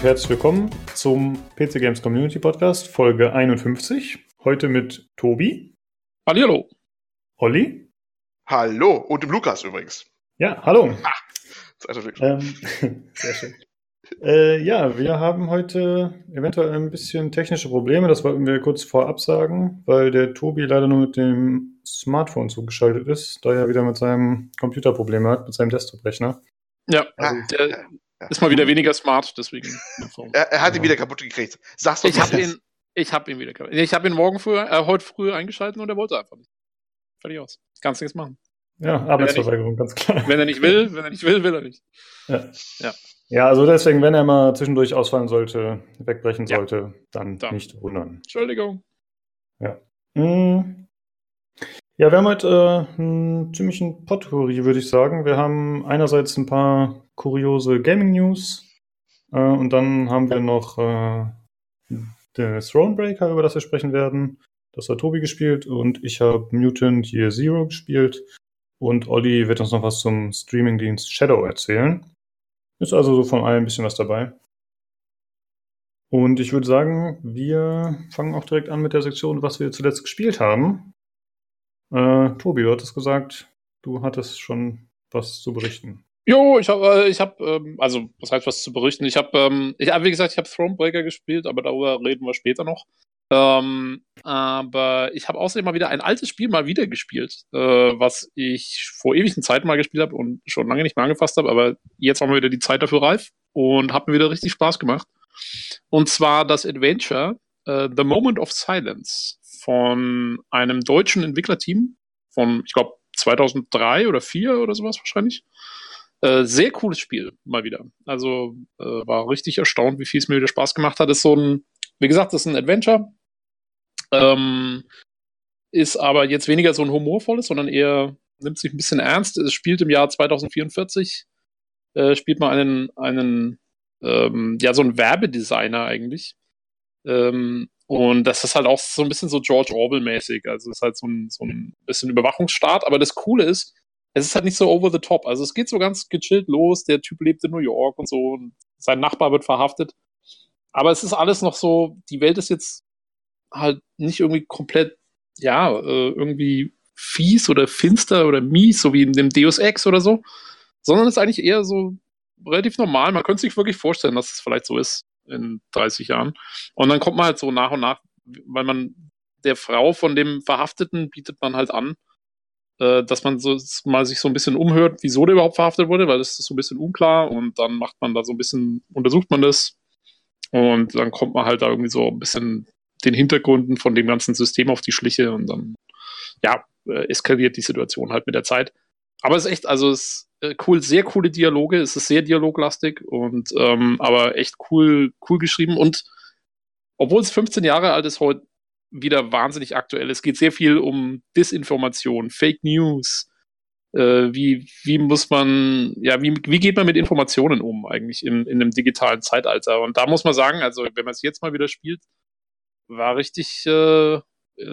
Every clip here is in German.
und herzlich willkommen zum PC Games Community Podcast, Folge 51. Heute mit Tobi. Hallo. Olli. Hallo. Und dem Lukas übrigens. Ja, hallo. Ah, ähm, sehr schön. Äh, ja, wir haben heute eventuell ein bisschen technische Probleme. Das wollten wir kurz vorab sagen, weil der Tobi leider nur mit dem Smartphone zugeschaltet ist, da er wieder mit seinem Computer Probleme hat, mit seinem Desktop-Rechner. Ja, also der, ist mal wieder weniger smart, deswegen. er, er, hat ihn wieder kaputt gekriegt. Sag's doch ich hab ihn, Ich habe ihn wieder kaputt. Ich habe ihn morgen früh, äh, heute früh eingeschaltet und er wollte einfach nicht. Fertig aus. Kannst nichts machen. Ja, Arbeitsverweigerung, ganz klar. Wenn er nicht will, wenn er nicht will, will er nicht. Ja. ja. Ja, also deswegen, wenn er mal zwischendurch ausfallen sollte, wegbrechen ja. sollte, dann, dann, nicht wundern. Entschuldigung. Ja. Hm. Ja, wir haben heute äh, einen ziemlichen Potpourri, würde ich sagen. Wir haben einerseits ein paar kuriose Gaming-News äh, und dann haben wir noch äh, den Thronebreaker, über das wir sprechen werden. Das hat Tobi gespielt und ich habe Mutant Year Zero gespielt und Olli wird uns noch was zum Streamingdienst Shadow erzählen. Ist also so von allem ein bisschen was dabei. Und ich würde sagen, wir fangen auch direkt an mit der Sektion, was wir zuletzt gespielt haben. Äh, Tobi, du hattest gesagt, du hattest schon was zu berichten. Jo, ich habe, äh, ich habe, ähm, also was heißt was zu berichten? Ich habe, ähm, ich, wie gesagt, ich habe Thronebreaker gespielt, aber darüber reden wir später noch. Ähm, aber ich habe außerdem mal wieder ein altes Spiel mal wieder gespielt, äh, was ich vor ewigen Zeiten mal gespielt habe und schon lange nicht mehr angefasst habe, aber jetzt haben wir wieder die Zeit dafür reif und hat mir wieder richtig Spaß gemacht. Und zwar das Adventure äh, The Moment of Silence von einem deutschen Entwicklerteam von, ich glaube, 2003 oder 2004 oder sowas wahrscheinlich. Äh, sehr cooles Spiel, mal wieder. Also äh, war richtig erstaunt, wie viel es mir wieder Spaß gemacht hat. Ist so ein, wie gesagt, ist ein Adventure. Ähm, ist aber jetzt weniger so ein humorvolles, sondern eher nimmt sich ein bisschen ernst. Es spielt im Jahr 2044. Äh, spielt man einen, einen ähm, ja, so ein Werbedesigner eigentlich. Ähm, und das ist halt auch so ein bisschen so George Orwell-mäßig. Also es ist halt so ein, so ein bisschen Überwachungsstaat. Aber das Coole ist, es ist halt nicht so over the top. Also es geht so ganz gechillt los. Der Typ lebt in New York und so und sein Nachbar wird verhaftet. Aber es ist alles noch so, die Welt ist jetzt halt nicht irgendwie komplett, ja, äh, irgendwie fies oder finster oder mies, so wie in dem Deus Ex oder so, sondern es ist eigentlich eher so relativ normal. Man könnte sich wirklich vorstellen, dass es vielleicht so ist in 30 Jahren. Und dann kommt man halt so nach und nach, weil man der Frau von dem Verhafteten bietet man halt an, äh, dass man so mal sich so ein bisschen umhört, wieso der überhaupt verhaftet wurde, weil das ist so ein bisschen unklar und dann macht man da so ein bisschen, untersucht man das und dann kommt man halt da irgendwie so ein bisschen den Hintergründen von dem ganzen System auf die Schliche und dann, ja, äh, eskaliert die Situation halt mit der Zeit. Aber es ist echt, also es ist äh, cool, sehr coole Dialoge, es ist sehr dialoglastig und ähm, aber echt cool, cool geschrieben und obwohl es 15 Jahre alt ist, heute wieder wahnsinnig aktuell. Es geht sehr viel um Disinformation, Fake News. Äh, wie, wie muss man, ja, wie, wie geht man mit Informationen um eigentlich in, in einem digitalen Zeitalter? Und da muss man sagen, also wenn man es jetzt mal wieder spielt, war richtig äh,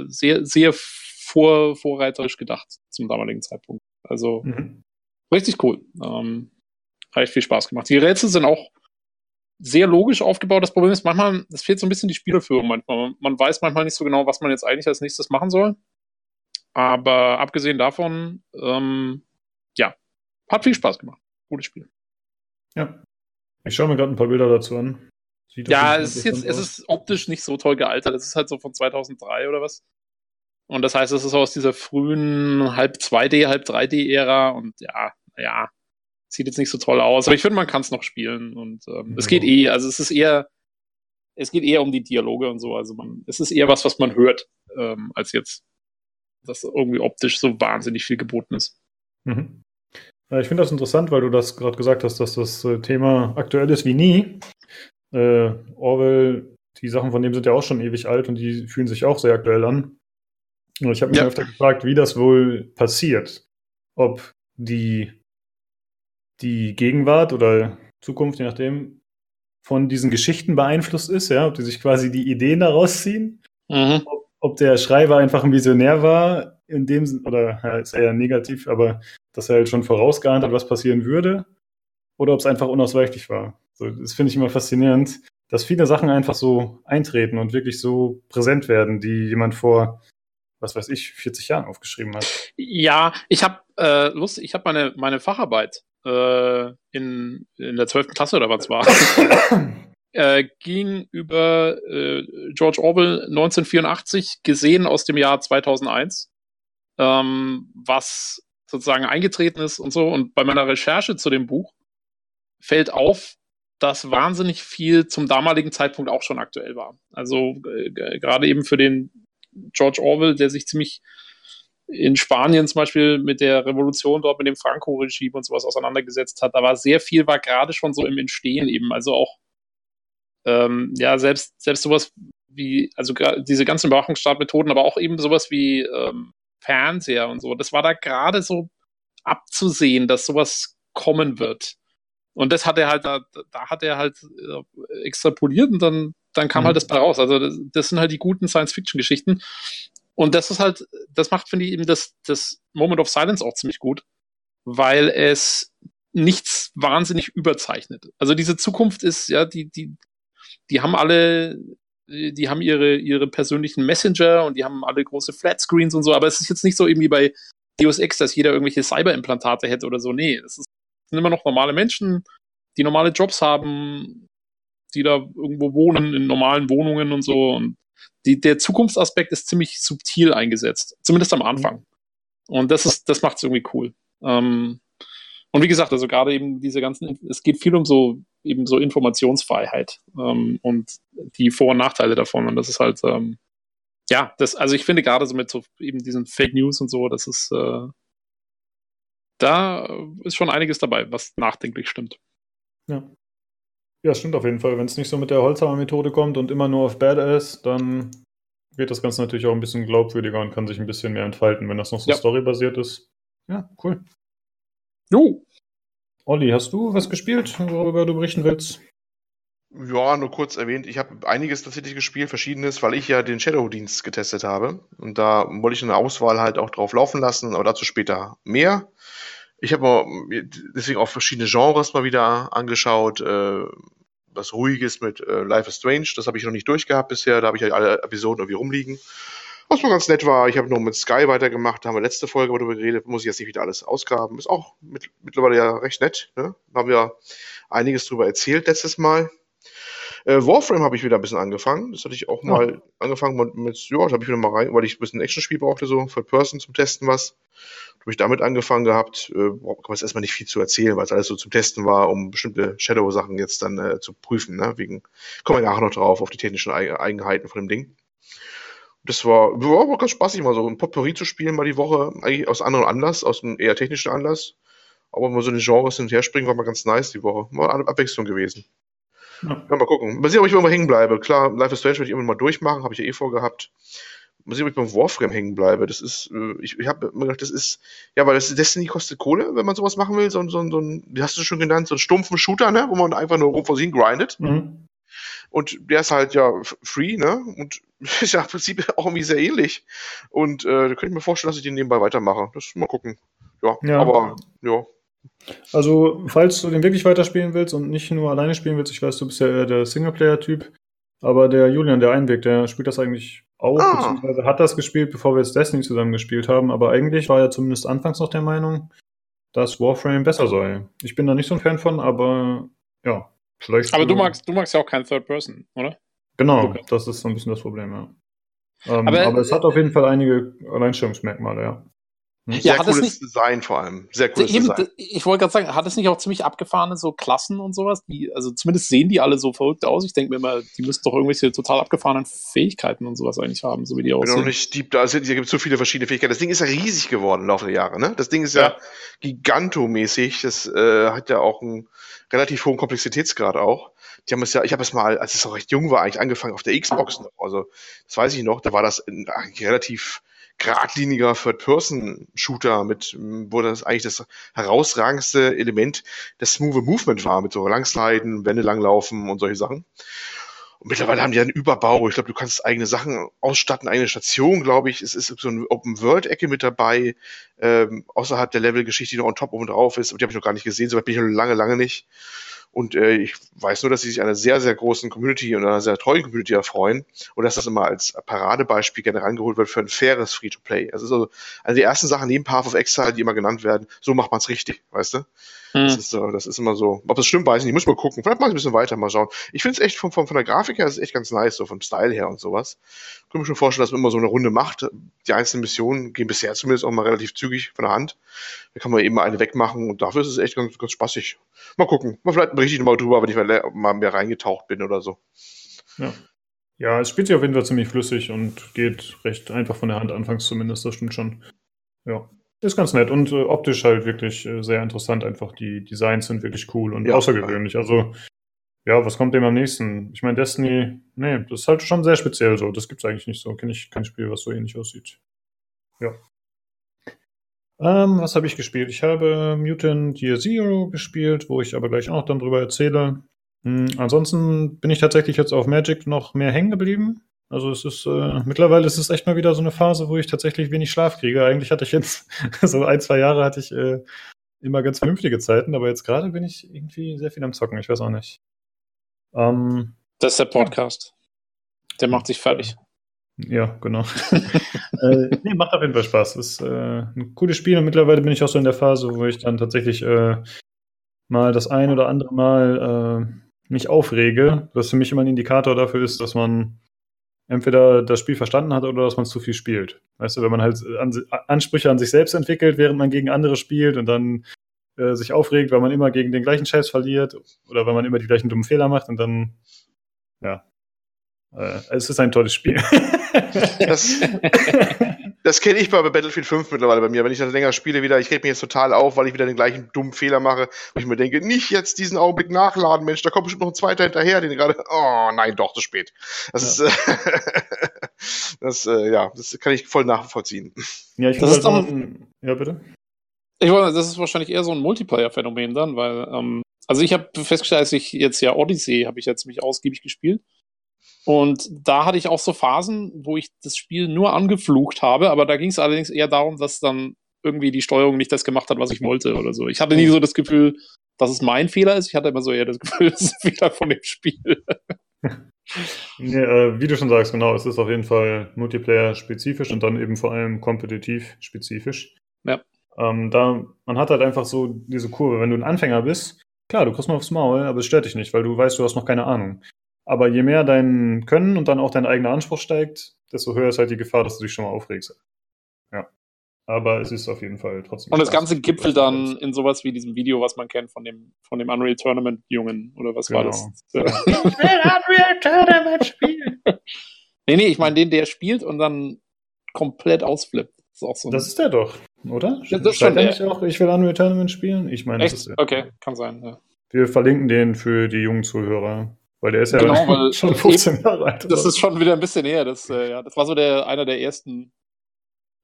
sehr, sehr vor, vorreiterisch gedacht zum damaligen Zeitpunkt. Also mhm. richtig cool. Ähm, hat echt viel Spaß gemacht. Die Rätsel sind auch sehr logisch aufgebaut. Das Problem ist manchmal, es fehlt so ein bisschen die Spielerführung manchmal. Man weiß manchmal nicht so genau, was man jetzt eigentlich als nächstes machen soll. Aber abgesehen davon, ähm, ja, hat viel Spaß gemacht. Gutes Spiel. Ja. Ich schaue mir gerade ein paar Bilder dazu an. ja, es ist jetzt, es ist optisch nicht so toll gealtert. Es ist halt so von 2003 oder was. Und das heißt, es ist aus dieser frühen halb 2D, halb 3D-Ära und ja, ja, sieht jetzt nicht so toll aus, aber ich finde, man kann es noch spielen und ähm, ja. es geht eh, also es ist eher, es geht eher um die Dialoge und so, also man, es ist eher was, was man hört, ähm, als jetzt, dass irgendwie optisch so wahnsinnig viel geboten ist. Mhm. Ich finde das interessant, weil du das gerade gesagt hast, dass das äh, Thema aktuell ist wie nie. Äh, Orwell, die Sachen von dem sind ja auch schon ewig alt und die fühlen sich auch sehr aktuell an. Und ich habe mich ja. öfter gefragt, wie das wohl passiert. Ob die die Gegenwart oder Zukunft, je nachdem, von diesen Geschichten beeinflusst ist, ja, ob die sich quasi die Ideen daraus ziehen, mhm. ob, ob, der Schreiber einfach ein Visionär war, in dem oder ja, ist eher negativ, aber dass er halt schon vorausgeahnt hat, was passieren würde, oder ob es einfach unausweichlich war. So, das finde ich immer faszinierend, dass viele Sachen einfach so eintreten und wirklich so präsent werden, die jemand vor, was weiß ich, 40 Jahren aufgeschrieben hat. Ja, ich habe äh, lustig, ich habe meine, meine Facharbeit äh, in, in der 12. Klasse oder was war. äh, ging über äh, George Orwell 1984, gesehen aus dem Jahr 2001, ähm, was sozusagen eingetreten ist und so. Und bei meiner Recherche zu dem Buch fällt auf, dass wahnsinnig viel zum damaligen Zeitpunkt auch schon aktuell war. Also äh, gerade eben für den George Orwell, der sich ziemlich in Spanien zum Beispiel mit der Revolution dort, mit dem Franco-Regime und sowas auseinandergesetzt hat. Da war sehr viel, war gerade schon so im Entstehen eben. Also auch, ähm, ja, selbst, selbst sowas wie, also diese ganzen Überwachungsstartmethoden, aber auch eben sowas wie ähm, Fernseher und so. Das war da gerade so abzusehen, dass sowas kommen wird. Und das hat er halt, da, da hat er halt äh, extrapoliert und dann, dann kam halt mhm. halt das bei raus. Also das, das sind halt die guten Science-Fiction-Geschichten. Und das ist halt, das macht, finde ich, eben das, das Moment of Silence auch ziemlich gut, weil es nichts wahnsinnig überzeichnet. Also diese Zukunft ist, ja, die, die, die haben alle, die haben ihre, ihre persönlichen Messenger und die haben alle große Flatscreens und so, aber es ist jetzt nicht so irgendwie bei Deus Ex, dass jeder irgendwelche Cyberimplantate hätte oder so. Nee, es sind immer noch normale Menschen, die normale Jobs haben, die da irgendwo wohnen, in normalen Wohnungen und so. Und die, der Zukunftsaspekt ist ziemlich subtil eingesetzt, zumindest am Anfang. Und das ist, das macht es irgendwie cool. Ähm, und wie gesagt, also gerade eben diese ganzen, es geht viel um so eben so Informationsfreiheit ähm, und die Vor- und Nachteile davon. Und das ist halt, ähm, ja, das, also ich finde gerade so mit so eben diesen Fake News und so, das ist, äh, da ist schon einiges dabei, was nachdenklich stimmt. Ja. Ja, stimmt auf jeden Fall. Wenn es nicht so mit der Holzhammer-Methode kommt und immer nur auf Badass, dann wird das Ganze natürlich auch ein bisschen glaubwürdiger und kann sich ein bisschen mehr entfalten, wenn das noch so ja. storybasiert ist. Ja, cool. Jo. Olli, hast du was gespielt, worüber du berichten willst? Ja, nur kurz erwähnt, ich habe einiges tatsächlich gespielt, verschiedenes, weil ich ja den Shadow-Dienst getestet habe. Und da wollte ich eine Auswahl halt auch drauf laufen lassen, aber dazu später mehr. Ich habe deswegen auch verschiedene Genres mal wieder angeschaut. Äh, was Ruhiges mit äh, Life is Strange, das habe ich noch nicht durchgehabt bisher. Da habe ich halt alle Episoden irgendwie rumliegen. Was mal ganz nett war, ich habe noch mit Sky weitergemacht, da haben wir letzte Folge darüber geredet, muss ich jetzt nicht wieder alles ausgraben. Ist auch mit, mittlerweile ja recht nett. Ne? Da haben wir einiges drüber erzählt letztes Mal. Äh, Warframe habe ich wieder ein bisschen angefangen. Das hatte ich auch mal ja. angefangen mit, mit ja, habe ich wieder mal rein, weil ich ein bisschen Action-Spiel brauchte, so Third Person zum Testen was. Habe ich damit angefangen gehabt. Äh, kann man jetzt erstmal nicht viel zu erzählen, weil es alles so zum Testen war, um bestimmte Shadow-Sachen jetzt dann äh, zu prüfen. Ne? Wegen, kommen wir nachher noch drauf, auf die technischen Eigenheiten von dem Ding. Das war, war, war ganz spaßig, mal so ein Potpourri zu spielen, mal die Woche, eigentlich aus anderem Anlass, aus einem eher technischen Anlass. Aber mal so eine Genres hin und her springen, war mal ganz nice die Woche. Mal eine Abwechslung gewesen. Ja. ja. mal gucken. Mal sehen, ob ich irgendwo hängen bleibe. Klar, Life is Strange werde ich irgendwann mal durchmachen, habe ich ja eh vorgehabt. Mal sehen, ob ich beim Warframe hängen bleibe. Das ist, äh, ich, ich habe mir gedacht, das ist, ja, weil das Destiny kostet Kohle, wenn man sowas machen will. So, so, so ein, wie hast du schon genannt, so einen stumpfen Shooter, ne? Wo man einfach nur rum vor sich grindet. Mhm. Und der ist halt ja free, ne? Und ist ja im Prinzip auch irgendwie sehr ähnlich. Und äh, da könnte ich mir vorstellen, dass ich den nebenbei weitermache. Das mal gucken. Ja, ja. aber ja, also, falls du den wirklich weiterspielen willst und nicht nur alleine spielen willst, ich weiß, du bist ja eher der Singleplayer-Typ, aber der Julian, der Einweg, der spielt das eigentlich auch, ah. beziehungsweise hat das gespielt, bevor wir jetzt Destiny zusammen gespielt haben, aber eigentlich war er zumindest anfangs noch der Meinung, dass Warframe besser sei. Ich bin da nicht so ein Fan von, aber ja, vielleicht. Aber du magst, du magst ja auch kein Third Person, oder? Genau, das ist so ein bisschen das Problem, ja. Ähm, aber, aber, es hat auf jeden Fall einige Alleinstellungsmerkmale, ja. Hm? Sehr ja, cooles nicht, Design vor allem. Sehr cooles eben, Design. Ich wollte gerade sagen, hat es nicht auch ziemlich abgefahrene so Klassen und sowas? Die, also zumindest sehen die alle so verrückt aus. Ich denke mir immer, die müssten doch irgendwelche total abgefahrenen Fähigkeiten und sowas eigentlich haben, so wie die aussehen. Ich bin noch nicht deep da. Also, hier gibt es so viele verschiedene Fähigkeiten. Das Ding ist ja riesig geworden im Laufe der Jahre. Ne? Das Ding ist ja, ja gigantomäßig. Das äh, hat ja auch einen relativ hohen Komplexitätsgrad auch. Die haben es ja, ich habe es mal, als es auch recht jung war, eigentlich angefangen auf der Xbox. Noch. Also das weiß ich noch. Da war das eigentlich relativ geradliniger Third-Person-Shooter mit, wo das eigentlich das herausragendste Element das Smooth Movement war, mit so Langsliden, Wände langlaufen und solche Sachen. Und mittlerweile haben die einen Überbau. Ich glaube, du kannst eigene Sachen ausstatten, eigene Station, glaube ich. Es ist so eine Open-World-Ecke mit dabei, ähm, außerhalb der Level-Geschichte, die noch on top oben drauf ist. Aber die habe ich noch gar nicht gesehen, soweit bin ich noch lange, lange nicht. Und äh, ich weiß nur, dass sie sich einer sehr, sehr großen Community und einer sehr treuen Community erfreuen und dass das immer als Paradebeispiel gerne rangeholt wird für ein faires Free-to-Play. Das ist also eine der ersten Sachen neben Path of Exile, die immer genannt werden. So macht man es richtig, weißt du? Hm. Das, ist, so, das ist immer so. Ob das stimmt, weiß ich nicht. Muss mal gucken. Vielleicht mal ein bisschen weiter mal schauen. Ich finde es echt von, von, von der Grafik her ist echt ganz nice, so vom Style her und sowas. Ich kann mir schon vorstellen, dass man immer so eine Runde macht. Die einzelnen Missionen gehen bisher zumindest auch mal relativ zügig von der Hand. Da kann man eben eine wegmachen und dafür ist es echt ganz, ganz spaßig. Mal gucken. Mal vielleicht berichte ich nochmal drüber, wenn ich mal, mal mehr reingetaucht bin oder so. Ja. Ja, es spielt sich auf jeden Fall ziemlich flüssig und geht recht einfach von der Hand, anfangs zumindest, das stimmt schon. Ja. Ist ganz nett und äh, optisch halt wirklich äh, sehr interessant. Einfach die Designs sind wirklich cool und ja, außergewöhnlich. Also, ja, was kommt dem am nächsten? Ich meine, Destiny, nee, das ist halt schon sehr speziell so. Das gibt es eigentlich nicht so. Kenne ich kein Spiel, was so ähnlich aussieht. Ja. Ähm, was habe ich gespielt? Ich habe Mutant Year Zero gespielt, wo ich aber gleich auch noch dann drüber erzähle. Hm, ansonsten bin ich tatsächlich jetzt auf Magic noch mehr hängen geblieben. Also es ist äh, mittlerweile ist es echt mal wieder so eine Phase, wo ich tatsächlich wenig Schlaf kriege. Eigentlich hatte ich jetzt so ein, zwei Jahre hatte ich äh, immer ganz vernünftige Zeiten, aber jetzt gerade bin ich irgendwie sehr viel am Zocken. Ich weiß auch nicht. Ähm, das ist der Podcast. Der macht sich fertig. Ja, genau. äh, nee, macht auf jeden Fall Spaß. Ist äh, ein cooles Spiel und mittlerweile bin ich auch so in der Phase, wo ich dann tatsächlich äh, mal das ein oder andere Mal äh, mich aufrege, was für mich immer ein Indikator dafür ist, dass man entweder das Spiel verstanden hat oder dass man zu viel spielt. Weißt du, wenn man halt an, Ansprüche an sich selbst entwickelt, während man gegen andere spielt und dann äh, sich aufregt, weil man immer gegen den gleichen Scheiß verliert oder weil man immer die gleichen dummen Fehler macht und dann, ja, äh, es ist ein tolles Spiel. Das, das kenne ich bei Battlefield 5 mittlerweile bei mir. Wenn ich das länger spiele wieder, ich reg mich jetzt total auf, weil ich wieder den gleichen dummen Fehler mache, wo ich mir denke, nicht jetzt diesen Augenblick nachladen, Mensch, da kommt bestimmt noch ein zweiter hinterher, den gerade, oh nein, doch, zu spät. Das ja. ist, äh, das, äh, ja, das kann ich voll nachvollziehen. Ja, ich das ist halt dann, ja, bitte. Ich wollte, das ist wahrscheinlich eher so ein Multiplayer-Phänomen dann, weil, ähm, also ich habe festgestellt, als ich jetzt ja Odyssey habe ich jetzt mich ausgiebig gespielt. Und da hatte ich auch so Phasen, wo ich das Spiel nur angeflucht habe, aber da ging es allerdings eher darum, dass dann irgendwie die Steuerung nicht das gemacht hat, was ich wollte oder so. Ich hatte nie so das Gefühl, dass es mein Fehler ist. Ich hatte immer so eher das Gefühl, es ist ein Fehler von dem Spiel. nee, äh, wie du schon sagst, genau, es ist auf jeden Fall Multiplayer-spezifisch und dann eben vor allem kompetitiv-spezifisch. Ja. Ähm, da, man hat halt einfach so diese Kurve. Wenn du ein Anfänger bist, klar, du kriegst mal aufs Maul, aber es stört dich nicht, weil du weißt, du hast noch keine Ahnung. Aber je mehr dein Können und dann auch dein eigener Anspruch steigt, desto höher ist halt die Gefahr, dass du dich schon mal aufregst. Ja. Aber es ist auf jeden Fall trotzdem. Und das Ganze gipfelt dann in sowas wie diesem Video, was man kennt von dem, von dem Unreal Tournament Jungen, oder was genau. war das? Ja. ich will Unreal Tournament spielen. nee, nee, ich meine den, der spielt und dann komplett ausflippt. Das ist, auch so das ist der doch, oder? Das ist schon der. auch, ich will Unreal Tournament spielen? Ich meine, das ist der. Okay, kann sein, ja. Wir verlinken den für die jungen Zuhörer. Weil der ist ja genau, schon 15 Jahre alt. Das ist schon wieder ein bisschen näher. Das, äh, ja, das war so der, einer der ersten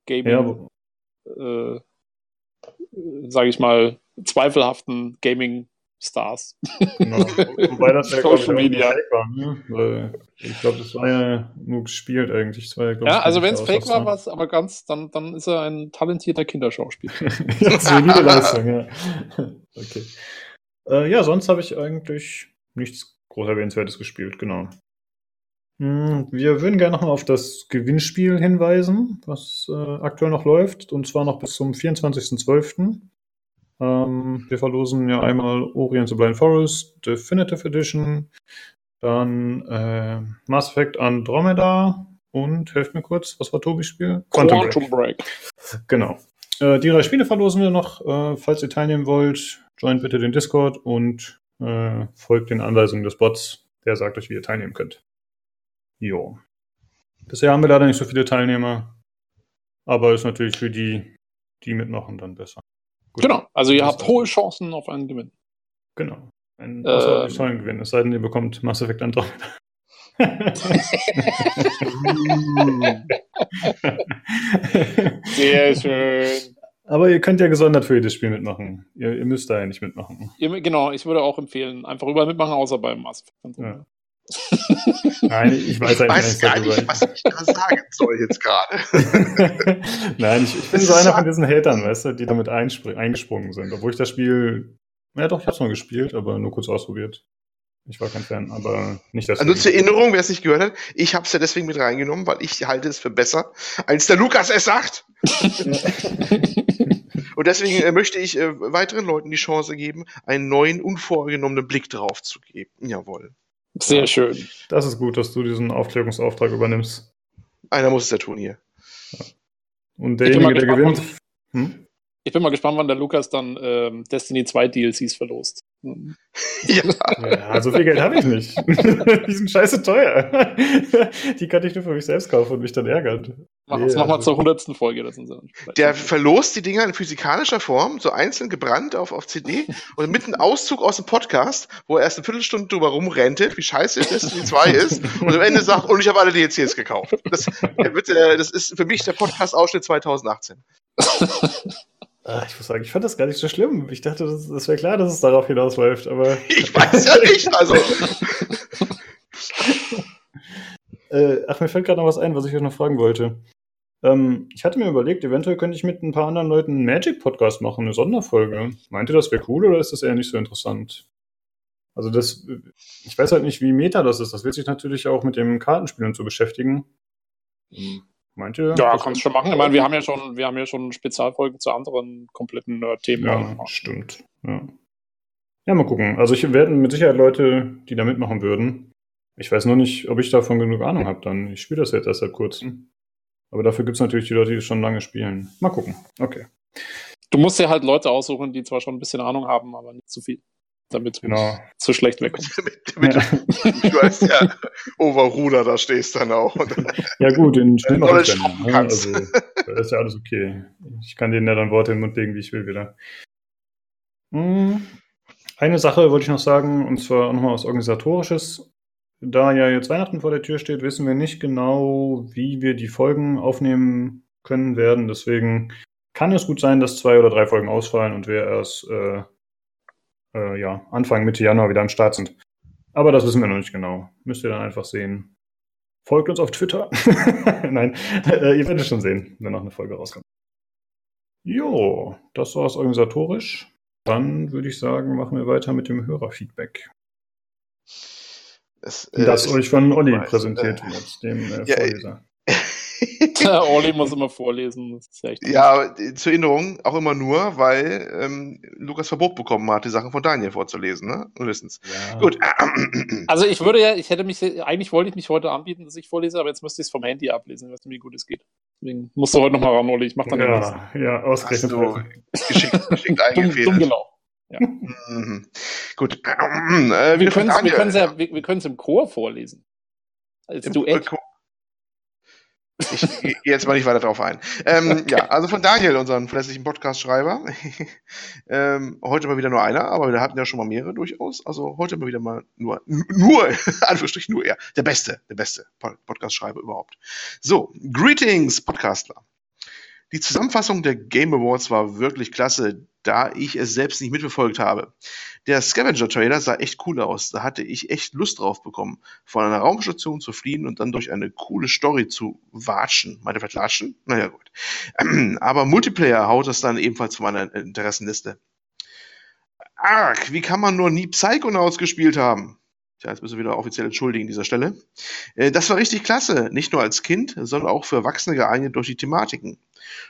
Gaming, ja, äh, sage ich mal, zweifelhaften Gaming-Stars. Genau. Wobei das ja Social Media Fake war. Ne? Weil ich glaube, das war ja nur gespielt eigentlich. Das war ja, ja also wenn es Fake war, war es aber ganz, dann, dann ist er ein talentierter Kinderschauspieler. Solide Leistung, ja. Okay. Äh, ja, sonst habe ich eigentlich nichts groß erwähnenswertes gespielt, genau. Hm, wir würden gerne nochmal auf das Gewinnspiel hinweisen, was äh, aktuell noch läuft, und zwar noch bis zum 24.12. Ähm, wir verlosen ja einmal Orient the Blind Forest Definitive Edition, dann äh, Mass Effect Andromeda und, helft mir kurz, was war Tobis Spiel? Quantum, Quantum Break. Break. Genau. Äh, die drei Spiele verlosen wir noch. Äh, falls ihr teilnehmen wollt, joint bitte den Discord und äh, folgt den Anweisungen des Bots, der sagt euch, wie ihr teilnehmen könnt. Jo. Bisher haben wir leider nicht so viele Teilnehmer, aber ist natürlich für die, die mitmachen, dann besser. Gut. Genau, also ihr habt hohe Chancen auf einen Gewinn. Genau. Ein außerordentlich ähm, tollen Gewinn, es sei denn, ihr bekommt Mass Effect Andromeda. Sehr schön. Aber ihr könnt ja gesondert für jedes Spiel mitmachen. Ihr, ihr müsst da ja nicht mitmachen. Ihr, genau, ich würde auch empfehlen, einfach überall mitmachen, außer beim Mass. Ja. Nein, ich weiß eigentlich weiß gar nicht, was ich da sagen soll jetzt gerade. Nein, ich, ich bin so einer von diesen Hatern, weißt du, die damit eingesprungen sind. Obwohl ich das Spiel Ja, doch, ich hab's mal gespielt, aber nur kurz ausprobiert. Ich war kein Fan, aber nicht das. Also zur Erinnerung, wer es nicht gehört hat, ich habe es ja deswegen mit reingenommen, weil ich halte es für besser, als der Lukas es sagt. Und deswegen äh, möchte ich äh, weiteren Leuten die Chance geben, einen neuen, unvorgenommenen Blick drauf zu geben. Jawohl. Sehr schön. Das ist gut, dass du diesen Aufklärungsauftrag übernimmst. Einer muss es ja tun hier. Und derjenige, der gewinnt. Hm? Ich bin mal gespannt, wann der Lukas dann ähm, Destiny 2 DLCs verlost. Ja. ja, so viel Geld habe ich nicht. die sind scheiße teuer. die kann ich nur für mich selbst kaufen und mich dann ärgern. Mach nee, nochmal also. zur hundertsten Folge. Das der verlost die Dinger in physikalischer Form, so einzeln gebrannt auf, auf CD und mit einem Auszug aus dem Podcast, wo er erst eine Viertelstunde drüber rumrentet, wie scheiße Destiny 2 ist und am Ende sagt, und ich habe alle DLCs gekauft. Das, äh, das ist für mich der Podcast-Ausschnitt 2018. Ah, ich muss sagen, ich fand das gar nicht so schlimm. Ich dachte, das, das wäre klar, dass es darauf hinausläuft, aber. Ich weiß ja nicht, also. äh, ach, mir fällt gerade noch was ein, was ich euch noch fragen wollte. Ähm, ich hatte mir überlegt, eventuell könnte ich mit ein paar anderen Leuten einen Magic-Podcast machen, eine Sonderfolge. Meint ihr, das wäre cool oder ist das eher nicht so interessant? Also das, ich weiß halt nicht, wie meta das ist. Das wird sich natürlich auch mit dem Kartenspielen zu beschäftigen. Hm. Meint ihr? Ja, kannst du schon machen. Ich meine, wir haben ja schon, wir haben ja schon Spezialfolgen zu anderen kompletten Nerd-Themen. Ja, stimmt. Ja. ja, mal gucken. Also ich werde mit Sicherheit Leute, die da mitmachen würden. Ich weiß nur nicht, ob ich davon genug Ahnung habe dann. Ich spiele das jetzt erst seit kurzem. Aber dafür gibt es natürlich die Leute, die schon lange spielen. Mal gucken. Okay. Du musst dir halt Leute aussuchen, die zwar schon ein bisschen Ahnung haben, aber nicht zu viel damit genau. zu schlecht wegkommt. damit, damit ja. du als der Overruder da stehst dann auch. ja gut, den Schnitt mache ich dann. Ne? Also, da ist ja alles okay. Ich kann denen ja dann Worte in den Mund legen, wie ich will wieder. Hm. Eine Sache wollte ich noch sagen, und zwar auch nochmal was Organisatorisches. Da ja jetzt Weihnachten vor der Tür steht, wissen wir nicht genau, wie wir die Folgen aufnehmen können werden. Deswegen kann es gut sein, dass zwei oder drei Folgen ausfallen und wir erst äh, äh, ja, Anfang, Mitte Januar wieder am Start sind. Aber das wissen wir noch nicht genau. Müsst ihr dann einfach sehen. Folgt uns auf Twitter. Nein, äh, ihr werdet es schon sehen, wenn noch eine Folge rauskommt. Jo, das war's organisatorisch. Dann würde ich sagen, machen wir weiter mit dem Hörerfeedback. Es, äh, das euch von Olli präsentiert wird, dem äh, ja, Vorleser. Olli muss immer vorlesen. ja, zur Erinnerung auch immer nur, weil ähm, Lukas Verbot bekommen hat, die Sachen von Daniel vorzulesen, ne? Wissens. Ja. Gut. Also ich würde ja, ich hätte mich, eigentlich wollte ich mich heute anbieten, dass ich vorlese, aber jetzt müsste ich es vom Handy ablesen. Ich weiß nicht, wie gut es geht. Deswegen musst du heute nochmal ran, Olli. Ich mach dann Ja, ja, ausgerechnet. So, geschickt, geschickt eingefädelt. dumm, dumm genau. Ja. Mhm. Gut. Äh, wir können es ja, wir, wir im Chor vorlesen. Als Im, Duett. Äh, ich gehe jetzt mal nicht weiter drauf ein. Ähm, ja, also von Daniel, unseren verlässlichen Podcast-Schreiber. ähm, heute mal wieder nur einer, aber wir hatten ja schon mal mehrere durchaus. Also heute mal wieder mal nur, nur, Anführungsstrich nur er. Der beste, der beste Podcast-Schreiber überhaupt. So, Greetings, Podcastler. Die Zusammenfassung der Game Awards war wirklich klasse, da ich es selbst nicht mitverfolgt habe. Der Scavenger-Trailer sah echt cool aus. Da hatte ich echt Lust drauf bekommen, von einer Raumstation zu fliehen und dann durch eine coole Story zu watschen. Meinte vielleicht latschen? Naja, gut. Aber Multiplayer haut das dann ebenfalls von meiner Interessenliste. Arg, wie kann man nur nie Psychonauts gespielt haben? Tja, jetzt müssen wir wieder offiziell entschuldigen an dieser Stelle. Äh, das war richtig klasse, nicht nur als Kind, sondern auch für Erwachsene geeignet durch die Thematiken.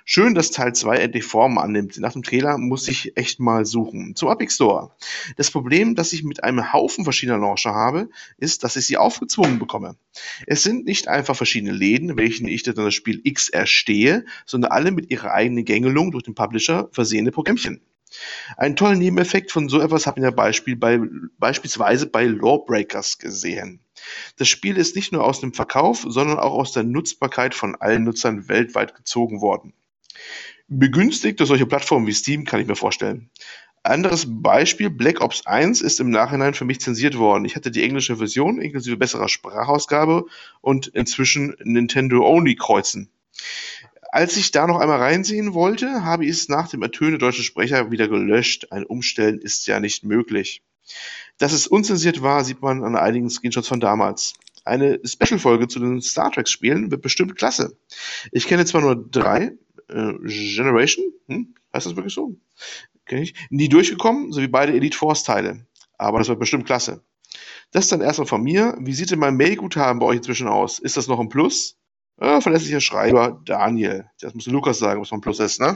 Schön, dass Teil 2 endlich Form annimmt. Nach dem Trailer muss ich echt mal suchen. Zum Epic Store. Das Problem, das ich mit einem Haufen verschiedener Launcher habe, ist, dass ich sie aufgezwungen bekomme. Es sind nicht einfach verschiedene Läden, welchen ich dann das Spiel X erstehe, sondern alle mit ihrer eigenen Gängelung durch den Publisher versehene Programmchen. Einen tollen Nebeneffekt von so etwas haben wir Beispiel bei, beispielsweise bei Lawbreakers gesehen. Das Spiel ist nicht nur aus dem Verkauf, sondern auch aus der Nutzbarkeit von allen Nutzern weltweit gezogen worden. Begünstigt durch solche Plattformen wie Steam kann ich mir vorstellen. Anderes Beispiel, Black Ops 1 ist im Nachhinein für mich zensiert worden. Ich hatte die englische Version inklusive besserer Sprachausgabe und inzwischen Nintendo Only kreuzen. Als ich da noch einmal reinsehen wollte, habe ich es nach dem Ertönen deutsche Sprecher wieder gelöscht. Ein Umstellen ist ja nicht möglich. Dass es unzensiert war, sieht man an einigen Screenshots von damals. Eine Special-Folge zu den Star Trek-Spielen wird bestimmt klasse. Ich kenne zwar nur drei, äh, Generation, hm? heißt das wirklich so? kenn ich, nie durchgekommen, so wie beide Elite Force Teile. Aber das wird bestimmt klasse. Das dann erstmal von mir. Wie sieht denn mein Mail-Guthaben bei euch inzwischen aus? Ist das noch ein Plus? Ja, verlässlicher Schreiber, Daniel. Das muss Lukas sagen, was ein Plus ist, ne?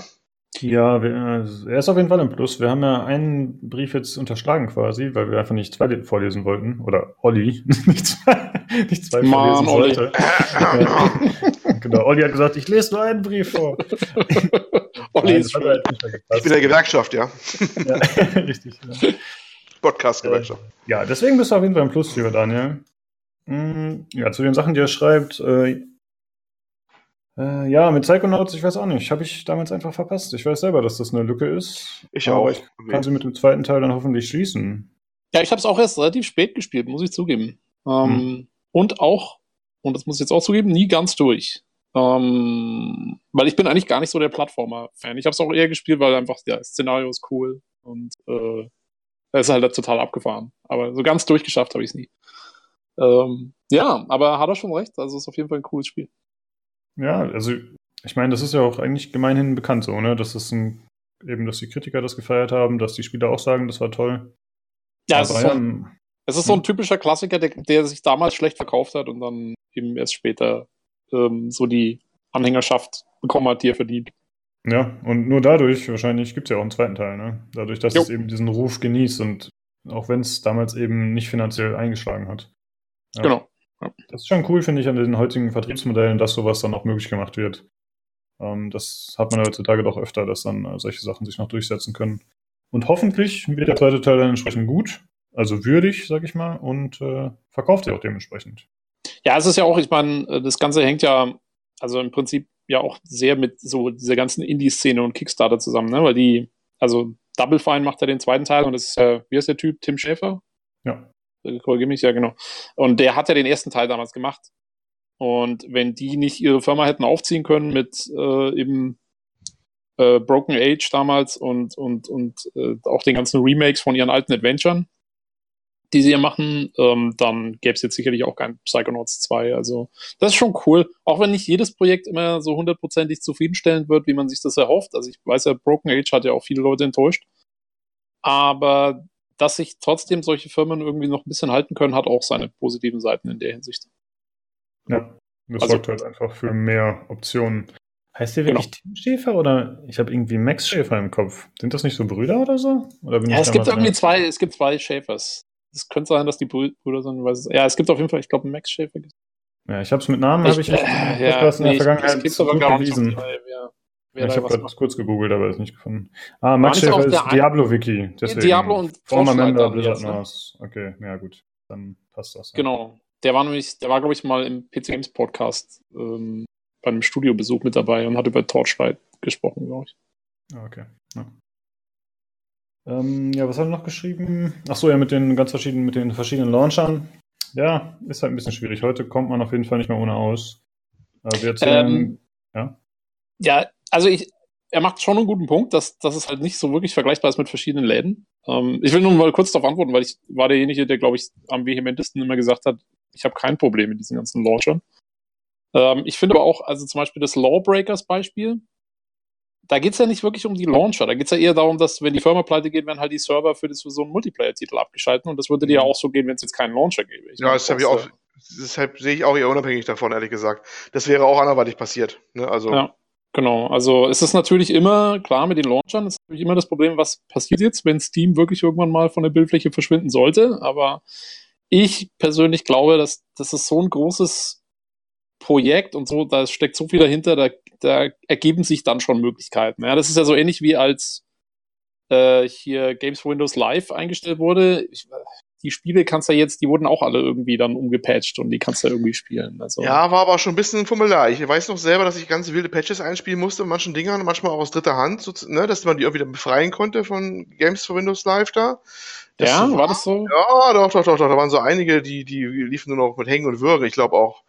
Ja, wir, äh, er ist auf jeden Fall im Plus. Wir haben ja einen Brief jetzt unterschlagen quasi, weil wir einfach nicht zwei vorlesen wollten. Oder Olli, nicht zwei, nicht zwei Mann, vorlesen Olli. sollte. Ja. genau, Olli hat gesagt, ich lese nur einen Brief vor. Olli Nein, ist schuld. halt Ich bin der Gewerkschaft, ja. ja, richtig. Ja. Podcast-Gewerkschaft. ja, deswegen bist du auf jeden Fall im Plus, lieber Daniel. Mm, Ja, zu den Sachen, die er schreibt, äh, äh, ja, mit Psychonauts, ich weiß auch nicht, habe ich damals einfach verpasst. Ich weiß selber, dass das eine Lücke ist. Ich aber auch. ich kann sie mit dem zweiten Teil dann hoffentlich schließen. Ja, ich habe es auch erst relativ spät gespielt, muss ich zugeben. Ähm, Und auch, und das muss ich jetzt auch zugeben, nie ganz durch. Ähm, weil ich bin eigentlich gar nicht so der Plattformer-Fan. Ich habe es auch eher gespielt, weil einfach, ja, das Szenario ist cool und äh, es ist halt total abgefahren. Aber so ganz durchgeschafft habe ich es nie. Ähm, ja, aber hat er schon recht. Also es ist auf jeden Fall ein cooles Spiel. Ja, also ich meine, das ist ja auch eigentlich gemeinhin bekannt so, ne? Dass es ein, eben, dass die Kritiker das gefeiert haben, dass die Spieler auch sagen, das war toll. Ja, es ist, so ein, es ist so ein typischer Klassiker, der, der sich damals schlecht verkauft hat und dann eben erst später ähm, so die Anhängerschaft bekommen hat, die er verdient. ja, und nur dadurch, wahrscheinlich gibt es ja auch einen zweiten Teil, ne? Dadurch, dass Jo. es eben diesen Ruf genießt und auch wenn es damals eben nicht finanziell eingeschlagen hat. Ja. Genau. Das ist schon cool, finde ich, an den heutigen Vertriebsmodellen, dass sowas dann auch möglich gemacht wird. Ähm, das hat man heutzutage doch öfter, dass dann äh, solche Sachen sich noch durchsetzen können. Und hoffentlich wird der zweite Teil dann entsprechend gut, also würdig, sag ich mal, und äh, verkauft sich auch dementsprechend. Ja, es ist ja auch, ich meine, äh, das Ganze hängt ja, also im Prinzip ja auch sehr mit so dieser ganzen Indie-Szene und Kickstarter zusammen, ne? Weil die, also Double Fine macht ja den zweiten Teil und das ist ja, wie heißt der Typ? Tim Schäfer? Ja. Korrigiere mich, ja, genau. Und der hat ja den ersten Teil damals gemacht. Und wenn die nicht ihre Firma hätten aufziehen können mit äh, eben äh, Broken Age damals und, und, und äh, auch den ganzen Remakes von ihren alten Adventuren, die sie hier machen, ähm, dann gäbe es jetzt sicherlich auch kein Psychonauts 2. Also das ist schon cool. Auch wenn nicht jedes Projekt immer so hundertprozentig zufriedenstellend wird, wie man sich das erhofft. Also ich weiß ja, Broken Age hat ja auch viele Leute enttäuscht. Aber dass sich trotzdem solche Firmen irgendwie noch ein bisschen halten können, hat auch seine positiven Seiten in der Hinsicht. Ja. Das Also- sorgt halt einfach für mehr Optionen. Heißt der Genau. wirklich Tim Schäfer oder ich habe irgendwie Max Schäfer im Kopf? Sind das nicht so Brüder oder so? Oder Ja, ich es gibt irgendwie zwei, es gibt zwei Schäfers. Es könnte sein, dass die Brü- Brüder sind, weiß. Ja, es gibt auf jeden Fall, ich glaube, Max Schäfer. Ja, ich habe es mit Namen, habe ich nicht äh, Podcast in der nee, ich- Vergangenheit ich krieg's aber gar nicht bewiesen. Ja, ich habe gerade kurz gegoogelt, aber ist nicht gefunden. Ah, Max Schäfer ist Diablo-Wiki. Diablo und Former Member Blizzard ne? North. Okay, ja gut. Dann passt das. Ja. Genau. Der war nämlich, der war, glaube ich, mal im PC Games Podcast ähm, bei einem Studiobesuch mit dabei und hat über Torchlight gesprochen, glaube ich. Ah, Okay. Ja. Ähm, ja, was hat er noch geschrieben? Ach so, ja, mit den ganz verschiedenen, mit den verschiedenen Launchern. Ja, ist halt ein bisschen schwierig. Heute kommt man auf jeden Fall nicht mehr ohne aus. Äh, wir erzählen, Ja, also ich, er macht schon einen guten Punkt, dass, dass es halt nicht so wirklich vergleichbar ist mit verschiedenen Läden. Ähm, ich will nur mal kurz darauf antworten, weil ich war derjenige, der, glaube ich, am vehementesten immer gesagt hat, ich habe kein Problem mit diesen ganzen Launchern. Ähm, ich finde aber auch, also zum Beispiel das Lawbreakers-Beispiel, da geht's ja nicht wirklich um die Launcher. Da geht's ja eher darum, dass, wenn die Firma pleite geht, werden halt die Server für, das, für so einen Multiplayer-Titel abgeschalten. Und das würde dir ja auch so gehen, wenn es jetzt keinen Launcher gäbe. Ich Ja, das habe ich auch. Deshalb sehe ich auch eher unabhängig davon, ehrlich gesagt. Das wäre auch anderweitig passiert. Ne? Also, Ja. Genau, also es ist natürlich immer, klar mit den Launchern, ist natürlich immer das Problem, was passiert jetzt, wenn Steam wirklich irgendwann mal von der Bildfläche verschwinden sollte. Aber ich persönlich glaube, dass das ist so ein großes Projekt und so, da steckt so viel dahinter, da, da ergeben sich dann schon Möglichkeiten. Ja, das ist ja so ähnlich wie als äh, hier Games for Windows Live eingestellt wurde. Ich, die Spiele kannst du jetzt, die wurden auch alle irgendwie dann umgepatcht und die kannst du irgendwie spielen. Also, ja, war aber schon ein bisschen ein Formular. Ich weiß noch selber, dass ich ganz wilde Patches einspielen musste, manchen Dingern, manchmal auch aus dritter Hand, so, ne, dass man die auch wieder befreien konnte von Games for Windows Live da. Das ja, war das so? Ja, doch, doch, doch, doch. Da waren so einige, die, die liefen nur noch mit Hängen und Würgen. Ich glaube auch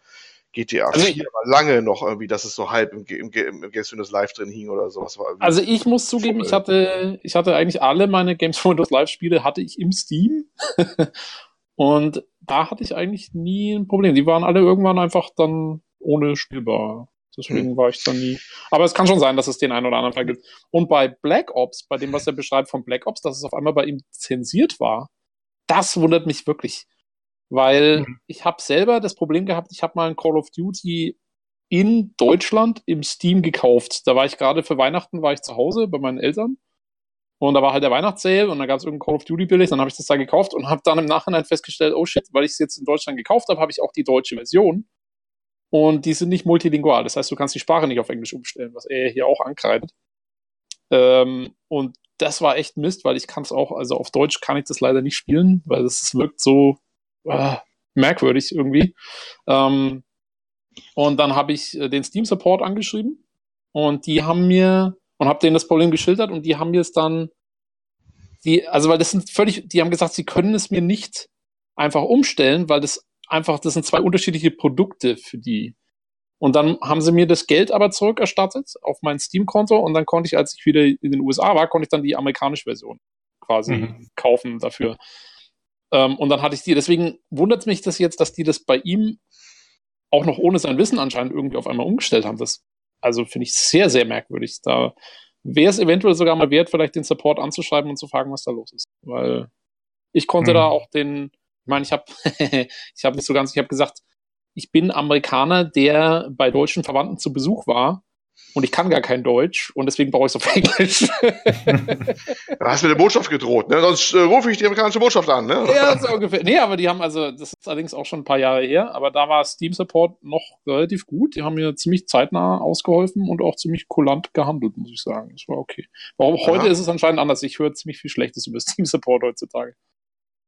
GTA Also 4 war lange noch irgendwie, dass es so halb im, im, Ge- im Games Windows Live drin hing oder sowas. War Also ich muss zugeben, ich hatte, ich hatte eigentlich alle meine Games for Windows Live Spiele hatte ich im Steam. und da hatte ich eigentlich nie ein Problem. Die waren alle irgendwann einfach dann ohne spielbar. Deswegen hm. war ich da nie. Aber es kann schon sein, dass es den einen oder anderen Fall gibt. Und bei Black Ops, bei dem, was er beschreibt von Black Ops, dass es auf einmal bei ihm zensiert war, das wundert mich wirklich. Weil mhm. ich habe selber das Problem gehabt, ich habe mal ein Call of Duty in Deutschland im Steam gekauft. Da war ich gerade für Weihnachten, war ich zu Hause bei meinen Eltern. Und da war halt der Weihnachtssale und da gab es irgendein Call of Duty billig, dann habe ich das da gekauft und habe dann im Nachhinein festgestellt, oh shit, weil ich es jetzt in Deutschland gekauft habe, habe ich auch die deutsche Version. Und die sind nicht multilingual. Das heißt, du kannst die Sprache nicht auf Englisch umstellen, was er hier auch ankreidet. Ähm, und das war echt Mist, weil ich kann es auch, also auf Deutsch kann ich das leider nicht spielen, weil es wirkt so äh, merkwürdig irgendwie. Ähm, und dann habe ich äh, den Steam Support angeschrieben und die haben mir und habe denen das Problem geschildert und die haben mir es dann, die, also weil das sind völlig, die haben gesagt, sie können es mir nicht einfach umstellen, weil das einfach, das sind zwei unterschiedliche Produkte für die. Und dann haben sie mir das Geld aber zurückerstattet auf mein Steam-Konto und dann konnte ich, als ich wieder in den USA war, konnte ich dann die amerikanische Version quasi mhm. kaufen dafür. Ähm, und dann hatte ich die. Deswegen wundert es mich das jetzt, dass die das bei ihm auch noch ohne sein Wissen anscheinend irgendwie auf einmal umgestellt haben. Das, also finde ich sehr, sehr merkwürdig. Da wäre es eventuell sogar mal wert, vielleicht den Support anzuschreiben und zu fragen, was da los ist. Weil ich konnte mhm. da auch den, ich meine, ich habe ich habe nicht so ganz, ich habe gesagt, ich bin Amerikaner, der bei deutschen Verwandten zu Besuch war und ich kann gar kein Deutsch und deswegen brauche ich es auf Englisch. du hast mit der Botschaft gedroht, ne? Sonst äh, rufe ich die amerikanische Botschaft an, ne? Ja, so ungefähr. Nee, aber die haben also, das ist allerdings auch schon ein paar Jahre her, aber da war Steam Support noch relativ gut. Die haben mir ziemlich zeitnah ausgeholfen und auch ziemlich kulant gehandelt, muss ich sagen. Das war okay. Warum heute ist es anscheinend anders. Ich höre ziemlich viel Schlechtes über Steam Support heutzutage.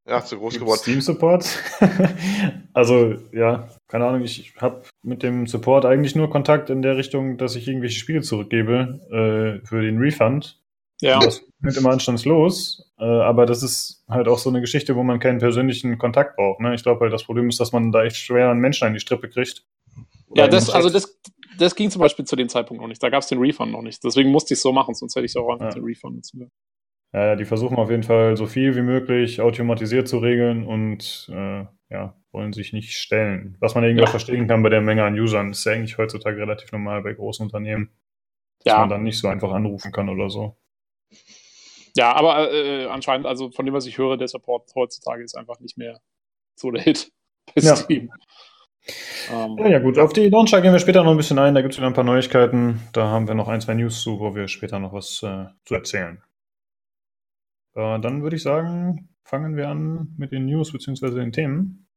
Ja, zu groß geworden. Steam Support? also, ja, keine Ahnung, ich habe mit dem Support eigentlich nur Kontakt in der Richtung, dass ich irgendwelche Spiele zurückgebe äh, für den Refund. Ja. Und das wird immer anstandslos, äh, aber das ist halt auch so eine Geschichte, wo man keinen persönlichen Kontakt braucht. Ne? Ich glaube halt, das Problem ist, dass man da echt schwer einen Menschen an die Strippe kriegt. ja, das, also das, das ging zum Beispiel zu dem Zeitpunkt noch nicht. Da gab es den Refund noch nicht. Deswegen musste ich es so machen, sonst hätte ich auch einfach ja. den Refund nutzen ja, die versuchen auf jeden Fall so viel wie möglich automatisiert zu regeln und äh, ja, wollen sich nicht stellen. Was man irgendwie ja. verstehen kann bei der Menge an Usern, ist ja eigentlich heutzutage relativ normal bei großen Unternehmen, dass ja. man dann nicht so einfach anrufen kann oder so. Ja, aber äh, anscheinend, also von dem, was ich höre, der Support heutzutage ist einfach nicht mehr so der Hit bei ja. Steam. Um, ja, ja, gut. Auf die Launcher gehen wir später noch ein bisschen ein. Da gibt es wieder ein paar Neuigkeiten. Da haben wir noch ein, zwei News zu, wo wir später noch was äh, zu erzählen. Äh, dann würde ich sagen, fangen wir an mit den News bzw. den Themen.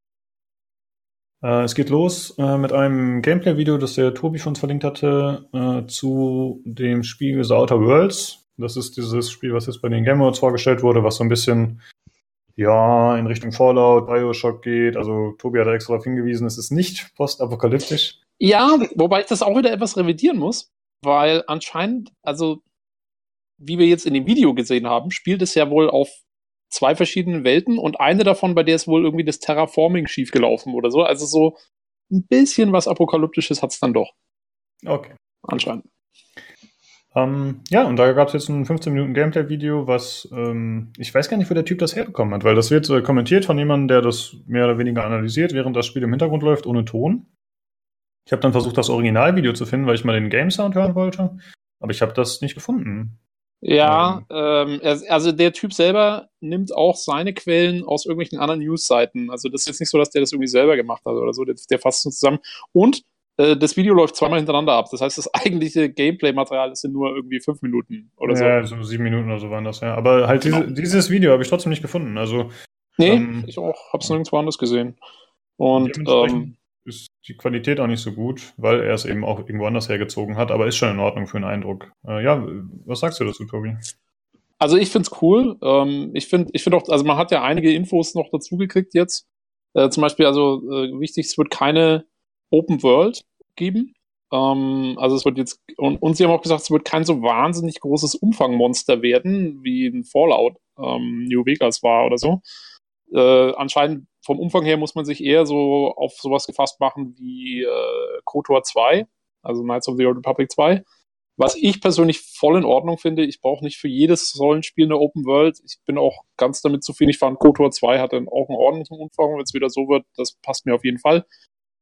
Äh, es geht los äh, mit einem Gameplay-Video, das der Tobi uns verlinkt hatte, zu dem Spiel The Outer Worlds. Das ist dieses Spiel, was jetzt bei den Game Awards vorgestellt wurde, was so ein bisschen ja, in Richtung Fallout, Bioshock geht. Also Tobi hat extra darauf hingewiesen, es ist nicht postapokalyptisch. Ja, wobei ich das auch wieder etwas revidieren muss, weil anscheinend, also wie wir jetzt in dem Video gesehen haben, spielt es ja wohl auf zwei verschiedenen Welten und eine davon, bei der ist wohl irgendwie das Terraforming schiefgelaufen oder so. Also so ein bisschen was Apokalyptisches hat es dann doch. Okay. Anscheinend. Ähm, ja, und da gab es jetzt ein 15 Minuten Gameplay-Video, was ähm, ich weiß gar nicht, wo der Typ das herbekommen hat, weil das wird äh, kommentiert von jemandem, der das mehr oder weniger analysiert, während das Spiel im Hintergrund läuft, ohne Ton. Ich habe dann versucht, das Originalvideo zu finden, weil ich mal den Game Sound hören wollte, aber ich habe das nicht gefunden. Ja, ähm, also der Typ selber nimmt auch seine Quellen aus irgendwelchen anderen News-Seiten. Also das ist jetzt nicht so, dass der das irgendwie selber gemacht hat oder so. Der, der fasst es zusammen. Und äh, das Video läuft zweimal hintereinander ab. Das heißt, das eigentliche Gameplay-Material sind nur irgendwie fünf Minuten oder so. Ja, so sieben Minuten oder so waren das, ja. Aber halt genau. diese, dieses Video habe ich trotzdem nicht gefunden. Also, nee, ähm, ich auch. Habe es nirgendwo anders gesehen. Und ähm, ist die Qualität auch nicht so gut, weil er es eben auch irgendwo anders hergezogen hat, aber ist schon in Ordnung für einen Eindruck. Äh, ja, was sagst du dazu, Tobi? Also ich finde es cool. Ähm, ich finde ich find auch, also man hat ja einige Infos noch dazugekriegt jetzt. Äh, zum Beispiel, also äh, wichtig, es wird keine Open World geben. Ähm, also es wird jetzt, und, und sie haben auch gesagt, es wird kein so wahnsinnig großes Umfangmonster werden, wie ein Fallout ähm, New Vegas war oder so. Äh, anscheinend vom Umfang her muss man sich eher so auf sowas gefasst machen wie äh, KOTOR 2, also Knights of the Old Republic 2. Was ich persönlich voll in Ordnung finde, ich brauche nicht für jedes Rollenspiel eine Open World. Ich bin auch ganz damit zufrieden. Ich fand KOTOR 2 hatte auch einen ordentlichen Umfang. Wenn es wieder so wird, das passt mir auf jeden Fall.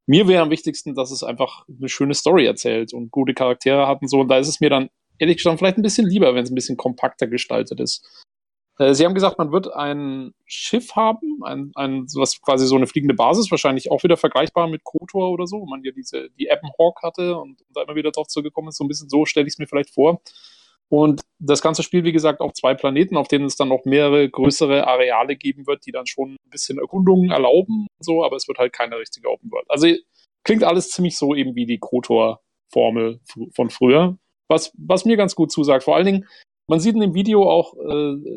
mir wäre am wichtigsten, dass es einfach eine schöne Story erzählt und gute Charaktere hat und so. Und da ist es mir dann ehrlich gesagt vielleicht ein bisschen lieber, wenn es ein bisschen kompakter gestaltet ist. Äh, Sie haben gesagt, man wird ein Schiff haben, ein, ein, was quasi so eine fliegende Basis, wahrscheinlich auch wieder vergleichbar mit KOTOR oder so, wo man ja diese, die Ebbenhawk hatte und, und da immer wieder drauf zurückgekommen ist. So ein bisschen so stelle ich es mir vielleicht vor. Und das ganze Spiel, wie gesagt, auf zwei Planeten, auf denen es dann noch mehrere größere Areale geben wird, die dann schon ein bisschen Erkundungen erlauben, so, aber es wird halt keine richtige Open World. Also klingt alles ziemlich so eben wie die KOTOR-Formel von früher, was, was mir ganz gut zusagt. Vor allen Dingen, man sieht in dem Video auch, äh,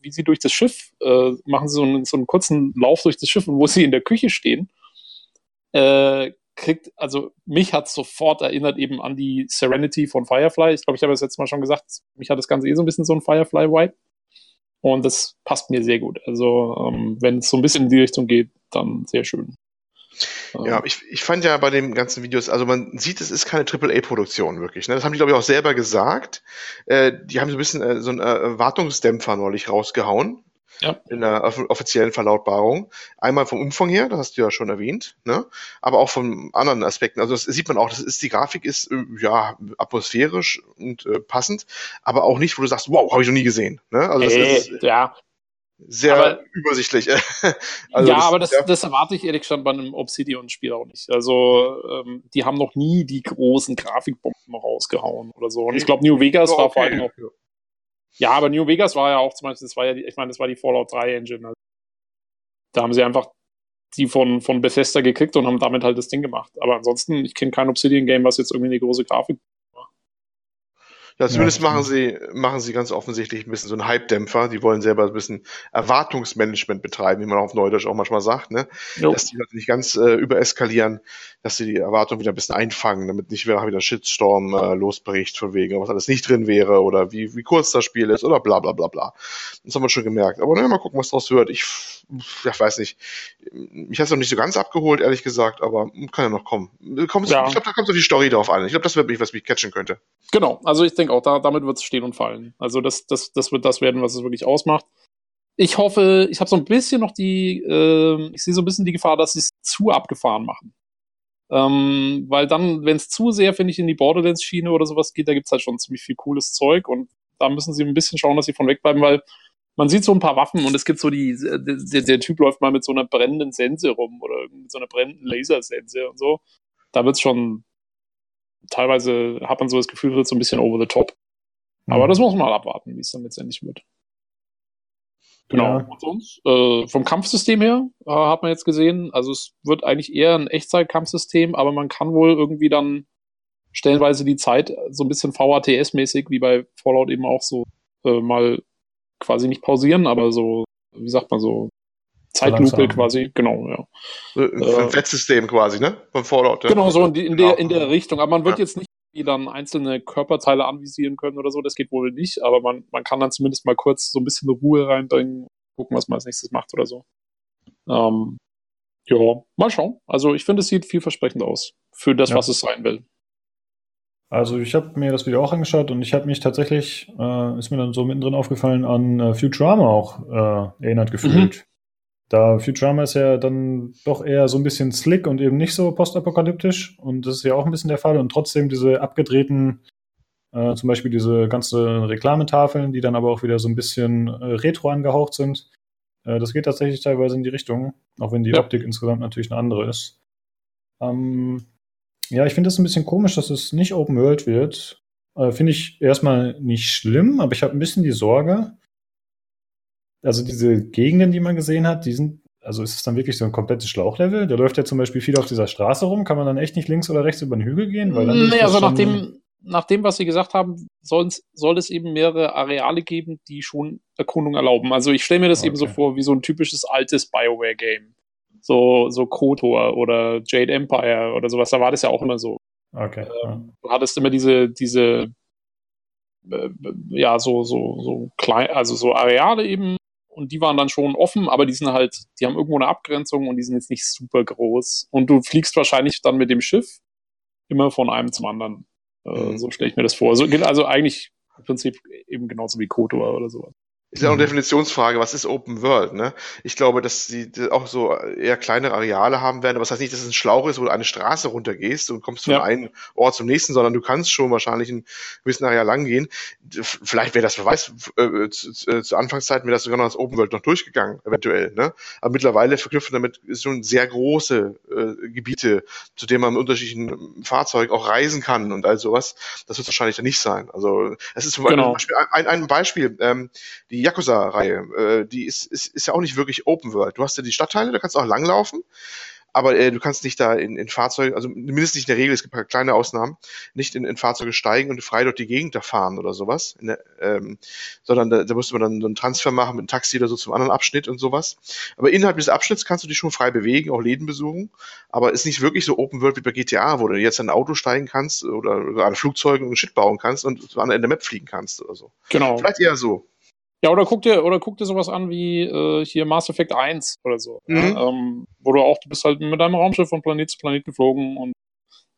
wie sie durch das Schiff, äh, machen sie so einen, so einen kurzen Lauf durch das Schiff und wo sie in der Küche stehen, äh, kriegt, also mich hat sofort erinnert eben an die Serenity von Firefly. Ich glaube, ich habe das letztes Mal schon gesagt, mich hat das Ganze eh so ein bisschen so ein Firefly-Vibe. Und das passt mir sehr gut. Also, ähm, wenn es so ein bisschen in die Richtung geht, dann sehr schön. Ja, ich, ich fand ja bei den ganzen Videos, also man sieht, es ist keine AAA-Produktion wirklich. Ne? Das haben die, glaube ich, auch selber gesagt. Äh, die haben so ein bisschen äh, so einen äh, Erwartungsdämpfer neulich rausgehauen. Ja. In der offiziellen Verlautbarung. Einmal vom Umfang her, das hast du ja schon erwähnt, ne? aber auch von anderen Aspekten. Also das sieht man auch, das ist, die Grafik ist äh, ja atmosphärisch und äh, passend, aber auch nicht, wo du sagst, wow, habe ich noch nie gesehen. Ne? Also das hey, ist, ja, sehr aber, übersichtlich. also ja, das, aber das, ja. das erwarte ich ehrlich gesagt bei einem Obsidian-Spiel auch nicht. Also, ähm, die haben noch nie die großen Grafikbomben rausgehauen oder so. Und ich glaube, New Vegas oh, okay. war vor allem auch. Ja, aber New Vegas war ja auch zum Beispiel, das war ja, die, ich meine, das war die Fallout 3 Engine. Also, da haben sie einfach die von, von Bethesda gekriegt und haben damit halt das Ding gemacht. Aber ansonsten, ich kenne kein Obsidian-Game, was jetzt irgendwie eine große Grafik ja, zumindest ja, machen sie, machen sie ganz offensichtlich ein bisschen so einen Hype-Dämpfer. Die wollen selber ein bisschen Erwartungsmanagement betreiben, wie man auf Neudeutsch auch manchmal sagt, ne? Jo. Dass die halt nicht ganz äh, übereskalieren, dass sie die Erwartung wieder ein bisschen einfangen, damit nicht wieder wieder Shitstorm äh, losbricht von wegen, was alles nicht drin wäre oder wie, wie kurz das Spiel ist oder bla bla bla bla. Das haben wir schon gemerkt. Aber naja, mal gucken, was daraus wird. Ich, ja, weiß nicht. Ich habe es noch nicht so ganz abgeholt, ehrlich gesagt, aber kann ja noch kommen. Kommt, ja. Ich glaube, da kommt so die Story drauf an. Ich glaube, das wird mich, was mich catchen könnte. Genau, also ich denke auch, da, damit wird es stehen und fallen. Also das, das, das wird das werden, was es wirklich ausmacht. Ich hoffe, ich habe so ein bisschen noch die, äh, ich sehe so ein bisschen die Gefahr, dass sie es zu abgefahren machen. Ähm, weil dann, wenn es zu sehr, finde ich, in die Borderlands-Schiene oder sowas geht, da gibt es halt schon ziemlich viel cooles Zeug und da müssen sie ein bisschen schauen, dass sie von wegbleiben, weil man sieht so ein paar Waffen und es gibt so die, der, der Typ läuft mal mit so einer brennenden Sense rum oder mit so einer brennenden Lasersense und so. Da wird es schon teilweise hat man so das Gefühl, wird so ein bisschen over the top. Aber mhm. das muss man mal abwarten, wie es dann letztendlich wird. Genau. Ja. Und sonst, äh, vom Kampfsystem her äh, hat man jetzt gesehen, also es wird eigentlich eher ein Echtzeit-Kampfsystem, aber man kann wohl irgendwie dann stellenweise die Zeit so ein bisschen VATS-mäßig, wie bei Fallout eben auch so, äh, mal quasi nicht pausieren, aber so, wie sagt man so, Zeitlupe quasi, genau, ja. Ein äh, Wettsystem quasi, ne? Von Fallout. Ja. Genau, so in, die, in, der, in der Richtung. Aber man wird ja. jetzt nicht dann einzelne Körperteile anvisieren können oder so, das geht wohl nicht, aber man, man kann dann zumindest mal kurz so ein bisschen Ruhe reinbringen, gucken, was man als nächstes macht oder so. Ähm, ja, mal schauen. Also ich finde, es sieht vielversprechend aus für das, ja. was es sein will. Also ich habe mir das Video auch angeschaut und ich habe mich tatsächlich, äh, ist mir dann so mittendrin aufgefallen, an äh, Futurama auch äh, erinnert gefühlt. Da Futurama ist ja dann doch eher so ein bisschen slick und eben nicht so postapokalyptisch. Und das ist ja auch ein bisschen der Fall. Und trotzdem diese abgedrehten, äh, zum Beispiel diese ganzen Reklametafeln, die dann aber auch wieder so ein bisschen äh, retro angehaucht sind. Äh, das geht tatsächlich teilweise in die Richtung, auch wenn die ja. Optik insgesamt natürlich eine andere ist. Ähm, ja, ich finde es ein bisschen komisch, dass es nicht Open World wird. Äh, finde ich erstmal nicht schlimm, aber ich habe ein bisschen die Sorge, also diese Gegenden, die man gesehen hat, die sind, also ist es dann wirklich so ein komplettes Schlauchlevel? Der läuft ja zum Beispiel viel auf dieser Straße rum. Kann man dann echt nicht links oder rechts über den Hügel gehen? Weil dann nee, also nach dem, nach dem, was Sie gesagt haben, soll es eben mehrere Areale geben, die schon Erkundung erlauben. Also ich stelle mir das okay. eben so vor, wie so ein typisches altes Bioware-Game. So, so KOTOR oder Jade Empire oder sowas. Da war das ja auch immer so. Okay. Ähm, du hattest immer diese, diese, äh, ja, so, so, so klein, also so Areale eben, und die waren dann schon offen, aber die sind halt, die haben irgendwo eine Abgrenzung und die sind jetzt nicht super groß. Und du fliegst wahrscheinlich dann mit dem Schiff immer von einem zum anderen. Äh, mhm. So stelle ich mir das vor. So, also eigentlich im Prinzip eben genauso wie Kotor oder sowas. Ist ja auch eine mhm. Definitionsfrage, was ist Open World, ne? Ich glaube, dass sie auch so eher kleinere Areale haben werden, aber das heißt nicht, dass es ein Schlauch ist, wo du eine Straße runtergehst und kommst von ja. einem Ort zum nächsten, sondern du kannst schon wahrscheinlich ein gewissen Areal lang gehen. Vielleicht wäre das, wer weiß, äh, zu, äh, zu Anfangszeiten wäre das sogar noch als Open World noch durchgegangen, eventuell, ne? Aber mittlerweile verknüpfen damit schon sehr große äh, Gebiete, zu denen man mit unterschiedlichen Fahrzeugen auch reisen kann und all sowas. Das wird wahrscheinlich dann nicht sein. Also, es ist zum genau. Beispiel ein, ein Beispiel, ähm, die Yakuza-Reihe, äh, die ist, ist, ist ja auch nicht wirklich Open World. Du hast ja die Stadtteile, da kannst du auch langlaufen, aber äh, du kannst nicht da in, in Fahrzeuge, also mindestens nicht in der Regel, es gibt ein kleine Ausnahmen, nicht in, in Fahrzeuge steigen und frei durch die Gegend da fahren oder sowas, der, ähm, sondern da, da musste man dann so einen Transfer machen mit einem Taxi oder so zum anderen Abschnitt und sowas. Aber innerhalb des Abschnitts kannst du dich schon frei bewegen, auch Läden besuchen, aber ist nicht wirklich so Open World wie bei GTA, wo du jetzt in ein Auto steigen kannst oder gerade Flugzeuge und Shit bauen kannst und Ende der Map fliegen kannst oder so. Genau. Vielleicht eher so. Ja, oder guck dir, oder guck dir sowas an wie äh, hier Mass Effect 1 oder so. Mhm. Ja, ähm, wo du auch, du bist halt mit deinem Raumschiff von Planet zu Planet geflogen und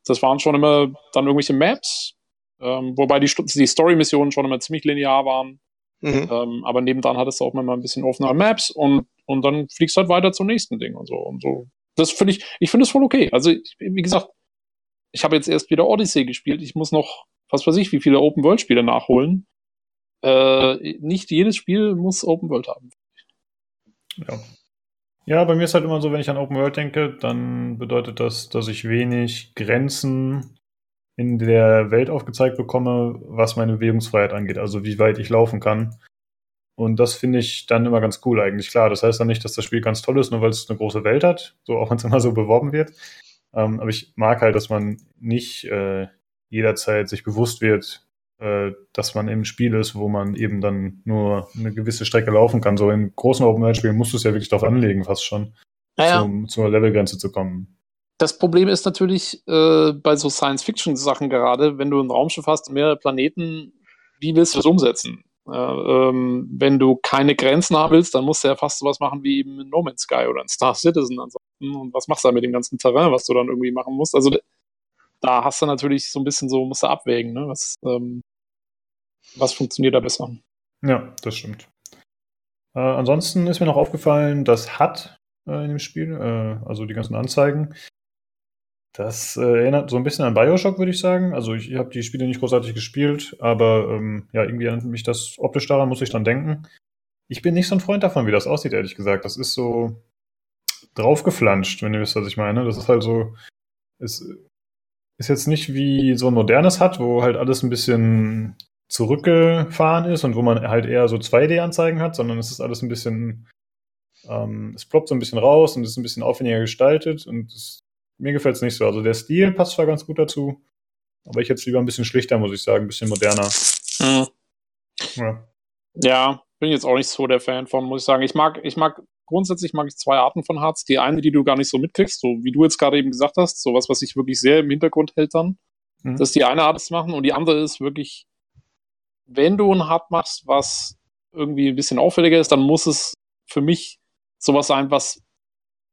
das waren schon immer dann irgendwelche Maps, ähm, wobei die, die Story-Missionen schon immer ziemlich linear waren. Mhm. Ähm, aber nebendran hattest du auch immer ein bisschen offenere Maps und, und dann fliegst du halt weiter zum nächsten Ding und so und so. Das finde ich, ich finde es voll okay. Also, ich, wie gesagt, ich habe jetzt erst wieder Odyssey gespielt. Ich muss noch, was weiß ich, wie viele Open-World-Spiele nachholen. Äh, nicht jedes Spiel muss Open World haben. Ja. Ja, bei mir ist halt immer so, wenn ich an Open World denke, dann bedeutet das, dass ich wenig Grenzen in der Welt aufgezeigt bekomme, was meine Bewegungsfreiheit angeht, also wie weit ich laufen kann. Und das finde ich dann immer ganz cool eigentlich. Klar, das heißt dann nicht, dass das Spiel ganz toll ist, nur weil es eine große Welt hat, so auch wenn es immer so beworben wird. Ähm, aber ich mag halt, dass man nicht äh, jederzeit sich bewusst wird, dass man im Spiel ist, wo man eben dann nur eine gewisse Strecke laufen kann. So in großen Open-World-Spielen musst du es ja wirklich darauf anlegen, fast schon, naja. zum, zur Levelgrenze zu kommen. Das Problem ist natürlich äh, bei so Science-Fiction-Sachen gerade, wenn du ein Raumschiff hast, mehrere Planeten, wie willst du das umsetzen? Äh, ähm, wenn du keine Grenzen haben willst, dann musst du ja fast sowas machen wie eben in No Man's Sky oder in Star Citizen ansonsten. Und was machst du da mit dem ganzen Terrain, was du dann irgendwie machen musst? Also da hast du natürlich so ein bisschen so, musst du abwägen, ne? was, ähm, was funktioniert da besser. Ja, das stimmt. Äh, ansonsten ist mir noch aufgefallen, das HUD äh, in dem Spiel, äh, also die ganzen Anzeigen, das äh, erinnert so ein bisschen an Bioshock, würde ich sagen. Also ich, ich habe die Spiele nicht großartig gespielt, aber ähm, ja, irgendwie erinnert mich das optisch daran, muss ich dann denken. Ich bin nicht so ein Freund davon, wie das aussieht, ehrlich gesagt. Das ist so draufgeflanscht, wenn ihr wisst, was ich meine. Das ist halt so, es ist jetzt nicht wie so ein modernes hat, wo halt alles ein bisschen zurückgefahren ist und wo man halt eher so 2D-Anzeigen hat, sondern es ist alles ein bisschen, ähm, es ploppt so ein bisschen raus und ist ein bisschen aufwendiger gestaltet und es, mir gefällt es nicht so. Also der Stil passt zwar ganz gut dazu, aber ich jetzt lieber ein bisschen schlichter, muss ich sagen, ein bisschen moderner. Mhm. Ja. ja, bin jetzt auch nicht so der Fan von, muss ich sagen. Ich mag, ich mag grundsätzlich mag ich zwei Arten von Harz. Die eine, die du gar nicht so mitkriegst, so wie du jetzt gerade eben gesagt hast, sowas, was sich wirklich sehr im Hintergrund hält dann. Mhm. Das ist die eine Art, das zu machen. Und die andere ist wirklich, wenn du ein Hard machst, was irgendwie ein bisschen auffälliger ist, dann muss es für mich sowas sein, was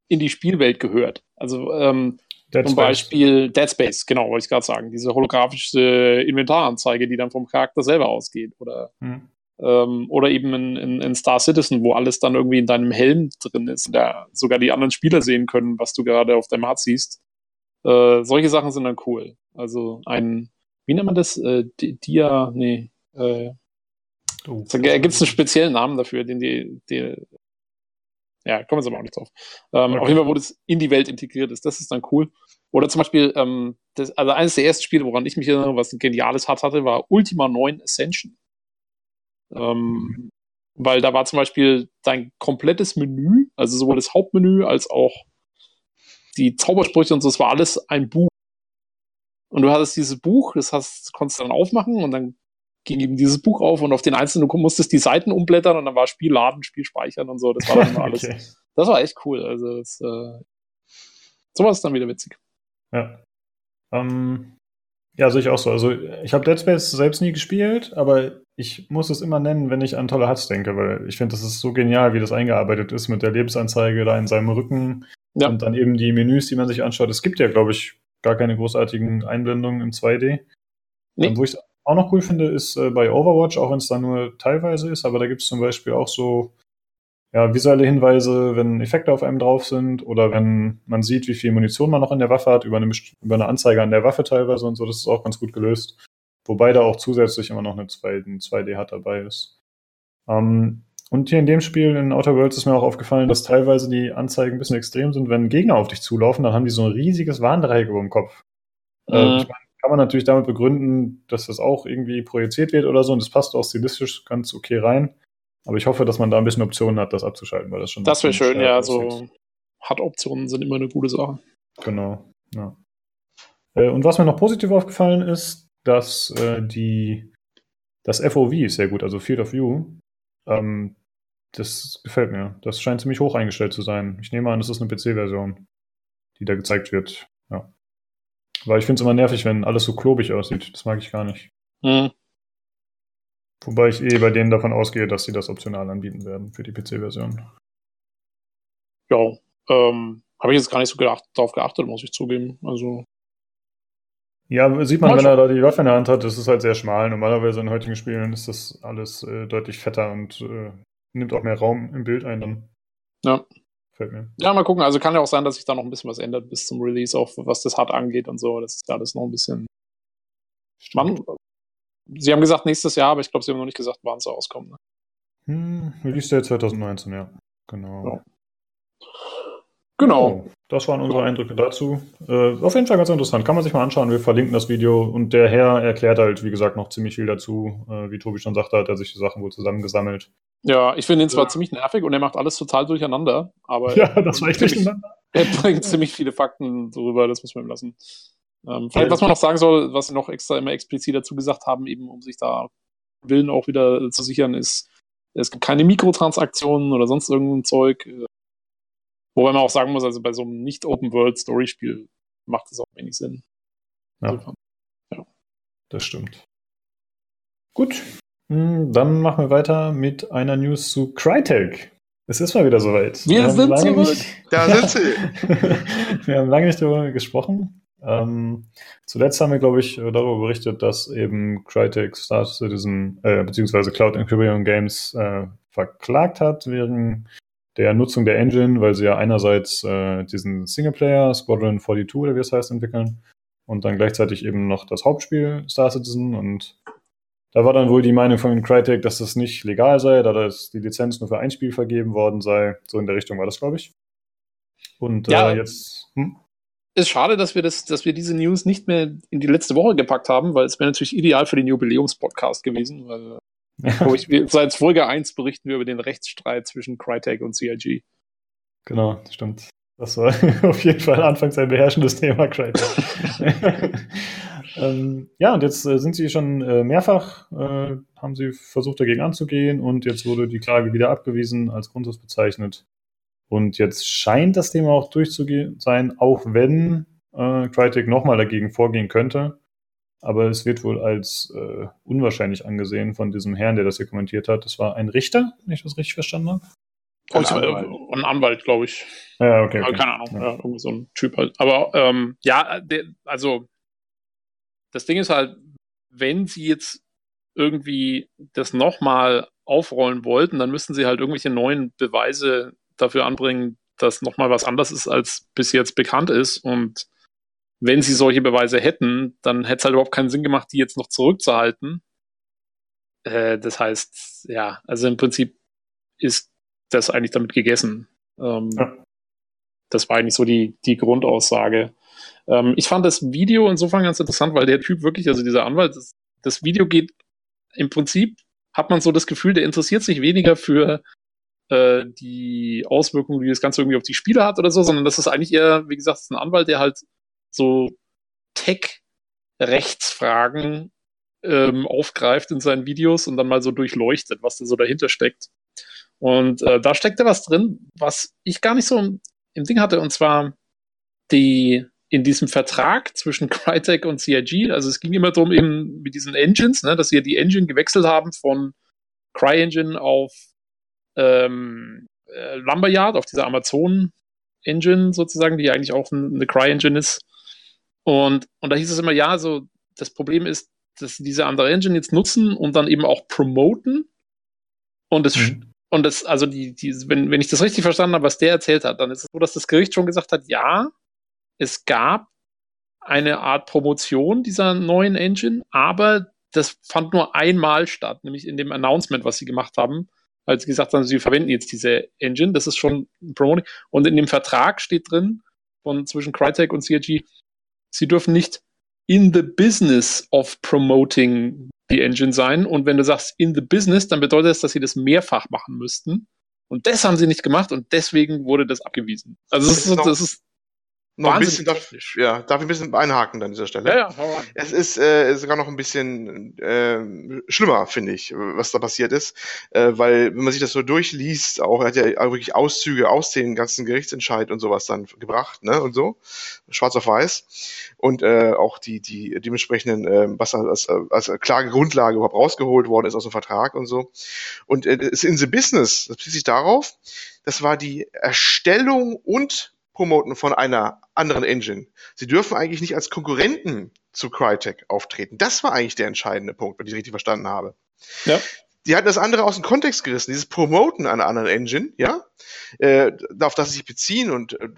in die Spielwelt gehört. Also ähm, zum. Beispiel Dead Space, genau, wollte ich gerade sagen. Diese holographische Inventaranzeige, die dann vom Charakter selber ausgeht. Oder mhm ähm, oder eben in, in, in, Star Citizen, wo alles dann irgendwie in deinem Helm drin ist, da sogar die anderen Spieler sehen können, was du gerade auf deinem Hard siehst. Äh, solche Sachen sind dann cool. Also ein, wie nennt man das? Äh, Dia, nee, äh, oh. da gibt es einen speziellen Namen dafür, den die, die ja, kommen wir aber auch nicht drauf. Ähm, okay. Auf jeden Fall, wo das in die Welt integriert ist, das ist dann cool. Oder zum Beispiel, ähm, das, also eines der ersten Spiele, woran ich mich erinnere, was ein geniales Hard hatte, war Ultima 9 Ascension. Ähm, weil da war zum Beispiel dein komplettes Menü, also sowohl das Hauptmenü als auch die Zaubersprüche und so, das war alles ein Buch. Und du hattest dieses Buch, das hast, konntest du dann aufmachen und dann ging eben dieses Buch auf und auf den einzelnen, du musstest die Seiten umblättern und dann war Spiel laden, Spiel speichern und so. Das war dann alles. okay. Das war echt cool. Also das, äh, sowas ist dann wieder witzig. Ja. Ähm, ja, sehe ich auch so. Also ich habe Dead Space selbst nie gespielt, aber ich muss es immer nennen, wenn ich an tolle Huts denke, weil ich finde, das ist so genial, wie das eingearbeitet ist mit der Lebensanzeige da in seinem Rücken ja. und dann eben die Menüs, die man sich anschaut. Es gibt ja, glaube ich, gar keine großartigen Einblendungen in 2D. Nee. Ähm, wo ich auch noch cool finde, ist äh, bei Overwatch, auch wenn es da nur teilweise ist, aber da gibt es zum Beispiel auch so ja, visuelle Hinweise, wenn Effekte auf einem drauf sind oder wenn man sieht, wie viel Munition man noch in der Waffe hat, über eine, über eine Anzeige an der Waffe teilweise und so. Das ist auch ganz gut gelöst. Wobei da auch zusätzlich immer noch eine 2, ein 2D-HUD dabei ist. Ähm, und hier in dem Spiel in Outer Worlds ist mir auch aufgefallen, dass teilweise die Anzeigen ein bisschen extrem sind. Wenn Gegner auf dich zulaufen, dann haben die so ein riesiges Warndreieck über dem Kopf. Mhm. Äh, ich mein, kann man natürlich damit begründen, dass das auch irgendwie projiziert wird oder so und das passt auch stilistisch ganz okay rein. Aber ich hoffe, dass man da ein bisschen Optionen hat, das abzuschalten, weil das schon. Das wäre schön, ja. So Hard-Optionen sind immer eine gute Sache. Genau, ja. Äh, und was mir noch positiv aufgefallen ist, dass äh, die das FOV ist sehr gut, also Field of View. Ähm, das gefällt mir. Das scheint ziemlich hoch eingestellt zu sein. Ich nehme an, das ist eine PC-Version, die da gezeigt wird. Ja. Weil ich finde es immer nervig, wenn alles so klobig aussieht. Das mag ich gar nicht. Mhm. Wobei ich eh bei denen davon ausgehe, dass sie das optional anbieten werden für die PC-Version. Ja, ähm, habe ich jetzt gar nicht so gedacht, darauf geachtet, muss ich zugeben. Also. Ja, sieht man, wenn er da die Waffe in der Hand hat, das ist halt sehr schmal. Normalerweise in heutigen Spielen ist das alles äh, deutlich fetter und äh, nimmt auch mehr Raum im Bild ein dann. Ja. Fällt mir. Ja, mal gucken. Also kann ja auch sein, dass sich da noch ein bisschen was ändert bis zum Release, auch was das Hard angeht und so. Das ist ja alles noch ein bisschen. Man, Sie haben gesagt nächstes Jahr, aber ich glaube, Sie haben noch nicht gesagt, wann es rauskommt. Ne? Hm, Release Day 2019, ja. Genau. Ja. Genau. Oh, das waren unsere Eindrücke dazu. Äh, auf jeden Fall ganz interessant. Kann man sich mal anschauen. Wir verlinken das Video. Und der Herr erklärt halt, wie gesagt, noch ziemlich viel dazu. Äh, wie Tobi schon sagte, hat er sich die Sachen wohl zusammengesammelt. Ja, ich finde ihn zwar ja. ziemlich nervig und er macht alles total durcheinander, aber ja, das war echt durcheinander. Er bringt ziemlich viele Fakten darüber, das muss man ihm lassen. Ähm, vielleicht, was man noch sagen soll, was sie noch extra immer explizit dazu gesagt haben, eben um sich da Willen auch wieder zu sichern, ist, es gibt keine Mikrotransaktionen oder sonst irgendein Zeug. Äh, wobei man auch sagen muss, also bei so einem Nicht-Open-World-Story-Spiel macht das auch wenig Sinn. Ja. Also, ja. Das stimmt. Gut, hm, dann machen wir weiter mit einer News zu Crytek. Es ist mal wieder soweit. Wir, wir sind soweit. Da sind sie. wir haben lange nicht darüber gesprochen. Ähm, zuletzt haben wir, glaube ich, darüber berichtet, dass eben Crytek Star Citizen äh, bzw. Cloud Equilibrium Games äh, verklagt hat wegen der Nutzung der Engine, weil sie ja einerseits äh, diesen Singleplayer Squadron 42 oder wie es heißt entwickeln und dann gleichzeitig eben noch das Hauptspiel Star Citizen und da war dann wohl die Meinung von Crytek, dass das nicht legal sei, da das die Lizenz nur für ein Spiel vergeben worden sei. So in der Richtung war das, glaube ich. Und ja, äh, jetzt. Hm? Ist schade, dass wir, das, dass wir diese News nicht mehr in die letzte Woche gepackt haben, weil es wäre natürlich ideal für den Jubiläumspodcast gewesen, weil ja. ich, wir, seit Folge 1 berichten wir über den Rechtsstreit zwischen Crytek und CIG. Genau, stimmt. Das war auf jeden Fall anfangs ein beherrschendes Thema, Crytek. ähm, ja, und jetzt äh, sind sie schon äh, mehrfach, äh, haben sie versucht dagegen anzugehen und jetzt wurde die Klage wieder abgewiesen, als Grundsatz bezeichnet. Und jetzt scheint das Thema auch durchzugehen sein, auch wenn äh, Crytek nochmal dagegen vorgehen könnte. Aber es wird wohl als äh, unwahrscheinlich angesehen von diesem Herrn, der das hier kommentiert hat. Das war ein Richter, wenn ich das richtig verstanden habe. Ein Anwalt, ein Anwalt glaube ich. Ja, okay. okay. Keine Ahnung, ja. ja. irgendwie so ein Typ halt. Aber ähm, ja, der, also das Ding ist halt, wenn sie jetzt irgendwie das nochmal aufrollen wollten, dann müssten sie halt irgendwelche neuen Beweise dafür anbringen, dass nochmal was anders ist, als bis jetzt bekannt ist. Und wenn sie solche Beweise hätten, dann hätte es halt überhaupt keinen Sinn gemacht, die jetzt noch zurückzuhalten. Äh, das heißt, ja, also im Prinzip ist das eigentlich damit gegessen. Ähm, ja. Das war eigentlich so die, die Grundaussage. Ähm, ich fand das Video insofern ganz interessant, weil der Typ wirklich, also dieser Anwalt, das, das Video geht im Prinzip, hat man so das Gefühl, der interessiert sich weniger für äh, die Auswirkungen, die das Ganze irgendwie auf die Spieler hat oder so, sondern das ist eigentlich eher, wie gesagt, ein Anwalt, der halt so Tech-Rechtsfragen ähm, aufgreift in seinen Videos und dann mal so durchleuchtet, was da so dahinter steckt. Und äh, da steckt da was drin, was ich gar nicht so im, im Ding hatte, und zwar die in diesem Vertrag zwischen Crytek und CIG, also es ging immer darum, eben mit diesen Engines, ne, dass sie ja die Engine gewechselt haben von CryEngine auf ähm, äh, Lumberyard, auf dieser Amazon-Engine sozusagen, die eigentlich auch eine Cry-Engine ist. Und, und da hieß es immer, ja, so das Problem ist, dass sie diese andere Engine jetzt nutzen und dann eben auch promoten. Und das, mhm. und das, also die, die, wenn, wenn ich das richtig verstanden habe, was der erzählt hat, dann ist es so, dass das Gericht schon gesagt hat, ja, es gab eine Art Promotion dieser neuen Engine, aber das fand nur einmal statt, nämlich in dem Announcement, was sie gemacht haben, als sie gesagt haben, sie verwenden jetzt diese Engine. Das ist schon ein Promoting. Und in dem Vertrag steht drin, von zwischen Crytek und CRG, sie dürfen nicht in the business of promoting die Engine sein. Und wenn du sagst in the business, dann bedeutet das, dass sie das mehrfach machen müssten. Und das haben sie nicht gemacht und deswegen wurde das abgewiesen. Also das, ist, das ist noch ein bisschen darf, ja, darf ich ein bisschen einhaken an dieser Stelle. Ja, ja, hau. Es ist äh, sogar noch ein bisschen äh, schlimmer, finde ich, was da passiert ist. Äh, weil, wenn man sich das so durchliest, auch er hat ja wirklich Auszüge aus den ganzen Gerichtsentscheid und sowas dann gebracht, ne? Und so. Schwarz auf weiß. Und äh, auch die, die dementsprechenden, äh, was als, als Klagegrundlage überhaupt rausgeholt worden ist aus dem Vertrag und so. Und äh, ist in the business, das bezieht sich darauf, das war die Erstellung und Promoten von einer anderen Engine. Sie dürfen eigentlich nicht als Konkurrenten zu Crytek auftreten. Das war eigentlich der entscheidende Punkt, wenn ich richtig verstanden habe. Ja. Die hatten das andere aus dem Kontext gerissen, dieses Promoten einer anderen Engine, ja, äh, auf das sie sich beziehen und äh,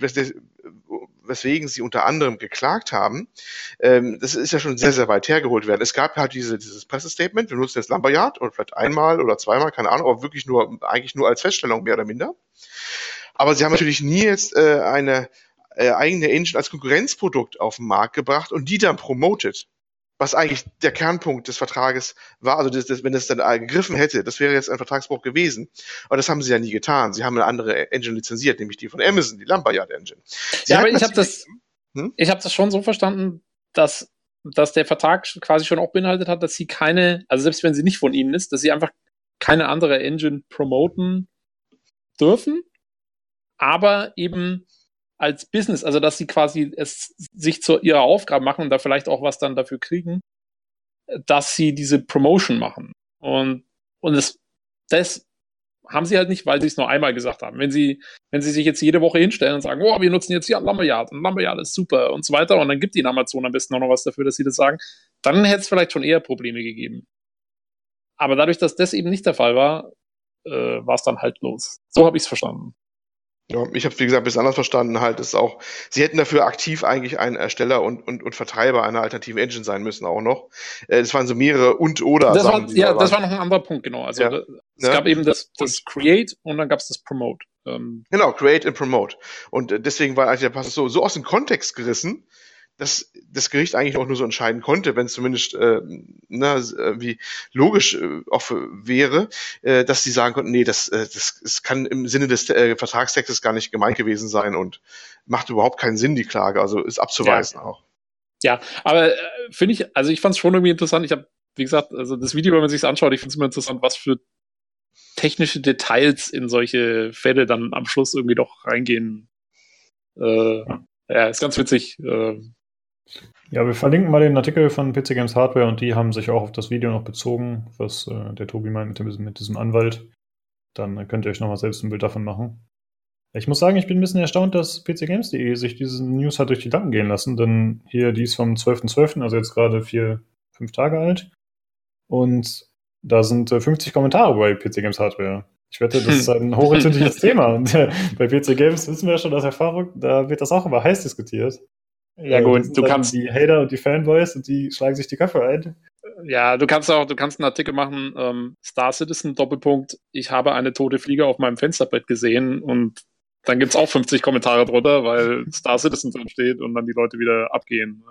weswegen sie unter anderem geklagt haben, ähm, das ist ja schon sehr, sehr weit hergeholt werden. Es gab halt diese, dieses Pressestatement, wir nutzen jetzt Lumberyard oder vielleicht einmal oder zweimal, keine Ahnung, aber wirklich nur, eigentlich nur als Feststellung mehr oder minder. Aber sie haben natürlich nie jetzt äh, eine äh, eigene Engine als Konkurrenzprodukt auf den Markt gebracht und die dann promotet. Was eigentlich der Kernpunkt des Vertrages war, also das, das, wenn es dann gegriffen hätte, das wäre jetzt ein Vertragsbruch gewesen. Aber das haben sie ja nie getan. Sie haben eine andere Engine lizenziert, nämlich die von Amazon, die Lumberyard Engine. Sie ja, aber ich habe das, hm? ich habe das schon so verstanden, dass dass der Vertrag quasi schon auch beinhaltet hat, dass sie keine, also selbst wenn sie nicht von ihnen ist, dass sie einfach keine andere Engine promoten dürfen aber eben als Business, also dass sie quasi es sich zu ihrer Aufgabe machen und da vielleicht auch was dann dafür kriegen, dass sie diese Promotion machen. Und, und das, das haben sie halt nicht, weil sie es nur einmal gesagt haben. Wenn sie, wenn sie sich jetzt jede Woche hinstellen und sagen, oh, wir nutzen jetzt hier Lumberyard und Lumberyard ist super und so weiter und dann gibt ihnen Amazon am besten auch noch was dafür, dass sie das sagen, dann hätte es vielleicht schon eher Probleme gegeben. Aber dadurch, dass das eben nicht der Fall war, äh, war es dann halt los. So habe ich es verstanden. Ja, ich habe wie gesagt bis anders verstanden, halt ist auch, sie hätten dafür aktiv eigentlich ein Ersteller und, und, und Vertreiber einer alternativen Engine sein müssen auch noch. Äh, das waren so mehrere und oder das. War, ja, da das war noch ein anderer Punkt, genau. Also ja. es ja. gab eben das, das Create und dann gab es das Promote. Ähm. Genau, Create und Promote. Und äh, deswegen war eigentlich der Pass so, so aus dem Kontext gerissen, dass das Gericht eigentlich auch nur so entscheiden konnte, wenn es zumindest äh, na, äh, wie logisch äh, auch wäre, äh, dass sie sagen konnten, nee, das, äh, das, das kann im Sinne des äh, Vertragstextes gar nicht gemeint gewesen sein und macht überhaupt keinen Sinn, die Klage. Also ist abzuweisen ja. auch. Ja, aber äh, finde ich, also ich fand es schon irgendwie interessant. Ich habe, wie gesagt, also das Video, wenn man sich anschaut, ich finde es immer interessant, was für technische Details in solche Fälle dann am Schluss irgendwie doch reingehen. Äh, ja, ist ganz witzig. Äh, ja, wir verlinken mal den Artikel von PC Games Hardware und die haben sich auch auf das Video noch bezogen, was äh, der Tobi meint mit, dem, mit diesem Anwalt. Dann könnt ihr euch nochmal selbst ein Bild davon machen. Ich muss sagen, ich bin ein bisschen erstaunt, dass pcgames.de sich diese News hat durch die Lappen gehen lassen, denn hier die ist vom 12.12., .12., also jetzt gerade vier, fünf Tage alt. Und da sind äh, 50 Kommentare bei PC Games Hardware. Ich wette, das ist ein hochentzündliches Thema. Und äh, bei PC Games wissen wir ja schon aus Erfahrung, da wird das auch immer heiß diskutiert. Ja, gut, du kannst. Die Hater und die Fanboys und die schlagen sich die Köpfe ein. Ja, du kannst auch, du kannst einen Artikel machen, ähm, Star Citizen, Doppelpunkt, ich habe eine tote Fliege auf meinem Fensterbrett gesehen und dann gibt es auch 50 Kommentare drunter, weil Star Citizen drin steht und dann die Leute wieder abgehen.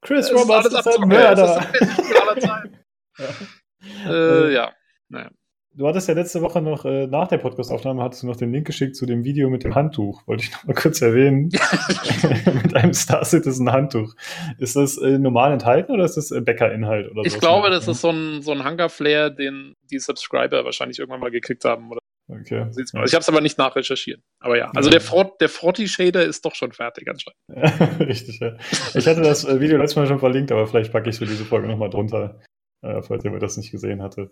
Chris Roberts ist, ist ein Mörder. ja. Äh, ja, naja. Du hattest ja letzte Woche noch, äh, nach der Podcast-Aufnahme, hattest du noch den Link geschickt zu dem Video mit dem Handtuch. Wollte ich noch mal kurz erwähnen. mit einem Star Citizen Handtuch. Ist das äh, normal enthalten oder ist das äh, Bäcker-Inhalt? Oder ich glaube, das ist so ein, so ein Hunger-Flair, den die Subscriber wahrscheinlich irgendwann mal gekriegt haben. Oder? Okay. Ich habe es aber nicht nachrecherchiert. Aber ja, also ja. der, Frot, der Frotty-Shader ist doch schon fertig anscheinend. Richtig, ja. Ich hatte das äh, Video letztes Mal schon verlinkt, aber vielleicht packe ich für diese Folge nochmal drunter, äh, falls jemand das nicht gesehen hatte.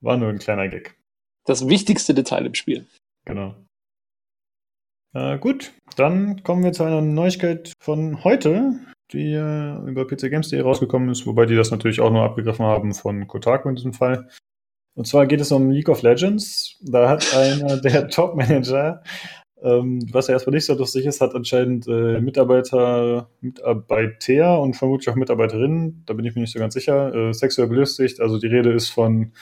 War nur ein kleiner Gag. Das wichtigste Detail im Spiel. Genau. Äh, gut, dann kommen wir zu einer Neuigkeit von heute. die äh, über PCGames.de rausgekommen ist, wobei die das natürlich auch nur abgegriffen haben von Kotaku in diesem Fall. Und zwar geht es um League of Legends. Da hat einer der Top-Manager, ähm, was ja erstmal nicht so lustig ist, hat anscheinend äh, Mitarbeiter, Mitarbeiter und vermutlich auch Mitarbeiterinnen, da bin ich mir nicht so ganz sicher, äh, sexuell belustigt. Also die Rede ist von,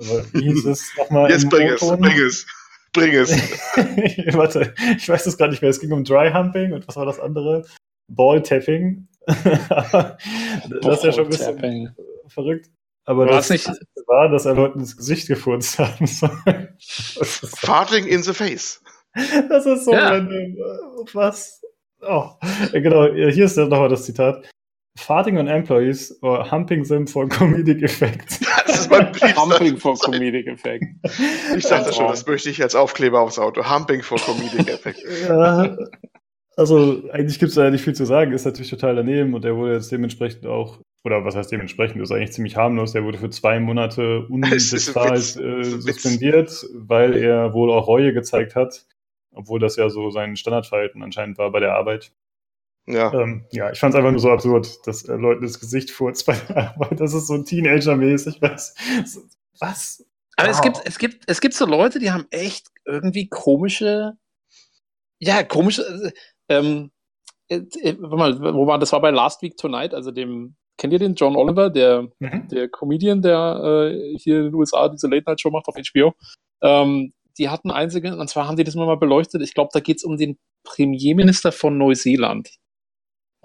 äh, wie hieß es nochmal? Jetzt bring es, bring es. Bring es. Warte, ich weiß es gar nicht mehr. Es ging um Dry Humping und was war das andere? Ball Tapping. das ist ja schon ein bisschen verrückt. Aber War es das nicht- war, dass er Leuten ins Gesicht gefurzt haben soll. Farting in the face. das ist so Ja. random. Was? Oh. Genau, hier ist ja nochmal das Zitat. Farting on employees or humping them for comedic effect. Das ist mein Brief. Humping for Comedic Effect. Ich sagte schon, das möchte ich als Aufkleber aufs Auto. Humping for Comedic Effect. Ja, also eigentlich gibt es da ja nicht viel zu sagen, ist natürlich total daneben und der wurde jetzt dementsprechend auch, oder was heißt dementsprechend, ist eigentlich ziemlich harmlos, der wurde für zwei Monate unbezahlt äh, suspendiert, weil er wohl auch Reue gezeigt hat, obwohl das ja so sein Standardverhalten anscheinend war bei der Arbeit. Ja. Ähm, ja, ich fand es einfach nur so absurd, dass er Leuten das Gesicht furzt bei der Arbeit. Das ist so Teenager-mäßig. Was? Was? Aber es Wow. gibt, es gibt, es gibt so Leute, die haben echt irgendwie komische, ja, komische, äh, ähm, äh, äh, warte mal, wo war, das war bei Last Week Tonight, also dem, kennt ihr den John Oliver, der, Mhm. der Comedian, der äh, hier in den USA diese Late-Night-Show macht auf HBO. Ähm, die hatten einzige, und zwar haben die das mal beleuchtet, ich glaube, da geht's um den Premierminister von Neuseeland.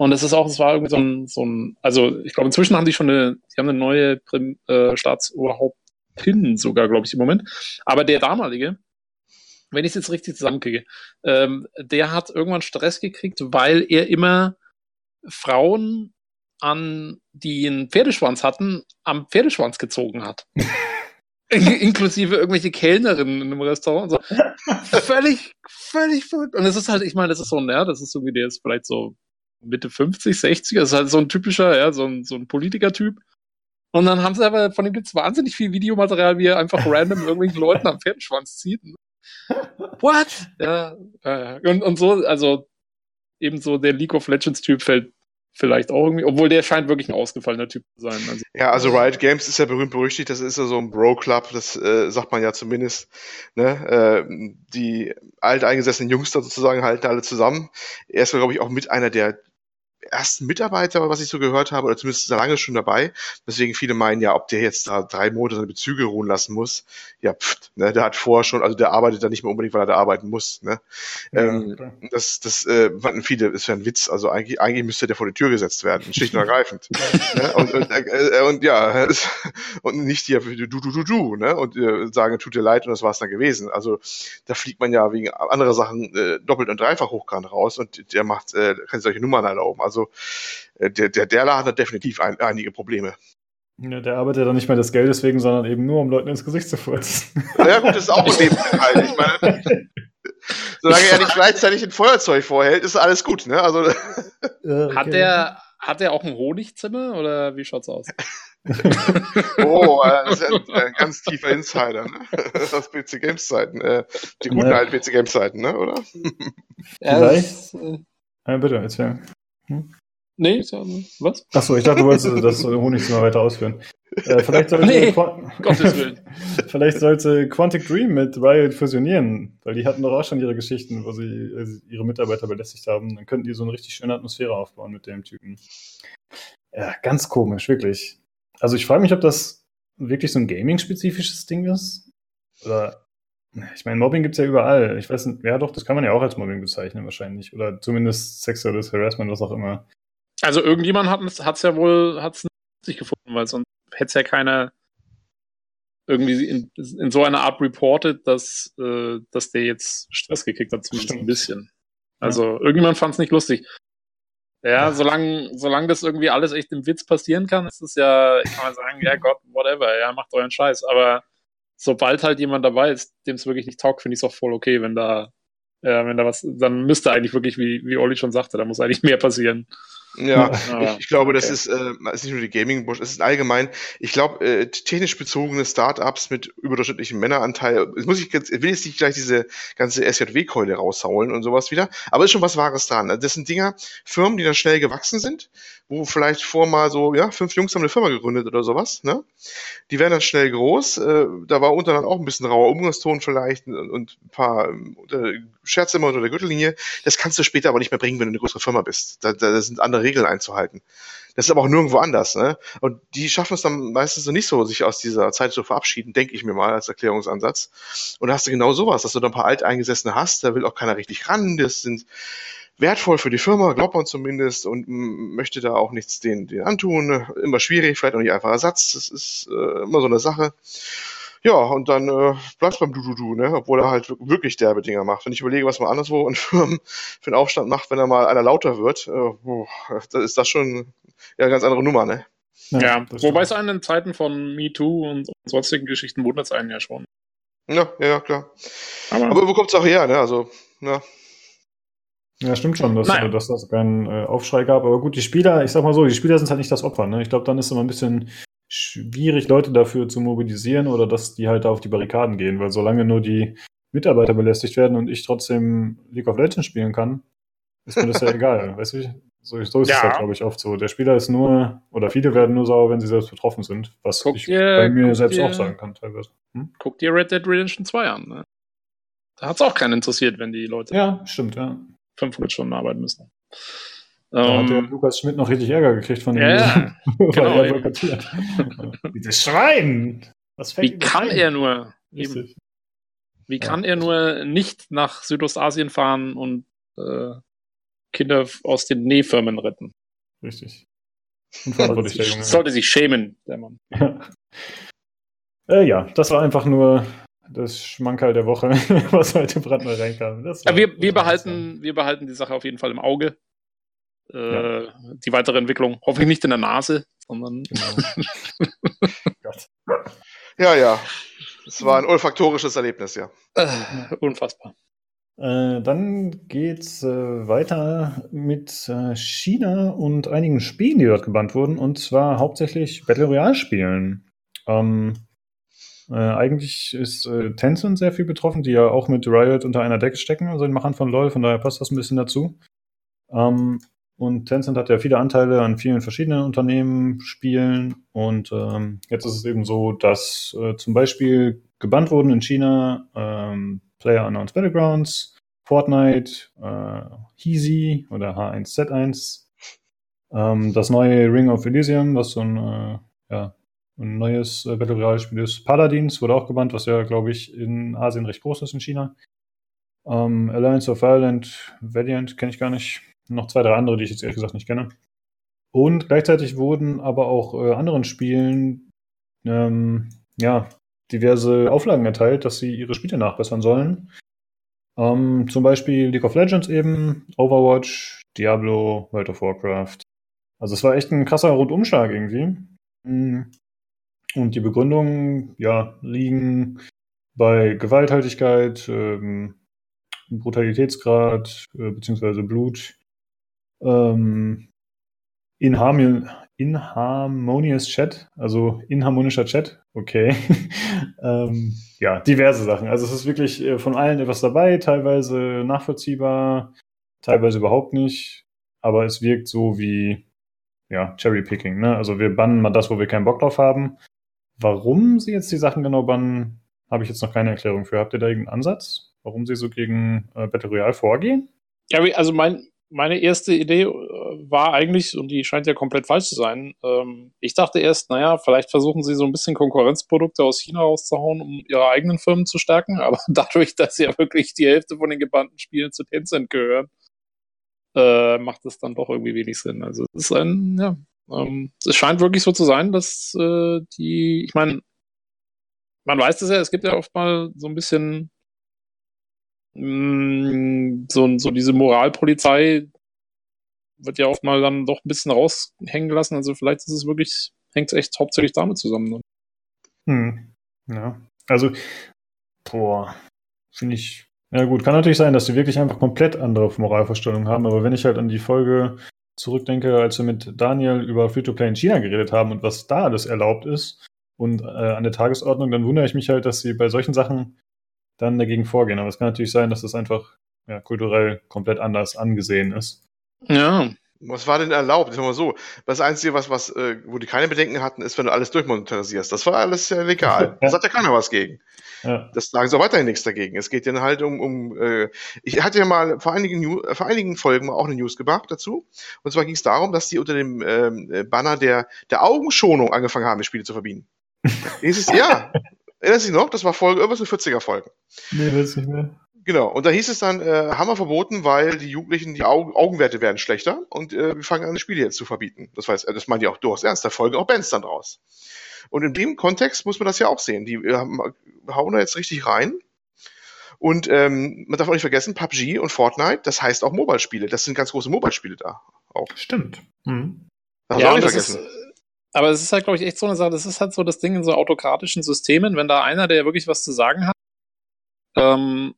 Und das ist auch, das war irgendwie so ein, so ein also ich glaube, inzwischen haben die schon eine, die haben eine neue Prim, äh, Staatsoberhauptin sogar, glaube ich, im Moment. Aber der damalige, wenn ich es jetzt richtig zusammenkriege, ähm, der hat irgendwann Stress gekriegt, weil er immer Frauen an, die einen Pferdeschwanz hatten, am Pferdeschwanz gezogen hat. In inklusive irgendwelche Kellnerinnen in einem Restaurant. So. Völlig, völlig verrückt. Und es ist halt, ich meine, das ist so ein, ja, das ist irgendwie, der ist vielleicht so Mitte 50, 60, das ist halt so ein typischer, ja, so ein, so ein Politiker-Typ. Und dann haben sie aber, von dem gibt's wahnsinnig viel Videomaterial, wie er einfach random irgendwelchen Leuten am Pferdeschwanz zieht. What? Ja, äh, und, und so, also ebenso der League of Legends-Typ fällt vielleicht auch irgendwie, obwohl der scheint wirklich ein ausgefallener Typ zu sein. Also, Ja, also Riot Games ist ja berühmt berüchtigt, das ist ja so ein Bro-Club, das äh, sagt man ja zumindest. Ne? Äh, die alteingesessenen Jungs da sozusagen halten alle zusammen. Er ist, glaube ich, auch mit einer der ersten Mitarbeiter, was ich so gehört habe, oder zumindest er lange schon dabei. Deswegen viele meinen ja, ob der jetzt da drei Monate seine Bezüge ruhen lassen muss. Ja, pft, ne, der hat vorher schon, also der arbeitet da nicht mehr unbedingt, weil er da arbeiten muss. Ne? ähm, klar. das, das äh, fanden viele, ist ja ein Witz. Also eigentlich, eigentlich müsste der vor die Tür gesetzt werden, schlicht und ergreifend. ne? und, und, äh, äh, und ja, und nicht hier du, du, du, du, ne? Und äh, sagen, tut dir leid und das war's dann gewesen. Also da fliegt man ja wegen anderer Sachen äh, doppelt und dreifach hochkant raus und der macht, äh, kann solche Nummern erlauben. Also äh, der, der, der Laden hat definitiv ein, einige Probleme. Ja, der arbeitet dann nicht mehr des Geldes wegen, sondern eben nur, um Leuten ins Gesicht zu furzen. Ja gut, das ist auch ein Nebeninhalt. Ich meine, solange er nicht gleichzeitig ein Feuerzeug vorhält, ist alles gut, ne? Also Ja, okay. Hat der, hat der auch ein Honigzimmer oder wie schaut's aus? Oh, äh, das ist ein, ein ganz tiefer Insider, ne? Aus PC Games Zeiten. Äh, die guten Ja. alten PC Games Zeiten, ne? Oder? Vielleicht? Ja, das, äh, Ja, bitte, erzähl. Nee, ist ja, was? Achso, ich dachte, du wolltest das Honigzimmer weiter ausführen. Äh, vielleicht, sollte Nee, Qua- Gottes Willen. vielleicht sollte Quantic Dream mit Riot fusionieren, weil die hatten doch auch schon ihre Geschichten, wo sie äh, ihre Mitarbeiter belästigt haben. Dann könnten die so eine richtig schöne Atmosphäre aufbauen mit dem Typen. Ja, ganz komisch, wirklich. Also ich frage mich, ob das wirklich so ein Gaming-spezifisches Ding ist. Oder, ich meine, Mobbing gibt's ja überall. Ich weiß nicht, ja doch, das kann man ja auch als Mobbing bezeichnen wahrscheinlich. Oder zumindest sexuelles Harassment, was auch immer. Also irgendjemand hat es ja wohl hat's nicht gefunden, weil sonst hätte es ja keiner irgendwie in, in so einer Art reported, dass, äh, dass der jetzt Stress gekriegt hat, zumindest Stimmt. ein bisschen. Also irgendjemand fand es nicht lustig. Ja, Ja. solange, solange das irgendwie alles echt im Witz passieren kann, ist es ja, kann man sagen, ja Gott, whatever, ja, macht euren Scheiß. Aber sobald halt jemand dabei ist, dem es wirklich nicht taugt, finde ich es auch voll okay, wenn da, ja, wenn da was, dann müsste eigentlich wirklich, wie, wie Olli schon sagte, da muss eigentlich mehr passieren. Ja, ich, ich, glaube, okay. das ist, äh, ist nicht nur die Gaming-Branche, es ist allgemein, ich glaube, äh, technisch bezogene Startups mit überdurchschnittlichem Männeranteil, jetzt muss ich jetzt, will jetzt nicht gleich diese ganze SJW-Keule raushauen und sowas wieder, aber ist schon was Wahres dran. Also das sind Dinger, Firmen, die dann schnell gewachsen sind, wo vielleicht vor mal so, ja, fünf Jungs haben eine Firma gegründet oder sowas, ne? Die werden dann schnell groß, äh, da war unter dann auch ein bisschen rauer Umgangston vielleicht und, und ein paar äh, Scherze immer unter der Gürtellinie. Das kannst du später aber nicht mehr bringen, wenn du eine größere Firma bist. Da, da sind andere Regeln einzuhalten. Das ist aber auch nirgendwo anders. Ne? Und die schaffen es dann meistens so nicht so, sich aus dieser Zeit zu verabschieden, denke ich mir mal als Erklärungsansatz. Und da hast du genau sowas, dass du da ein paar Alteingesessene hast, da will auch keiner richtig ran, das sind wertvoll für die Firma, glaubt man zumindest, und möchte da auch nichts denen, denen antun. Immer schwierig, vielleicht auch nicht einfach Ersatz, das ist äh, immer so eine Sache. Ja, und dann äh, bleibst beim Du-Du-Du, ne? obwohl er halt wirklich derbe Dinger macht. Wenn ich überlege, was man anderswo in Firmen für einen Aufstand macht, wenn er mal einer lauter wird, äh, boah, das ist das schon ja, eine ganz andere Nummer, ne? Ja, ja wobei es einen in Zeiten von MeToo und, und sonstigen Geschichten wundert es einen ja schon. Ja, ja, klar. Aber, Aber wo kommt es auch her, ne? Also, ja. Ja, stimmt schon, dass, naja. dass das keinen äh, Aufschrei gab. Aber gut, die Spieler, ich sag mal so, die Spieler sind halt nicht das Opfer. Ne? Ich glaube, dann ist es immer ein bisschen schwierig, Leute dafür zu mobilisieren oder dass die halt auf die Barrikaden gehen, weil solange nur die Mitarbeiter belästigt werden und ich trotzdem League of Legends spielen kann, ist mir das ja egal. Weißt du, so, so ist ja. es halt, glaube ich, oft so. Der Spieler ist nur, oder viele werden nur sauer, wenn sie selbst betroffen sind, was guck ich dir, bei mir selbst dir, auch sagen kann teilweise. Hm? Guck dir Red Dead Redemption 2 an. Ne? Da hat es auch keinen interessiert, wenn die Leute ja, stimmt, ja. 500 Stunden arbeiten müssen. Da um, hat der ähm, Lukas Schmidt noch richtig Ärger gekriegt von dem. Ja, genau. Dieses Schwein! Wie kann er nur? Eben, wie ja. kann er nur nicht nach Südostasien fahren und äh, Kinder aus den Nähfirmen retten? Richtig. Unverantwortlich, der Junge. Sollte sich schämen, der Mann. äh, ja, das war einfach nur das Schmankerl der Woche, was heute Brandner reinkam. Ja, wir, wir, behalten, wir behalten die Sache auf jeden Fall im Auge äh, ja. die weitere Entwicklung. Hoffentlich nicht in der Nase, sondern. Genau. ja, ja. Es war ein olfaktorisches Erlebnis, ja. Äh, unfassbar. Äh, dann geht's äh, weiter mit äh, China und einigen Spielen, die dort gebannt wurden, und zwar hauptsächlich Battle Royale-Spielen. Ähm, äh, eigentlich ist äh, Tencent sehr viel betroffen, die ja auch mit Riot unter einer Decke stecken, also den Machern von LoL, von daher passt das ein bisschen dazu. Ähm, und Tencent hat ja viele Anteile an vielen verschiedenen Unternehmen, Spielen. Und ähm, jetzt ist es eben so, dass äh, zum Beispiel gebannt wurden in China ähm, Player Unknowns Battlegrounds, Fortnite, äh, Heezy oder H1Z1, ähm, das neue Ring of Elysium, was so ein, äh, ja, ein neues äh, Battle Royale-Spiel ist. Paladins wurde auch gebannt, was ja, glaube ich, in Asien recht groß ist in China. Ähm, Alliance of Violent, Valiant kenne ich gar nicht noch zwei, drei andere, die ich jetzt ehrlich gesagt nicht kenne. Und gleichzeitig wurden aber auch äh, anderen Spielen ähm, ja, diverse Auflagen erteilt, dass sie ihre Spiele nachbessern sollen. Ähm, zum Beispiel League of Legends eben, Overwatch, Diablo, World of Warcraft. Also es war echt ein krasser Rundumschlag irgendwie. Mm. Und die Begründungen, ja, liegen bei Gewalthaltigkeit, ähm, Brutalitätsgrad, äh, beziehungsweise Blut, ähm, inharmon inharmonious Chat, also inharmonischer Chat, okay. ähm, ja, diverse Sachen. Also es ist wirklich äh, von allen etwas dabei, teilweise nachvollziehbar, teilweise überhaupt nicht, aber es wirkt so wie ja, Cherry-Picking. Ne? Also wir bannen mal das, wo wir keinen Bock drauf haben. Warum sie jetzt die Sachen genau bannen, habe ich jetzt noch keine Erklärung für. Habt ihr da irgendeinen Ansatz, warum sie so gegen äh, Battle Royale vorgehen? Ja, also mein, meine erste Idee äh, war eigentlich, und die scheint ja komplett falsch zu sein, ähm, ich dachte erst, naja, vielleicht versuchen sie so ein bisschen Konkurrenzprodukte aus China rauszuhauen, um ihre eigenen Firmen zu stärken, aber dadurch, dass ja wirklich die Hälfte von den gebannten Spielen zu Tencent gehören, äh, macht es dann doch irgendwie wenig Sinn. Also es ist ein, ja, ähm, es scheint wirklich so zu sein, dass äh, die, ich meine, man weiß das ja, es gibt ja oft mal so ein bisschen Mm, so, so diese Moralpolizei wird ja oft mal dann doch ein bisschen raushängen gelassen. Also vielleicht ist es wirklich, hängt es echt hauptsächlich damit zusammen. Ne? Hm. Ja. Also, boah, finde ich. Ja gut, kann natürlich sein, dass die wirklich einfach komplett andere Moralvorstellungen haben, aber wenn ich halt an die Folge zurückdenke, als wir mit Daniel über Free-to-Play in China geredet haben und was da alles erlaubt ist und äh, an der Tagesordnung, dann wundere ich mich halt, dass sie bei solchen Sachen dann dagegen vorgehen. Aber es kann natürlich sein, dass das einfach ja, kulturell komplett anders angesehen ist. Ja. Was war denn erlaubt? Ich sag mal so. Das Einzige, was, was, äh, wo die keine Bedenken hatten, ist, wenn du alles durchmonetarisierst. Das war alles ja legal. Da sagt ja keiner was gegen. Ja. Das sagen sie auch weiterhin nichts dagegen. Es geht dann halt um, um äh, ich hatte ja mal vor einigen, New vor einigen Folgen auch eine News gemacht dazu. Und zwar ging es darum, dass die unter dem ähm, Banner der, der Augenschonung angefangen haben, die Spiele zu verbieten. es, ja, Erinnerst du dich noch? Das war Folge, irgendwas mit 40er Folgen. Nee, weiß nicht mehr. Genau, und da hieß es dann, äh, haben wir verboten, weil die Jugendlichen, die Augen, Augenwerte werden schlechter und äh, wir fangen an, die Spiele jetzt zu verbieten. Das heißt, äh, das meinen die auch durchaus ernst, da folgen auch Bands dann draus. Und in dem Kontext muss man das ja auch sehen. Die äh, hauen da jetzt richtig rein. Und ähm, man darf auch nicht vergessen, PUBG und Fortnite, das heißt auch Mobile-Spiele. Das sind ganz große Mobile-Spiele da auch. Stimmt. Mhm. Das ja, auch nicht vergessen. Ist, aber es ist halt, glaube ich, echt so eine Sache, das ist halt so das Ding in so autokratischen Systemen, wenn da einer, der wirklich was zu sagen hat, ähm,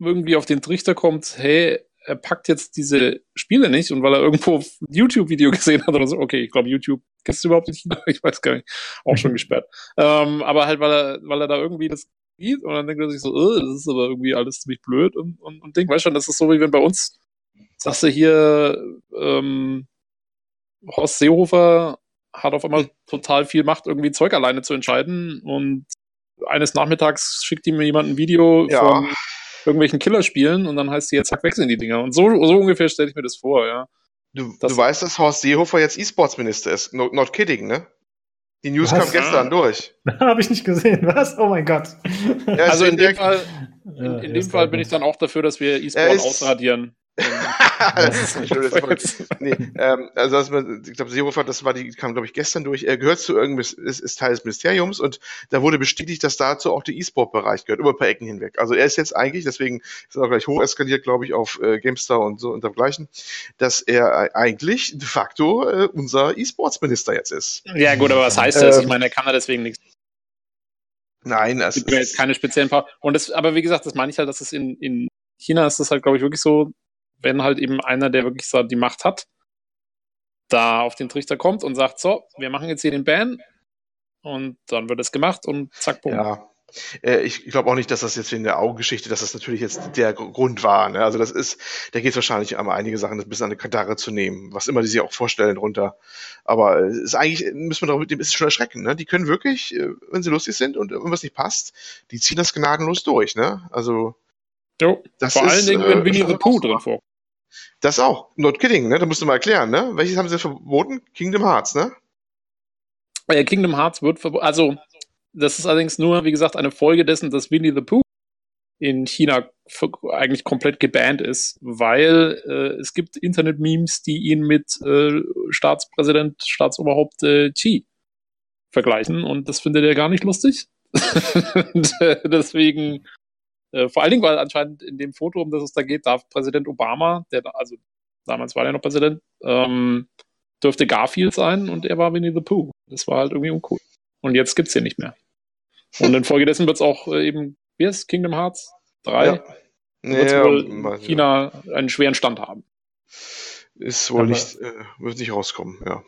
irgendwie auf den Trichter kommt, hey, er packt jetzt diese Spiele nicht und weil er irgendwo ein YouTube-Video gesehen hat oder so, okay, ich glaube, YouTube kennst du überhaupt nicht, ich weiß gar nicht, auch schon gesperrt. Ähm, aber halt, weil er, weil er da irgendwie das sieht und dann denkt er sich so, oh, das ist aber irgendwie alles ziemlich blöd und, und, und Ding, weißt du, das ist so wie wenn bei uns, sagst du hier, ähm, Horst Seehofer hat auf einmal total viel Macht, irgendwie Zeug alleine zu entscheiden und eines Nachmittags schickt ihm jemand ein Video ja. von irgendwelchen Killerspielen und dann heißt sie jetzt, zack, wechseln die Dinger. Und so, so ungefähr stelle ich mir das vor, ja. Du, das, du weißt, dass Horst Seehofer jetzt E-Sports-Minister ist. No, not kidding, ne? Die News Was? kam gestern ah. durch. Habe ich nicht gesehen. Was? Oh mein Gott. Ja, also in dem Fall, in, in ja, dem Fall bin ich dann auch dafür, dass wir E-Sport ausradieren. Das ist nicht schön. nee, ähm, also ich glaube, Seehofer, das war die, kam glaube ich gestern durch. Er gehört zu irgendeinem, ist, ist Teil des Ministeriums und da wurde bestätigt, dass dazu auch der E-Sport-Bereich gehört, über ein paar Ecken hinweg. Also er ist jetzt eigentlich, deswegen ist er auch gleich hoch eskaliert, glaube ich, auf äh, GameStar und so und dergleichen, dass er eigentlich de facto äh, unser E-Sports-Minister jetzt ist. Ja gut, aber was heißt das? Ähm, ich meine, er kann da deswegen nichts. Nein, es gibt mir jetzt keine speziellen paar. Und das, aber wie gesagt, das meine ich halt, dass es in, in China ist das halt, glaube ich, wirklich so, wenn halt eben einer, der wirklich so die Macht hat, da auf den Trichter kommt und sagt, so, wir machen jetzt hier den Ban und dann wird es gemacht und zack, bumm. Ja. Äh, ich glaube auch nicht, dass das jetzt in der Augengeschichte, dass das natürlich jetzt der Grund war. Ne? Also das ist, da geht es wahrscheinlich um einige Sachen, das bis an eine Kandare zu nehmen, was immer die sich auch vorstellen runter. Aber es ist eigentlich, müssen wir darüber, dem ist schon erschreckend. Ne? Die können wirklich, äh, wenn sie lustig sind und irgendwas nicht passt, die ziehen das gnadenlos durch. Ne? Also Jo, vor allen Dingen, wenn äh, Winnie the Pooh drin vorkommt. Das auch. Not kidding, ne? Da musst du mal erklären, ne? Welches haben sie verboten? Kingdom Hearts, ne? Ja, Kingdom Hearts wird verboten. Also, das ist allerdings nur, wie gesagt, eine Folge dessen, dass Winnie the Pooh in China eigentlich komplett gebannt ist, weil äh, es gibt Internet-Memes, die ihn mit äh, Staatspräsident, Staatsoberhaupt äh, Xi vergleichen und das findet er gar nicht lustig. und, äh, deswegen äh, vor allen Dingen, weil anscheinend in dem Foto, um das es da geht, darf Präsident Obama, der also damals war er noch Präsident, ähm, dürfte Garfield sein und er war Winnie the Pooh. Das war halt irgendwie uncool. Und jetzt gibt's hier nicht mehr. Und infolgedessen wird's auch äh, eben, wie ist Kingdom Hearts 3? Ja. Wird ja, wohl China einen schweren Stand haben. Ist wohl Aber, nicht, äh, wird nicht rauskommen, ja.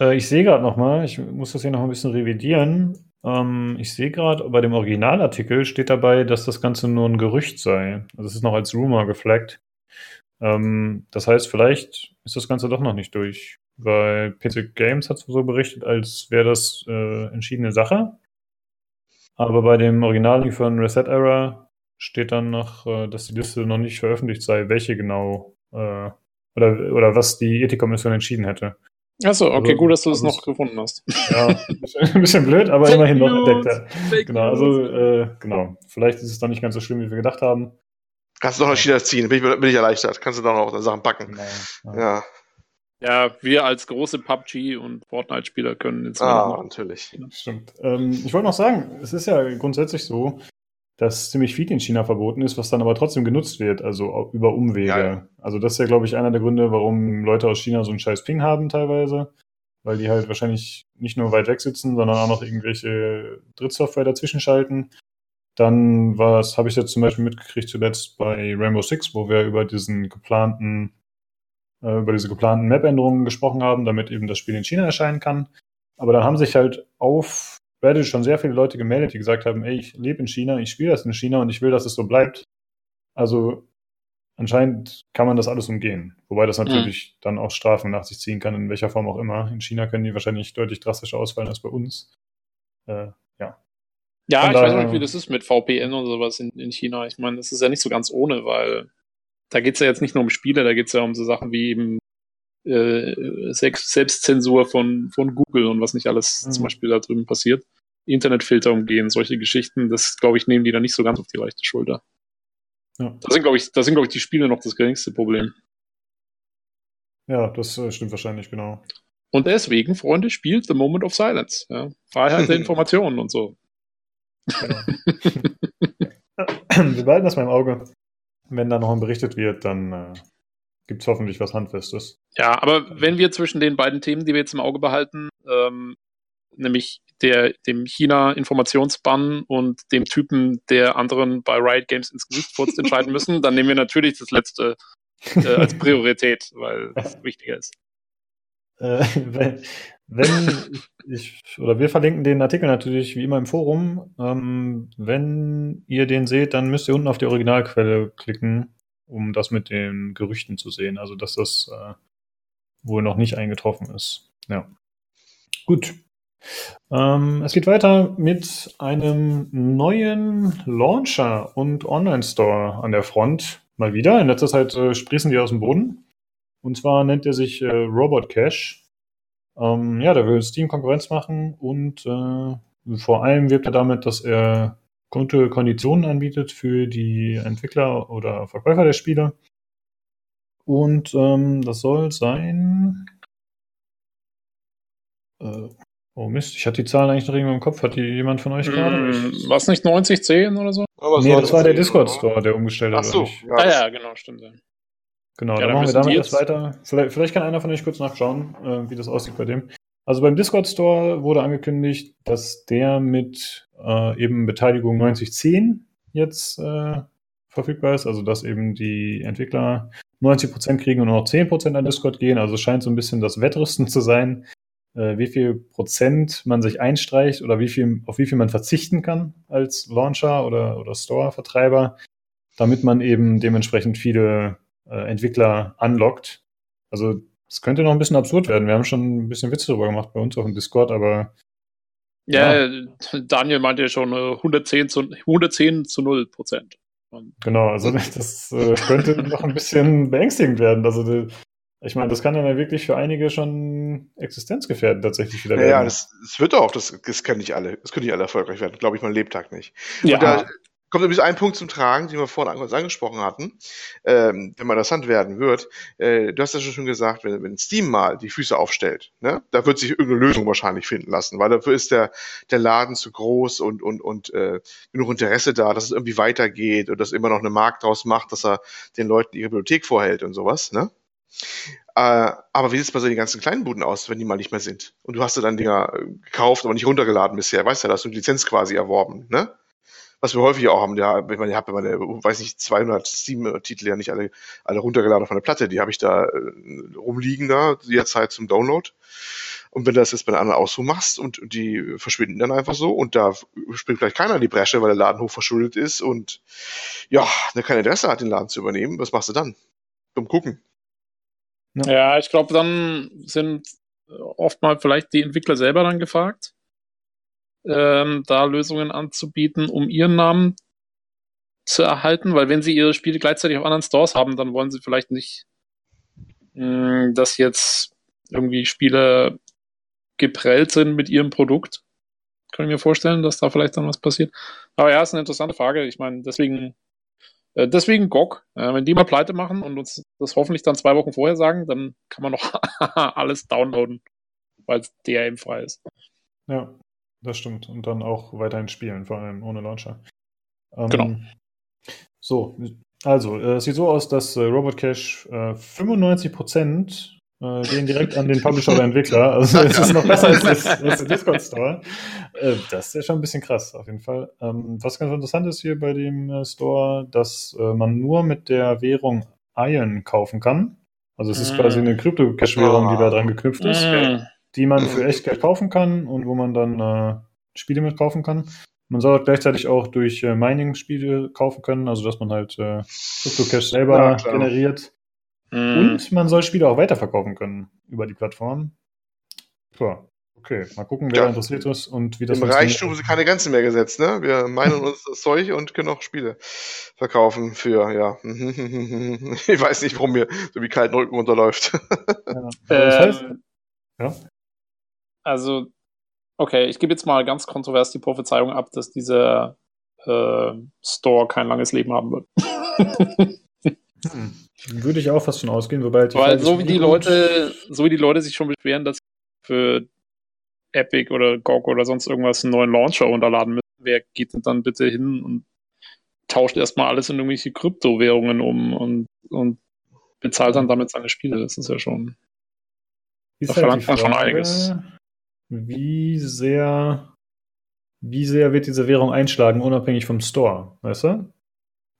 Äh, ich sehe gerade nochmal, ich muss das hier noch ein bisschen revidieren. Ähm, ich sehe gerade, bei dem Originalartikel steht dabei, dass das Ganze nur ein Gerücht sei. Also es ist noch als Rumor geflaggt. Ähm, das heißt, vielleicht ist das Ganze doch noch nicht durch. Weil PC Games hat so berichtet, als wäre das äh, entschiedene Sache. Aber bei dem Original von Reset Error steht dann noch, äh, dass die Liste noch nicht veröffentlicht sei, welche genau äh, oder, oder was die Ethikkommission entschieden hätte. Achso, okay, also, gut, dass du es also, noch gefunden hast. Ja, ein bisschen blöd, aber Fake immerhin noch entdeckt. Ja. Genau, also, äh, genau. Vielleicht ist es dann nicht ganz so schlimm, wie wir gedacht haben. Kannst du doch noch China ziehen, bin ich, bin ich erleichtert. Kannst du doch noch Sachen packen. Genau, ja. ja. wir als große PUBG und Fortnite-Spieler können jetzt. Ah, natürlich. Stimmt. Ähm, ich wollte noch sagen, es ist ja grundsätzlich so, dass ziemlich viel in China verboten ist, was dann aber trotzdem genutzt wird, also über Umwege. Ja. Also das ist ja, glaube ich, einer der Gründe, warum Leute aus China so einen scheiß Ping haben teilweise, weil die halt wahrscheinlich nicht nur weit weg sitzen, sondern auch noch irgendwelche Drittsoftware dazwischen schalten. Dann was habe ich jetzt zum Beispiel mitgekriegt zuletzt bei Rainbow Six, wo wir über diesen geplanten äh, über diese geplanten Map-Änderungen gesprochen haben, damit eben das Spiel in China erscheinen kann. Aber dann haben sich halt auf Reddit schon sehr viele Leute gemeldet, die gesagt haben, ey, ich lebe in China, ich spiele das in China und ich will, dass es so bleibt. Also anscheinend kann man das alles umgehen. Wobei das natürlich mhm. dann auch Strafen nach sich ziehen kann, in welcher Form auch immer. In China können die wahrscheinlich deutlich drastischer ausfallen als bei uns. Äh, ja. Ja, ich weiß nicht, wie das ist mit VPN und sowas in, in China. Ich meine, das ist ja nicht so ganz ohne, weil da geht es ja jetzt nicht nur um Spiele, da geht es ja um so Sachen wie eben äh, Selbstzensur von, von Google und was nicht alles mhm. zum Beispiel da drüben passiert. Internetfilter umgehen, solche Geschichten, das glaube ich, nehmen die da nicht so ganz auf die leichte Schulter. Ja. Da sind, glaube ich, da sind, glaube ich, die Spiele noch das geringste Problem. Ja, das äh, stimmt wahrscheinlich, genau. Und deswegen, Freunde, spielt The Moment of Silence. Ja? Freiheit der Informationen und so. Genau. Wir behalten das mal im Auge. Wenn da noch berichtet wird, dann äh, gibt es hoffentlich was Handfestes. Ja, aber wenn wir zwischen den beiden Themen, die wir jetzt im Auge behalten, ähm, nämlich der, dem China-Informationsbann und dem Typen, der anderen bei Riot Games ins Gesicht furzt, entscheiden müssen, dann nehmen wir natürlich das letzte äh, als Priorität, weil es wichtiger ist. Äh, wenn, wenn ich, oder wir verlinken den Artikel natürlich wie immer im Forum. Ähm, wenn ihr den seht, dann müsst ihr unten auf die Originalquelle klicken, um das mit den Gerüchten zu sehen. Also, dass das äh, wohl noch nicht eingetroffen ist. Ja. Gut. Ähm, es geht weiter mit einem neuen Launcher und Online-Store an der Front. Mal wieder. In letzter Zeit äh, sprießen die aus dem Boden. Und zwar nennt er sich äh, Robot Cash. Ähm, ja, der will Steam Konkurrenz machen und äh, vor allem wirbt er damit, dass er gute Konditionen anbietet für die Entwickler oder Verkäufer der Spiele. Und ähm, das soll sein. Äh, oh Mist, ich hatte die Zahlen eigentlich noch irgendwo im Kopf. Hat die jemand von euch gerade? Mm, war es nicht 90, 10 oder so? nee, das war der Discord-Store, der umgestellt hat. Ach so, ja, ah ja, genau, stimmt. Ja. Genau, ja, dann, machen wir damit jetzt weiter. Vielleicht, vielleicht, kann einer von euch kurz nachschauen, äh, wie das aussieht bei dem. Also beim Discord Store wurde angekündigt, dass der mit äh, eben Beteiligung 9010 jetzt äh, verfügbar ist. Also dass eben die Entwickler 90% kriegen und nur noch 10% an Discord gehen. Also es scheint so ein bisschen das Wettrüsten zu sein, äh, wie viel Prozent man sich einstreicht oder wie viel, auf wie viel man verzichten kann als Launcher oder, oder Store-Vertreiber, damit man eben dementsprechend viele äh, Entwickler anlockt. Also es könnte noch ein bisschen absurd werden. Wir haben schon ein bisschen Witze darüber gemacht bei uns auf dem Discord, aber ja, ja. Daniel meinte ja schon 110 äh, zu, 110 zu 0 Prozent. Genau, also das äh, könnte noch ein bisschen beängstigend werden. Also ich meine, das kann dann ja wirklich für einige schon existenzgefährdend tatsächlich wieder werden. Ja, das, das wird auch, das, das können nicht alle, das können nicht alle erfolgreich werden, glaube ich, mein Lebtag nicht. Ja. Und da, kommt übrigens ein Punkt zum Tragen, den wir vorhin angesprochen hatten, ähm, wenn man interessant werden wird. Äh, du hast ja schon gesagt, wenn, wenn Steam mal die Füße aufstellt, ne, da wird sich irgendeine Lösung wahrscheinlich finden lassen, weil dafür ist der, der Laden zu groß und, und, und äh, genug Interesse da, dass es irgendwie weitergeht und dass immer noch eine Markt draus macht, dass er den Leuten ihre Bibliothek vorhält und sowas. Ne? Äh, aber wie sieht es bei so den ganzen kleinen Buden aus, wenn die mal nicht mehr sind? Und du hast dir dann Dinger gekauft, aber nicht runtergeladen bisher. Weißt du, da hast du eine Lizenz quasi erworben, ne? was wir häufig auch haben. Ja, ich meine, ich habe meine, weiß nicht, 200 Steam-Titel ja nicht alle, alle runtergeladen auf eine Platte. Die habe ich da äh, rumliegen da, jederzeit zum Download. Und wenn du das jetzt bei anderen Ausruh machst und, die verschwinden dann einfach so und da springt vielleicht keiner in die Bresche, weil der Laden hoch verschuldet ist und ja, der kein Interesse hat, den Laden zu übernehmen, was machst du dann? Zum Gucken. Ja, ja ich glaube, dann sind oft mal vielleicht die Entwickler selber dann gefragt ähm, da Lösungen anzubieten, um ihren Namen zu erhalten, weil wenn sie ihre Spiele gleichzeitig auf anderen Stores haben, dann wollen sie vielleicht nicht, mh, mm, dass jetzt irgendwie Spiele geprellt sind mit ihrem Produkt. Kann ich mir vorstellen, dass da vielleicht dann was passiert. Aber ja, ist eine interessante Frage. Ich meine, deswegen, deswegen GOG. Äh, wenn die mal pleite machen und uns das hoffentlich dann zwei Wochen vorher sagen, dann kann man noch alles downloaden, weil es DRM frei ist. Ja, das stimmt. Und dann auch weiterhin spielen, vor allem ohne Launcher. Ähm, genau. So, also, äh, es sieht so aus, dass äh, Robot Cache äh, 95% äh, gehen direkt an den Publisher oder Entwickler. Also es ist noch besser als, das, als der Discord Store. Äh, das ist ja schon ein bisschen krass, auf jeden Fall. Ähm, was ganz interessant ist hier bei dem äh, Store, dass äh, man nur mit der Währung Iron kaufen kann. Also es ist quasi eine Krypto-Cash-Währung, die da dran geknüpft ist, Mm. die man für echt Geld kaufen kann und wo man dann äh, Spiele mit kaufen kann. Man soll auch gleichzeitig auch durch äh, Mining Spiele kaufen können, also dass man halt äh, Crypto-Cash selber Ja, generiert. Mm. Und man soll Spiele auch weiterverkaufen können über die Plattform. So, okay, mal gucken, wer Ja. interessiert ist und wie das Im Reichtum sind keine Grenzen mehr gesetzt, ne? Wir meinen uns das Zeug und können auch Spiele verkaufen für, ja. Ich weiß nicht, warum mir so wie kalten Rücken runterläuft. Ja. Aber das heißt, Ähm, ja. Also, okay, ich gebe jetzt mal ganz kontrovers die Prophezeiung ab, dass dieser äh, Store kein langes Leben haben wird. hm, würde ich auch fast von ausgehen, wobei halt Weil so wie die Leute, so wie die Leute sich schon beschweren, dass sie für Epic oder GOG oder sonst irgendwas einen neuen Launcher runterladen müssen, wer geht denn dann bitte hin und tauscht erstmal alles in irgendwelche Kryptowährungen um und, und bezahlt dann damit seine Spiele? Das ist ja schon. Ist Da halt verlangt man schon einiges. Wie sehr, wie sehr wird diese Währung einschlagen, unabhängig vom Store, weißt du?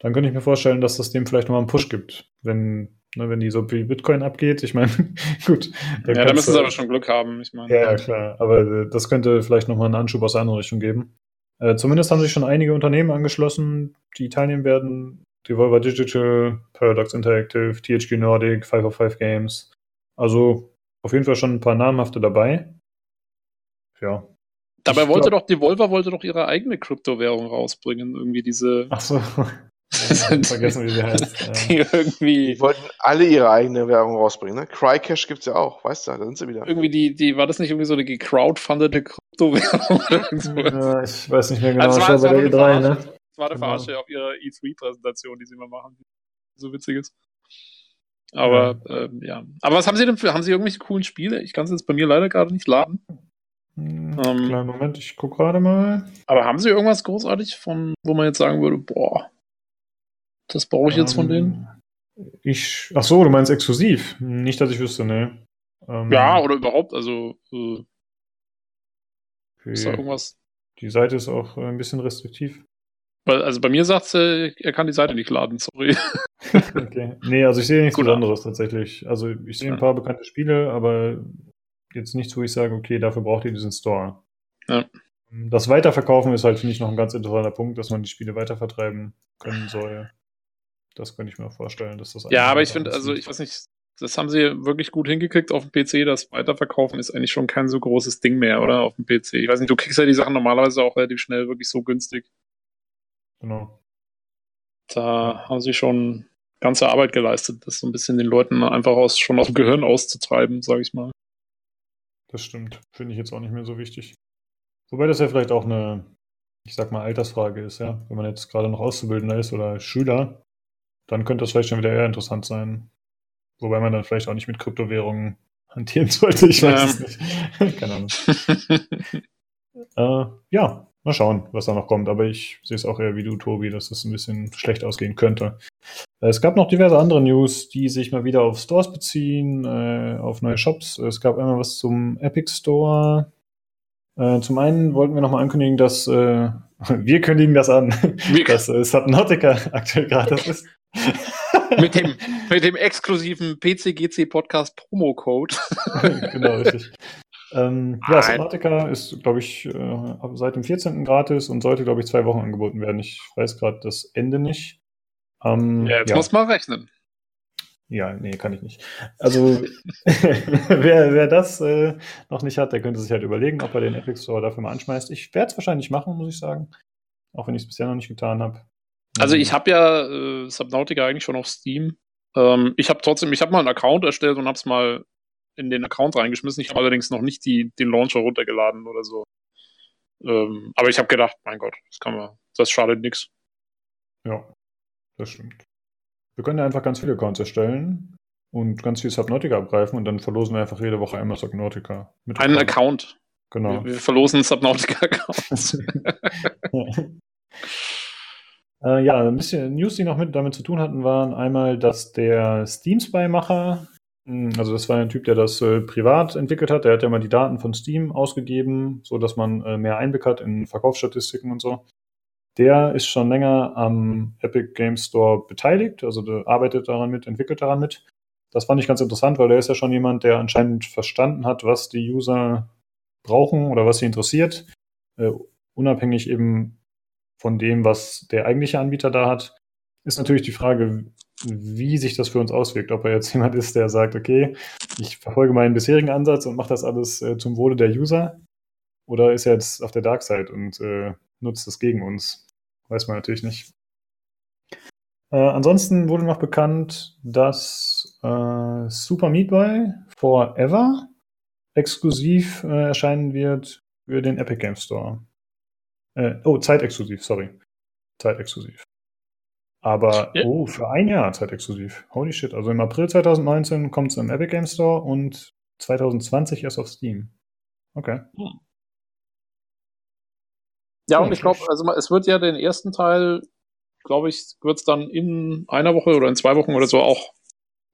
Dann könnte ich mir vorstellen, dass das dem vielleicht nochmal einen Push gibt, wenn, ne, wenn die so wie Bitcoin abgeht. Ich meine, gut. dann Ja, da müssen sie aber schon Glück haben. Ich meine, Ja, ja, klar. Aber äh, das könnte vielleicht nochmal einen Anschub aus der anderen Richtung geben. Äh, zumindest haben sich schon einige Unternehmen angeschlossen, die teilnehmen werden. Devolver Digital, Paradox Interactive, THQ Nordic, 505 Games. Also auf jeden Fall schon ein paar namhafte dabei. Ja. Dabei Ich wollte glaub- doch Devolver wollte doch ihre eigene Kryptowährung rausbringen, irgendwie diese, Ach so. Ja, vergessen, wie sie heißt. Ja. die irgendwie, Die wollten alle ihre eigene Währung rausbringen, ne? Crycash gibt's ja auch, weißt du, da sind sie wieder. irgendwie die, die, war das nicht irgendwie so eine gecrowdfundete Kryptowährung? Ja, ich weiß nicht mehr genau. Also ich war- war bei der nur eine E3, ne? Verarsche. Das war eine Genau. Verarsche auf ihrer E3-Präsentation, die sie immer machen. die So witzig ist. Aber, ähm, ja. Aber was haben sie denn für, haben sie irgendwelche coolen Spiele? Ich kann es jetzt bei mir leider gerade nicht laden. Hm, Ähm. Kleinen Moment, ich gucke gerade mal. Aber haben sie irgendwas großartig von, wo man jetzt sagen würde, boah, das brauche ich jetzt von denen? Ähm, Ich, ach so, du meinst exklusiv? Nicht, dass ich wüsste, ne. Ähm, Ja, oder überhaupt, also, äh, okay. ist da irgendwas? Die Seite ist auch äh, ein bisschen restriktiv. Weil, also bei mir sagt sie, er kann die Seite nicht laden, sorry. Okay. Nee, also ich sehe nichts Gut. Besonderes tatsächlich. Also ich sehe ein paar bekannte Spiele, aber jetzt nichts, wo ich sage, okay, dafür braucht ihr diesen Store. Ja. Das Weiterverkaufen ist halt, finde ich, noch ein ganz interessanter Punkt, dass man die Spiele weitervertreiben können soll. Das könnte ich mir vorstellen, dass das Ja, aber ich finde, also ich weiß nicht, das haben sie wirklich gut hingekriegt auf dem PC. Das Weiterverkaufen ist eigentlich schon kein so großes Ding mehr, oder? Auf dem PC. Ich weiß nicht, du kriegst ja die Sachen normalerweise auch relativ schnell wirklich so günstig. Genau. Da haben sie schon ganze Arbeit geleistet, das so ein bisschen den Leuten einfach aus, schon aus dem Gehirn auszutreiben, sage ich mal. Das stimmt. Finde ich jetzt auch nicht mehr so wichtig. Wobei das ja vielleicht auch eine, ich sag mal, Altersfrage ist, ja. Wenn man jetzt gerade noch Auszubildender ist oder Schüler, dann könnte das vielleicht schon wieder eher interessant sein. Wobei man dann vielleicht auch nicht mit Kryptowährungen hantieren sollte. Ich weiß Ja. es nicht. Keine Ahnung. Äh, ja, mal schauen, was da noch kommt. Aber ich sehe es auch eher wie du, Tobi, dass das ein bisschen schlecht ausgehen könnte. Äh, Es gab noch diverse andere News, die sich mal wieder auf Stores beziehen, äh, auf neue Shops. Es gab einmal was zum Epic Store. Äh, zum einen wollten wir nochmal ankündigen, dass äh, wir kündigen das an, dass äh, Subnautica aktuell gratis ist. Mit, dem, mit dem exklusiven PCGC Podcast Promo-Code. genau, richtig. Ähm, ja. Subnautica ist, glaube ich, äh, seit dem 14. gratis und sollte, glaube ich, zwei Wochen angeboten werden. Ich weiß gerade das Ende nicht. Ähm, Ja, jetzt ja. muss man rechnen. Ja, nee, kann ich nicht. Also, wer, wer das äh, noch nicht hat, der könnte sich halt überlegen, ob er den Epic Store dafür mal anschmeißt. Ich werde es wahrscheinlich machen, muss ich sagen. Auch wenn ich es bisher noch nicht getan habe. Also ich habe ja äh, Subnautica eigentlich schon auf Steam. Ähm, ich habe trotzdem, ich habe mal einen Account erstellt und habe es mal in den Account reingeschmissen. Ich habe allerdings noch nicht die, den Launcher runtergeladen oder so. Ähm, aber ich habe gedacht, mein Gott, das kann man, das schadet nichts. Ja, das stimmt. Wir können ja einfach ganz viele Accounts erstellen und ganz viel Subnautica abgreifen und dann verlosen wir einfach jede Woche einmal Subnautica. Mit Einen Account. Genau. Wir, wir verlosen Subnautica-Accounts. Äh, ja, ein bisschen News, die noch mit damit zu tun hatten, waren einmal, dass der Steam Spy-Macher, mh, also das war ein Typ, der das äh, privat entwickelt hat, der hat ja mal die Daten von Steam ausgegeben, so dass man äh, mehr Einblick hat in Verkaufsstatistiken und so. Der ist schon länger am Epic Games Store beteiligt, also arbeitet daran mit, entwickelt daran mit. das fand ich ganz interessant, weil der ist ja schon jemand, der anscheinend verstanden hat, was die User brauchen oder was sie interessiert, äh, unabhängig eben von dem, was der eigentliche Anbieter da hat, ist natürlich die Frage, wie sich das für uns auswirkt. Ob er jetzt jemand ist, der sagt, okay, ich verfolge meinen bisherigen Ansatz und mache das alles äh, zum Wohle der User, oder ist er jetzt auf der Dark Side und äh, nutzt es gegen uns? Weiß man natürlich nicht. Äh, ansonsten wurde noch bekannt, dass äh, Super Meat Boy Forever exklusiv äh, erscheinen wird für den Epic Game Store. Äh, oh, zeitexklusiv, sorry. Zeitexklusiv. Aber, ja. oh, für ein Jahr zeitexklusiv. Holy shit. Also im April 2019 kommt es im Epic Game Store und 2020 erst auf Steam. Okay. Hm. Ja, und ich glaube, also es wird ja den ersten Teil glaube ich, wird es dann in einer Woche oder in zwei Wochen oder so auch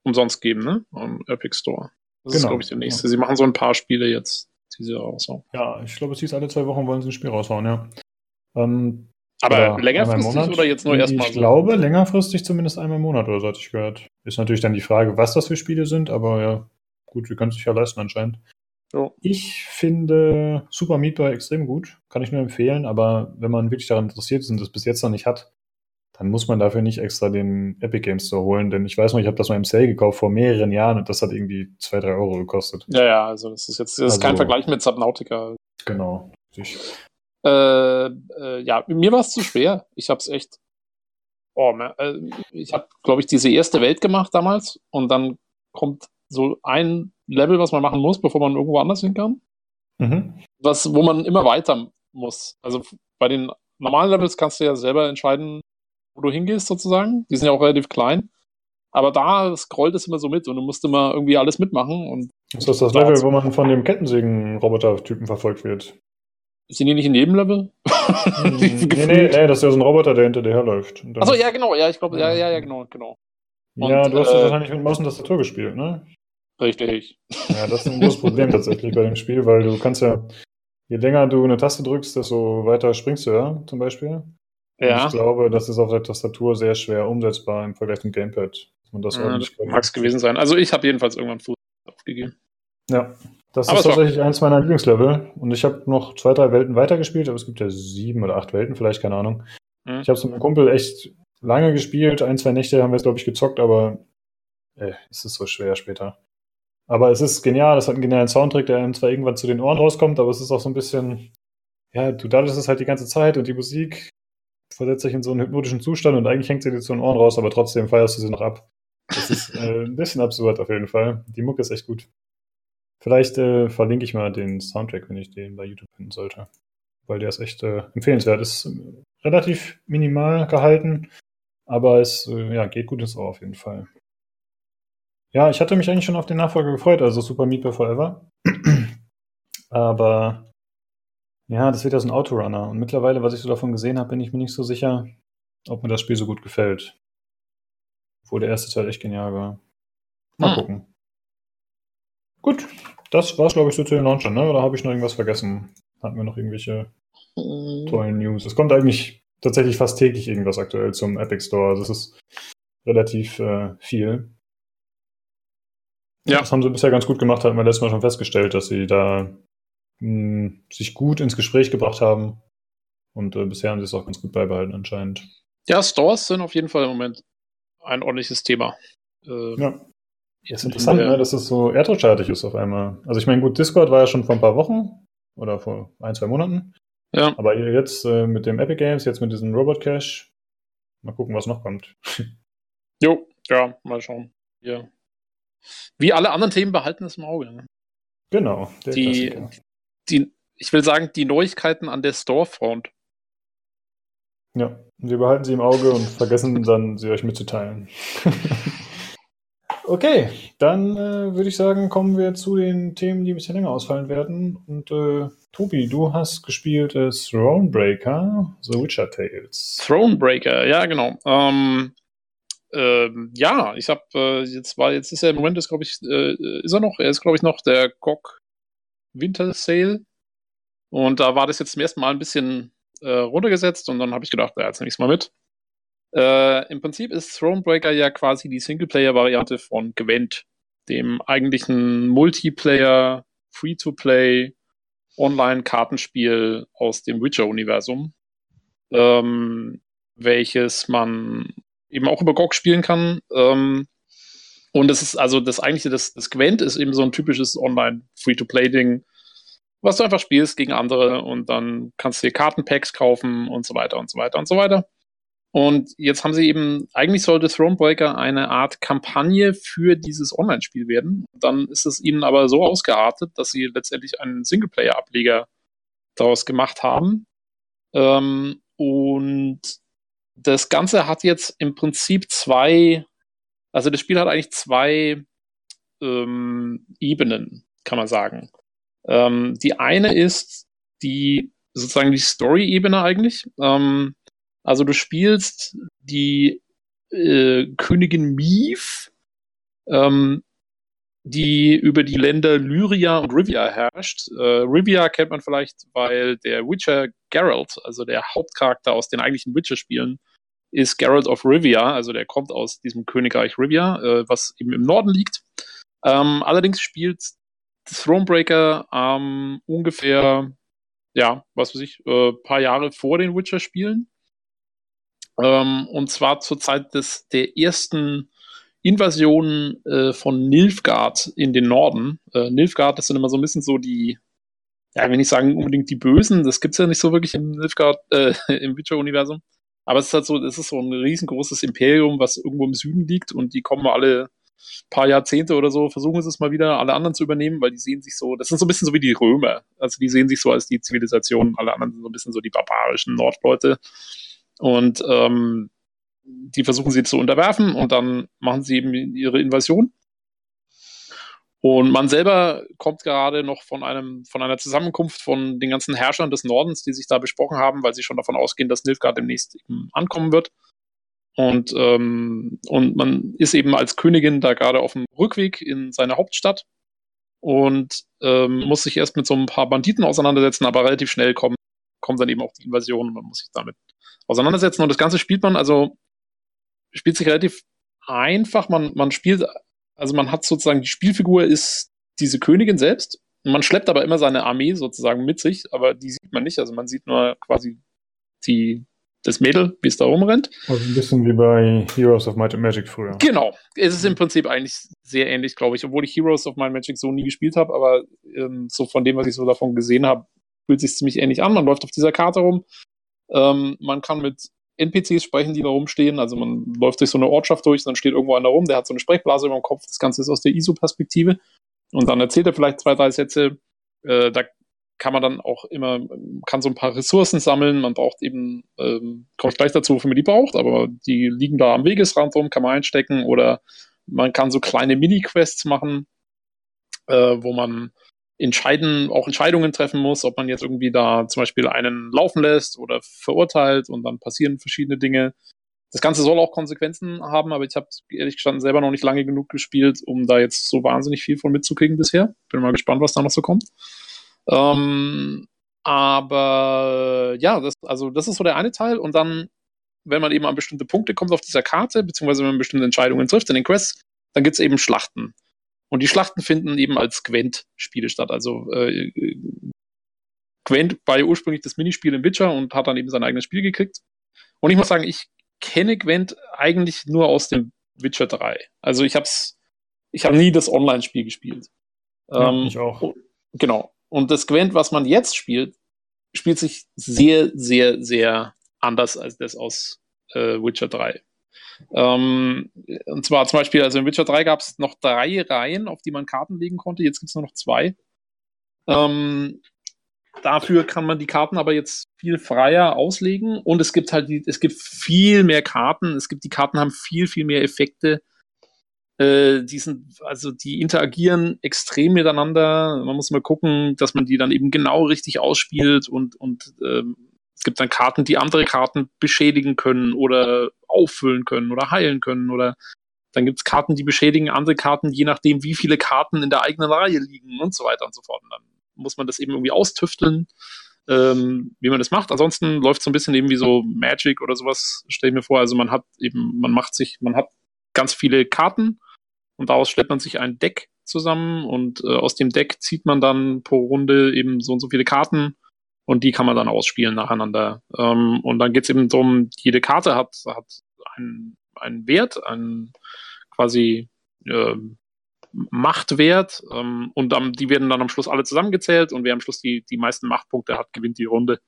umsonst geben, ne? Am Epic Store. Das genau. ist, glaube ich, der nächste. Ja. Sie machen so ein paar Spiele jetzt, die sie raushauen. Ja, ich glaube, es hieß, alle zwei Wochen wollen sie ein Spiel raushauen, ja. Ähm, aber längerfristig oder jetzt nur erstmal Ich so? glaube, längerfristig zumindest einmal im Monat oder so hatte ich gehört. Ist natürlich dann die Frage, was das für Spiele sind, aber ja, gut, wir können es sich ja leisten anscheinend. Jo. Ich finde Super Meat Boy extrem gut, kann ich nur empfehlen, aber wenn man wirklich daran interessiert ist und das bis jetzt noch nicht hat, dann muss man dafür nicht extra den Epic Games Store holen, denn ich weiß noch, ich habe das mal im Sale gekauft vor mehreren Jahren und das hat irgendwie zwei, drei Euro gekostet. Ja, ja, also das ist jetzt das ist also, kein Vergleich mit Subnautica. Genau. Äh, äh, ja, mir war es zu schwer. Ich habe es echt. Oh, äh, ich habe, glaube ich, diese erste Welt gemacht damals und dann kommt so ein Level, was man machen muss, bevor man irgendwo anders hin kann. Mhm. Was, wo man immer weiter muss. Also bei den normalen Levels kannst du ja selber entscheiden, wo du hingehst sozusagen. Die sind ja auch relativ klein. Aber da scrollt es immer so mit und du musst immer irgendwie alles mitmachen. Und ist das das Level, wo man von dem Kettensägen-Roboter-Typen verfolgt wird? Sind die nicht in jedem Level? Hm, nee, nee, nee, das ist ja so ein Roboter, der hinter dir herläuft. Achso, ja, genau, ja, ich glaube, ja, ja, ja, genau, genau. Und, ja, du hast äh, wahrscheinlich mit Maus und Tastatur gespielt, ne? Richtig. Ja, das ist ein großes Problem tatsächlich bei dem Spiel, weil du kannst ja, je länger du eine Taste drückst, desto weiter springst du ja, zum Beispiel. Ja. Ich glaube, das ist auf der Tastatur sehr schwer umsetzbar im Vergleich zum Gamepad. Man das ja, Mag es gewesen sein. Also ich habe jedenfalls irgendwann Fuß aufgegeben. Ja, das aber ist tatsächlich eins meiner Lieblingslevel. Und ich habe noch zwei, drei Welten weitergespielt, aber es gibt ja sieben oder acht Welten, vielleicht, keine Ahnung. Mhm. Ich habe es mit meinem Kumpel echt lange gespielt. Ein, zwei Nächte haben wir es, glaube ich, gezockt, aber ey, es ist so schwer später. Aber es ist genial, es hat einen genialen Soundtrack, der einem zwar irgendwann zu den Ohren rauskommt, aber es ist auch so ein bisschen, ja, du dadurch es halt die ganze Zeit und die Musik versetzt dich in so einen hypnotischen Zustand und eigentlich hängt sie dir zu den Ohren raus, aber trotzdem feierst du sie noch ab. Das ist äh, ein bisschen absurd auf jeden Fall. Die Mucke ist echt gut. Vielleicht äh, verlinke ich mal den Soundtrack, wenn ich den bei YouTube finden sollte. Weil der ist echt äh, empfehlenswert. Ist äh, relativ minimal gehalten, aber es äh, ja, geht gut ins Ohr auf jeden Fall. Ja, ich hatte mich eigentlich schon auf den Nachfolger gefreut, also Super Meat Boy Forever. aber ja, das wird ja so ein Autorunner. Und mittlerweile, was ich so davon gesehen habe, bin ich mir nicht so sicher, ob mir das Spiel so gut gefällt. Obwohl der erste Teil echt genial war. Mal hm. gucken. Gut, das war's, glaube ich, so zu den Launchern, ne? Oder habe ich noch irgendwas vergessen? Hatten wir noch irgendwelche hm. tollen News? Es kommt eigentlich tatsächlich fast täglich irgendwas aktuell zum Epic Store. Also es ist relativ äh, viel. Ja. Das haben sie bisher ganz gut gemacht, hatten wir letztes Mal schon festgestellt, dass sie da mh, sich gut ins Gespräch gebracht haben. Und äh, bisher haben sie es auch ganz gut beibehalten anscheinend. Ja, Stores sind auf jeden Fall im Moment ein ordentliches Thema. Äh, ja. Ist interessant, ne, dass es so erdrutschartig ist auf einmal. Also ich meine, gut, Discord war ja schon vor ein paar Wochen oder vor ein, zwei Monaten. Ja. Aber jetzt äh, mit dem Epic Games, jetzt mit diesem Robot Cache, mal gucken, was noch kommt. Jo, ja, mal schauen. Ja. Wie alle anderen Themen behalten es im Auge. Ne? Genau. die, die, ich will sagen, die Neuigkeiten an der Storefront. Ja, wir behalten sie im Auge und vergessen dann, sie euch mitzuteilen. okay, dann äh, würde ich sagen, kommen wir zu den Themen, die ein bisschen länger ausfallen werden. Und äh, Tobi, du hast gespielt äh, Thronebreaker, The Witcher Tales. Thronebreaker, ja, genau. Ähm, ähm, ja, ich habe äh, jetzt war jetzt ist er im Moment ist glaube ich äh, ist er noch er ist glaube ich noch der GOG Winter Sale. Und da war das jetzt zum ersten Mal ein bisschen äh, runtergesetzt und dann habe ich gedacht, ja, jetzt nehme ich es mal mit. Äh, Im Prinzip ist Thronebreaker ja quasi die Singleplayer-Variante von Gwent, dem eigentlichen Multiplayer, Free-to-Play, Online-Kartenspiel aus dem Witcher-Universum, ähm, welches man eben auch über GOG spielen kann. Ähm, und es ist also das eigentliche, das, das Gwent ist eben so ein typisches Online-Free-to-Play-Ding, was du einfach spielst gegen andere und dann kannst du dir Kartenpacks kaufen und so weiter und so weiter und so weiter. Und jetzt haben sie eben, eigentlich sollte Thronebreaker eine Art Kampagne für dieses Online-Spiel werden. Dann ist es ihnen aber so ausgeartet, dass sie letztendlich einen Singleplayer-Ableger daraus gemacht haben. Ähm, und das Ganze hat jetzt im Prinzip zwei, also das Spiel hat eigentlich zwei ähm, Ebenen, kann man sagen. Ähm, die eine ist die sozusagen die Story-Ebene eigentlich. Ähm, also du spielst die äh, Königin Mief, ähm, die über die Länder Lyria und Rivia herrscht. Äh, Rivia kennt man vielleicht, weil der Witcher Geralt, also der Hauptcharakter aus den eigentlichen Witcher-Spielen, ist Geralt of Rivia, also der kommt aus diesem Königreich Rivia, äh, was eben im Norden liegt. Ähm, allerdings spielt Thronebreaker ähm, ungefähr, ja, was weiß ich, äh, paar Jahre vor den Witcher-Spielen. Ähm, und zwar zur Zeit des, der ersten Invasion äh, von Nilfgaard in den Norden. Äh, Nilfgaard, das sind immer so ein bisschen so die, ja, wenn ich sagen unbedingt die Bösen, das gibt's ja nicht so wirklich im Nilfgaard, äh, im Witcher-Universum. Aber es ist halt so, es ist so ein riesengroßes Imperium, was irgendwo im Süden liegt und die kommen alle paar Jahrzehnte oder so, versuchen es mal wieder, alle anderen zu übernehmen, weil die sehen sich so, das sind so ein bisschen so wie die Römer. Also die sehen sich so als die Zivilisation, alle anderen sind so ein bisschen so die barbarischen Nordleute. Und ähm, die versuchen sie zu unterwerfen und dann machen sie eben ihre Invasion. Und man selber kommt gerade noch von einem, von einer Zusammenkunft von den ganzen Herrschern des Nordens, die sich da besprochen haben, weil sie schon davon ausgehen, dass Nilfgaard demnächst eben ankommen wird. Und, ähm, und man ist eben als Königin da gerade auf dem Rückweg in seine Hauptstadt und ähm, muss sich erst mit so ein paar Banditen auseinandersetzen, aber relativ schnell kommt, kommt dann eben auch die Invasion und man muss sich damit auseinandersetzen. Und das Ganze spielt man, also spielt sich relativ einfach. Man, man spielt, also man hat sozusagen, die Spielfigur ist diese Königin selbst. Man schleppt aber immer seine Armee sozusagen mit sich, aber die sieht man nicht. Also man sieht nur quasi die, das Mädel, wie es da rumrennt. Also ein bisschen wie bei Heroes of Might and Magic früher. Genau. Es ist im Prinzip eigentlich sehr ähnlich, glaube ich, obwohl ich Heroes of Might and Magic so nie gespielt habe, aber ähm, so von dem, was ich so davon gesehen habe, fühlt sich ziemlich ähnlich an. Man läuft auf dieser Karte rum, ähm, man kann mit NPCs sprechen, die da rumstehen. Also man läuft durch so eine Ortschaft durch, dann steht irgendwo einer rum, der hat so eine Sprechblase über dem Kopf. Das Ganze ist aus der ISO-Perspektive. Und dann erzählt er vielleicht zwei, drei Sätze. Äh, da kann man dann auch immer, kann so ein paar Ressourcen sammeln. Man braucht eben, ähm, kommt gleich dazu, wofür man die braucht, aber die liegen da am Wegesrand rum, kann man einstecken oder man kann so kleine Mini-Quests machen, äh, wo man entscheiden, auch Entscheidungen treffen muss, ob man jetzt irgendwie da zum Beispiel einen laufen lässt oder verurteilt und dann passieren verschiedene Dinge. Das Ganze soll auch Konsequenzen haben, aber ich habe ehrlich gestanden selber noch nicht lange genug gespielt, um da jetzt so wahnsinnig viel von mitzukriegen bisher. Bin mal gespannt, was da noch so kommt. Ähm, aber ja, das, also das ist so der eine Teil und dann, wenn man eben an bestimmte Punkte kommt auf dieser Karte, beziehungsweise wenn man bestimmte Entscheidungen trifft in den Quests, dann gibt es eben Schlachten. Und die Schlachten finden eben als Gwent-Spiele statt. Also äh, Gwent war ja ursprünglich das Minispiel im Witcher und hat dann eben sein eigenes Spiel gekriegt. Und ich muss sagen, ich kenne Gwent eigentlich nur aus dem Witcher 3. Also ich hab's, ich habe nie das Online-Spiel gespielt. Ja, ähm, ich auch. Genau. Und das Gwent, was man jetzt spielt, spielt sich sehr, sehr, sehr anders als das aus äh, Witcher 3. Ähm, und zwar zum Beispiel, also in Witcher 3 gab es noch drei Reihen, auf die man Karten legen konnte. Jetzt gibt es nur noch zwei. Ähm, dafür kann man die Karten aber jetzt viel freier auslegen und es gibt halt die, es gibt viel mehr Karten. Es gibt die Karten haben viel, viel mehr Effekte. Äh, die sind, also die interagieren extrem miteinander. Man muss mal gucken, dass man die dann eben genau richtig ausspielt und, und ähm, es gibt dann Karten, die andere Karten beschädigen können oder auffüllen können oder heilen können oder dann gibt es Karten, die beschädigen andere Karten, je nachdem, wie viele Karten in der eigenen Reihe liegen und so weiter und so fort. Und dann muss man das eben irgendwie austüfteln. ähm, wie man das macht. Ansonsten läuft es so ein bisschen eben wie so Magic oder sowas, stelle ich mir vor. Also man hat eben, man macht sich, man hat ganz viele Karten und daraus stellt man sich ein Deck zusammen und äh, aus dem Deck zieht man dann pro Runde eben so und so viele Karten und die kann man dann ausspielen nacheinander. Ähm, und dann geht es eben darum, jede Karte hat, hat einen, einen Wert, einen quasi äh, Machtwert ähm, und dann, die werden dann am Schluss alle zusammengezählt und wer am Schluss die, die meisten Machtpunkte hat, gewinnt die Runde.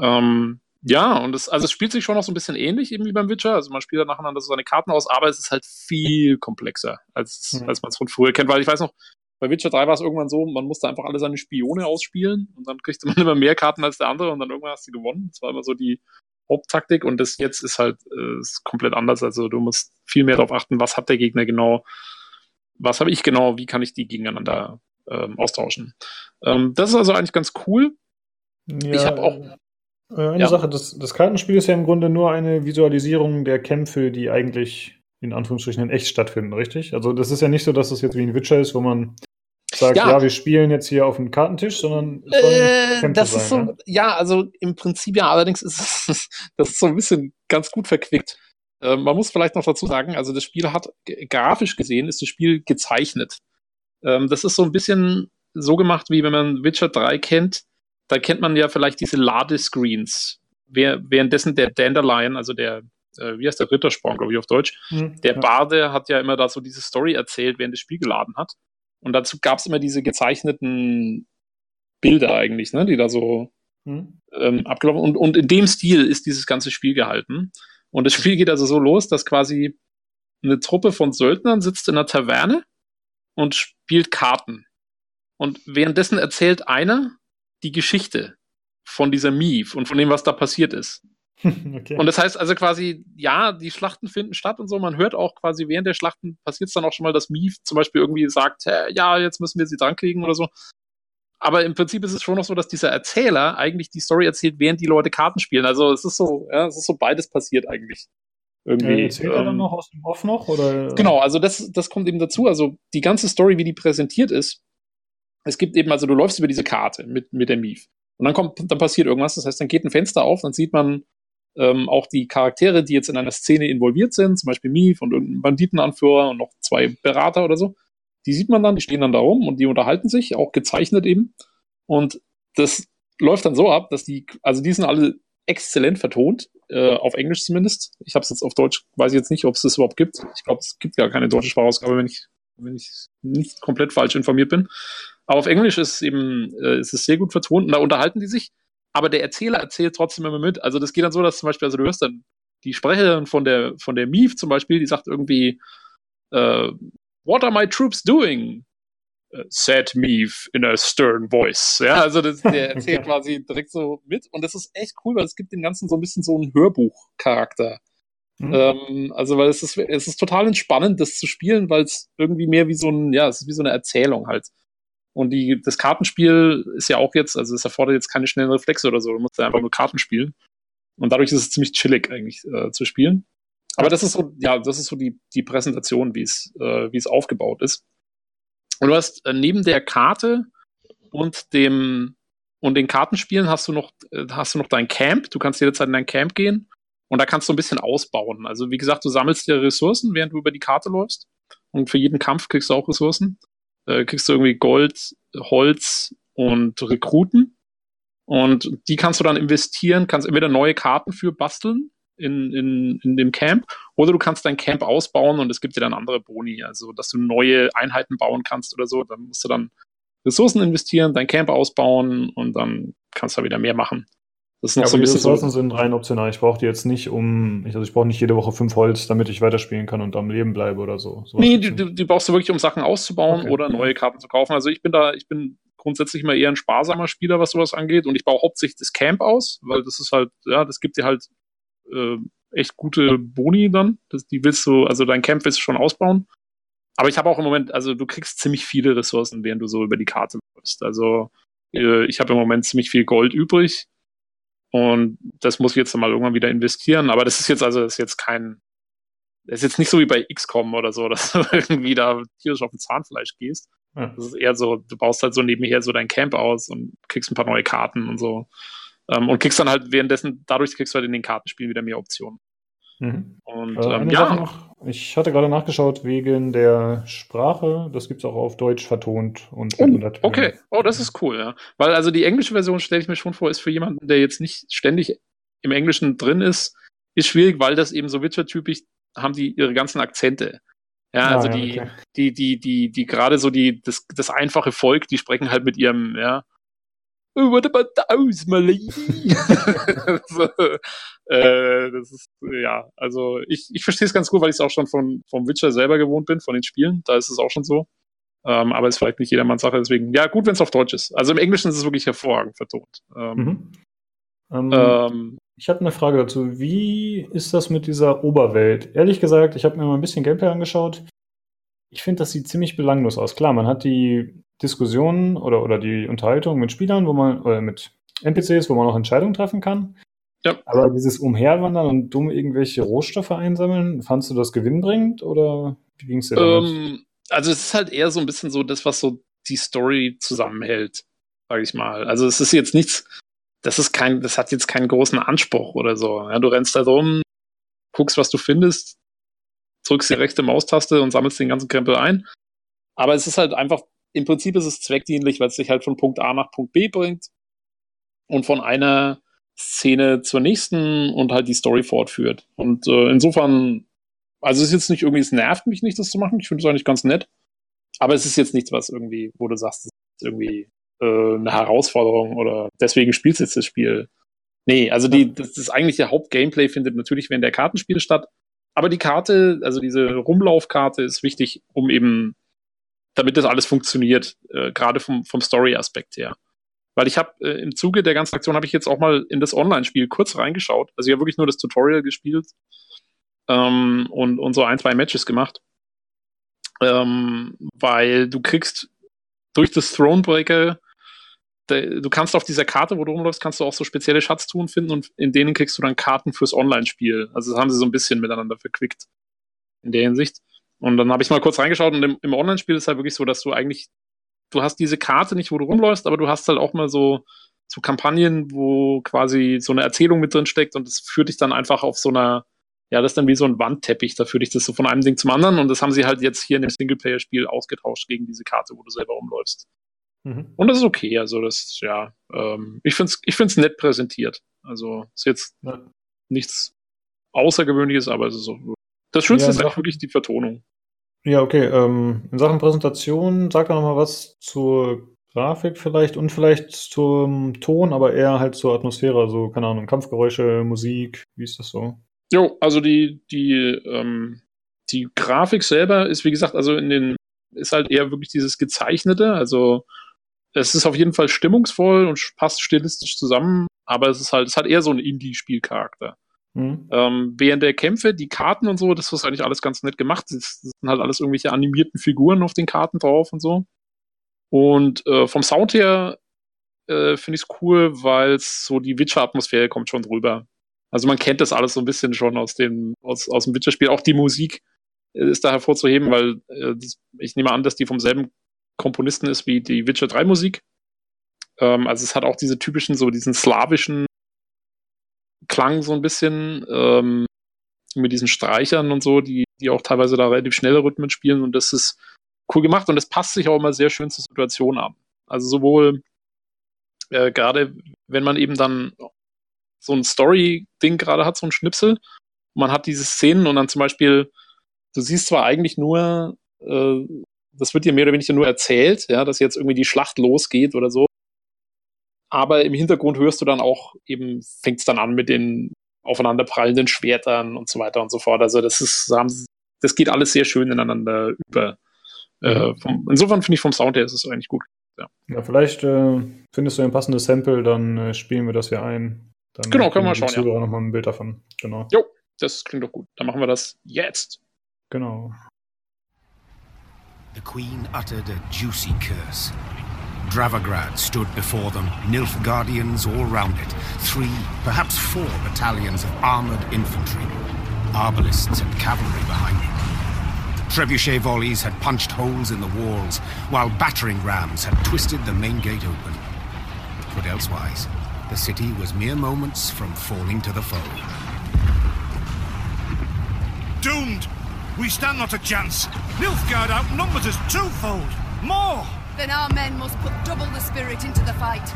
Ähm, ja, und es, also es spielt sich schon noch so ein bisschen ähnlich eben wie beim Witcher. Also man spielt dann nacheinander so seine Karten aus, aber es ist halt viel komplexer, als, mhm. als man es von früher kennt. Weil ich weiß noch, bei Witcher 3 war es irgendwann so, man musste einfach alle seine Spione ausspielen und dann kriegte man immer mehr Karten als der andere und dann irgendwann hast du gewonnen. Das war immer so die Haupttaktik und das jetzt ist halt äh, ist komplett anders. Also du musst viel mehr darauf achten, was hat der Gegner genau, was habe ich genau, wie kann ich die gegeneinander ähm, austauschen. Ähm, das ist also eigentlich ganz cool. Ja, ich habe auch. Äh, eine ja. Sache, das, das Kartenspiel ist ja im Grunde nur eine Visualisierung der Kämpfe, die eigentlich in Anführungsstrichen in echt stattfinden, richtig? Also das ist ja nicht so, dass es jetzt wie ein Witcher ist, wo man sagt, ja. ja, wir spielen jetzt hier auf dem Kartentisch, sondern äh, das sein, ist so, ja? ja? also im Prinzip ja, allerdings ist es, das ist so ein bisschen ganz gut verquickt. Äh, man muss vielleicht noch dazu sagen, also das Spiel hat grafisch gesehen ist das Spiel gezeichnet. Ähm, das ist so ein bisschen so gemacht, wie wenn man Witcher 3 kennt, da kennt man ja vielleicht diese Ladescreens, währenddessen der Dandelion, also der, äh, wie heißt der Rittersporn, glaube ich, auf Deutsch, mhm, der ja. Barde hat ja immer da so diese Story erzählt, während das Spiel geladen hat. Und dazu gab es immer diese gezeichneten Bilder eigentlich, ne, die da so mhm. ähm, abgelaufen und, und in dem Stil ist dieses ganze Spiel gehalten. Und das Spiel geht also so los, dass quasi eine Truppe von Söldnern sitzt in einer Taverne und spielt Karten. Und währenddessen erzählt einer die Geschichte von dieser Mief und von dem, was da passiert ist. Okay. Und das heißt also quasi, ja, die Schlachten finden statt und so. Man hört auch quasi während der Schlachten passiert es dann auch schon mal, dass Mief zum Beispiel irgendwie sagt, ja, jetzt müssen wir sie drankriegen oder so. Aber im Prinzip ist es schon noch so, dass dieser Erzähler eigentlich die Story erzählt, während die Leute Karten spielen. Also es ist so, ja, es ist so beides passiert eigentlich. Irgendwie, äh, erzählt ähm, er dann ähm, noch aus dem Off noch? Oder? Genau, also das, das kommt eben dazu. Also die ganze Story, wie die präsentiert ist, es gibt eben, also du läufst über diese Karte mit, mit der Mief. Und dann kommt, dann passiert irgendwas. Das heißt, dann geht ein Fenster auf, dann sieht man ähm, auch die Charaktere, die jetzt in einer Szene involviert sind, zum Beispiel Mief und irgendein Banditenanführer und noch zwei Berater oder so. Die sieht man dann, die stehen dann da rum und die unterhalten sich, auch gezeichnet eben. Und das läuft dann so ab, dass die, also die sind alle exzellent vertont, äh, auf Englisch zumindest. Ich habe es jetzt auf Deutsch, weiß ich jetzt nicht, ob es das überhaupt gibt. Ich glaube, es gibt ja keine deutsche Sprachausgabe, wenn ich, wenn ich nicht komplett falsch informiert bin. Aber auf Englisch ist es eben, äh, ist es sehr gut vertont und da unterhalten die sich. Aber der Erzähler erzählt trotzdem immer mit. Also das geht dann so, dass zum Beispiel, also du hörst dann die Sprecherin von der, von der Mief zum Beispiel, die sagt irgendwie, äh, What are my troops doing? Uh, said Mief in a stern voice. Ja, also das, der erzählt quasi direkt so mit. Und das ist echt cool, weil es gibt dem Ganzen so ein bisschen so einen Hörbuchcharakter. Mhm. Ähm, also, weil es ist, es ist total entspannend, das zu spielen, weil es irgendwie mehr wie so ein, ja, es ist wie so eine Erzählung halt. Und die, das Kartenspiel ist ja auch jetzt, also es erfordert jetzt keine schnellen Reflexe oder so, du musst ja einfach nur Karten spielen. Und dadurch ist es ziemlich chillig eigentlich äh, zu spielen. Aber das ist so, ja, das ist so die, die Präsentation, wie es, äh, wie es aufgebaut ist. Und du hast äh, neben der Karte und dem und den Kartenspielen hast du noch, äh, hast du noch dein Camp. Du kannst jederzeit in dein Camp gehen und da kannst du ein bisschen ausbauen. Also wie gesagt, du sammelst dir Ressourcen, während du über die Karte läufst. Und für jeden Kampf kriegst du auch Ressourcen äh, kriegst du irgendwie Gold, Holz und Rekruten. Und die kannst du dann investieren, kannst entweder neue Karten für basteln in, in, in dem Camp oder du kannst dein Camp ausbauen und es gibt dir dann andere Boni, also dass du neue Einheiten bauen kannst oder so. Dann musst du dann Ressourcen investieren, dein Camp ausbauen und dann kannst du da wieder mehr machen. Das ist noch ja, so ein bisschen. Die Ressourcen so sind rein optional. Ich brauche die jetzt nicht, um. Also ich brauche nicht jede Woche fünf Holz, damit ich weiterspielen kann und am Leben bleibe oder so. so nee, die, die, die, brauchst du wirklich, um Sachen auszubauen okay. oder neue Karten zu kaufen. Also ich bin da, ich bin grundsätzlich immer eher ein sparsamer Spieler, was sowas angeht. Und ich baue hauptsächlich das Camp aus, weil das ist halt, ja, das gibt dir halt äh, echt gute Boni dann. Das, die willst du, also dein Camp willst du schon ausbauen. Aber ich habe auch im Moment, also du kriegst ziemlich viele Ressourcen, während du so über die Karte läufst. Also äh, ich habe im Moment ziemlich viel Gold übrig und das muss ich jetzt mal irgendwann wieder investieren. Aber das ist jetzt also das ist jetzt kein, das ist jetzt nicht so wie bei XCOM oder so, dass du irgendwie da tierisch auf dem Zahnfleisch gehst. Ja. Das ist eher so, du baust halt so nebenher so dein Camp aus und kriegst ein paar neue Karten und so. Ähm, und kriegst dann halt währenddessen, dadurch kriegst du halt in den Kartenspielen wieder mehr Optionen. Mhm. Und äh, ähm, ja. Noch, ich hatte gerade nachgeschaut wegen der Sprache, das gibt es auch auf Deutsch vertont und oh, Okay, oh, das ist cool, ja. Weil also die englische Version stelle ich mir schon vor, ist für jemanden, der jetzt nicht ständig im Englischen drin ist, ist schwierig, weil das eben so Witcher-typisch haben die ihre ganzen Akzente. Ja, ah, also ja, die, okay. die, die, die, die, gerade so die, das, das einfache Volk, die sprechen halt mit ihrem, ja, oh, what about those, my lady? so, äh, das ist, ja, also ich, ich verstehe es ganz gut, weil ich es auch schon von, vom Witcher selber gewohnt bin, von den Spielen. Da ist es auch schon so. Ähm, aber ist vielleicht nicht jedermanns Sache, deswegen, ja, gut, wenn es auf Deutsch ist. Also im Englischen ist es wirklich hervorragend vertont. Ähm, mhm. ähm, ähm ich habe eine Frage dazu. Wie ist das mit dieser Oberwelt? Ehrlich gesagt, ich habe mir mal ein bisschen Gameplay angeschaut. Ich finde, das sieht ziemlich belanglos aus. Klar, man hat die Diskussionen oder, oder die Unterhaltung mit Spielern, wo man, oder mit NPCs, wo man auch Entscheidungen treffen kann. Ja. Aber dieses Umherwandern und dumm irgendwelche Rohstoffe einsammeln, fandst du das gewinnbringend oder wie ging es dir damit? Ähm, also es ist halt eher so ein bisschen so das, was so die Story zusammenhält, sage ich mal. Also es ist jetzt nichts, das ist kein, das hat jetzt keinen großen Anspruch oder so. Ja, du rennst da rum, guckst, was du findest, drückst die rechte Maustaste und sammelst den ganzen Krempel ein. Aber es ist halt einfach, im Prinzip ist es zweckdienlich, weil es dich halt von Punkt A nach Punkt B bringt und von einer Szene zur nächsten und halt die Story fortführt. Und äh, insofern, also es ist jetzt nicht irgendwie, es nervt mich nicht, das zu machen. Ich finde es eigentlich ganz nett. Aber es ist jetzt nichts, was irgendwie, wo du sagst, es ist irgendwie äh, eine Herausforderung oder deswegen spielst du jetzt das Spiel. Nee, also die, das, das eigentliche Hauptgameplay findet natürlich während der Kartenspiele statt. Aber die Karte, also diese Rumlaufkarte ist wichtig, um eben, damit das alles funktioniert, äh, gerade vom, vom Story-Aspekt her. Weil ich habe äh, im Zuge der ganzen Aktion habe ich jetzt auch mal in das Online-Spiel kurz reingeschaut. Also ich habe wirklich nur das Tutorial gespielt ähm, und, und so ein, zwei Matches gemacht. Ähm, weil du kriegst durch das Thronebreaker, du kannst auf dieser Karte, wo du rumläufst, kannst du auch so spezielle Schatztun finden und in denen kriegst du dann Karten fürs Online-Spiel. Also das haben sie so ein bisschen miteinander verquickt in der Hinsicht. Und dann habe ich mal kurz reingeschaut und im, im Online-Spiel ist halt wirklich so, dass du eigentlich du hast diese Karte nicht, wo du rumläufst, aber du hast halt auch mal so, so Kampagnen, wo quasi so eine Erzählung mit drin steckt und das führt dich dann einfach auf so einer, ja, das ist dann wie so ein Wandteppich, da führt dich das so von einem Ding zum anderen und das haben sie halt jetzt hier in dem Singleplayer-Spiel ausgetauscht gegen diese Karte, wo du selber rumläufst. Mhm. Und das ist okay, also das, ja, ähm, ich finde es ich find's nett präsentiert. Also ist jetzt ja. nichts Außergewöhnliches, aber es ist so. Das Schönste ja, ist eigentlich wirklich die Vertonung. Ja, okay. Ähm, in Sachen Präsentation, sag doch nochmal was zur Grafik vielleicht und vielleicht zum Ton, aber eher halt zur Atmosphäre, also keine Ahnung, Kampfgeräusche, Musik, wie ist das so? Jo, also die, die, ähm, die Grafik selber ist, wie gesagt, also in den, ist halt eher wirklich dieses Gezeichnete, also es ist auf jeden Fall stimmungsvoll und passt stilistisch zusammen, aber es ist halt, es hat eher so einen Indie-Spielcharakter. Mhm. Ähm, während der Kämpfe, die Karten und so, das ist eigentlich alles ganz nett gemacht. Das, sind halt alles irgendwelche animierten Figuren auf den Karten drauf und so. Und äh, vom Sound her äh, finde ich es cool, weil so die Witcher-Atmosphäre kommt schon drüber. Also man kennt das alles so ein bisschen schon aus dem, aus, aus dem Witcher-Spiel. Auch die Musik äh, ist da hervorzuheben, weil äh, das, ich nehme an, dass die vom selben Komponisten ist wie die Witcher 3 Musik. Ähm, also es hat auch diese typischen, so diesen slawischen Klang so ein bisschen, ähm, mit diesen Streichern und so, die, die auch teilweise da relativ schnelle Rhythmen spielen und das ist cool gemacht und das passt sich auch immer sehr schön zur Situation an. Also sowohl äh, gerade wenn man eben dann so ein Story-Ding gerade hat, so ein Schnipsel, man hat diese Szenen und dann zum Beispiel, du siehst zwar eigentlich nur, äh, das wird dir mehr oder weniger nur erzählt, ja, dass jetzt irgendwie die Schlacht losgeht oder so, aber im Hintergrund hörst du dann auch eben, fängt es dann an mit den aufeinanderprallenden Schwertern und so weiter und so fort. Also das ist, das geht alles sehr schön ineinander über. Äh, vom, insofern finde ich vom Sound her ist es eigentlich gut. Ja, ja vielleicht äh, findest du ein passendes Sample, dann äh, spielen wir das hier ein. Dann genau, können wir mal schauen. Ja. nochmal ein Bild davon. Genau. Jo, das klingt doch gut. Dann machen wir das jetzt. Genau. The Queen uttered a juicy curse. Dravagrad stood before them, Nilfgaardians all round it, three, perhaps four battalions of armoured infantry. arbalists and cavalry behind them. Trebuchet volleys had punched holes in the walls, while battering rams had twisted the main gate open. But elsewise, the city was mere moments from falling to the foe. Doomed! We stand not a chance. Nilfgaard outnumbers us twofold. More! Then our men must put double the spirit into the fight.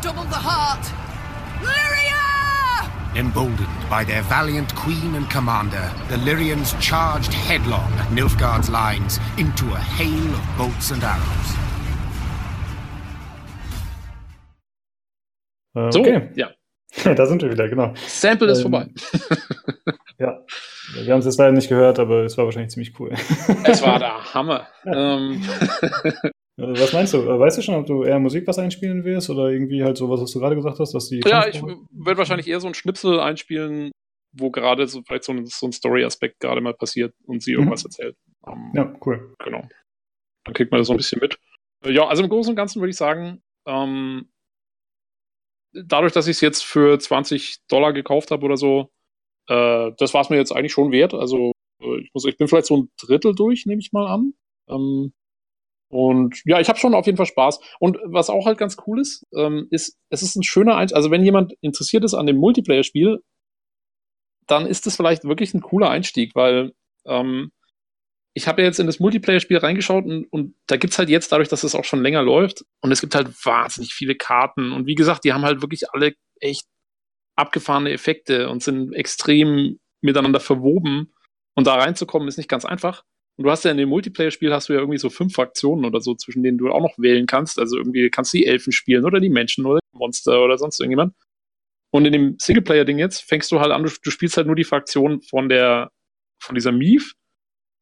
Double the heart. Lyria! Emboldened by their valiant queen and commander, the Lyrians charged headlong at Nilfgaard's lines into a hail of bolts and arrows. Äh, So, okay. ja. da sind wir wieder, genau. Sample ist Ähm, vorbei. Ja. Wir haben es jetzt leider nicht gehört, aber es war wahrscheinlich ziemlich cool. es war der Hammer. ähm, Äh, Was meinst du? Äh, Weißt du schon, ob du eher Musik was einspielen wirst oder irgendwie halt sowas, was du gerade gesagt hast, dass die. ja, ich werde wahrscheinlich eher so ein Schnipsel einspielen, wo gerade so vielleicht so ein, so ein Story-Aspekt gerade mal passiert und sie irgendwas erzählt. Ähm, Ja, cool. Genau. Dann kriegt man das so ein bisschen mit. Äh, Ja, also im Großen und Ganzen würde ich sagen, ähm, dadurch, dass ich es jetzt für 20 Dollar gekauft habe oder so, äh, das war es mir jetzt eigentlich schon wert. Also äh, ich, muss, ich bin vielleicht so ein Drittel durch, nehme ich mal an. Ähm, und ja, ich habe schon auf jeden Fall Spaß. Und was auch halt ganz cool ist, ähm, ist, es ist ein schöner Einstieg. Also wenn jemand interessiert ist an dem Multiplayer-Spiel, dann ist das vielleicht wirklich ein cooler Einstieg, weil ähm, ich habe ja jetzt in das Multiplayer-Spiel reingeschaut und, und da gibt's halt jetzt, dadurch, dass es auch schon länger läuft, und es gibt halt wahnsinnig viele Karten. Und wie gesagt, die haben halt wirklich alle echt abgefahrene Effekte und sind extrem miteinander verwoben. Und da reinzukommen, ist nicht ganz einfach. Und du hast ja in dem Multiplayer-Spiel hast du ja irgendwie so fünf Fraktionen oder so, zwischen denen du auch noch wählen kannst. Also irgendwie kannst du die Elfen spielen oder die Menschen oder die Monster oder sonst irgendjemand. Und in dem Singleplayer-Ding jetzt fängst du halt an, du, du spielst halt nur die Fraktion von der, von dieser Mief.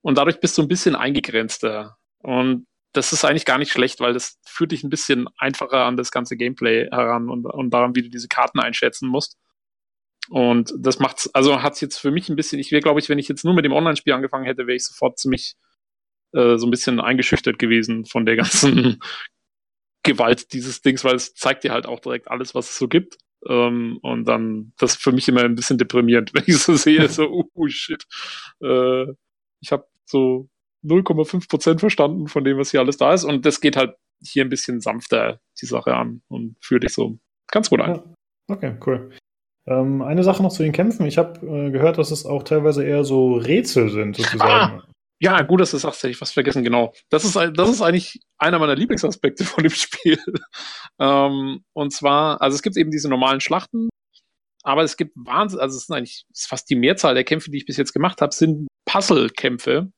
Und dadurch bist du ein bisschen eingegrenzter. Und das ist eigentlich gar nicht schlecht, weil das führt dich ein bisschen einfacher an das ganze Gameplay heran und, und daran, wie du diese Karten einschätzen musst. Und das macht's, also hat's jetzt für mich ein bisschen, ich wäre, glaube ich, wenn ich jetzt nur mit dem Online-Spiel angefangen hätte, wäre ich sofort ziemlich äh, so ein bisschen eingeschüchtert gewesen von der ganzen Gewalt dieses Dings, weil es zeigt dir halt auch direkt alles, was es so gibt. Ähm, und dann, das ist für mich immer ein bisschen deprimierend, wenn ich so sehe, so, oh shit. Äh, ich habe so 0,5 Prozent verstanden von dem, was hier alles da ist. Und das geht halt hier ein bisschen sanfter die Sache an und führt dich so ganz gut ein. Okay, cool. Ähm, eine Sache noch zu den Kämpfen. Ich habe äh, gehört, dass es auch teilweise eher so Rätsel sind, sozusagen. Ja, gut, dass du sagst, hätte ich was vergessen, genau. Das ist, das ist eigentlich einer meiner Lieblingsaspekte von dem Spiel. ähm, und zwar, also es gibt eben diese normalen Schlachten, aber es gibt Wahnsinn, also es sind eigentlich es ist fast die Mehrzahl der Kämpfe, die ich bis jetzt gemacht habe, sind Puzzle-Kämpfe.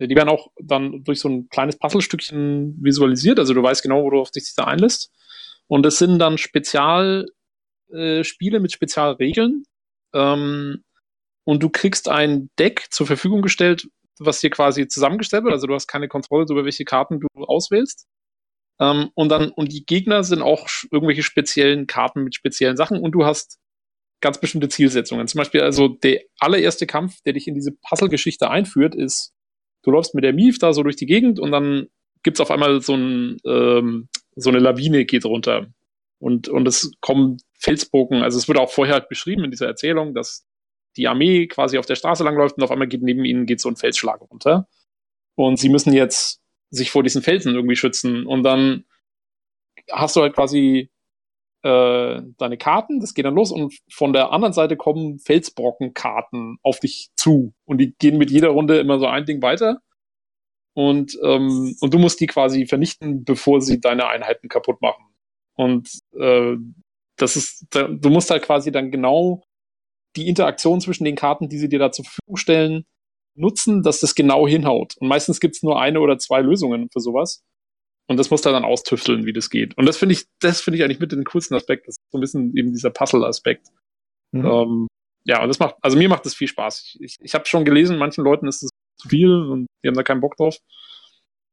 Die werden auch dann durch so ein kleines Puzzlestückchen visualisiert, also du weißt genau, wo du auf dich da einlässt. Und es sind dann Spezialspiele äh, Spiele mit Spezialregeln. Ähm, und du kriegst ein Deck zur Verfügung gestellt, was dir quasi zusammengestellt wird. Also du hast keine Kontrolle darüber, welche Karten du auswählst. Ähm, und dann, und die Gegner sind auch irgendwelche speziellen Karten mit speziellen Sachen und du hast ganz bestimmte Zielsetzungen. Zum Beispiel, also der allererste Kampf, der dich in diese Puzzle-Geschichte einführt, ist, du läufst mit der Mief da so durch die Gegend und dann gibt's auf einmal so, ein, ähm, so eine Lawine geht runter. Und, und es kommen Felsbrocken, also es wird auch vorher halt beschrieben in dieser Erzählung, dass die Armee quasi auf der Straße langläuft und auf einmal geht neben ihnen geht so ein Felsschlag runter. Und sie müssen jetzt sich vor diesen Felsen irgendwie schützen. Und dann hast du halt quasi äh, deine Karten, das geht dann los und von der anderen Seite kommen Felsbrockenkarten auf dich zu. Und die gehen mit jeder Runde immer so ein Ding weiter. Und, ähm, und du musst die quasi vernichten, bevor sie deine Einheiten kaputt machen. Und äh, das ist, du musst halt quasi dann genau die Interaktion zwischen den Karten, die sie dir da zur Verfügung stellen, nutzen, dass das genau hinhaut. Und meistens gibt's nur eine oder zwei Lösungen für sowas. Und das musst du dann austüfteln, wie das geht. Und das finde ich, das finde ich eigentlich mit den coolsten Aspekt. Das ist so ein bisschen eben dieser Puzzle-Aspekt. Mhm. Ähm, ja, und das macht, also mir macht das viel Spaß. Ich, ich, ich habe schon gelesen, manchen Leuten ist es zu viel und die haben da keinen Bock drauf.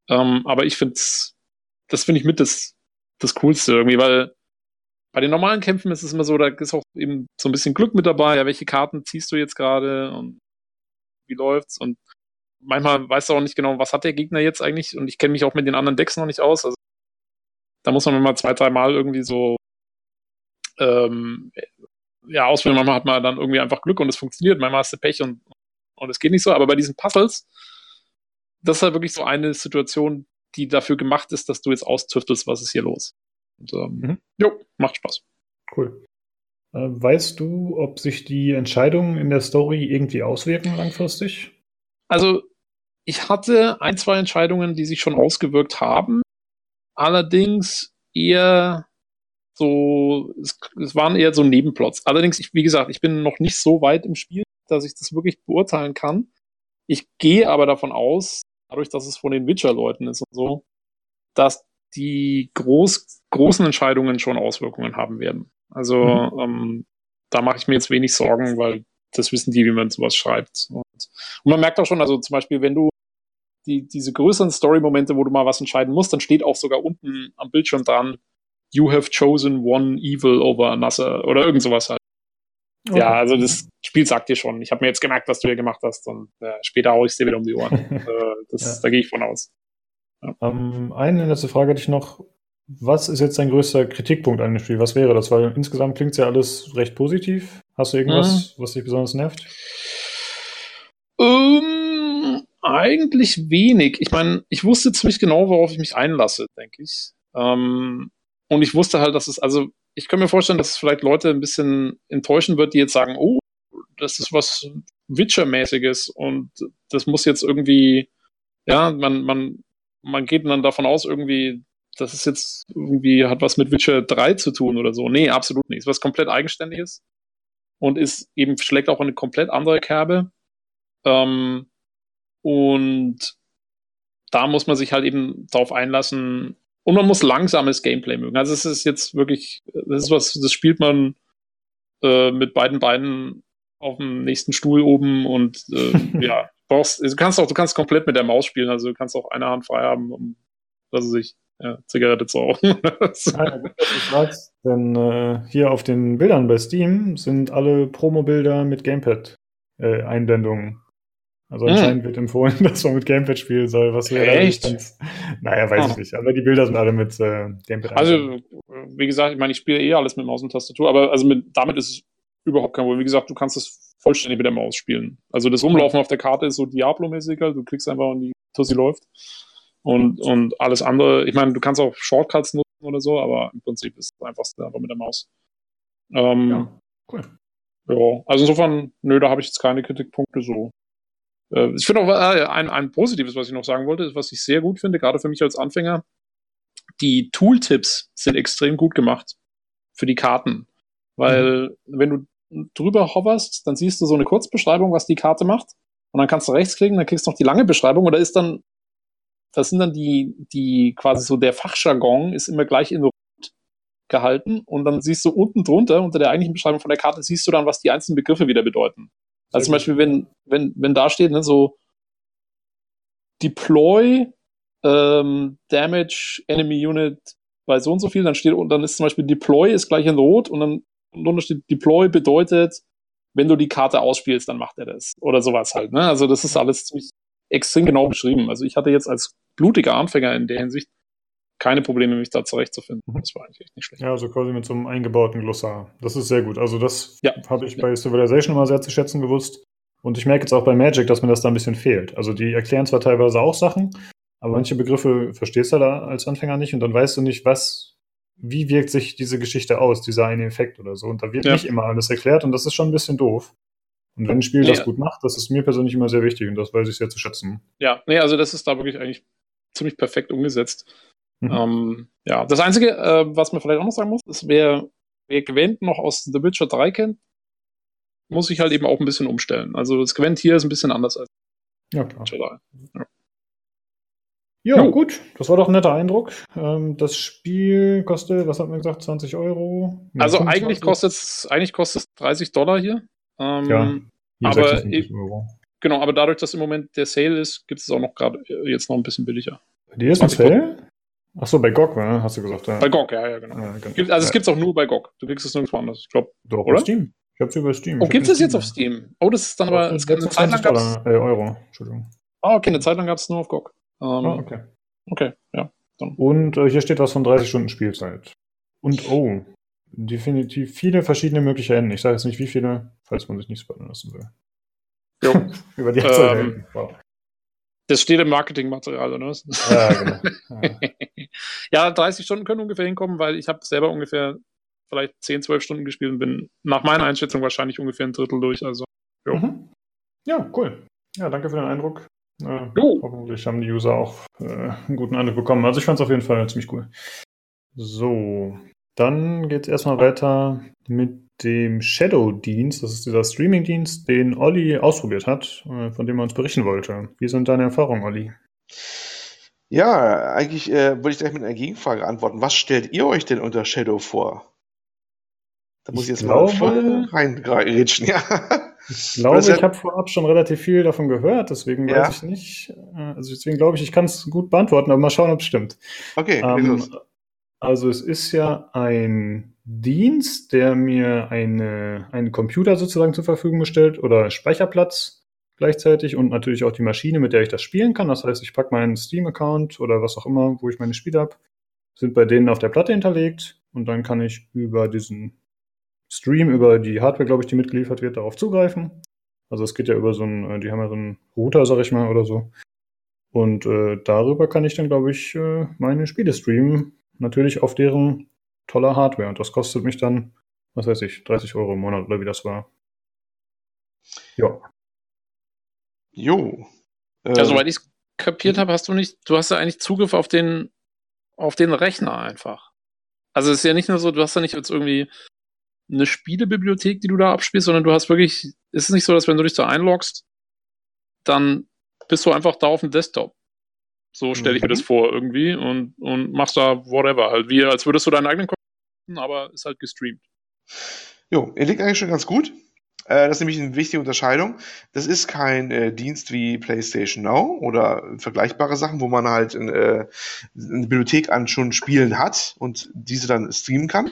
Ähm, aber ich finde das finde ich mit das, das Coolste irgendwie, weil bei den normalen Kämpfen ist es immer so, da ist auch eben so ein bisschen Glück mit dabei. Ja, welche Karten ziehst du jetzt gerade und wie läuft's? Und manchmal weißt du auch nicht genau, was hat der Gegner jetzt eigentlich und ich kenne mich auch mit den anderen Decks noch nicht aus. Also da muss man mal zwei, drei Mal irgendwie so ähm, ja, auswählen. Manchmal hat man dann irgendwie einfach Glück und es funktioniert. Manchmal hast du Pech und und es geht nicht so, aber bei diesen Puzzles, das ist halt wirklich so eine Situation, die dafür gemacht ist, dass du jetzt austüftelst, was ist hier los. Und, ähm, mhm. Jo, macht Spaß. Cool. Äh, weißt du, ob sich die Entscheidungen in der Story irgendwie auswirken langfristig? Also, ich hatte ein, zwei Entscheidungen, die sich schon ausgewirkt haben. Allerdings eher so, es, es waren eher so Nebenplots. Allerdings, ich, wie gesagt, ich bin noch nicht so weit im Spiel, dass ich das wirklich beurteilen kann. Ich gehe aber davon aus, dadurch, dass es von den Witcher-Leuten ist und so, dass die groß, großen Entscheidungen schon Auswirkungen haben werden. Also mhm. ähm, da mache ich mir jetzt wenig Sorgen, weil das wissen die, wie man sowas schreibt. Und, und man merkt auch schon, also zum Beispiel, wenn du die, diese größeren Story-Momente, wo du mal was entscheiden musst, dann steht auch sogar unten am Bildschirm dran, you have chosen one evil over another oder irgend sowas halt. Okay. Ja, also das Spiel sagt dir schon. Ich habe mir jetzt gemerkt, was du hier gemacht hast und äh, später hau ich dir wieder um die Ohren. äh, das, ja. Da gehe ich von aus. Ähm, eine letzte Frage hatte ich noch. Was ist jetzt dein größter Kritikpunkt an dem Spiel? Was wäre das? Weil insgesamt klingt es ja alles recht positiv. Hast du irgendwas, mhm. was dich besonders nervt? Um, ähm, eigentlich wenig. Ich meine, ich wusste ziemlich genau, worauf ich mich einlasse, denke ich. Um, ähm, und ich wusste halt, dass es, also ich kann mir vorstellen, dass es vielleicht Leute ein bisschen enttäuschen wird, die jetzt sagen, oh, das ist was Witcher-mäßiges und das muss jetzt irgendwie, ja, man, man, man geht dann davon aus, irgendwie, das ist jetzt irgendwie, hat was mit Witcher 3 zu tun oder so. Nee, absolut nicht. Es ist was komplett Eigenständiges und ist eben, schlägt auch eine komplett andere Kerbe. Ähm, und da muss man sich halt eben darauf einlassen, und man muss langsames Gameplay mögen. Also es ist jetzt wirklich, das ist was, das spielt man äh, mit beiden Beinen auf dem nächsten Stuhl oben und äh, ja, brauchst, du kannst auch, du kannst komplett mit der Maus spielen, also du kannst auch eine Hand frei haben, um, was weiß ich, ja, Zigarette zu rauchen. ja, gut, dass du sagst, denn äh, hier auf den Bildern bei Steam sind alle Promo-Bilder mit Gamepad-Einblendungen. Also hm. anscheinend wird empfohlen, dass man mit Gamepad spielen soll, was wir Echt? Ganz, naja, weiß oh. ich nicht. Aber die Bilder sind alle mit äh, Gamepad. Also, wie gesagt, ich meine, ich spiele eh alles mit Maus und Tastatur, aber also mit, damit ist es überhaupt kein Problem. Wie gesagt, du kannst es vollständig mit der Maus spielen. Also das Rumlaufen auf der Karte ist so Diablo-mäßig, halt. du klickst einfach und die Tussi läuft. Und, und alles andere, ich meine, du kannst auch Shortcuts nutzen oder so, aber im Prinzip ist es einfach mit der Maus. Ähm, ja, cool. Ja, also insofern, nö, da habe ich jetzt keine Kritikpunkte so. Äh, ich finde auch äh, ein, ein positives, was ich noch sagen wollte, was ich sehr gut finde, gerade für mich als Anfänger. Die Tooltips sind extrem gut gemacht für die Karten. Weil, mhm. wenn du drüber hoverst, dann siehst du so eine Kurzbeschreibung, was die Karte macht. Und dann kannst du rechtsklicken, dann kriegst du noch die lange Beschreibung und da ist dann, das sind dann die, die quasi so der Fachjargon ist immer gleich in Rot gehalten und dann siehst du unten drunter, unter der eigentlichen Beschreibung von der Karte, siehst du dann, was die einzelnen Begriffe wieder bedeuten. Also zum Beispiel, wenn, wenn, wenn da steht, ne, so Deploy ähm, Damage Enemy Unit bei so und so viel, dann steht und dann ist zum Beispiel Deploy ist gleich in Rot und dann drunter steht Deploy bedeutet, wenn du die Karte ausspielst, dann macht er das. Oder sowas halt. Ne? Also das ist alles ziemlich extrem genau beschrieben. Also ich hatte jetzt als blutiger Anfänger in der Hinsicht keine Probleme, mich da zurechtzufinden. Mhm. Das war eigentlich echt nicht schlecht. Ja, also quasi mit so einem eingebauten Glossar. Das ist sehr gut. Also das ja. habe ich bei Civilization immer sehr zu schätzen gewusst. Und ich merke jetzt auch bei Magic, dass mir das da ein bisschen fehlt. Also die erklären zwar teilweise auch Sachen, aber manche Begriffe verstehst du da als Anfänger nicht und dann weißt du nicht, was, wie wirkt sich diese Geschichte aus, dieser eine Effekt oder so. Und da wird ja. nicht immer alles erklärt und das ist schon ein bisschen doof. Und wenn ein Spiel nee, das gut macht, das ist mir persönlich immer sehr wichtig und das weiß ich sehr zu schätzen. Ja, nee, also das ist da wirklich eigentlich ziemlich perfekt umgesetzt. Mhm. Ähm, ja, das Einzige, äh, was man vielleicht auch noch sagen muss, ist, wer, wer Gwent noch aus The Witcher 3 kennt, muss sich halt eben auch ein bisschen umstellen. Also das Gwent hier ist ein bisschen anders als ja, klar. Witcher 3. Ja. Ja, jo. gut. Das war doch ein netter Eindruck. Ähm, das Spiel kostet, was hat man gesagt, 20 Euro? Nee, also eigentlich kostet es eigentlich kostet 30 Dollar hier. Ähm, ja, hier aber Euro. genau, aber dadurch, dass im Moment der Sale ist, gibt es auch noch gerade äh, jetzt noch ein bisschen billiger. Die ist ein Sale? Achso, bei GOG, ne? hast du gesagt. Ja. Bei GOG, ja, ja, genau. Ja, genau. Also es gibt es auch nur bei GOG. Du kriegst es nirgendwo anders, ich glaube. Doch, oder? Steam. Ich hab's über Steam. Oh, gibt es jetzt auf Steam? Oh, das ist dann aber. Es eine Zeit lang gab's, äh, Euro, Entschuldigung. Ah, okay, eine Zeit lang gab es nur auf GOG. Ähm, ah, okay. Okay, ja. Dann. Und äh, hier steht was von 30 Stunden Spielzeit. Und oh, definitiv viele verschiedene mögliche Enden. Ich sage jetzt nicht wie viele, falls man sich nicht spoilern lassen will. Jo. Über die Ähm, wow. Das steht im Marketingmaterial, oder was? Ja, genau. Ja. Ja, 30 Stunden können ungefähr hinkommen, weil ich habe selber ungefähr vielleicht 10, 12 Stunden gespielt und bin nach meiner Einschätzung wahrscheinlich ungefähr ein Drittel durch. Also Jo. Mhm. ja, cool. Ja, danke für den Eindruck. Äh, Jo. hoffentlich haben die User auch äh, einen guten Eindruck bekommen. Also ich fand es auf jeden Fall ziemlich cool. So, dann geht es erstmal weiter mit dem Shadow-Dienst. Das ist dieser Streaming-Dienst, den Olli ausprobiert hat, äh, von dem er uns berichten wollte. Wie sind deine Erfahrungen, Olli? Ja, eigentlich äh, würde ich gleich mit einer Gegenfrage antworten. Was stellt ihr euch denn unter Shadow vor? Da muss ich, Ich jetzt mal glaube- voll reinrätschen, ja. Ich glaube, ich habe vorab schon relativ viel davon gehört, deswegen Ja. weiß ich nicht. äh, Also deswegen glaube ich, ich kann es gut beantworten, aber mal schauen, ob es stimmt. Okay, Ähm, also es ist ja ein Dienst, der mir eine, einen Computer sozusagen zur Verfügung stellt oder Speicherplatz gleichzeitig und natürlich auch die Maschine, mit der ich das spielen kann. Das heißt, ich packe meinen Steam-Account oder was auch immer, wo ich meine Spiele habe, sind bei denen auf der Platte hinterlegt und dann kann ich über diesen Stream, über die Hardware, glaube ich, die mitgeliefert wird, darauf zugreifen. Also es geht ja über so einen, äh, die haben ja so einen Router, sag ich mal, oder so. Und äh, darüber kann ich dann, glaube ich, äh, meine Spiele streamen. Natürlich auf deren toller Hardware. Und das kostet mich dann, was weiß ich, 30 Euro im Monat oder wie das war. Ja. Jo. Äh, Ja, soweit ich es kapiert habe, hast du nicht, du hast ja eigentlich Zugriff auf den, auf den Rechner einfach. Also es ist ja nicht nur so, du hast ja nicht jetzt irgendwie eine Spielebibliothek, die du da abspielst, sondern du hast wirklich, ist es nicht so, dass wenn du dich da einloggst, dann bist du einfach da auf dem Desktop. So stelle ich mir Mhm. das vor irgendwie und, und machst da whatever halt, wie als würdest du deinen eigenen Computer, aber ist halt gestreamt. Jo, ihr liegt eigentlich schon ganz gut. Äh, das ist nämlich eine wichtige Unterscheidung. Das ist kein äh, Dienst wie PlayStation Now oder vergleichbare Sachen, wo man halt äh, eine Bibliothek an schon Spielen hat und diese dann streamen kann.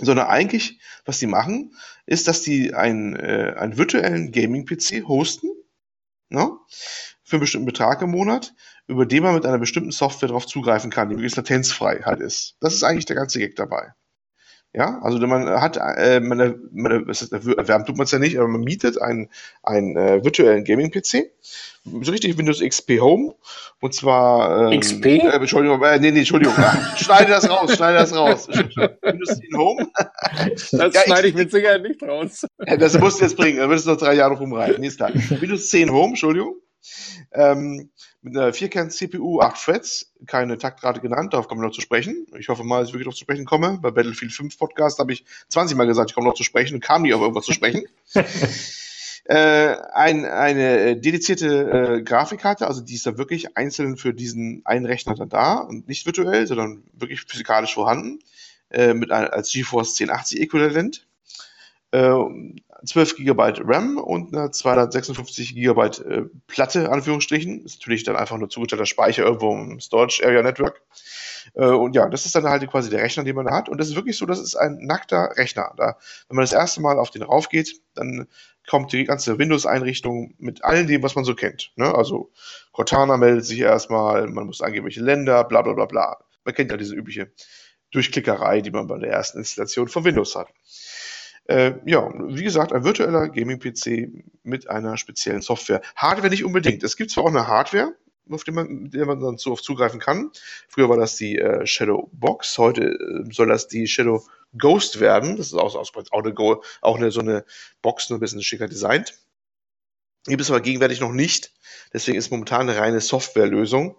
Sondern eigentlich, was die machen, ist, dass die einen, äh, einen virtuellen Gaming-PC hosten, ne? für einen bestimmten Betrag im Monat, über den man mit einer bestimmten Software darauf zugreifen kann, die möglichst latenzfrei halt ist. Das ist eigentlich der ganze Gag dabei. Ja, also man hat, äh, man, man, was ist, erwärmt tut man es ja nicht, aber man mietet einen, einen äh, virtuellen Gaming-PC, so richtig Windows XP Home, und zwar ähm, XP? Äh, Entschuldigung, äh, nee, nee, Entschuldigung, schneide das raus, schneide das raus. Windows 10 Home, Das Ja, schneide ich- mit Sicherheit nicht raus. Das musst du jetzt bringen, dann würdest du noch drei Jahre rumreiten. Nee, ist klar. Windows 10 Home, Entschuldigung. Ähm, mit einer Vierkern-CPU, 8 Threads, keine Taktrate genannt, darauf kommen wir noch zu sprechen. Ich hoffe mal, dass ich wirklich noch zu sprechen komme. Bei Battlefield 5 Podcast habe ich 20 Mal gesagt, ich komme noch zu sprechen und kam nie auf irgendwas zu sprechen. äh, ein, eine äh, dedizierte äh, Grafikkarte, also die ist da wirklich einzeln für diesen einen Rechner dann da und nicht virtuell, sondern wirklich physikalisch vorhanden, äh, mit ein, als GeForce 1080 Äquivalent. Äh, 12 GB RAM und eine 256 GB äh, Platte, Anführungsstrichen. Ist natürlich dann einfach nur zugeteilter Speicher irgendwo im Storage Area Network. Äh, und ja, das ist dann halt quasi der Rechner, den man da hat. Und das ist wirklich so, das ist ein nackter Rechner. Da, wenn man das erste Mal auf den raufgeht, dann kommt die ganze Windows-Einrichtung mit all dem, was man so kennt. Ne? Also Cortana meldet sich erstmal, man muss angeben, welche Länder, bla bla bla bla. Man kennt ja diese übliche Durchklickerei, die man bei der ersten Installation von Windows hat. Äh, ja, wie gesagt, ein virtueller Gaming-PC mit einer speziellen Software. Hardware nicht unbedingt. Es gibt zwar auch eine Hardware, auf die man, mit der man dann so oft zugreifen kann. Früher war das die äh, Shadow Box, heute äh, soll das die Shadow Ghost werden. Das ist auch, auch, auch, eine, Go- auch eine, so eine Box, nur ein bisschen schicker designt. Gibt es aber gegenwärtig noch nicht. Deswegen ist momentan eine reine Softwarelösung.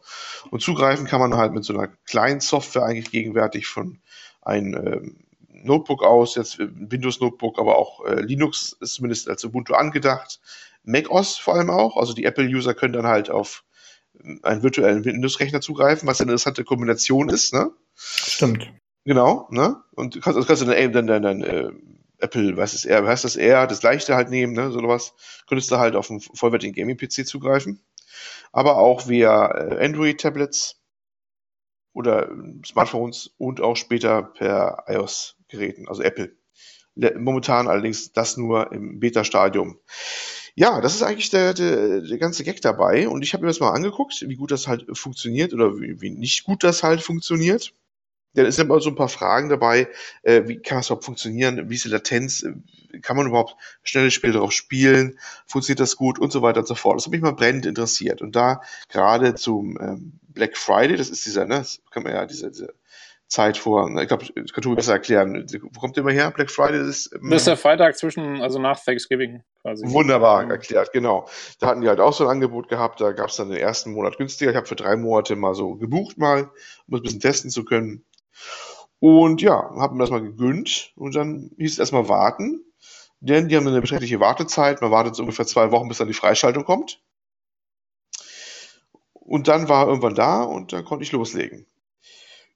Und zugreifen kann man halt mit so einer kleinen Software eigentlich gegenwärtig von einem ähm, Notebook aus, jetzt äh, Windows Notebook, aber auch äh, Linux ist zumindest als Ubuntu angedacht. Mac OS vor allem auch. Also die Apple-User können dann halt auf ähm, einen virtuellen Windows-Rechner zugreifen, was eine interessante Kombination ist, ne? Stimmt. Genau, ne? Und du kannst, kannst du dann, dann, dann, dann äh, Apple, was ist er, heißt das eher, das leichte halt nehmen, ne? So was. Könntest du halt auf einen vollwertigen Gaming-PC zugreifen. Aber auch via äh, Android-Tablets oder äh, Smartphones und auch später per iOS-Geräten, also Apple. Le- Momentan allerdings das nur im Beta-Stadium. Ja, das ist eigentlich der, der, der ganze Gag dabei. Und ich habe mir das mal angeguckt, wie gut das halt funktioniert oder wie, wie nicht gut das halt funktioniert. Ja, es sind immer so ein paar Fragen dabei, äh, wie kann das überhaupt funktionieren, wie ist die Latenz, äh, kann man überhaupt schnelle Spiele darauf spielen, funktioniert das gut und so weiter und so fort. Das hat mich mal brennend interessiert. Und da gerade zum ähm, Black Friday, das ist dieser, ne, das kann man ja diese, diese Zeit vor, ich glaube, das kannst du mir besser erklären. Wo kommt der immer her? Black Friday ist. Ähm, das ist der Freitag zwischen, also nach Thanksgiving quasi. Wunderbar ja. erklärt, genau. Da hatten die halt auch so ein Angebot gehabt, da gab es dann den ersten Monat günstiger. Ich habe für drei Monate mal so gebucht mal, um es ein bisschen testen zu können. Und ja, haben mir das mal gegönnt und dann hieß es erstmal warten, denn die haben eine beschränkliche Wartezeit. Man wartet so ungefähr zwei Wochen, bis dann die Freischaltung kommt. Und dann war er irgendwann da und dann konnte ich loslegen.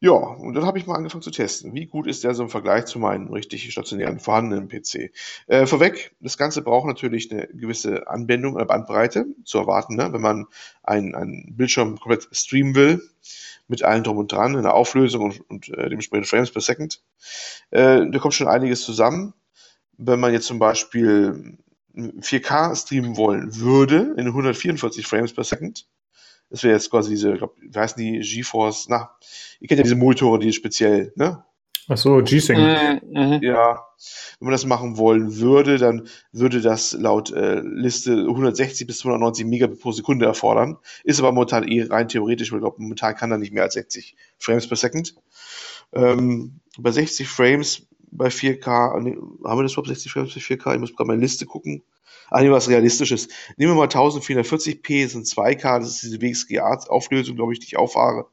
Ja, und dann habe ich mal angefangen zu testen. Wie gut ist der so im Vergleich zu meinem richtig stationären vorhandenen PC? Äh, vorweg, das Ganze braucht natürlich eine gewisse Anbindung, eine Bandbreite zu erwarten, ne? wenn man einen, einen Bildschirm komplett streamen will mit allem drum und dran, in der Auflösung und, und äh, dementsprechend Frames per Second. Äh, da kommt schon einiges zusammen. Wenn man jetzt zum Beispiel 4K streamen wollen würde, in 144 Frames per Second, das wäre jetzt quasi diese, glaub, wie heißen die, GeForce, na, ihr kennt ja diese Monitore, die speziell, ne? Ach so, G-Sync. Mhm. Ja, wenn man das machen wollen würde, dann würde das laut äh, Liste 160 bis 290 Megabit pro Sekunde erfordern. Ist aber momentan eh rein theoretisch, weil ich glaube, momentan kann er nicht mehr als 60 Frames per Second. Ähm, bei 60 Frames bei 4K, nee, haben wir das überhaupt 60 Frames bei 4K? Ich muss gerade meine Liste gucken. Ah, was Realistisches. Nehmen wir mal 1440p, das sind 2K, das ist diese WXGA-Auflösung, glaube ich, die ich auffahre.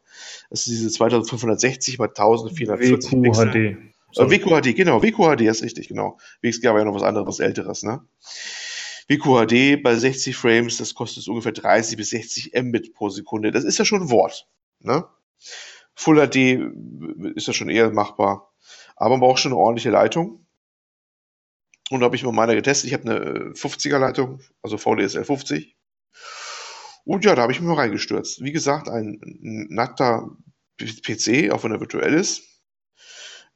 Das ist diese 2560 bei 1440 WQHD. Äh, WQHD, genau, WQHD ist richtig, genau. WXGA war ja noch was anderes, was älteres, ne? WQHD bei 60 Frames, das kostet ungefähr 30 bis 60 Mbit pro Sekunde. Das ist ja schon ein Wort, ne? Full HD ist ja schon eher machbar. Aber man braucht schon eine ordentliche Leitung. Und da habe ich mal meiner getestet. Ich habe eine 50er äh, Leitung, also VDSL 50. Und ja, da habe ich mich mal reingestürzt. Wie gesagt, ein nackter PC, auch wenn er virtuell ist.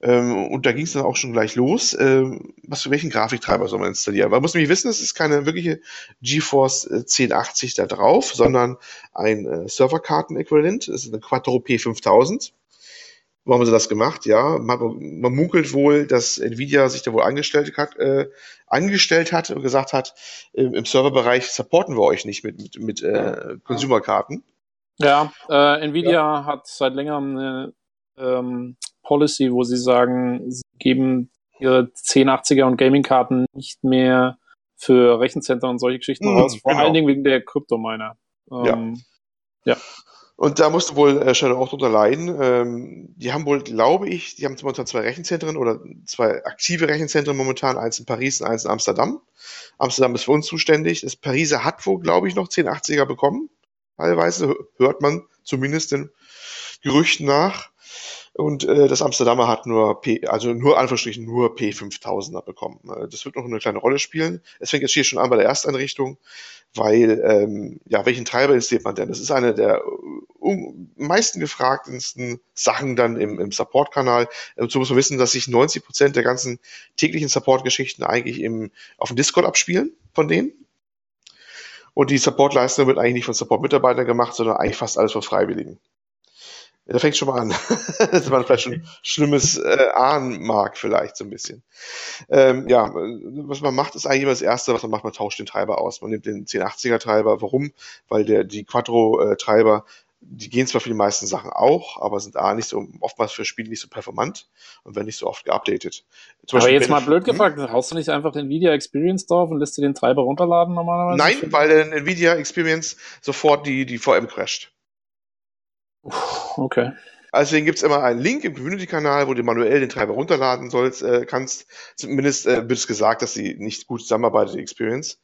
Ähm, und da ging es dann auch schon gleich los. Ähm, was für welchen Grafiktreiber soll man installieren? Man muss nämlich wissen, es ist keine wirkliche GeForce 1080 äh, da drauf, sondern ein äh, Serverkarten-Äquivalent. Das ist eine Quattro P5000. Warum haben sie das gemacht? Ja, man, man, munkelt wohl, dass Nvidia sich da wohl angestellt hat, äh, angestellt hat und gesagt hat, äh, im Serverbereich supporten wir euch nicht mit, mit, mit äh, Consumer-Karten. Ja, äh, Nvidia ja. hat seit längerem eine ähm, Policy, wo sie sagen, sie geben ihre 1080er und Gaming-Karten nicht mehr für Rechenzentren und solche Geschichten hm, raus, vor genau. allen Dingen wegen der Kryptominer. Ähm, ja. ja. Und da musste wohl äh, Shadow auch drunter leiden. Ähm, die haben wohl, glaube ich, die haben momentan zwei Rechenzentren oder zwei aktive Rechenzentren momentan, eins in Paris und eins in Amsterdam. Amsterdam ist für uns zuständig. Das Pariser hat wohl, glaube ich, noch 1080er bekommen. Teilweise hört man zumindest den Gerüchten nach. Und äh, das Amsterdamer hat nur P, also nur Anführungsstrichen nur P5000er bekommen. Äh, das wird noch eine kleine Rolle spielen. Es fängt jetzt hier schon an bei der Ersteinrichtung, weil ähm, ja, welchen Treiber installiert man denn? Das ist eine der um, meisten gefragtesten Sachen dann im, im Support-Kanal. Dazu muss man wissen, dass sich 90 Prozent der ganzen täglichen Support-Geschichten eigentlich im, auf dem Discord abspielen von denen. Und die Support-Leistung wird eigentlich nicht von Support-Mitarbeitern gemacht, sondern eigentlich fast alles von Freiwilligen. Da fängt schon mal an, dass man vielleicht schon Schlimmes äh, ahnen mag, vielleicht so ein bisschen. Ähm, ja, was man macht, ist eigentlich immer das Erste, was man macht, man tauscht den Treiber aus. Man nimmt den 1080er Treiber. Warum? Weil der, die Quattro-Treiber, die gehen zwar für die meisten Sachen auch, aber sind A, nicht so, oftmals für Spiele nicht so performant und werden nicht so oft geupdatet. Zum aber Beispiel, jetzt mal blöd hm? gefragt, haust du nicht einfach Nvidia Experience drauf und lässt du den Treiber runterladen normalerweise? Nein, weil der Nvidia Experience sofort die, die VM crasht. Okay. Deswegen gibt es immer einen Link im Community-Kanal, wo du manuell den Treiber runterladen sollst, äh, kannst. Zumindest äh, wird es gesagt, dass sie nicht gut zusammenarbeitet, die Experience.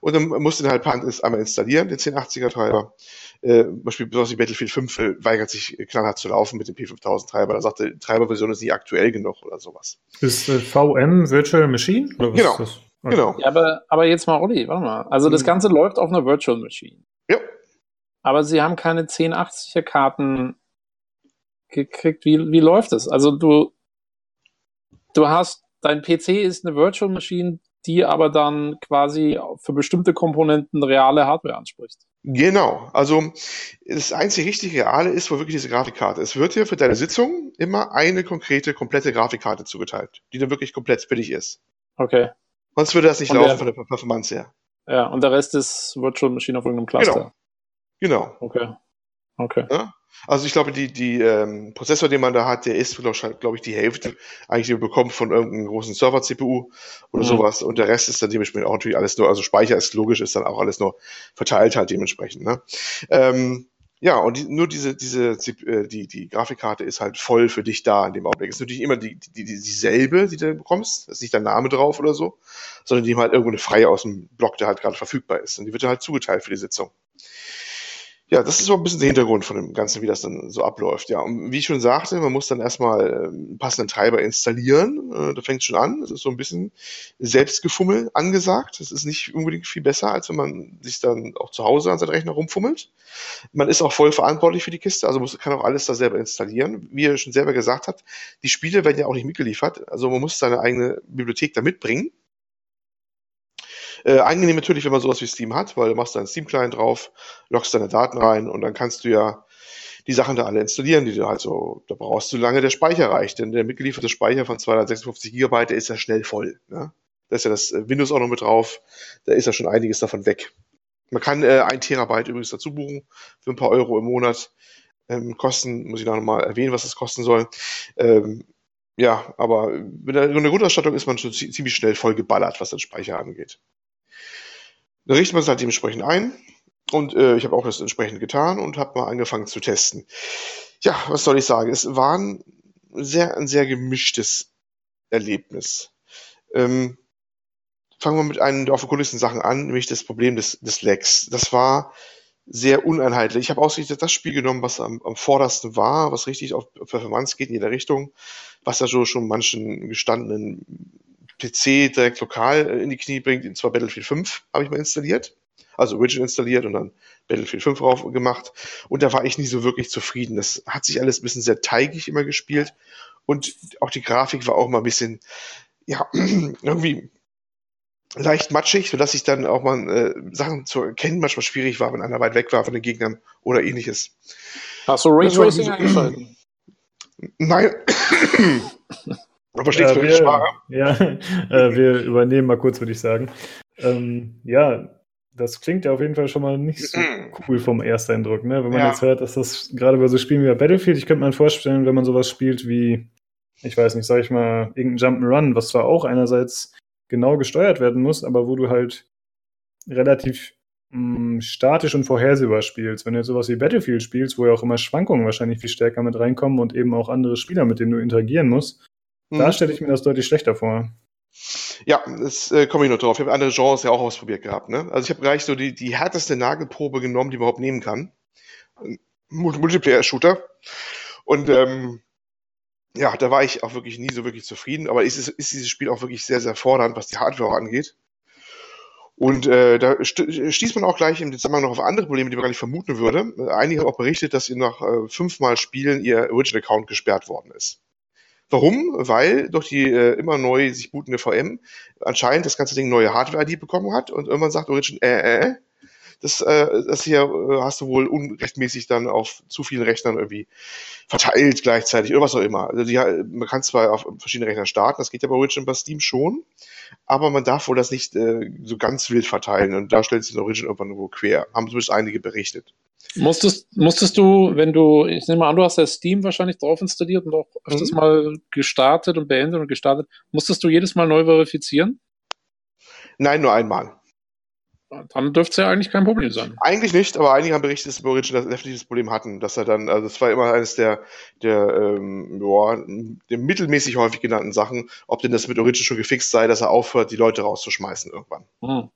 Und dann musst du den halt einmal installieren, den 1080er-Treiber. Äh, zum Beispiel besonders die Battlefield 5 äh, weigert sich knallhart zu laufen mit dem P5000-Treiber. Da sagt die Treiberversion ist nicht aktuell genug oder sowas. Ist äh, VM Virtual Machine? Oder was genau. Ist das? Okay. Genau. Ja, aber, aber jetzt mal, Olli, warte mal. Also das hm. Ganze hm. läuft auf einer Virtual Machine. Aber sie haben keine 1080er Karten gekriegt. Wie, wie läuft das? Also du, du hast, dein PC ist eine Virtual Machine, die aber dann quasi für bestimmte Komponenten reale Hardware anspricht. Genau. Also das einzige richtige Reale ist wohl wirklich diese Grafikkarte. Es wird dir für deine Sitzung immer eine konkrete, komplette Grafikkarte zugeteilt, die dann wirklich komplett billig ist. Okay. Sonst würde das nicht Und laufen der- von der Performance her. Ja, und der Rest ist Virtual Machine auf irgendeinem Cluster. Genau. Okay. Okay. Also ich glaube, die, die ähm, Prozessor, den man da hat, der ist, glaube glaub ich, die Hälfte eigentlich, die man bekommt von irgendeinem großen Server-CPU oder Mhm. sowas. Und der Rest ist dann dementsprechend auch natürlich alles nur, also Speicher ist logisch, ist dann auch alles nur verteilt halt dementsprechend. Ne? Ähm, ja, und die, nur diese, diese, äh, die, die Grafikkarte ist halt voll für dich da in dem Augenblick. Ist natürlich immer die, die, die, dieselbe, die du bekommst. Da ist nicht dein Name drauf oder so, sondern die halt irgendwo eine freie aus dem Block, der halt gerade verfügbar ist. Und die wird dir halt zugeteilt für die Sitzung. Ja, das ist so ein bisschen der Hintergrund von dem Ganzen, wie das dann so abläuft. Ja, und wie ich schon sagte, man muss dann erstmal äh, einen passenden Treiber installieren. Äh, da fängt es schon an. Das ist so ein bisschen Selbstgefummel angesagt. Das ist nicht unbedingt viel besser, als wenn man sich dann auch zu Hause an seinem Rechner rumfummelt. Man ist auch voll verantwortlich für die Kiste, also muss, kann auch alles da selber installieren. Wie ihr schon selber gesagt habt, die Spiele werden ja auch nicht mitgeliefert. Also man muss seine eigene Bibliothek da mitbringen. Äh, angenehm natürlich, wenn man sowas wie Steam hat, weil du machst deinen Steam-Client drauf, loggst deine Daten rein und dann kannst du ja die Sachen da alle installieren, die du halt da brauchst du lange der Speicher reicht, denn der mitgelieferte Speicher von 256 Gigabyte, der ist ja schnell voll. Ne? Da ist ja das äh, Windows auch noch mit drauf, da ist ja schon einiges davon weg. Man kann äh, ein Terabyte übrigens dazu buchen für ein paar Euro im Monat. Ähm, Kosten, muss ich noch mal erwähnen, was das kosten soll. Ähm, ja, aber mit einer, Grundausstattung ist man schon zie- ziemlich schnell voll geballert, was den Speicher angeht. Dann richtet man es halt dementsprechend ein. Und äh, ich habe auch das entsprechend getan und habe mal angefangen zu testen. Ja, was soll ich sagen? Es war ein sehr, ein sehr gemischtes Erlebnis. Ähm, fangen wir mit einem der offenkundigsten Sachen an, nämlich das Problem des, des Lags. Das war sehr uneinheitlich. Ich habe ausgerechnet das Spiel genommen, was am, am vordersten war, was richtig auf Performance geht in jeder Richtung, was ja so schon manchen gestandenen PC direkt lokal äh, in die Knie bringt, und zwar Battlefield 5 habe ich mal installiert. Also Original installiert und dann Battlefield 5 drauf gemacht. Und da war ich nie so wirklich zufrieden. Das hat sich alles ein bisschen sehr teigig immer gespielt. Und auch die Grafik war auch mal ein bisschen, ja, irgendwie leicht matschig, sodass ich dann auch mal äh, Sachen zu erkennen manchmal schwierig war, wenn einer weit weg war von den Gegnern oder ähnliches. Hast du Raytracing eingeschalten? Nein. Aber verstehst du, Äh, spare? ja, äh, wir übernehmen mal kurz, würde ich sagen. Ähm, ja, das klingt ja auf jeden Fall schon mal nicht so cool vom Ersteindruck, ne? Wenn man Ja. jetzt hört, dass das gerade bei so Spielen wie bei Battlefield, ich könnte mir vorstellen, wenn man sowas spielt wie, ich weiß nicht, sag ich mal, irgendein Jump'n'Run, was zwar auch einerseits genau gesteuert werden muss, aber wo du halt relativ mh, statisch und vorhersehbar spielst. Wenn du jetzt sowas wie Battlefield spielst, wo ja auch immer Schwankungen wahrscheinlich viel stärker mit reinkommen und eben auch andere Spieler, mit denen du interagieren musst, da Mhm. stelle ich mir das deutlich schlechter vor. Ja, das äh, komme ich noch drauf. Ich habe andere Genres ja auch ausprobiert gehabt. Ne? Also ich habe gleich so die, die härteste Nagelprobe genommen, die man überhaupt nehmen kann. Multiplayer-Shooter. Und ähm, ja, da war ich auch wirklich nie so wirklich zufrieden. Aber ist, ist dieses Spiel auch wirklich sehr, sehr fordernd, was die Hardware auch angeht. Und äh, da st- stieß man auch gleich im Zusammenhang noch auf andere Probleme, die man gar nicht vermuten würde. Einige haben auch berichtet, dass ihr nach äh, fünfmal Spielen ihr Original-Account gesperrt worden ist. Warum? Weil durch die äh, immer neu sich bootende VM anscheinend das ganze Ding neue Hardware-ID bekommen hat und irgendwann sagt Origin, äh, äh, das, äh, das hier äh, hast du wohl unrechtmäßig dann auf zu vielen Rechnern irgendwie verteilt gleichzeitig oder was auch immer. Also die, man kann zwar auf verschiedenen Rechnern starten, das geht ja bei Origin bei Steam schon, aber man darf wohl das nicht äh, so ganz wild verteilen und da stellt sich Origin irgendwann irgendwo quer. Haben zumindest einige berichtet. Musstest, musstest du, wenn du, ich nehme an, du hast ja Steam wahrscheinlich drauf installiert und auch öfters Mhm. mal gestartet und beendet und gestartet. Musstest du jedes Mal neu verifizieren? Nein, nur einmal. Dann dürfte es ja eigentlich kein Problem sein. Eigentlich nicht, aber einige haben berichtet, dass Origin das definitiv Problem hatten, dass er dann, also es war immer eines der, der, ähm, ja, der mittelmäßig häufig genannten Sachen, ob denn das mit Origin schon gefixt sei, dass er aufhört, die Leute rauszuschmeißen irgendwann. Hm.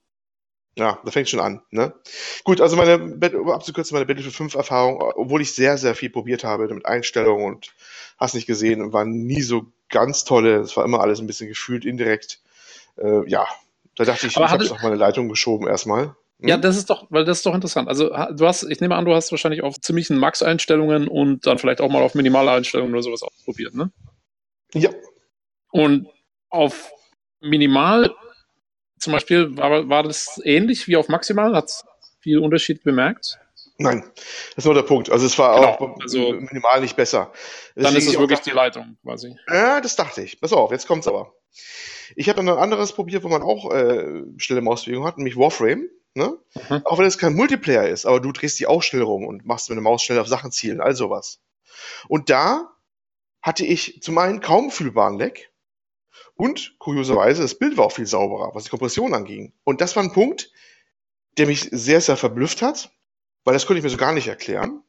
Ja, da fängt schon an, ne? Gut, also meine, um abzukürzen, meine Battlefield 5 Erfahrung, obwohl ich sehr, sehr viel probiert habe mit Einstellungen und hast nicht gesehen, war nie so ganz tolle, es war immer alles ein bisschen gefühlt indirekt, äh, ja, da dachte ich, Aber ich habe es auf meine Leitung geschoben erstmal. Hm? Ja, das ist doch, weil das ist doch interessant. Also du hast, ich nehme an, du hast wahrscheinlich auf ziemlichen Max-Einstellungen und dann vielleicht auch mal auf minimale Einstellungen oder sowas ausprobiert, ne? Ja, Und auf minimal zum Beispiel war, war das ähnlich wie auf maximal? Hat es viel Unterschied bemerkt? Nein, das ist nur der Punkt. Also es war Genau, auch also- minimal nicht besser. Dann Deswegen ist es wirklich dachte, die Leitung quasi. Ja, das dachte ich. Pass auf, jetzt kommt's aber. Ich habe dann ein anderes probiert, wo man auch äh, schnelle Mausbewegung hat, nämlich Warframe. Ne? Mhm. Auch wenn es kein Multiplayer ist, aber du drehst die auch schnell rum und machst mit der Maus schnell auf Sachen zielen, all sowas. Und da hatte ich zum einen kaum fühlbaren Leck und kurioserweise, das Bild war auch viel sauberer, was die Kompression anging. Und das war ein Punkt, der mich sehr, sehr verblüfft hat, weil das konnte ich mir so gar nicht erklären.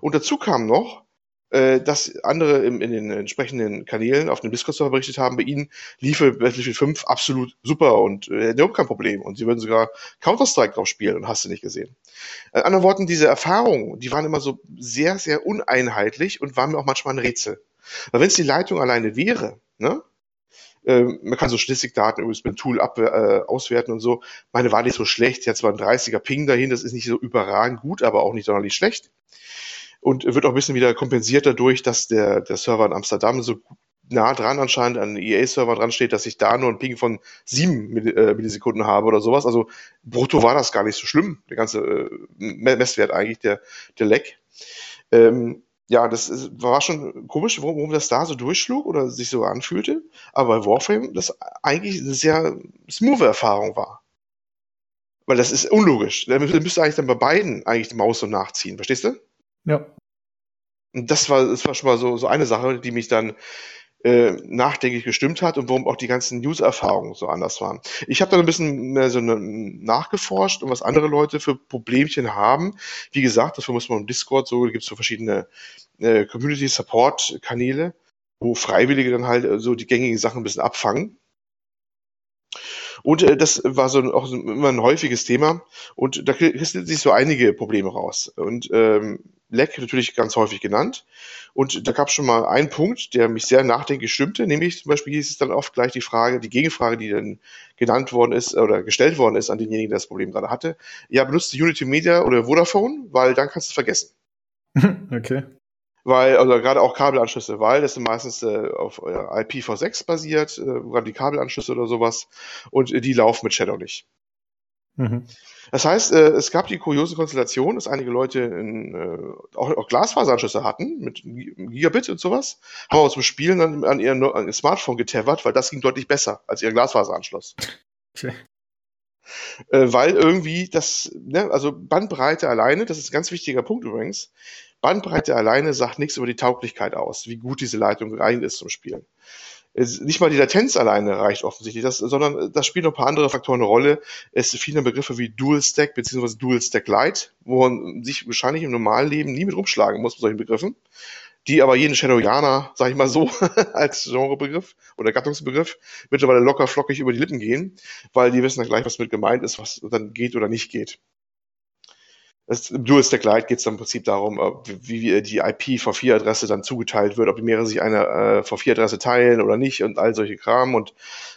Und dazu kam noch, äh, dass andere im, in den entsprechenden Kanälen auf dem Discord-Server berichtet haben, bei ihnen liefe Battlefield 5 absolut super und äh, hätten überhaupt kein Problem. Und sie würden sogar Counter-Strike drauf spielen und hast du nicht gesehen. Äh, In anderen Worten, diese Erfahrungen, die waren immer so sehr, sehr uneinheitlich und waren mir auch manchmal ein Rätsel. Weil wenn es die Leitung alleine wäre, ne? Ähm, man kann so Statistikdaten übrigens mit dem Tool ab, äh, auswerten und so. Meine war nicht so schlecht. Die hat zwar einen 30er Ping dahin, das ist nicht so überragend gut, aber auch nicht sonderlich schlecht und wird auch ein bisschen wieder kompensiert dadurch, dass der, der Server in Amsterdam so nah dran anscheinend an EA-Server dran steht, dass ich da nur einen Ping von sieben äh, Millisekunden habe oder sowas. Also brutto war das gar nicht so schlimm, der ganze äh, Me- Messwert eigentlich, der, der Leck. Ähm, ja, das ist, war schon komisch, warum, das da so durchschlug oder sich so anfühlte. Aber bei Warframe das eigentlich eine sehr smooth Erfahrung war. Weil das ist unlogisch. Da müsste eigentlich dann bei beiden eigentlich die Maus so nachziehen, verstehst du? Ja. Und das war, das war schon mal so, so eine Sache, die mich dann äh, nachdenklich gestimmt hat und warum auch die ganzen News-Erfahrungen so anders waren. Ich habe dann ein bisschen mehr so ne, nachgeforscht und was andere Leute für Problemchen haben. Wie gesagt, dafür muss man im Discord so, gibt es so verschiedene äh, Community-Support-Kanäle, wo Freiwillige dann halt äh, so die gängigen Sachen ein bisschen abfangen. Und äh, das war so ein, auch so immer ein häufiges Thema. Und da kristallisieren sich so einige Probleme raus. Und ähm, Leck natürlich ganz häufig genannt. Und da gab es schon mal einen Punkt, der mich sehr nachdenklich stimmte, nämlich zum Beispiel hieß es dann oft gleich die Frage, die Gegenfrage, die dann genannt worden ist oder gestellt worden ist an denjenigen, der das Problem gerade hatte. Ja, benutzt Unity Media oder Vodafone, weil dann kannst du es vergessen. okay. Weil, also gerade auch Kabelanschlüsse, weil das sind meistens äh, auf äh, IPv6 basiert, äh, gerade die Kabelanschlüsse oder sowas, und äh, die laufen mit Shadow nicht. Mhm. Das heißt, äh, es gab die kuriose Konstellation, dass einige Leute in, äh, auch, auch Glasfaseranschlüsse hatten, mit Gigabit und sowas, haben aber zum Spielen dann an ihr, an ihr Smartphone getethert, weil das ging deutlich besser als ihr Glasfaseranschluss. Okay. Äh, weil irgendwie das, ne, also Bandbreite alleine, das ist ein ganz wichtiger Punkt übrigens, Bandbreite alleine sagt nichts über die Tauglichkeit aus, wie gut diese Leitung geeignet ist zum Spielen. Nicht mal die Latenz alleine reicht offensichtlich, das, sondern das spielen noch ein paar andere Faktoren eine Rolle. Es fielen Begriffe wie Dual Stack bzw. Dual Stack Lite, wo man sich wahrscheinlich im normalen Leben nie mit rumschlagen muss mit solchen Begriffen, die aber jeden Shadowjaner, sag ich mal so, als Genrebegriff oder Gattungsbegriff mittlerweile locker flockig über die Lippen gehen, weil die wissen dann gleich, was mit gemeint ist, was dann geht oder nicht geht. Das, Im Dual Stack Lite geht es dann im Prinzip darum, wie, die IP-V4-Adresse dann zugeteilt wird, ob die mehrere sich eine äh, V4-Adresse teilen oder nicht und all solche Kram. Und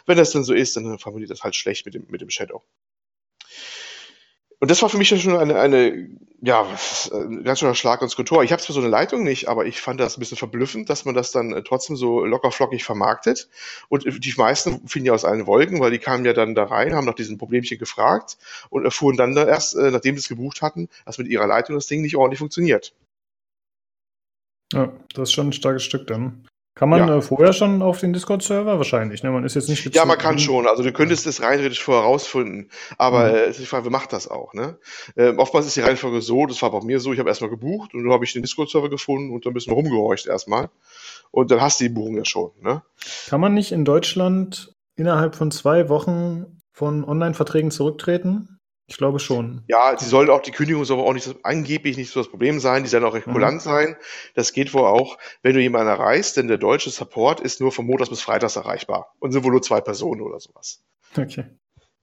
wenn das dann so ist, dann formuliert das halt schlecht mit dem, mit dem Shadow. Und das war für mich schon eine, eine ja, ein ganz schöner Schlag ins Kontor. Ich habe zwar so eine Leitung nicht, aber ich fand das ein bisschen verblüffend, dass man das dann äh, trotzdem so locker flockig vermarktet. Und äh, die meisten fielen ja aus allen Wolken, weil die kamen ja dann da rein, haben nach diesen Problemchen gefragt und erfuhren dann da erst, äh, nachdem sie es gebucht hatten, dass mit ihrer Leitung das Ding nicht ordentlich funktioniert. Ja, das ist schon ein starkes Stück dann. Kann man Ja. äh, vorher schon auf den Discord-Server? Wahrscheinlich, ne? Man ist jetzt nicht Ja, man kann schon. Also du könntest es rein theoretisch vorher rausfinden. Aber Mhm. äh, ist die Frage, wer macht das auch? Ne? Ähm, oftmals ist die Reihenfolge so, das war bei mir so, ich habe erstmal gebucht und dann habe ich den Discord-Server gefunden und dann ein bisschen rumgehorcht erstmal. Und dann hast du die Buchung ja schon. Ne? Kann man nicht in Deutschland innerhalb von zwei Wochen von Online-Verträgen zurücktreten? Ich glaube schon. Ja, sie sollen auch, die Kündigung soll auch nicht angeblich nicht so das Problem sein, die sollen auch recht Mhm. sein. Das geht wohl auch, wenn du jemanden erreichst, denn der deutsche Support ist nur von Montags bis Freitags erreichbar. Und sind wohl nur zwei Personen oder sowas. Okay.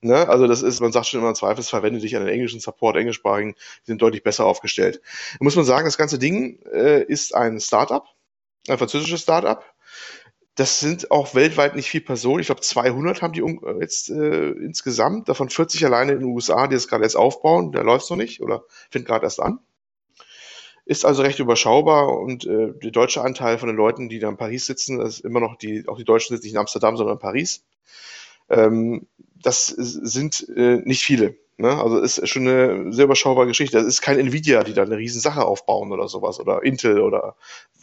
Ne? Also das ist, man sagt schon immer im Zweifelsfall, wende dich an den englischen Support, englischsprachigen, die sind deutlich besser aufgestellt. Da muss man sagen, das ganze Ding äh, ist ein Startup, ein französisches Startup. Das sind auch weltweit nicht viele Personen. Ich glaube, 200 haben die äh, jetzt äh, insgesamt, davon 40 alleine in den USA, die das gerade jetzt aufbauen. Der läuft noch nicht oder fängt gerade erst an. Ist also recht überschaubar und äh, der deutsche Anteil von den Leuten, die da in Paris sitzen, ist immer noch die, auch die Deutschen sitzen nicht in Amsterdam, sondern in Paris. Ähm, das sind äh, nicht viele. Ne? Also ist schon eine sehr überschaubare Geschichte. Das ist kein Nvidia, die da eine riesen Sache aufbauen oder sowas oder Intel oder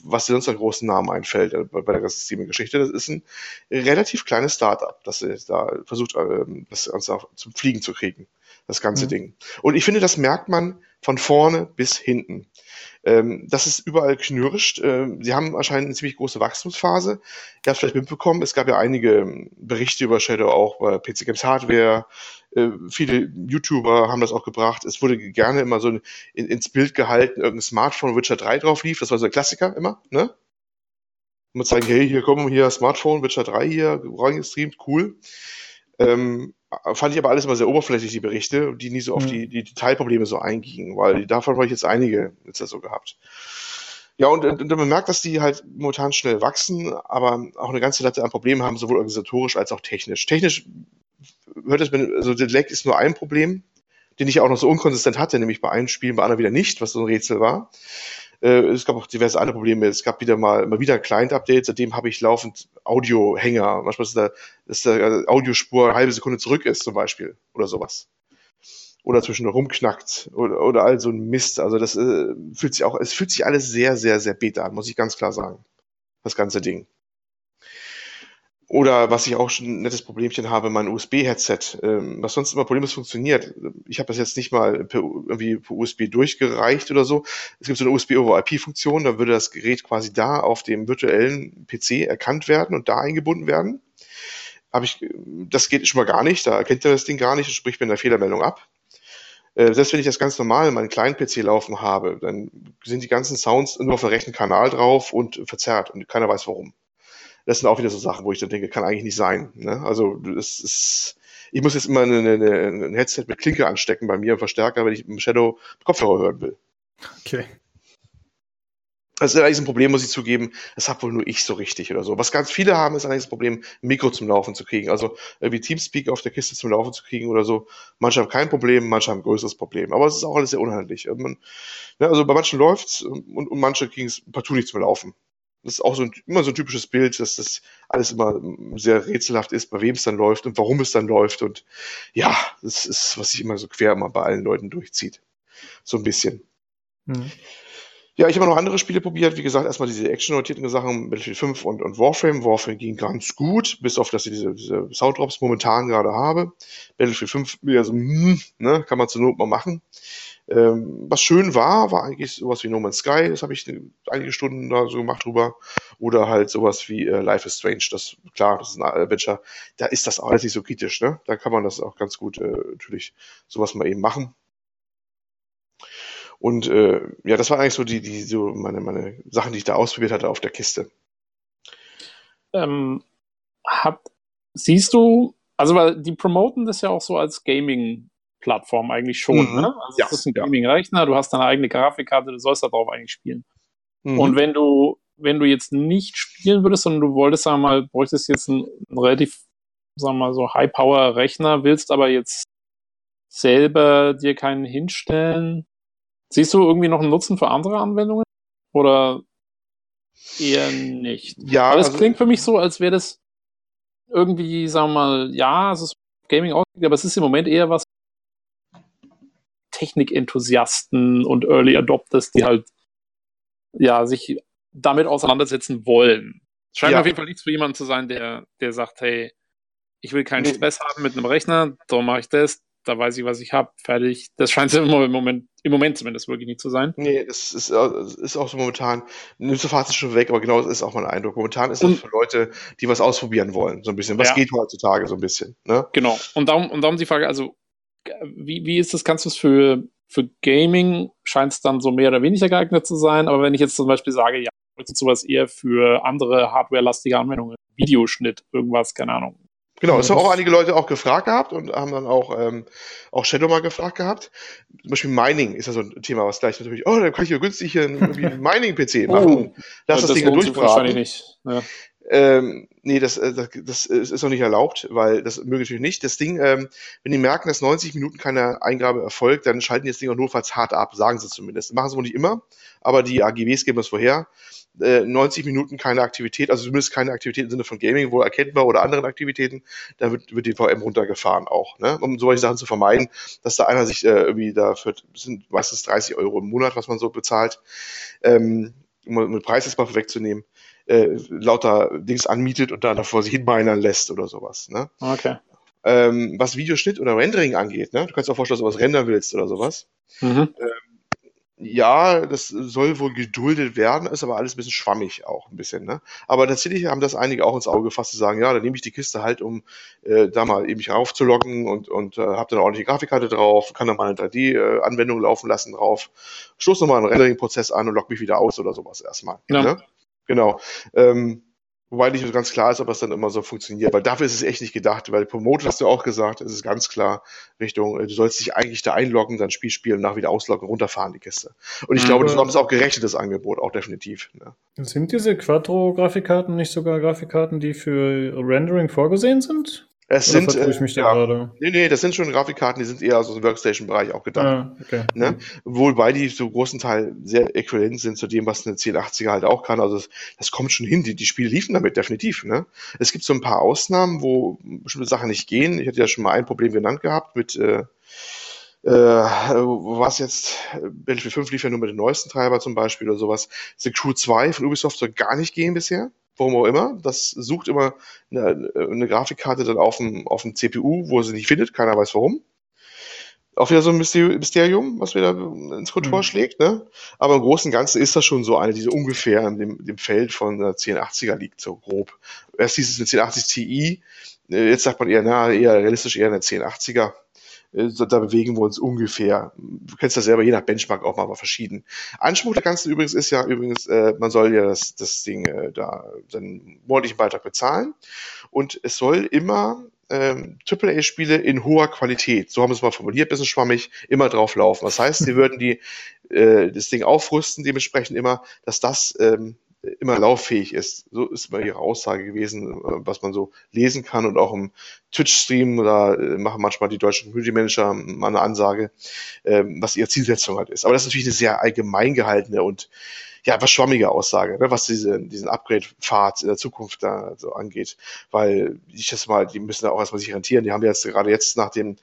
was dir sonst an großen Namen einfällt äh, bei, bei der ganzen Steam-Geschichte. Das ist ein relativ kleines Startup, das da versucht, ähm, das Ganze zum Fliegen zu kriegen, das ganze Mhm. Ding. Und ich finde, das merkt man von vorne bis hinten. Ähm, das ist überall knürscht. Ähm, sie haben anscheinend eine ziemlich große Wachstumsphase. Ihr habt vielleicht mitbekommen, es gab ja einige ähm, Berichte über Shadow auch bei PC Games Hardware. Äh, viele YouTuber haben das auch gebracht. Es wurde gerne immer so in, in, ins Bild gehalten, irgendein Smartphone, Witcher 3 drauf lief. Das war so ein Klassiker immer, ne? Und zeigen, hey, hier kommen hier Smartphone, Witcher 3 hier, reingestreamt, cool. Ähm, fand ich aber alles immer sehr oberflächlich, die Berichte, die nie so auf Mhm. die, die Detailprobleme so eingingen, weil davon habe ich jetzt einige jetzt so gehabt. Ja, und, und, und man merkt, dass die halt momentan schnell wachsen, aber auch eine ganze Latte an Problemen haben, sowohl organisatorisch als auch technisch. Technisch hört es, mir- also der Lag ist nur ein Problem, den ich auch noch so unkonsistent hatte, nämlich bei einem Spiel, bei anderen wieder nicht, was so ein Rätsel war. Äh, es gab auch diverse andere Probleme. Es gab wieder mal immer wieder Client-Updates, seitdem habe ich laufend Audio-Hänger. Manchmal ist da, dass der Audiospur eine halbe Sekunde zurück ist, zum Beispiel, oder sowas. Oder zwischendurch rumknackt oder, oder all so ein Mist. Also das äh, fühlt sich auch, es fühlt sich alles sehr, sehr, sehr beta an, muss ich ganz klar sagen. Das ganze Ding. Oder was ich auch schon ein nettes Problemchen habe, mein USB-Headset, ähm, was sonst immer problemlos funktioniert. Ich habe das jetzt nicht mal per, irgendwie per USB durchgereicht oder so. Es gibt so eine USB-over-IP-Funktion, da würde das Gerät quasi da auf dem virtuellen PC erkannt werden und da eingebunden werden. Hab ich, das geht schon mal gar nicht, da erkennt er das Ding gar nicht und spricht mir eine Fehlermeldung ab. Äh, selbst wenn ich das ganz normal in meinem kleinen PC laufen habe, dann sind die ganzen Sounds nur auf dem rechten Kanal drauf und verzerrt und keiner weiß warum das sind auch wieder so Sachen, wo ich dann denke, kann eigentlich nicht sein. Ne? Also das ist, ich muss jetzt immer eine, eine, ein Headset mit Klinke anstecken bei mir, einen Verstärker, wenn ich im Shadow Kopfhörer hören will. Okay. Das ist eigentlich ein Problem, muss ich zugeben. Das habe wohl nur ich so richtig oder so. Was ganz viele haben, ist eigentlich das Problem, ein Mikro zum Laufen zu kriegen. Also irgendwie Teamspeak auf der Kiste zum Laufen zu kriegen oder so. Manche haben kein Problem, manche haben ein größeres Problem. Aber es ist auch alles sehr unhandlich. Man, ne, also bei manchen läuft's und, und manche kriegen es partout nicht zum Laufen. Das ist auch so ein, immer so ein typisches Bild, dass das alles immer sehr rätselhaft ist, bei wem es dann läuft und warum es dann läuft. Und ja, das ist, was sich immer so quer immer bei allen Leuten durchzieht. So ein bisschen. Mhm. Ja, ich habe noch andere Spiele probiert. Wie gesagt, erstmal diese actionorientierten Sachen, Battlefield 5 und, und Warframe. Warframe ging ganz gut, bis auf, dass ich diese, diese Sounddrops momentan gerade habe. Battlefield 5, ja, so, hm, ne, kann man zur Not mal machen. Ähm, was schön war, war eigentlich sowas wie No Man's Sky. Das habe ich einige Stunden da so gemacht drüber. Oder halt sowas wie äh, Life is Strange. Das, klar, das ist ein Adventure. Da ist das alles nicht so kritisch, ne? Da kann man das auch ganz gut, äh, natürlich, sowas mal eben machen. Und äh, ja, das war eigentlich so die, die so meine, meine Sachen, die ich da ausprobiert hatte auf der Kiste. Ähm, hat, siehst du, also weil die promoten das ja auch so als Gaming-Plattform eigentlich schon, Mhm. ne? Also Ja, es ist ein. Gaming-Rechner, du hast deine eigene Grafikkarte, du sollst da drauf eigentlich spielen. Mhm. Und wenn du, wenn du jetzt nicht spielen würdest, sondern du wolltest, sagen wir mal, bräuchtest jetzt einen, einen relativ, sagen wir mal, so High-Power-Rechner, willst aber jetzt selber dir keinen hinstellen, siehst du irgendwie noch einen Nutzen für andere Anwendungen? Oder eher nicht? ja, Weil das also- klingt für mich so, als wäre das irgendwie, sagen wir mal, ja, es ist Gaming ausgelegt, aber es ist im Moment eher was Technikenthusiasten und Early Adopters, die halt ja sich damit auseinandersetzen wollen. Es scheint Ja. auf jeden Fall nichts für jemanden zu sein, der, der sagt, hey, ich will keinen Nee. Stress haben mit einem Rechner, darum mache ich das, da weiß ich, was ich habe, fertig. Das scheint im Moment, im Moment zumindest wirklich nicht zu sein. Nee, das ist, äh, das ist auch so momentan, nimmst du Fazit schon weg, aber genau das ist auch mein Eindruck. Momentan ist das Und- für Leute, die was ausprobieren wollen, so ein bisschen. Was Ja. geht heutzutage so ein bisschen, ne? Genau. Und darum, und darum die Frage, also, wie, wie ist das? Kannst du es für, für Gaming scheint es dann so mehr oder weniger geeignet zu sein, aber wenn ich jetzt zum Beispiel sage, ja, ich möchte sowas eher für andere hardware-lastige Anwendungen, Videoschnitt, irgendwas, keine Ahnung. Genau, das haben das- auch einige Leute auch gefragt gehabt und haben dann auch, ähm, auch Shadow mal gefragt gehabt. Zum Beispiel Mining ist ja so ein Thema, was gleich natürlich, oh, dann kann ich ja günstig hier einen, Mining-PC machen. Lass das, Äh, Ding durchbraten. wahrscheinlich nicht. Ja. Ähm, nee, das, äh, das, das ist noch nicht erlaubt, weil das mögen natürlich nicht. Das Ding, ähm, wenn die merken, dass 90 Minuten keine Eingabe erfolgt, dann schalten die das Ding auch notfalls hart ab, sagen sie zumindest. Machen sie wohl nicht immer, aber die AGBs geben das vorher. Äh, 90 Minuten keine Aktivität, also zumindest keine Aktivität im Sinne von Gaming, wohl erkennbar oder anderen Aktivitäten, dann wird, wird die VM runtergefahren auch, ne? um solche Sachen zu vermeiden, dass da einer sich äh, irgendwie dafür, sind meistens 30 Euro im Monat, was man so bezahlt, ähm, um den Preis jetzt mal vorwegzunehmen äh, lauter Dings anmietet und dann davor sich hinminern lässt oder sowas. Ne? Okay. Ähm, was Videoschnitt oder Rendering angeht, ne? du kannst dir auch vorstellen, dass du was rendern willst oder sowas. Mhm. Ja, das soll wohl geduldet werden, ist aber alles ein bisschen schwammig auch ein bisschen. Ne? Aber tatsächlich haben das einige auch ins Auge gefasst, zu sagen, ja, dann nehme ich die Kiste halt, um äh, da mal eben raufzuloggen und, und äh, habe dann eine ordentliche Grafikkarte drauf, kann dann mal eine 3D-Anwendung äh, laufen lassen drauf, stoße nochmal einen Rendering-Prozess an und logge mich wieder aus oder sowas erstmal. Ja. Ne? Genau. Ähm, wobei nicht so ganz klar ist, ob das dann immer so funktioniert, weil dafür ist es echt nicht gedacht, weil Promote hast du auch gesagt, es ist ganz klar Richtung, äh, du sollst dich eigentlich da einloggen, dein Spiel spielen, nach wieder ausloggen, runterfahren die Kiste. Und ich glaube, das ist auch gerechnetes Angebot, auch definitiv. Ne? Sind diese Quattro-Grafikkarten nicht sogar Grafikkarten, die für Rendering vorgesehen sind? Es Oder sind, ich äh, mich da ja, gerade? nee, nee, das sind schon Grafikkarten, die sind eher aus dem Workstation-Bereich auch gedacht. Ah, okay. Ne? Wobei die zu großen Teil sehr äquivalent sind zu dem, was eine 1080er halt auch kann. Also das, das kommt schon hin. Die, die Spiele liefen damit definitiv. Ne? Es gibt so ein paar Ausnahmen, wo bestimmte Sachen nicht gehen. Ich hatte ja schon mal ein Problem genannt gehabt mit äh, äh, was jetzt, Battlefield 5 lief ja nur mit den neuesten Treiber zum Beispiel oder sowas. The Crew 2 von Ubisoft soll gar nicht gehen bisher. Warum auch immer. Das sucht immer eine, eine Grafikkarte dann auf dem, auf dem CPU, wo sie nicht findet. Keiner weiß warum. Auch wieder so ein Mysteri- Mysterium, was wieder ins Kontor Mhm. schlägt, ne? Aber im Großen und Ganzen ist das schon so eine, die so ungefähr in dem, dem Feld von einer 1080er liegt, so grob. Erst hieß es eine 1080 Ti, äh, jetzt sagt man eher, na, eher realistisch eher eine 1080er. Äh, Da bewegen wir uns ungefähr. Du kennst das selber, je nach Benchmark auch mal, mal verschieden. Anspruch der ganzen übrigens ist ja übrigens, äh, man soll ja das, das Ding äh, da seinen monatlichen Beitrag bezahlen. Und es soll immer ähm, AAA-Spiele in hoher Qualität, so haben wir es mal formuliert, bisschen schwammig, immer drauf laufen. Das heißt, sie würden die, äh, das Ding aufrüsten, dementsprechend immer, dass das ähm, immer lauffähig ist. So ist mal ihre Aussage gewesen, äh, was man so lesen kann und auch im Twitch-Stream oder äh, machen manchmal die deutschen Community Manager mal eine Ansage, ähm, was ihre Zielsetzung halt ist. Aber das ist natürlich eine sehr allgemein gehaltene und ja, etwas schwammige Aussage, ne, was diese, diesen Upgrade-Pfad in der Zukunft da so angeht. Weil ich das mal, die müssen da auch erstmal sich rentieren. Die haben jetzt gerade jetzt nach den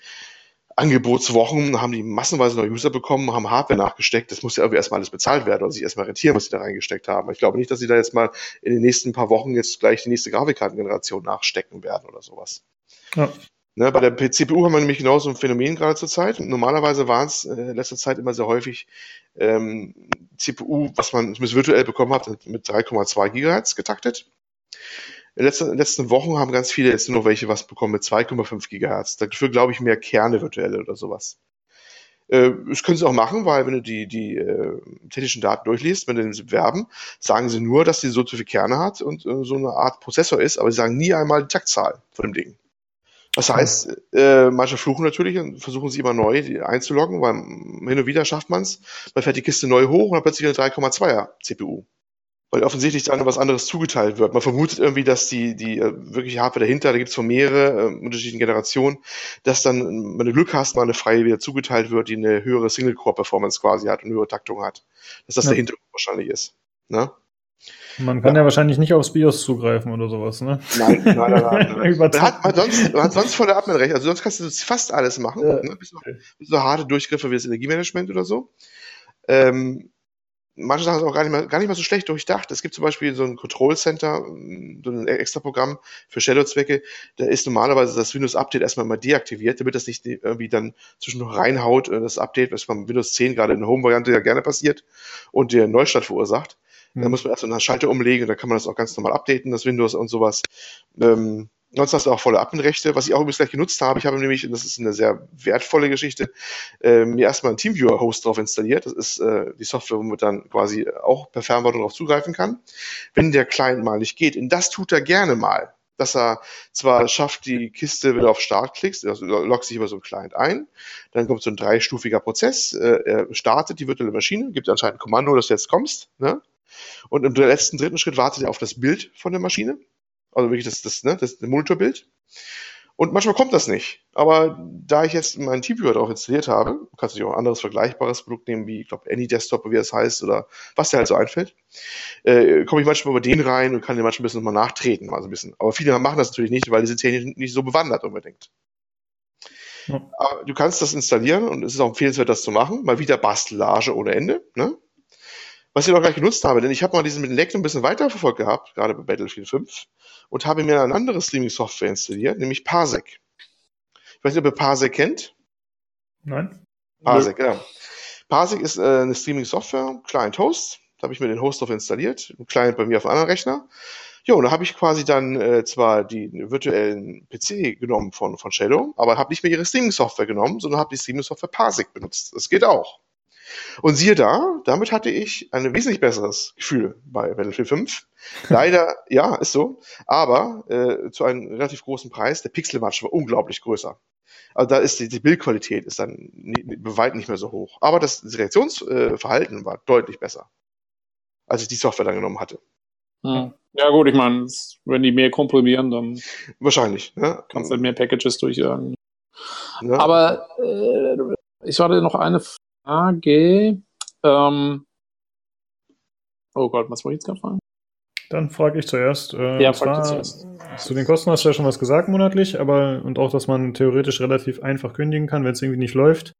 Angebotswochen haben die massenweise neue User bekommen, haben Hardware nachgesteckt. Das muss ja irgendwie erstmal alles bezahlt werden und sich erstmal rentieren, was sie da reingesteckt haben. Ich glaube nicht, dass sie da jetzt mal in den nächsten paar Wochen jetzt gleich die nächste Grafikkartengeneration nachstecken werden oder sowas. Ja. Ne, bei der CPU haben wir nämlich genauso ein Phänomen gerade zur Zeit. Normalerweise waren es äh, in letzter Zeit immer sehr häufig ähm, CPU, was man zumindest virtuell bekommen hat, mit 3,2 Gigahertz getaktet. In den letzten, letzten Wochen haben ganz viele jetzt nur noch welche was bekommen mit 2,5 Gigahertz. Dafür glaube ich mehr Kerne virtuelle oder sowas. Äh, das können sie auch machen, weil wenn du die, die äh, technischen Daten durchliest, wenn sie werben, sagen sie nur, dass die so zu viel Kerne hat und äh, so eine Art Prozessor ist, aber sie sagen nie einmal die Taktzahl von dem Ding. Das heißt, äh, manche fluchen natürlich und versuchen sie immer neu einzuloggen, weil hin und wieder schafft man es. Man fährt die Kiste neu hoch und hat plötzlich eine 3,2er CPU. Weil offensichtlich da noch was anderes zugeteilt wird. Man vermutet irgendwie, dass die, die äh, wirkliche Hardware dahinter, da gibt es von mehrere äh, unterschiedlichen Generationen, dass dann, wenn du Glück hast, mal eine freie wieder zugeteilt wird, die eine höhere Single-Core-Performance quasi hat und eine höhere Taktung hat. Dass das Ja. der Hintergrund wahrscheinlich ist. Ne? Man kann ja. wahrscheinlich nicht aufs BIOS zugreifen oder sowas, ne? Nein, nein, nein, nein. nein. Man hat, man, sonst, man hat sonst volle Abmeldrecht. Also sonst kannst du fast alles machen. Ja. Ne? Bis, auf, bis auf harte Durchgriffe wie das Energiemanagement oder so. Ähm, manche Sachen sind auch gar nicht, mal, gar nicht mal so schlecht durchdacht. Es gibt zum Beispiel so ein Control Center, so ein extra Programm für Shadow-Zwecke. Da ist normalerweise das Windows-Update erstmal mal deaktiviert, damit das nicht irgendwie dann zwischendurch reinhaut, äh, das Update, was beim Windows 10 gerade in der Home-Variante ja gerne passiert und der Neustart verursacht. Da Hm. muss man erst einen Schalter umlegen, da kann man das auch ganz normal updaten, das Windows und sowas. Ähm, sonst hast du auch volle Adminrechte, was ich auch übrigens gleich genutzt habe. Ich habe nämlich, und das ist eine sehr wertvolle Geschichte, äh, mir erstmal einen Teamviewer-Host drauf installiert. Das ist äh, die Software, womit dann quasi auch per Fernwartung darauf zugreifen kann. Wenn der Client mal nicht geht, und das tut er gerne mal, dass er zwar schafft, die Kiste, wenn du auf Start klickst, also loggt sich über so einen Client ein, dann kommt so ein dreistufiger Prozess, äh, er startet die virtuelle Maschine, gibt anscheinend ein Kommando, dass du jetzt kommst, ne? Und im letzten dritten Schritt wartet er auf das Bild von der Maschine. Also wirklich das, das, ne, das Monitorbild. Und manchmal kommt das nicht. Aber da ich jetzt meinen TeamViewer drauf installiert habe, kannst du dich auch ein anderes vergleichbares Produkt nehmen, wie, ich glaube, AnyDesktop, wie das heißt, oder was dir halt so einfällt, äh, komme ich manchmal über den rein und kann den manchmal ein bisschen nochmal nachtreten, mal so ein bisschen. Aber viele machen das natürlich nicht, weil diese Technik nicht so bewandert unbedingt. Ja. Aber du kannst das installieren und es ist auch empfehlenswert, das zu machen. Mal wieder Bastellage ohne Ende. Ne? Was ich noch gleich genutzt habe, denn ich habe mal diesen mit dem Leck ein bisschen weiterverfolgt gehabt, gerade bei Battlefield 5, und habe mir eine andere Streaming-Software installiert, nämlich Parsec. Ich weiß nicht, ob ihr Parsec kennt. Nein. Parsec, ja. Parsec ist äh, eine Streaming-Software, Client-Host. Da habe ich mir den Host drauf installiert, ein Client bei mir auf einem anderen Rechner. Ja, und da habe ich quasi dann äh, zwar die virtuellen PC genommen von, von Shadow, aber habe nicht mehr ihre Streaming-Software genommen, sondern habe die Streaming-Software Parsec benutzt. Das geht auch. Und siehe da, damit hatte ich ein wesentlich besseres Gefühl bei Battlefield 5. Leider, ja, ist so, aber äh, zu einem relativ großen Preis. Der Pixelmatch war unglaublich größer. Also da ist die, die Bildqualität ist dann bei weitem nicht mehr so hoch. Aber das, Reaktionsverhalten äh, war deutlich besser, als ich die Software dann genommen hatte. Hm. Ja gut, ich meine, wenn die mehr komprimieren, dann wahrscheinlich. Ja. Kannst du halt mehr Packages durchjagen. Ja. Aber äh, ich hatte noch eine Frage. Ähm, oh Gott, was wollte ich jetzt gerade fragen? Dann frage ich zuerst. Äh, ja, frag zuerst. Zu den Kosten hast du ja schon was gesagt monatlich, aber und auch, dass man theoretisch relativ einfach kündigen kann, wenn es irgendwie nicht läuft.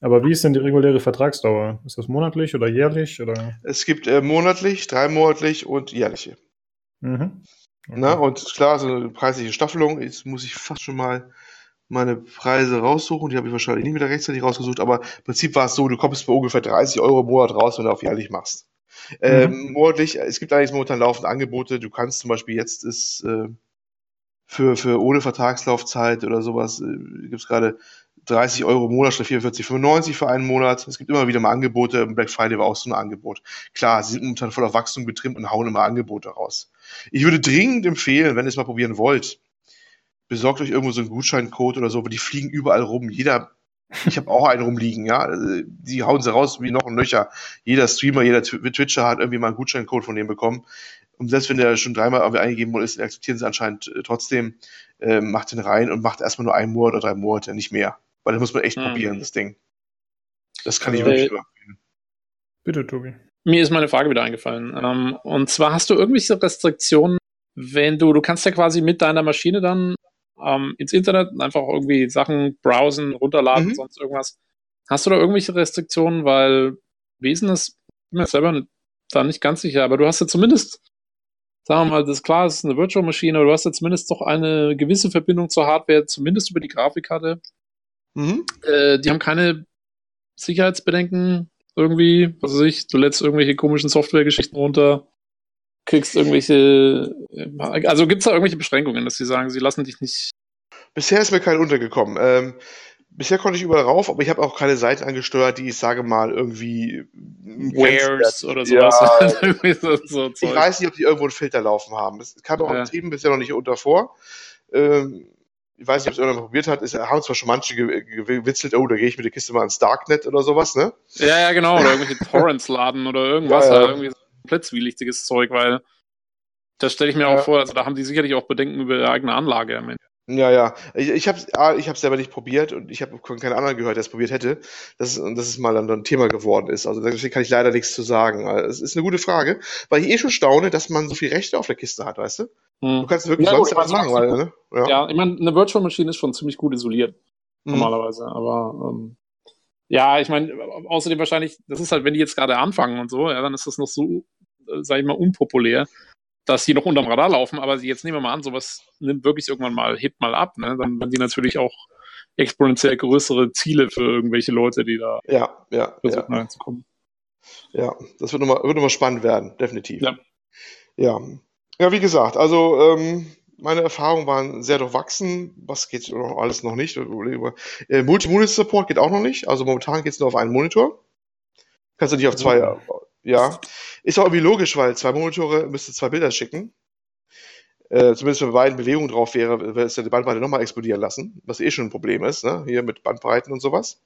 Aber wie ist denn die reguläre Vertragsdauer? Ist das monatlich oder jährlich? Oder? Es gibt äh, monatlich, dreimonatlich und jährliche. Mhm. Okay. Na, und klar, so eine preisliche Staffelung, jetzt muss ich fast schon mal meine Preise raussuchen. Die habe ich wahrscheinlich nicht wieder rechtzeitig rausgesucht, aber im Prinzip war es so, du kommst bei ungefähr 30 Euro im Monat raus, wenn du auf jährlich machst. Ähm, mhm. Ähm, monatlich, es gibt eigentlich momentan laufende Angebote. Du kannst zum Beispiel jetzt ist äh, für, für ohne Vertragslaufzeit oder sowas, äh, gibt es gerade 30 Euro im Monat statt 44,95 für einen Monat. Es gibt immer wieder mal Angebote. Black Friday war auch so ein Angebot. Klar, sie sind momentan voll auf Wachstum getrimmt und hauen immer Angebote raus. Ich würde dringend empfehlen, wenn ihr es mal probieren wollt, besorgt euch irgendwo so einen Gutscheincode oder so, aber die fliegen überall rum. Jeder, ich habe auch einen rumliegen, ja. Die hauen sie raus wie noch ein Löcher. Jeder Streamer, jeder Twitcher hat irgendwie mal einen Gutscheincode von denen bekommen. Und selbst wenn der schon dreimal eingegeben wurde, ist, akzeptieren sie anscheinend äh, trotzdem, äh, macht den rein und macht erstmal nur einen Monat oder drei Monate, nicht mehr. Weil das muss man echt mhm. probieren, das Ding. Das kann ich wirklich empfehlen. Bitte, Tobi. Mir ist meine Frage wieder eingefallen. Ähm, und zwar hast du irgendwelche Restriktionen, wenn du, du kannst ja quasi mit deiner Maschine dann ähm, ins Internet einfach irgendwie Sachen browsen, runterladen, mhm. sonst irgendwas. Hast du da irgendwelche Restriktionen? Weil Wesen ist mir selber da nicht ganz sicher, aber du hast ja zumindest, sagen wir mal, das ist klar, es ist eine Virtual-Maschine, aber du hast ja zumindest doch eine gewisse Verbindung zur Hardware, zumindest über die Grafikkarte. Mhm. Äh, die haben keine Sicherheitsbedenken irgendwie, was weiß ich, du lädst irgendwelche komischen Software-Geschichten runter, kriegst irgendwelche, äh, also gibt es da irgendwelche Beschränkungen, dass sie sagen, sie lassen dich nicht. Bisher ist mir kein untergekommen. Ähm, bisher konnte ich überall rauf, aber ich habe auch keine Seiten angesteuert, die ich sage mal irgendwie Wares oder sowas. Ja, so ich weiß nicht, ob die irgendwo einen Filter laufen haben. Es kam auch ja. im Team bisher noch nicht unter vor. Ähm, ich weiß nicht, ob es irgendjemand probiert hat, ist, haben zwar schon manche gewitzelt, oh, da gehe ich mit der Kiste mal ins Darknet oder sowas, ne? Ja, ja, genau, oder irgendwelche Torrents laden oder irgendwas, ja, ja. irgendwie so komplett zwielichtiges Zeug, weil das stelle ich mir ja. auch vor, also da haben die sicherlich auch Bedenken über ihre eigene Anlage am Ende. Ja, ja. Ich, ich habe ich hab selber nicht probiert und ich habe keinen anderen gehört, der es probiert hätte, dass, dass es mal dann ein Thema geworden ist. Also deswegen kann ich leider nichts zu sagen. Also, es ist eine gute Frage, weil ich eh schon staune, dass man so viel Rechte auf der Kiste hat, weißt du? Hm. Du kannst wirklich ja, sonst was machen. Weil, ne? ja. ja, ich meine, eine Virtual Machine ist schon ziemlich gut isoliert, hm. normalerweise. Aber ähm, ja, ich meine, außerdem wahrscheinlich, das ist halt, wenn die jetzt gerade anfangen und so, ja, dann ist das noch so, äh, sag ich mal, unpopulär dass die noch unterm Radar laufen, aber jetzt nehmen wir mal an, sowas nimmt wirklich irgendwann mal, hebt mal ab, ne? Dann werden die natürlich auch exponentiell größere Ziele für irgendwelche Leute, die da ja, ja, versuchen ja. reinzukommen. Ja, das wird nochmal, wird nochmal spannend werden, definitiv. Ja. Ja, ja wie gesagt, also ähm, meine Erfahrungen waren sehr durchwachsen. Was geht noch alles noch nicht? Äh, Multi-Monitor-Support geht auch noch nicht. Also momentan geht es nur auf einen Monitor. Kannst du nicht auf zwei, ja, ist auch irgendwie logisch, weil zwei Monitore müsste zwei Bilder schicken. Äh, zumindest wenn bei beiden Bewegungen drauf wäre, wäre es ja die Bandbreite nochmal explodieren lassen, was eh schon ein Problem ist, ne? hier mit Bandbreiten und sowas.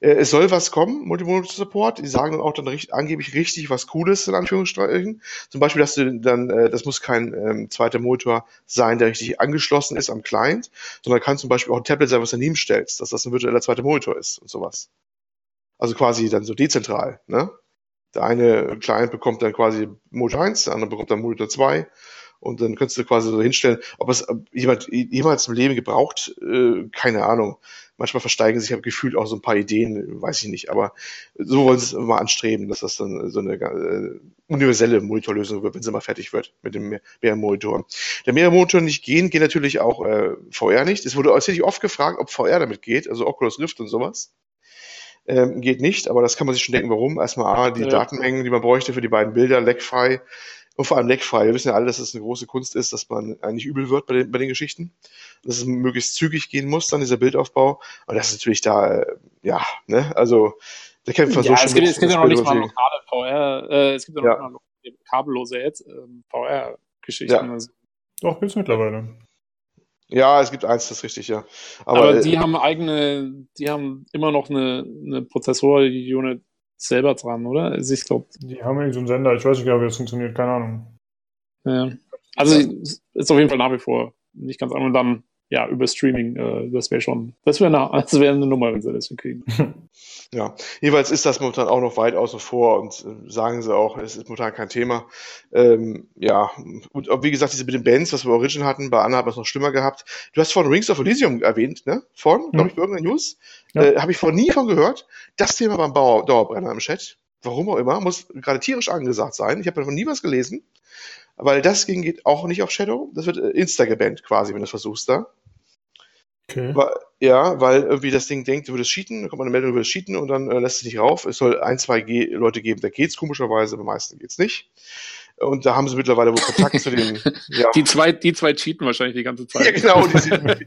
Äh, es soll was kommen, Multimodal-Support. Die sagen auch dann richt angeblich richtig was Cooles, in Anführungsstrichen. Zum Beispiel, dass du dann, äh, das muss kein ähm, zweiter Monitor sein, der richtig angeschlossen ist am Client, sondern kann zum Beispiel auch ein Tablet sein, was du daneben stellst, dass das ein virtueller zweiter Monitor ist und sowas. Also quasi dann so dezentral, ne? Der eine Client bekommt dann quasi Monitor 1, der andere bekommt dann Monitor 2 und dann könntest du quasi so hinstellen, ob es jemand jemals im Leben gebraucht, äh, keine Ahnung. Manchmal versteigen sich, habe gefühlt auch so ein paar Ideen, weiß ich nicht, aber so wollen sie es immer anstreben, dass das dann so eine äh, universelle Monitorlösung wird, wenn sie mal fertig wird mit dem Mehrmonitor. Der Mehrmonitor nicht gehen, geht natürlich auch äh, VR nicht. Es wurde tatsächlich oft gefragt, ob VR damit geht, also Oculus Rift und sowas. Ähm, geht nicht, aber das kann man sich schon denken, warum. Erstmal A, die ja. Datenmengen, die man bräuchte für die beiden Bilder, leckfrei und vor allem leckfrei. Wir wissen ja alle, dass es eine große Kunst ist, dass man eigentlich übel wird bei den, bei den Geschichten. Dass es möglichst zügig gehen muss, dann dieser Bildaufbau. Und das ist natürlich da, äh, ja, ne, also der kämpft ja, so schon. Es gibt, es gibt ja noch nicht mal lokale VR, äh, es gibt ja noch ja. mal kabellose äh, VR-Geschichten. Ja. Also. Doch, gibt's mittlerweile. Ja, es gibt eins, das ist richtig, ja. Aber, Aber die äh, haben eigene, die haben immer noch eine, eine Prozessor-Unit selber dran, oder? Also ich glaube. Die haben irgendwie so einen Sender, ich weiß nicht genau, wie das funktioniert, keine Ahnung. Ja. Also ist auf jeden Fall nach wie vor nicht ganz anders. Und dann ja, über Streaming, äh, das wäre schon, das wäre eine, das wär eine Nummer, wenn sie das hinkriegen. Ja, jeweils ist das momentan auch noch weit außen vor und äh, sagen sie auch, es ist momentan kein Thema. Ähm, ja, und wie gesagt, diese mit den Bands, was wir Origin hatten, bei Anna hat man es noch schlimmer gehabt. Du hast vorhin Rings of Elysium erwähnt, ne? Vorhin, glaube ich, bei irgendeiner News. Ja. Äh, Habe ich vorhin nie von gehört. Das Thema beim Bauer, Dauerbrenner im Chat. Warum auch immer, muss gerade tierisch angesagt sein. Ich habe davon nie was gelesen. Weil das ging geht auch nicht auf Shadow. Das wird äh, Insta gebannt quasi, wenn du es versuchst da. Okay. Weil, ja, weil irgendwie das Ding denkt, du würdest cheaten, dann kommt eine Meldung, du würdest cheaten und dann äh, lässt es nicht rauf. Es soll ein, zwei Ge Leute geben, da geht's komischerweise, bei meisten geht's nicht. Und da haben sie mittlerweile wohl Kontakt zu den. Ja. Die zwei, die zwei cheaten wahrscheinlich die ganze Zeit. Ja, genau. Die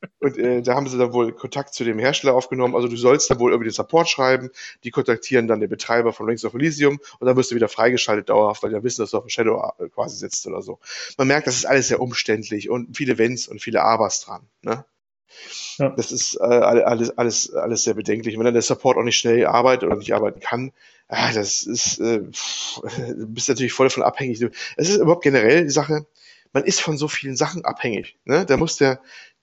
und äh, da haben sie dann wohl Kontakt zu dem Hersteller aufgenommen. Also du sollst da wohl irgendwie den Support schreiben. Die kontaktieren dann den Betreiber von Rings of Elysium und dann wirst du wieder freigeschaltet dauerhaft, weil die ja wissen, dass du auf dem Shadow äh, quasi sitzt oder so. Man merkt, das ist alles sehr umständlich und viele Wenns und viele Abers dran. Ne? Ja. Das ist äh, alles, alles, alles sehr bedenklich. Wenn dann der Support auch nicht schnell arbeitet oder nicht arbeiten kann, ah, das ist, äh, pff, du bist natürlich voll davon abhängig. Es ist überhaupt generell die Sache, man ist von so vielen Sachen abhängig. Ne? Da muss der,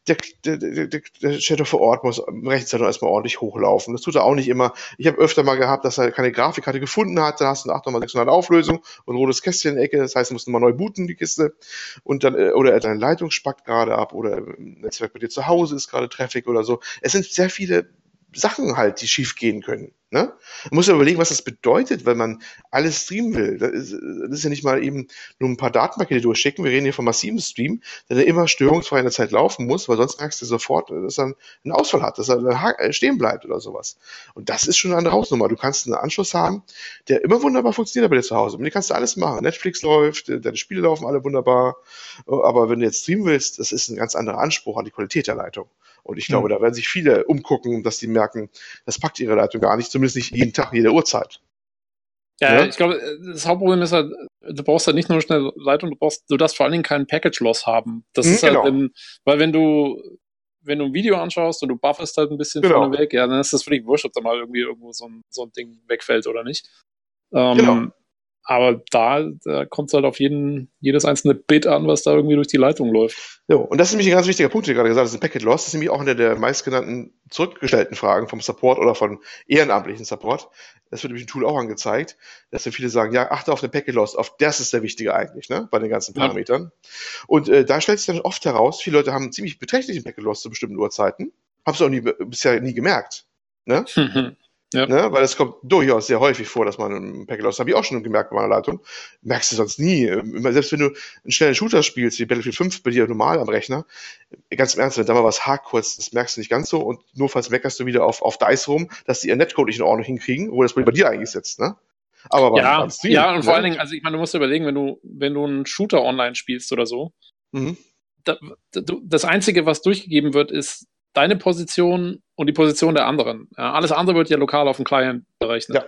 der, der, der, der Shadow vor Ort muss rechtzeitig erstmal ordentlich hochlaufen. Das tut er auch nicht immer. Ich habe öfter mal gehabt, dass er keine Grafikkarte gefunden hat. Da hast du eine 8x600 Auflösung und ein rotes Kästchen in der Ecke. Das heißt, du musst nochmal neu booten, die Kiste. Und dann, äh, oder deine Leitung spackt gerade ab oder im Netzwerk bei dir zu Hause ist gerade Traffic oder so. Es sind sehr viele Sachen halt, die schief gehen können. Ne? Man muss ja überlegen, was das bedeutet, wenn man alles streamen will. Das ist, das ist ja nicht mal eben nur ein paar Datenpakete durchschicken. Wir reden hier von massivem Stream, der immer störungsfrei in der Zeit laufen muss, weil sonst merkst du sofort, dass er einen Ausfall hat, dass er äh, stehen bleibt oder sowas. Und das ist schon eine andere Hausnummer. Du kannst einen Anschluss haben, der immer wunderbar funktioniert bei dir zu Hause. Mit dem kannst du alles machen. Netflix läuft, deine Spiele laufen alle wunderbar. Aber wenn du jetzt streamen willst, das ist ein ganz anderer Anspruch an die Qualität der Leitung. Und ich glaube, mhm. da werden sich viele umgucken, dass die merken, das packt ihre Leitung gar nicht, zumindest nicht jeden Tag, jede Uhrzeit. Ja, ja, ich glaube, das Hauptproblem ist halt, du brauchst halt nicht nur schnell Leitung, du brauchst, du darfst vor allen Dingen keinen Package-Loss haben. Das mhm, ist halt, genau. wenn, weil wenn du, wenn du ein Video anschaust und du buffest halt ein bisschen genau. vorne weg, ja, dann ist das völlig wurscht, ob da mal irgendwie irgendwo so ein, so ein Ding wegfällt oder nicht. Ähm, genau. Aber da, da kommt es halt auf jeden, jedes einzelne Bit an, was da irgendwie durch die Leitung läuft. Ja, und das ist nämlich ein ganz wichtiger Punkt, den du gerade gesagt hast, ein Packet Loss. Das ist nämlich auch eine der meistgenannten zurückgestellten Fragen vom Support oder von ehrenamtlichen Support. Das wird nämlich im Tool auch angezeigt, dass viele sagen, ja, achte auf den Packet Loss, auf das ist der Wichtige eigentlich, ne, bei den ganzen Parametern. Ja. Und äh, da stellt sich dann oft heraus, viele Leute haben einen ziemlich beträchtlichen Packet Loss zu bestimmten Uhrzeiten. Hab's auch nie, bisher nie gemerkt. Ne? Ja. Ne? Weil es kommt durchaus sehr häufig vor, dass man einen Packet Loss, habe ich auch schon gemerkt bei meiner Leitung, merkst du sonst nie. Selbst wenn du einen schnellen Shooter spielst, wie Battlefield 5 bei dir normal am Rechner, ganz im Ernst, wenn da mal was hakt kurz, das merkst du nicht ganz so und nur falls meckerst du wieder auf, auf DICE rum, dass die ihr Netcode nicht in Ordnung hinkriegen, obwohl das bei dir eigentlich sitzt, ne? Aber ja, Stream, ja, und ne? vor allen Dingen, also ich meine, du musst dir überlegen, wenn du, wenn du einen Shooter online spielst oder so, mhm. da, das Einzige, was durchgegeben wird, ist deine Position und die Position der anderen. Ja, alles andere wird ja lokal auf dem Client berechnet.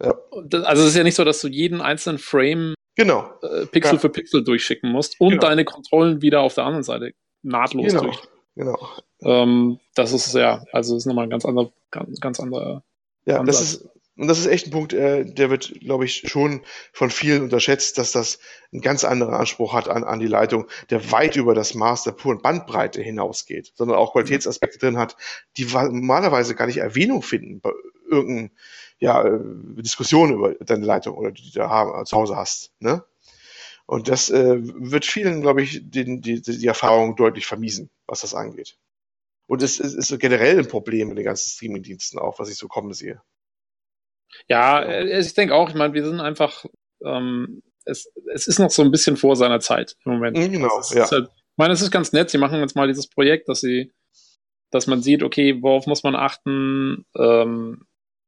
Ja. ja. Das, also es ist ja nicht so, dass du jeden einzelnen Frame genau. äh, Pixel ja. für Pixel durchschicken musst und genau. deine Kontrollen wieder auf der anderen Seite nahtlos genau. durch. Genau. Ähm, das ist ja, also ist nochmal ein ganz anderer, ganz, ganz anderer. Ja, das Ansatz. ist, und das ist echt ein Punkt, äh, der wird, glaube ich, schon von vielen unterschätzt, dass das einen ganz anderen Anspruch hat an, an die Leitung, der weit über das Maß der puren Bandbreite hinausgeht, sondern auch Qualitätsaspekte drin hat, die normalerweise gar nicht Erwähnung finden bei irgendeiner ja, äh, Diskussion über deine Leitung oder die du da zu Hause hast. Ne? Und das äh, wird vielen, glaube ich, den, die, die Erfahrung deutlich vermiesen, was das angeht. Und es, es ist generell ein Problem in den ganzen Streamingdiensten auch, was ich so kommen sehe. Ja, äh, ich denke auch, ich meine, wir sind einfach, ähm, es, es ist noch so ein bisschen vor seiner Zeit im Moment. Mhm, genau, ist ja. halt, ich meine, es ist ganz nett, sie machen jetzt mal dieses Projekt, dass sie, dass man sieht, okay, worauf muss man achten, ähm,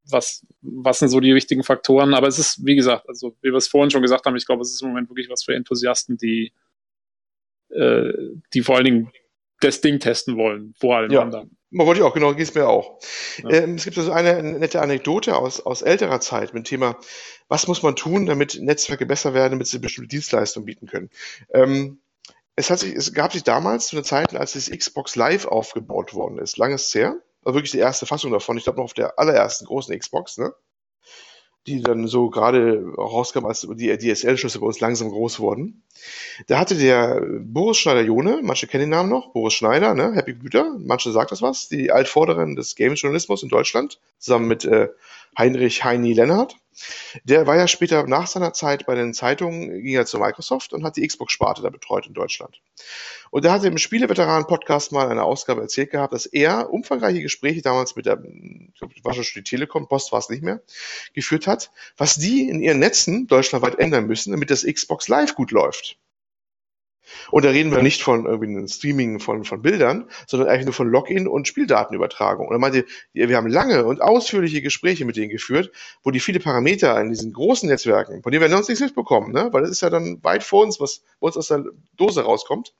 was, was sind so die wichtigen Faktoren, aber es ist, wie gesagt, also wie wir es vorhin schon gesagt haben, ich glaube, es ist im Moment wirklich was für Enthusiasten, die, äh, die vor allen Dingen das Ding testen wollen, vor allem Ja. anderen. Wollte ich auch, genau, geht's mir auch. Ja. Ähm, es gibt also eine nette Anekdote aus, aus älterer Zeit mit dem Thema, was muss man tun, damit Netzwerke besser werden, damit sie bestimmte Dienstleistungen bieten können. Ähm, es, hat sich, es gab sich damals zu einer Zeit, als das Xbox Live aufgebaut worden ist, langes her, war wirklich die erste Fassung davon, ich glaube noch auf der allerersten großen Xbox, ne? Die dann so gerade rauskam, als die DSL-Schlüsse bei uns langsam groß wurden. Da hatte der Boris Schneider-Jone, manche kennen den Namen noch, Boris Schneider, ne, Happy Güter, manche sagt das was, die Altvorderin des Games-Journalismus in Deutschland, zusammen mit äh, Heinrich Heini Lennart. Der war ja später nach seiner Zeit bei den Zeitungen, ging er zu Microsoft und hat die Xbox-Sparte da betreut in Deutschland. Und da hat er im Spieleveteranen-Podcast mal eine Ausgabe erzählt gehabt, dass er umfangreiche Gespräche damals mit der, ich glaube, war schon die Telekom, Post war es nicht mehr, geführt hat, was die in ihren Netzen deutschlandweit ändern müssen, damit das Xbox Live gut läuft. Und da reden wir nicht von irgendwie einem Streaming von, von Bildern, sondern eigentlich nur von Login und Spieldatenübertragung. Und er meinte, wir haben lange und ausführliche Gespräche mit denen geführt, wo die viele Parameter in diesen großen Netzwerken, von denen wir sonst nichts mitbekommen, ne? weil das ist ja dann weit vor uns, was bei uns aus der Dose rauskommt,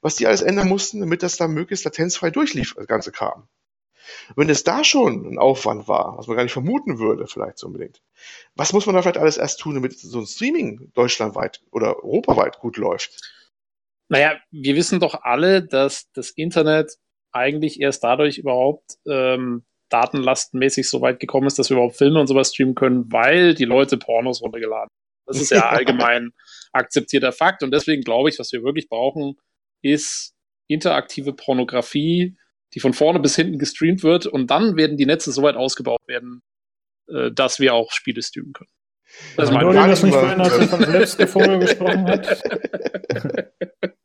was die alles ändern mussten, damit das da möglichst latenzfrei durchlief, das ganze Kram. Wenn es da schon ein Aufwand war, was man gar nicht vermuten würde, vielleicht so unbedingt, was muss man da vielleicht alles erst tun, damit so ein Streaming deutschlandweit oder europaweit gut läuft? Naja, wir wissen doch alle, dass das Internet eigentlich erst dadurch überhaupt ähm, datenlastenmäßig so weit gekommen ist, dass wir überhaupt Filme und sowas streamen können, weil die Leute Pornos runtergeladen haben. Das ist ja allgemein akzeptierter Fakt. Und deswegen glaube ich, was wir wirklich brauchen, ist interaktive Pornografie, die von vorne bis hinten gestreamt wird. Und dann werden die Netze so weit ausgebaut werden, äh, dass wir auch Spiele streamen können. Das ist Haben meine Leute das nicht vorhin, als er von gesprochen hat?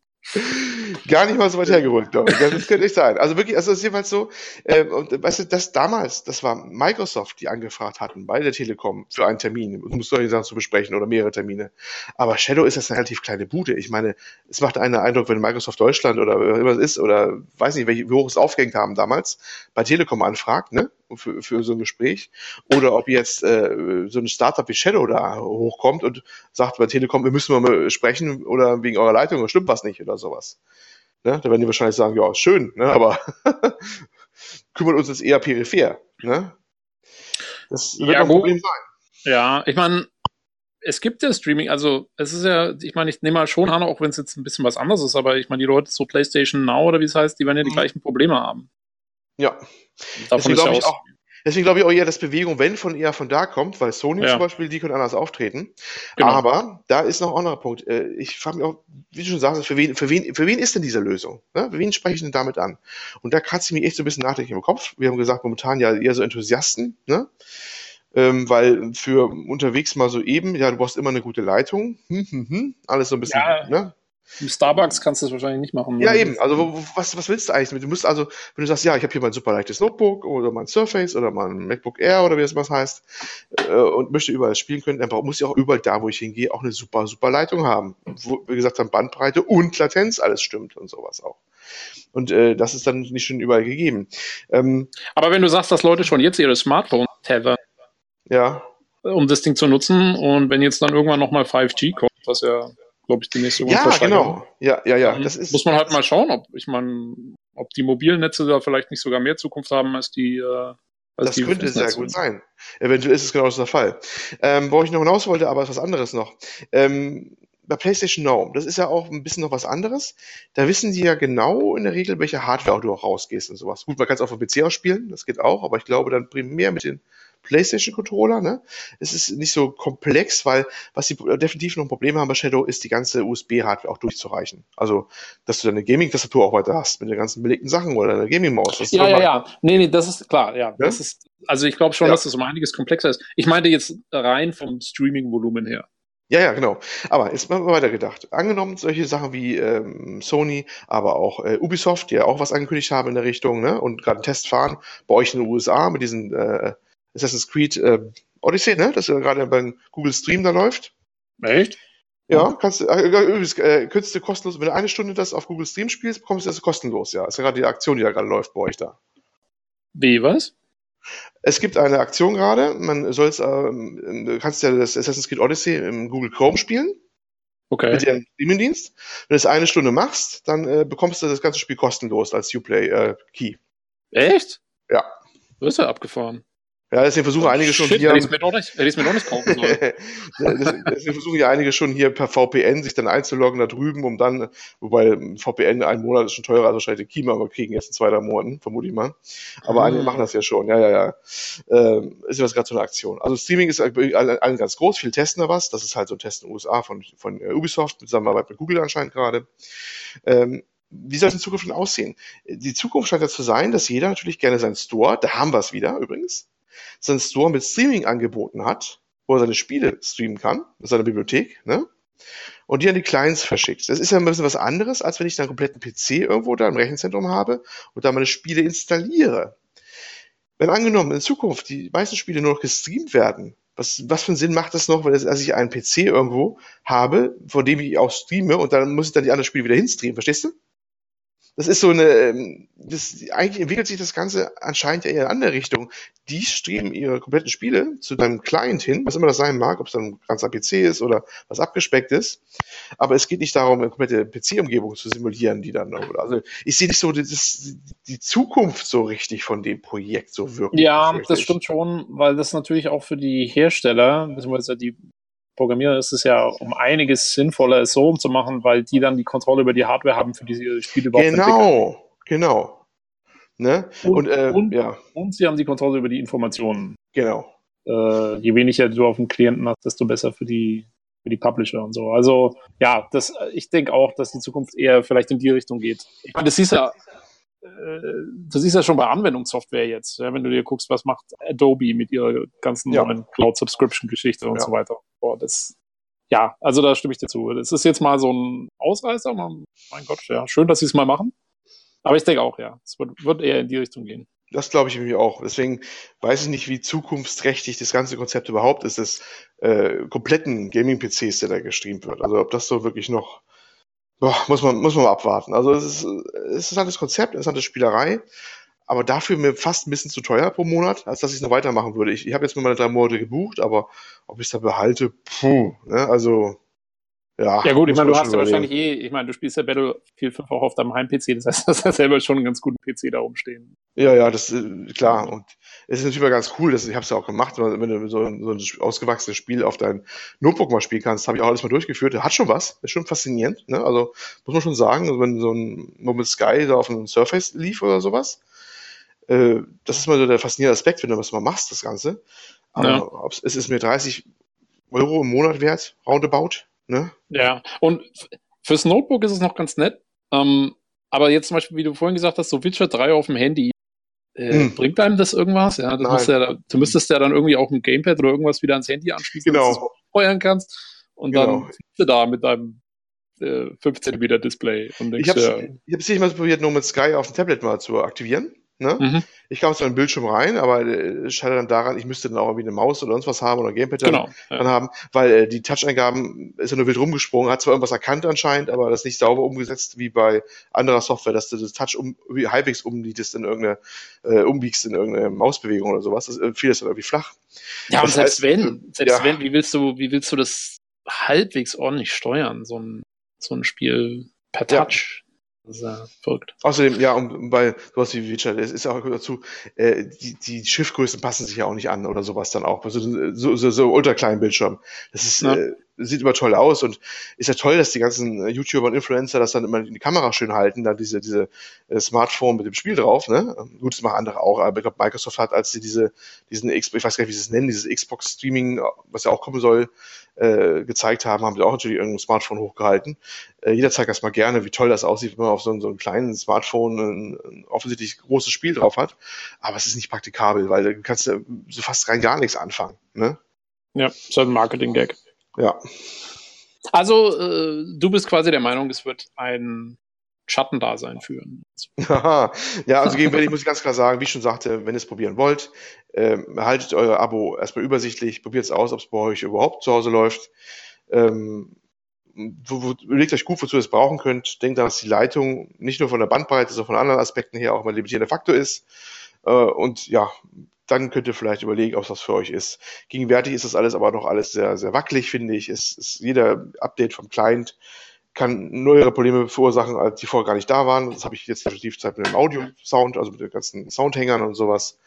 Gar nicht mal so weit hergeholt, glaube. Das könnte nicht sein. Also wirklich, also es ist jedenfalls so, äh, und weißt du, das damals, das war Microsoft, die angefragt hatten bei der Telekom für einen Termin, um solche Sachen zu besprechen oder mehrere Termine. Aber Shadow ist das eine relativ kleine Bude. Ich meine, es macht einen Eindruck, wenn Microsoft Deutschland oder wer immer es ist, oder weiß nicht, welche, wie hoch es aufgehängt haben damals, bei Telekom anfragt, ne? Für, für so ein Gespräch. Oder ob jetzt äh, so ein Startup wie Shadow da hochkommt und sagt bei Telekom, wir müssen mal sprechen oder wegen eurer Leitung, stimmt was nicht oder sowas. Ne? Da werden die wahrscheinlich sagen, ja, schön, ne? aber kümmert uns jetzt eher peripher. Ne? Das wird Ja, ein. Problem sein. Ja, ich meine, es gibt ja Streaming, also es ist ja, ich meine, ich nehme mal schon an, auch wenn es jetzt ein bisschen was anderes ist, aber ich meine, die Leute so PlayStation Now oder wie es heißt, die werden ja die Mhm. gleichen Probleme haben. Ja, Davon deswegen glaube ich auch, deswegen glaube ich auch eher, dass Bewegung, wenn von eher von da kommt, weil Sony Ja. zum Beispiel, die können anders auftreten. Genau. Aber da ist noch ein anderer Punkt. Äh, Ich frage mich auch, wie du schon sagst, für wen, für wen, für wen ist denn diese Lösung? Ne? Für wen spreche ich denn damit an? Und da kratzt mich echt so ein bisschen nachdenklich im Kopf. Wir haben gesagt, momentan ja eher so Enthusiasten, ne? Ähm, weil für unterwegs mal so eben, ja, du brauchst immer eine gute Leitung, hm, hm, hm, alles so ein bisschen, Ja. ne? Im Starbucks kannst du das wahrscheinlich nicht machen. Ja, eben. Also, wo- was, was willst du eigentlich? Du musst also, wenn du sagst, ja, ich habe hier mein super leichtes Notebook oder mein Surface oder mein MacBook Air oder wie es was heißt äh, und möchte überall spielen können, dann muss ich auch überall da, wo ich hingehe, auch eine super, super Leitung haben. Wo, wie gesagt, dann Bandbreite und Latenz alles stimmt und sowas auch. Und äh, das ist dann nicht schon überall gegeben. Ähm, Aber wenn du sagst, dass Leute schon jetzt ihre Smartphones tethern, ja, um das Ding zu nutzen und wenn jetzt dann irgendwann nochmal 5G kommt, was ja, glaube ich, die nächste ja, genau. Ja, ja, ja. dann Das ist, muss man halt mal schauen, ob ich meine, ob die mobilen Netze da vielleicht nicht sogar mehr Zukunft haben als die. Äh, als Das die könnte sehr gut sein. Eventuell ist es genau das der Fall. Ähm, wo ich noch hinaus wollte, aber ist was anderes noch. Ähm, bei PlayStation No, das ist ja auch ein bisschen noch was anderes. Da wissen die ja genau in der Regel, welche Hardware du auch rausgehst und sowas. Gut, man kann es auch auf dem PC auch spielen, das geht auch, aber ich glaube dann primär mit den PlayStation-Controller. Ne? Es ist nicht so komplex, weil was sie definitiv noch ein Problem haben bei Shadow ist, die ganze USB-Hardware auch durchzureichen. Also, dass du deine Gaming-Tastatur auch weiter hast mit den ganzen belegten Sachen oder deine Gaming-Maus. Ja, ja, ja. Nee, nee, das ist klar. Ja, ja? das ist, also ich glaube schon, ja. dass das um einiges komplexer ist. Ich meinte jetzt rein vom Streaming-Volumen her. Ja, ja, genau. Aber jetzt mal weiter gedacht. Angenommen, solche Sachen wie ähm, Sony, aber auch äh, Ubisoft, die ja auch was angekündigt haben in der Richtung, ne? Und gerade einen Test fahren, bei euch in den USA mit diesen äh, Assassin's Creed äh, Odyssey, ne? Das ja gerade beim Google Stream da läuft. Echt? Ja, kannst du, äh, übrigens, äh, könntest du kostenlos, wenn du eine Stunde das auf Google Stream spielst, bekommst du das kostenlos, ja. Das ist ja gerade die Aktion, die da gerade läuft bei euch da. Wie, was? Es gibt eine Aktion gerade, man soll es, ähm, du kannst ja das Assassin's Creed Odyssey im Google Chrome spielen. Okay. Mit dem Streaming-Dienst. Wenn du es eine Stunde machst, dann äh, bekommst du das ganze Spiel kostenlos als Uplay äh, Key. Echt? Ja. Du bist ja abgefahren. Ja, deswegen versuchen einige schon Shit, hier. Hätte ich mir doch nicht, mir doch nicht kaufen sollen. deswegen versuchen ja einige schon hier per VPN sich dann einzuloggen da drüben, um dann, wobei VPN ein Monat ist schon teurer als wahrscheinlich die Kima, aber kriegen erst in zwei, drei Monaten, vermute ich mal. Aber einige machen das ja schon, ja, ja, ja. Ähm, ist ja was gerade so eine Aktion. Also Streaming ist allen ganz groß, viel testen da was. Das ist halt so ein Test in den USA von, von Ubisoft, mit Zusammenarbeit mit Google anscheinend gerade. Ähm, wie soll es in Zukunft denn aussehen? Die Zukunft scheint ja zu sein, dass jeder natürlich gerne seinen Store, da haben wir es wieder übrigens, seinen Store mit Streaming angeboten hat, wo er seine Spiele streamen kann, seine Bibliothek, ne? Und die an die Clients verschickt. Das ist ja ein bisschen was anderes, als wenn ich einen kompletten PC irgendwo da im Rechenzentrum habe und da meine Spiele installiere. Wenn angenommen in Zukunft die meisten Spiele nur noch gestreamt werden, was, was für einen Sinn macht das noch, wenn dass ich einen PC irgendwo habe, vor dem ich auch streame und dann muss ich dann die anderen Spiele wieder hinstreamen, verstehst du? Das ist so eine, ähm, das, eigentlich entwickelt sich das Ganze anscheinend eher in eine andere Richtung. Die streben ihre kompletten Spiele zu deinem Client hin, was immer das sein mag, ob es dann ein ganzer PC ist oder was abgespeckt ist. Aber es geht nicht darum, eine komplette PC-Umgebung zu simulieren, die dann, also ich sehe nicht so das, die Zukunft so richtig von dem Projekt so wirklich. Ja, das stimmt schon, weil das natürlich auch für die Hersteller, beziehungsweise die Programmierer ist es ja um einiges sinnvoller, es so umzumachen, weil die dann die Kontrolle über die Hardware haben, für diese Spiele überhaupt Genau, genau. Ne? Und, und, äh, und, ja. und sie haben die Kontrolle über die Informationen. Genau. Äh, je weniger du auf dem Klienten hast, desto besser für die, für die Publisher und so. Also ja, das, ich denke auch, dass die Zukunft eher vielleicht in die Richtung geht. Ich meine, das ist ja das ist ja schon bei Anwendungssoftware jetzt. Wenn du dir guckst, was macht Adobe mit ihrer ganzen ja. neuen Cloud-Subscription-Geschichte und ja. so weiter. Boah, das, ja, also da stimme ich dir zu. Das ist jetzt mal so ein Ausreißer. Man, mein Gott, ja, schön, dass sie es mal machen. Aber ich denke auch, ja, es wird, wird eher in die Richtung gehen. Das glaube ich irgendwie auch. Deswegen weiß ich nicht, wie zukunftsträchtig das ganze Konzept überhaupt ist, des äh, kompletten Gaming-PCs, der da gestreamt wird. Also ob das so wirklich noch Boah, muss man, muss man mal abwarten. Also es ist, es ist halt das Konzept, eine Spielerei, aber dafür mir fast ein bisschen zu teuer pro Monat, als dass ich es noch weitermachen würde. Ich, ich habe jetzt mal meine drei Monate gebucht, aber ob ich es da behalte, puh, ne? also ja. Ja gut, ich meine, du hast ja wahrscheinlich eh, ich meine, du spielst ja Battlefield 5 auch auf deinem Heim-PC, das heißt, du hast ja selber schon einen ganz guten PC da rumstehen. Ja, ja, das ist klar. Und es ist natürlich mal ganz cool, dass ich habe es ja auch gemacht, wenn du so, ein, so ein ausgewachsenes Spiel auf dein Notebook mal spielen kannst, habe ich auch alles mal durchgeführt. Hat schon was, ist schon faszinierend. Ne? Also muss man schon sagen, wenn so ein Moment Sky da auf einem Surface lief oder sowas, äh, das ist mal so der faszinierende Aspekt, wenn du was mal machst, das Ganze. Aber ja. es ist mir 30 Euro im Monat wert, roundabout. Ne? Ja, und fürs Notebook ist es noch ganz nett. Ähm, aber jetzt zum Beispiel, wie du vorhin gesagt hast, so Witcher 3 auf dem Handy, äh, hm. bringt einem das irgendwas? Ja, das ja, du müsstest ja dann irgendwie auch ein Gamepad oder irgendwas wieder ans Handy anschließen, genau. dass du steuern kannst. Und genau. dann sitzt du da mit deinem äh, 5 cm Display. Und denkst, ich habe es ja, ich mal probiert, nur mit Sky auf dem Tablet mal zu aktivieren. Ne? Mhm. Ich kam zwar in den Bildschirm rein, aber äh, es scheitert dann daran, ich müsste dann auch irgendwie eine Maus oder sonst was haben oder ein Gamepad genau, dann, ja. haben, weil äh, die Touch-Eingaben ist ja nur wild rumgesprungen, hat zwar irgendwas erkannt anscheinend, aber das nicht sauber umgesetzt wie bei anderer Software, dass du das Touch um, halbwegs umbiegst in irgendeine, äh, umbiegst in irgendeine Mausbewegung oder sowas. Das, äh, viel ist dann irgendwie flach. Ja, das und selbst wenn, selbst ja. wenn, wie willst du, wie willst du das halbwegs ordentlich steuern, so ein, so ein Spiel per Touch? Ja. Ja verrückt. Außerdem, ja, und bei sowas wie Witcher, es ist auch dazu, äh, die, die Schriftgrößen passen sich ja auch nicht an oder sowas dann auch. Also so, so, so ultra kleinen Bildschirm. Das ist, ja. äh, sieht immer toll aus und ist ja toll, dass die ganzen äh, YouTuber und Influencer das dann immer in die Kamera schön halten, da diese, diese äh, Smartphone mit dem Spiel drauf, ne? Gut, das machen andere auch, aber ich glaube, Microsoft hat, als sie diese, diesen, ich weiß gar nicht, wie sie es nennen, dieses Xbox Streaming, was ja auch kommen soll, äh, gezeigt haben, haben sie auch natürlich irgendein Smartphone hochgehalten. Äh, jeder zeigt das mal gerne, wie toll das aussieht, wenn man auf so, so einem kleinen Smartphone ein, ein offensichtlich großes Spiel drauf hat. Aber es ist nicht praktikabel, weil du kannst ja so fast rein gar nichts anfangen. Ne? Ja, ist halt ein Marketing-Gag. Ja. Also, äh, du bist quasi der Meinung, es wird ein Schattendasein führen. ja, also gegenwärtig muss ich ganz klar sagen, wie ich schon sagte, wenn ihr es probieren wollt, ähm, haltet euer Abo erstmal übersichtlich, probiert es aus, ob es bei euch überhaupt zu Hause läuft. Ähm, überlegt euch gut, wozu ihr es brauchen könnt. Denkt daran, dass die Leitung nicht nur von der Bandbreite, sondern von anderen Aspekten her auch mal limitierender Faktor ist. Äh, und ja, dann könnt ihr vielleicht überlegen, ob das für euch ist. Gegenwärtig ist das alles aber noch alles sehr, sehr wackelig, finde ich. Es ist jeder Update vom Client kann neuere Probleme verursachen, als die vorher gar nicht da waren. Das habe ich jetzt definitiv Zeit mit dem Audio-Sound, also mit den ganzen Soundhängern und sowas.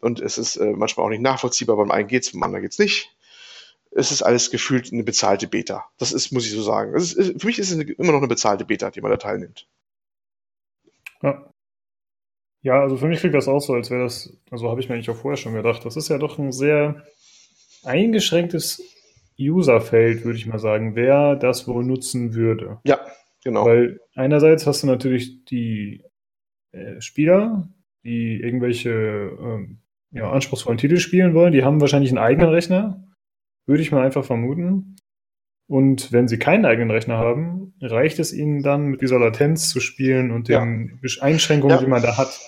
Und es ist äh, manchmal auch nicht nachvollziehbar, beim einen geht's, beim anderen geht's nicht. Es ist alles gefühlt eine bezahlte Beta. Das ist, muss ich so sagen. Ist, für mich ist es immer noch eine bezahlte Beta, die man da teilnimmt. Ja. Ja, also für mich klingt das auch so, als wäre das, also habe ich mir eigentlich auch vorher schon gedacht, das ist ja doch ein sehr eingeschränktes Userfeld, würde ich mal sagen, wer das wohl nutzen würde. Ja, genau. Weil einerseits hast du natürlich die äh, Spieler, die irgendwelche ähm, ja, anspruchsvollen Titel spielen wollen, die haben wahrscheinlich einen eigenen Rechner, würde ich mal einfach vermuten. Und wenn sie keinen eigenen Rechner haben, reicht es ihnen dann, mit dieser Latenz zu spielen und den ja. Einschränkungen, ja. die man da hat.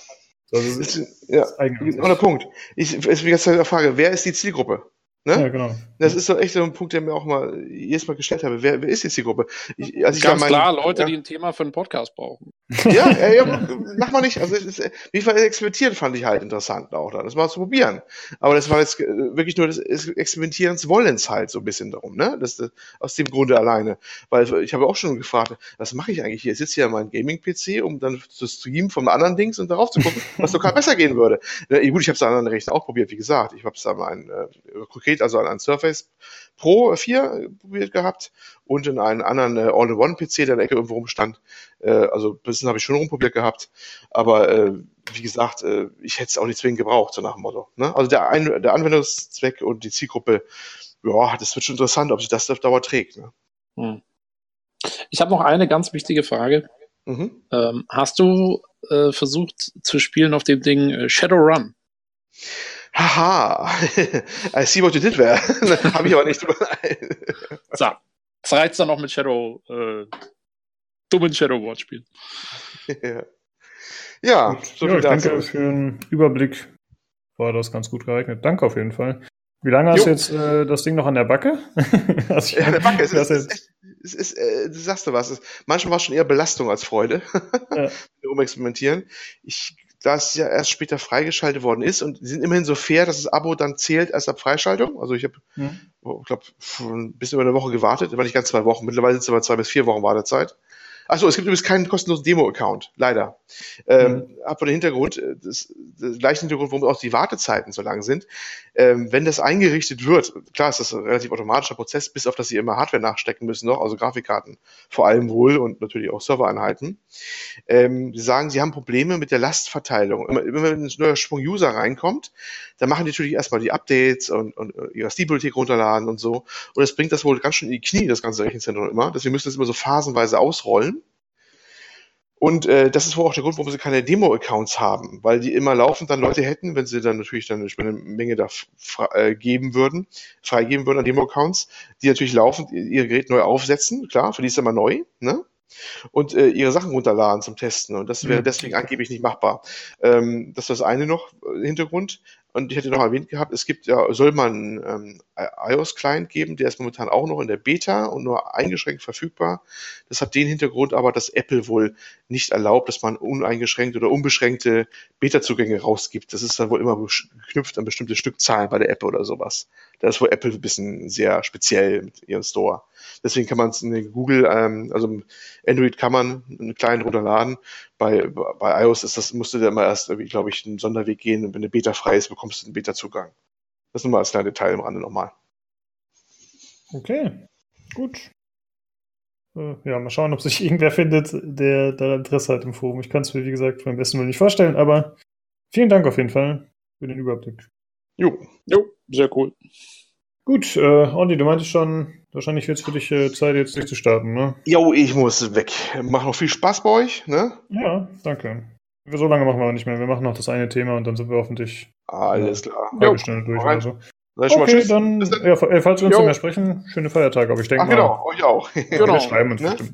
Also das ist, ist ja, genau der Punkt. Ich, es ist jetzt eine Frage, wer ist die Zielgruppe? Ne? Ja, genau. Das ist so echt so ein Punkt, der mir auch mal jedes Mal gestellt habe. Wer, wer ist jetzt die Gruppe? Ich, also Ganz ich klar, Leute, ja. die ein Thema für einen Podcast brauchen. Ja, äh, ja mach mal nicht. Also, es ist, wie viel experimentieren fand ich halt interessant auch dann. Das mal zu probieren. Aber das war jetzt äh, wirklich nur des Experimentierens Wollens halt so ein bisschen darum, ne? Das, das, aus dem Grunde alleine. Weil ich habe auch schon gefragt, was mache ich eigentlich hier? Ich sitze hier an meinem Gaming-PC, um dann zu streamen vom anderen Dings und darauf zu gucken, was lokal besser gehen würde. Ja, gut, ich habe es an anderen Rechner auch probiert, wie gesagt. Ich habe es an ein äh, konkret, also an ein Surface Pro 4 probiert gehabt und in einen anderen äh, All-in-One-PC, der in der Ecke irgendwo rumstand. Äh, also ein bisschen habe ich schon rumprobiert gehabt. Aber äh, wie gesagt, äh, ich hätte es auch nicht zwingend gebraucht, so nach dem Motto. Ne? Also der, Ein der Anwendungszweck und die Zielgruppe, ja, das wird schon interessant, ob sich das auf Dauer trägt. Ne? Hm. Ich habe noch eine ganz wichtige Frage. Mhm. Ähm, hast du äh, versucht zu spielen auf dem Ding äh, Shadowrun? Haha, I see what you did there. Habe ich aber nicht drüber. so, das reizt dann noch mit Shadow, äh, dummen Shadow Watch spielen. ja, ja, so ja, ich denke, für einen Überblick war das ganz gut geeignet. Danke auf jeden Fall. Wie lange hast jo. du jetzt äh, das Ding noch an der Backe? also ja, an der Backe. Es ist, ist, echt, es ist, äh, du sagst du was. Es, manchmal war es schon eher Belastung als Freude. ja. Rumexperimentieren. Ich da es ja erst später freigeschaltet worden ist und die sind immerhin so fair, dass das Abo dann zählt erst ab Freischaltung. Also ich habe, mhm. ich glaube, ein bisschen über eine Woche gewartet, war nicht ganz zwei Wochen. Mittlerweile sind es aber zwei bis vier Wochen Wartezeit. Achso, es gibt übrigens keinen kostenlosen Demo-Account, leider. Ähm, mhm. Hab von den Hintergrund, äh, das, das gleiche Hintergrund, warum auch die Wartezeiten so lang sind. Ähm, wenn das eingerichtet wird, klar ist das ein relativ automatischer Prozess, bis auf dass sie immer Hardware nachstecken müssen noch, also Grafikkarten vor allem wohl und natürlich auch Servereinheiten. Ähm, sie sagen, sie haben Probleme mit der Lastverteilung. Immer, immer wenn ein neuer Sprung User reinkommt, dann machen die natürlich erstmal die Updates und, und ihre Steam-Bibliothek runterladen und so. Und das bringt das wohl ganz schön in die Knie, das ganze Rechenzentrum immer. Deswegen müssen das immer so phasenweise ausrollen. Und äh, das ist wohl auch der Grund, warum sie keine Demo-Accounts haben, weil die immer laufend dann Leute hätten, wenn sie dann natürlich dann eine Menge da äh, geben würden, freigeben würden an Demo-Accounts, die natürlich laufend ihr Gerät neu aufsetzen, klar, für die ist immer neu, ne? und äh, ihre Sachen runterladen zum Testen. Und das wäre mhm. deswegen angeblich nicht machbar. Ähm, das ist das eine noch äh, Hintergrund. Und ich hätte noch erwähnt gehabt, es gibt ja, soll man ähm, iOS-Client geben, der ist momentan auch noch in der Beta und nur eingeschränkt verfügbar. Das hat den Hintergrund aber, dass Apple wohl nicht erlaubt, dass man uneingeschränkt oder unbeschränkte Beta-Zugänge rausgibt. Das ist dann wohl immer geknüpft an bestimmte Stückzahlen bei der App oder sowas. Da ist wohl Apple ein bisschen sehr speziell mit ihrem Store. Deswegen kann man es in Google, ähm, also Android kann man einen kleinen runterladen. Bei, bei iOS ist das, musste der immer erst, glaube ich, einen Sonderweg gehen und wenn eine Beta frei ist, bekommst du einen Beta-Zugang. Das nur mal als kleiner Detail im Rande nochmal. Okay. Gut. Äh, ja, mal schauen, ob sich irgendwer findet, der da Interesse hat im Forum. Ich kann es mir, wie gesagt, beim besten Mal nicht vorstellen, aber vielen Dank auf jeden Fall für den Überblick. Jo. Jo, sehr cool. Gut, äh, Olli, du meintest schon, wahrscheinlich wird es für dich äh, Zeit, jetzt durchzustarten, ne? Jo, ich muss weg. Macht noch viel Spaß bei euch, ne? Ja, danke. So lange machen wir auch nicht mehr. Wir machen noch das eine Thema und dann sind wir hoffentlich Alles klar. eine halbe Stunde durch oder so. Sag ich schon mal Okay, dann, dann. ja, fa- äh, falls wir uns Jo. nicht mehr sprechen, schöne Feiertage, aber ich denke Ach mal, genau, euch auch. ja, Genau. wir schreiben uns Ne? bestimmt.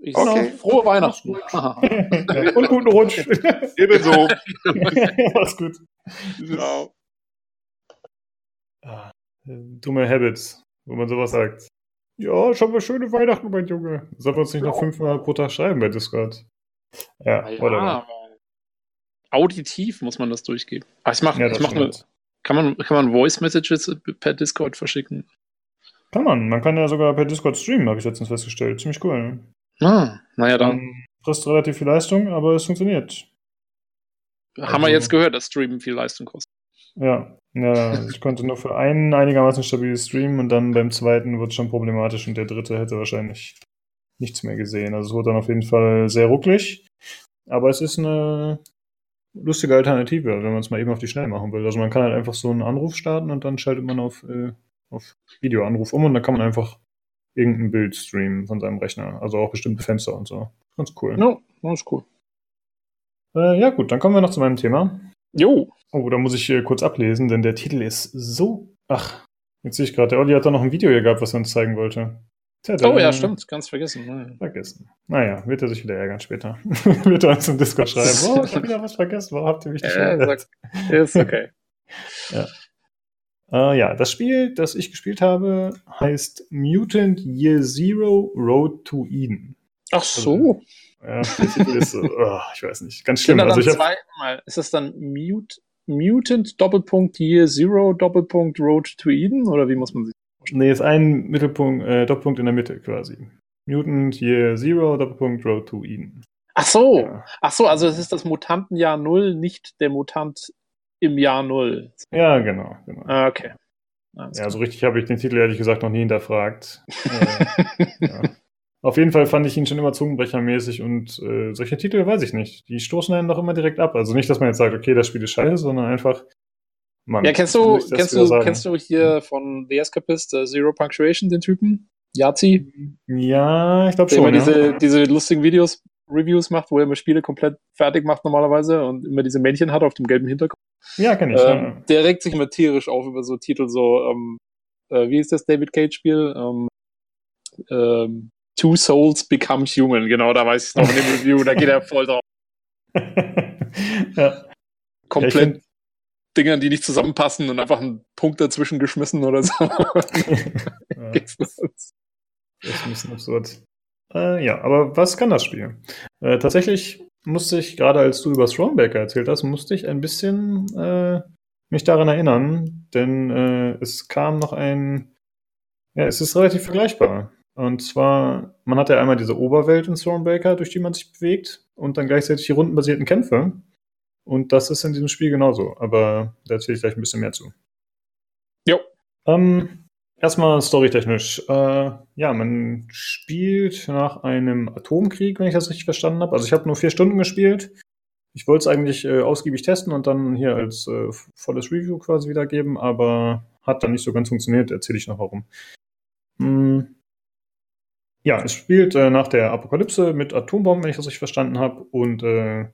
Ich Okay. Frohe Weihnachten. Ja, und guten Rutsch. Ebenso. Mach's gut. Ciao. Äh, dumme Habits, wo man sowas sagt. Ja, schon mal schöne Weihnachten, mein Junge. Sollen wir uns nicht noch fünfmal pro Tag schreiben bei Discord? Ja, Ja, aber auditiv muss man das durchgeben. Ach, ich mache Ja, ich das mach nur, stimmt. kann man, kann man Voice Messages per Discord verschicken? Kann man. Man kann ja sogar per Discord streamen, habe ich letztens festgestellt. Ziemlich cool. Ah, naja, dann Ähm, frisst relativ viel Leistung, aber es funktioniert. haben wir also- jetzt gehört, dass Streamen viel Leistung kostet. Ja, ja, ich konnte nur für einen einigermaßen stabiles streamen und dann beim zweiten wurde es schon problematisch und der dritte hätte wahrscheinlich nichts mehr gesehen. Also es wurde dann auf jeden Fall sehr rucklig. Aber es ist eine lustige Alternative, wenn man es mal eben auf die Schnelle machen will. Also man kann halt einfach so einen Anruf starten und dann schaltet man auf, äh, auf Videoanruf um und dann kann man einfach irgendein Bild streamen von seinem Rechner. Also auch bestimmte Fenster und so. Ganz cool. No, das ist cool. Äh, ja gut, dann kommen wir noch zu meinem Thema. Jo, Oh, da muss ich äh, kurz ablesen, denn der Titel ist so. Ach, jetzt sehe ich gerade, der Olli hat da noch ein Video hier gehabt, was er uns zeigen wollte. Tada. oh ja, stimmt, ganz vergessen. Ja. Vergessen. Naja, wird er sich wieder ärgern später. wird er uns im Discord schreiben. Oh, ich habe wieder was vergessen. Warum habt ihr mich nicht Ja? Ist okay. Äh, ja, das Spiel, das ich gespielt habe, heißt Mutant Year Zero Road to Eden. Ach so. Ja, der Titel ist, so, oh, ich weiß nicht, ganz schlimm. Also ich hab, mal, ist das dann Mute, Mutant Doppelpunkt Year Zero Doppelpunkt Road to Eden oder wie muss man sich nee, ist ein Mittelpunkt, äh, Doppelpunkt in der Mitte quasi. Mutant Year Zero Doppelpunkt Road to Eden. Ach so, Ja. ach so, also es ist das Mutantenjahr Null, nicht der Mutant im Jahr Null. Ja, genau, genau. Ah, okay. Alles Ja, so richtig habe ich den Titel ehrlich gesagt noch nie hinterfragt. äh, ja. Auf jeden Fall fand ich ihn schon immer zungenbrechermäßig und äh, solche Titel weiß ich nicht. Die stoßen einen doch immer direkt ab. Also nicht, dass man jetzt sagt, okay, das Spiel ist scheiße, sondern einfach. Mann, Ja, kennst du, kennst du, sagen? kennst du hier von The Escapist äh, Zero Punctuation, den Typen? Yazi? Ja, ich glaube Der schon. immer Ja. diese, diese lustigen Videos, Reviews macht, wo er immer Spiele komplett fertig macht normalerweise und immer diese Männchen hat auf dem gelben Hintergrund. ja, kenn ich. Ähm, der regt sich immer tierisch auf über so Titel, so, ähm, äh, wie ist das David Cage-Spiel? Ähm, ähm, Two Souls Becomes Human, genau, da weiß ich noch in dem Review, da geht er voll drauf. ja. ja, Komplett find, Dingern, die nicht zusammenpassen und einfach einen Punkt dazwischen geschmissen oder so. ja, das ist ein bisschen absurd. Äh, ja, aber was kann das Spiel? Äh, tatsächlich musste ich, gerade als du über Thronebaker erzählt hast, musste ich ein bisschen äh, mich daran erinnern, denn äh, es kam noch ein, ja, es ist relativ vergleichbar. Und zwar, man hat ja einmal diese Oberwelt in Thronebaker, durch die man sich bewegt, und dann gleichzeitig die rundenbasierten Kämpfe. Und das ist in diesem Spiel genauso, aber da erzähle ich gleich ein bisschen mehr zu. Jo. Ähm, erstmal storytechnisch. Äh, ja, man spielt nach einem Atomkrieg, wenn ich das richtig verstanden habe. Also ich habe nur vier Stunden gespielt. Ich wollte es eigentlich äh, ausgiebig testen und dann hier als äh, volles Review quasi wiedergeben, aber hat dann nicht so ganz funktioniert. Erzähle ich noch warum. Hm. Ja, es spielt äh, nach der Apokalypse mit Atombomben, wenn ich das richtig verstanden habe. Und äh,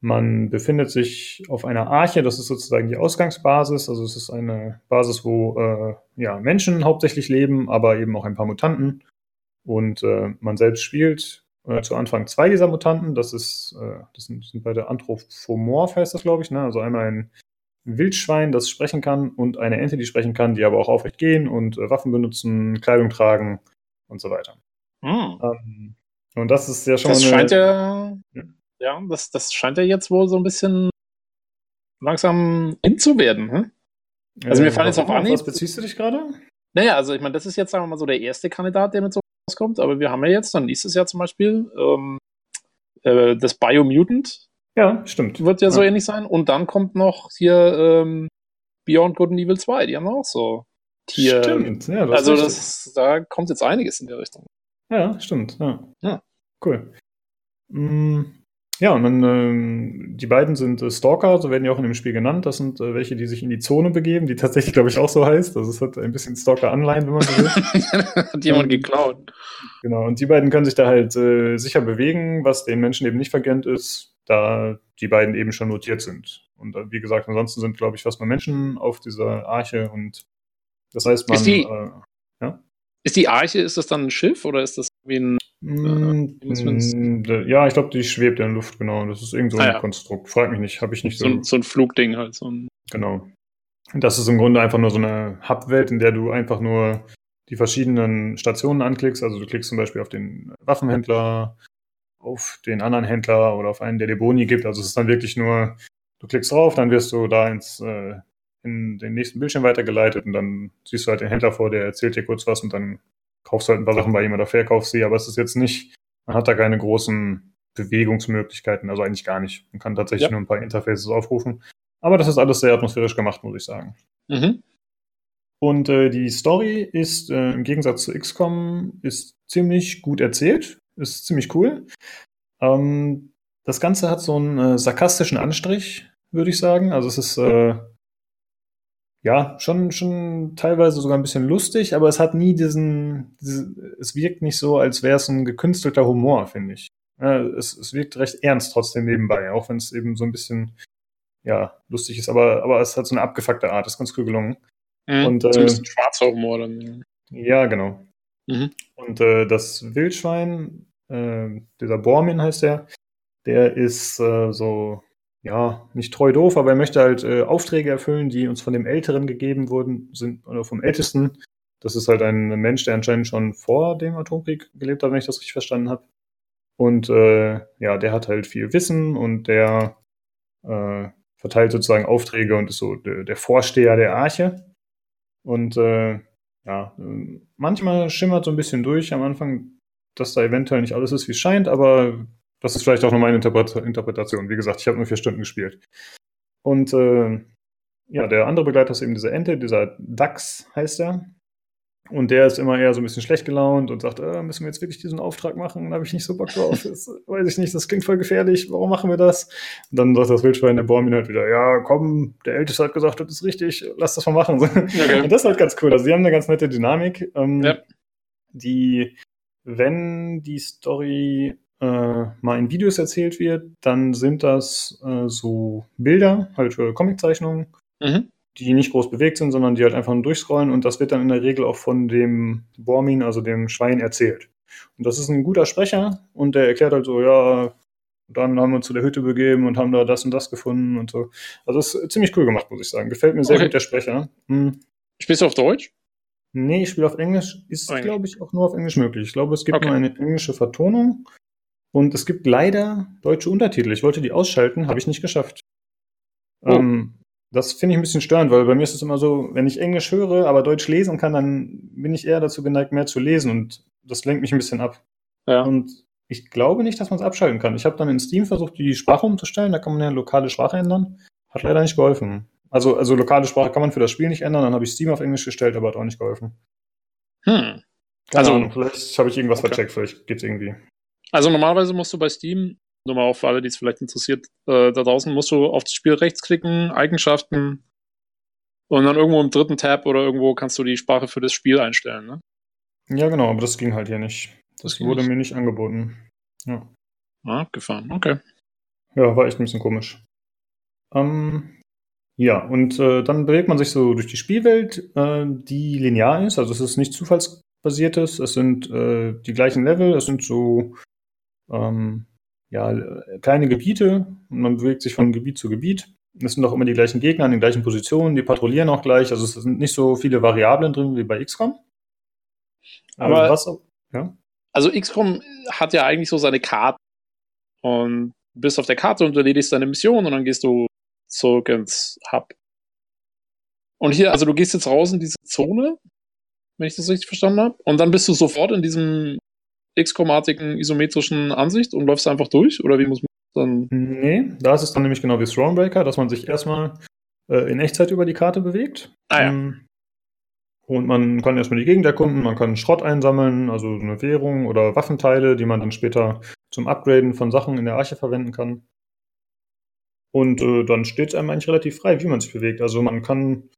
man befindet sich auf einer Arche, das ist sozusagen die Ausgangsbasis. Also es ist eine Basis, wo äh, ja, Menschen hauptsächlich leben, aber eben auch ein paar Mutanten. Und äh, man selbst spielt äh, zu Anfang zwei dieser Mutanten. Das ist, äh, das sind, sind beide Anthropomorph, heißt das, glaube ich. Ne? Also einmal ein Wildschwein, das sprechen kann, und eine Ente, die sprechen kann, die aber auch aufrecht gehen und äh, Waffen benutzen, Kleidung tragen und so weiter. Hm. Ähm, und das ist ja schon Das eine, scheint ja, Ja. ja, das, das scheint ja jetzt wohl so ein bisschen langsam in zu werden. Hm? also mir fallen jetzt auf? Anhieb- Was beziehst du dich gerade? Naja, also ich meine, das ist jetzt, sagen wir mal, so der erste Kandidat, der mit so rauskommt, aber wir haben ja jetzt dann nächstes Jahr zum Beispiel ähm, äh, das Biomutant Ja, stimmt. wird ja so Ja. ähnlich sein und dann kommt noch hier ähm, Beyond Good and Evil 2, die haben auch so Tier. Stimmt, ja, das also das, da kommt jetzt einiges in der Richtung. Ja, stimmt. Ja. Ja. Cool. Mm, Ja, und dann, ähm, die beiden sind äh, Stalker, so werden die auch in dem Spiel genannt. Das sind äh, welche, die sich in die Zone begeben, die tatsächlich, glaube ich, auch so heißt. Also es hat ein bisschen Stalker-Anleihen, wenn man so will. Hat jemand Ähm, geklaut. Genau, und die beiden können sich da halt äh, sicher bewegen, was den Menschen eben nicht vergönnt ist, da die beiden eben schon notiert sind. Und äh, wie gesagt, ansonsten sind, glaube ich, fast nur Menschen auf dieser Arche und das heißt, man. Ist die- äh, Ist die Arche, ist das dann ein Schiff oder ist das wie ein. Mm, man's- mm, Ja, ich glaube, die schwebt in der Luft, genau. Das ist irgend so ein Ah, ja. Konstrukt. Frag mich nicht, habe ich nicht So so. ein, so ein Flugding halt. So ein, Genau. Das ist im Grunde einfach nur so eine Hub-Welt, in der du einfach nur die verschiedenen Stationen anklickst. Also du klickst zum Beispiel auf den Waffenhändler, auf den anderen Händler oder auf einen, der dir Boni gibt. Also es ist dann wirklich nur, du klickst drauf, dann wirst du da ins, äh, in den nächsten Bildschirm weitergeleitet und dann siehst du halt den Händler vor, der erzählt dir kurz was und dann kaufst du halt ein paar Sachen bei ihm oder verkaufst sie. Aber es ist jetzt nicht, man hat da keine großen Bewegungsmöglichkeiten, also eigentlich gar nicht. Man kann tatsächlich Ja. nur ein paar Interfaces aufrufen. Aber das ist alles sehr atmosphärisch gemacht, muss ich sagen. mhm. Und äh, die Story ist äh, im Gegensatz zu XCOM ist ziemlich gut erzählt, ist ziemlich cool. Ähm, das Ganze hat so einen äh, sarkastischen Anstrich, würde ich sagen. Also es ist äh, ja schon schon teilweise sogar ein bisschen lustig, aber es hat nie diesen, diese, es wirkt nicht so, als wäre es ein gekünstelter Humor, finde ich. Ja, es, es wirkt recht ernst trotzdem nebenbei, auch wenn es eben so ein bisschen ja lustig ist, aber aber es hat so eine abgefuckte Art, ist ganz cool gelungen. Mhm. Und, äh, ein bisschen schwarzer Humor dann. Ja, genau. Mhm. Und äh, das Wildschwein, äh, dieser Bormin heißt der, der ist äh, so, ja, nicht treu doof, aber er möchte halt äh, Aufträge erfüllen, die uns von dem Älteren gegeben wurden, sind, oder vom Ältesten. Das ist halt ein Mensch, der anscheinend schon vor dem Atomkrieg gelebt hat, wenn ich das richtig verstanden habe. Und äh, ja, der hat halt viel Wissen und der äh, verteilt sozusagen Aufträge und ist so der, der Vorsteher der Arche. Und äh, ja, manchmal schimmert so ein bisschen durch am Anfang, dass da eventuell nicht alles ist, wie es scheint, aber das ist vielleicht auch nur meine Interpret Interpretation. Wie gesagt, ich habe nur vier Stunden gespielt. Und äh, ja, der andere Begleiter ist eben dieser Ente, dieser Dax heißt er. Und der ist immer eher so ein bisschen schlecht gelaunt und sagt, äh, müssen wir jetzt wirklich diesen Auftrag machen? Da habe ich nicht so Bock drauf. Das weiß ich nicht, das klingt voll gefährlich. Warum machen wir das? Und dann sagt das Wildschwein, der Bormin halt wieder, ja, komm, der Älteste hat gesagt, das ist richtig, lass das mal machen. Okay. Und das ist halt ganz cool. Also, sie haben eine ganz nette Dynamik. Ähm, Ja. Die, wenn die Story mal in Videos erzählt wird, dann sind das äh, so Bilder, halt für Comiczeichnungen, Mhm. die nicht groß bewegt sind, sondern die halt einfach nur durchscrollen und das wird dann in der Regel auch von dem Bormin, also dem Schwein, erzählt. Und das ist ein guter Sprecher und der erklärt halt so, ja, dann haben wir uns zu der Hütte begeben und haben da das und das gefunden und so. Also das ist ziemlich cool gemacht, muss ich sagen. Gefällt mir sehr Okay. gut, der Sprecher. Hm. Spielst du auf Deutsch? Nee, ich spiele auf Englisch. Ist, glaube ich, auch nur auf Englisch möglich. Ich glaube, es gibt Okay. nur eine englische Vertonung und es gibt leider deutsche Untertitel. Ich wollte die ausschalten, habe ich nicht geschafft. Oh. Ähm, das finde ich ein bisschen störend, weil bei mir ist es immer so, wenn ich Englisch höre, aber Deutsch lesen kann, dann bin ich eher dazu geneigt, mehr zu lesen und das lenkt mich ein bisschen ab. Ja. Und ich glaube nicht, dass man es abschalten kann. Ich habe dann in Steam versucht, die Sprache umzustellen. Da kann man ja lokale Sprache ändern. Hat leider nicht geholfen. Also, also lokale Sprache kann man für das Spiel nicht ändern. Dann habe ich Steam auf Englisch gestellt, aber hat auch nicht geholfen. Hm. Keine Also- Ahnung, vielleicht habe ich irgendwas Okay. vercheckt, vielleicht geht's irgendwie. Also normalerweise musst du bei Steam, nur mal auch für alle, die es vielleicht interessiert, äh, da draußen musst du auf das Spiel rechtsklicken, Eigenschaften und dann irgendwo im dritten Tab oder irgendwo kannst du die Sprache für das Spiel einstellen. Ne? Ja, genau, aber das ging halt hier nicht. Das, Das wurde nicht. mir nicht angeboten. Ja. Ah, gefahren. Okay. Ja, war echt ein bisschen komisch. Ähm, ja, und äh, dann bewegt man sich so durch die Spielwelt, äh, die linear ist. Also es ist nicht zufallsbasiertes. Es sind äh, die gleichen Level. Es sind so ähm, ja, kleine Gebiete. Und man bewegt sich von Gebiet zu Gebiet. Es sind auch immer die gleichen Gegner an den gleichen Positionen. Die patrouillieren auch gleich. Also es sind nicht so viele Variablen drin wie bei XCOM. Aber- also was, ja. Also XCOM hat ja eigentlich so seine Karte und du bist auf der Karte und erledigst deine Mission und dann gehst du zurück ins Hub. Und hier, also du gehst jetzt raus in diese Zone, wenn ich das richtig verstanden habe, und dann bist du sofort in diesem XCOM-artigen isometrischen Ansicht und läufst einfach durch? Oder wie muss man dann. Nee, da ist es dann nämlich genau wie Thronebreaker, dass man sich erstmal äh, in Echtzeit über die Karte bewegt. Ah ja. Ähm, Und man kann erstmal die Gegend erkunden, man kann Schrott einsammeln, also eine Währung oder Waffenteile, die man dann später zum Upgraden von Sachen in der Arche verwenden kann. Und äh, dann steht es einem eigentlich relativ frei, wie man sich bewegt. Also man kann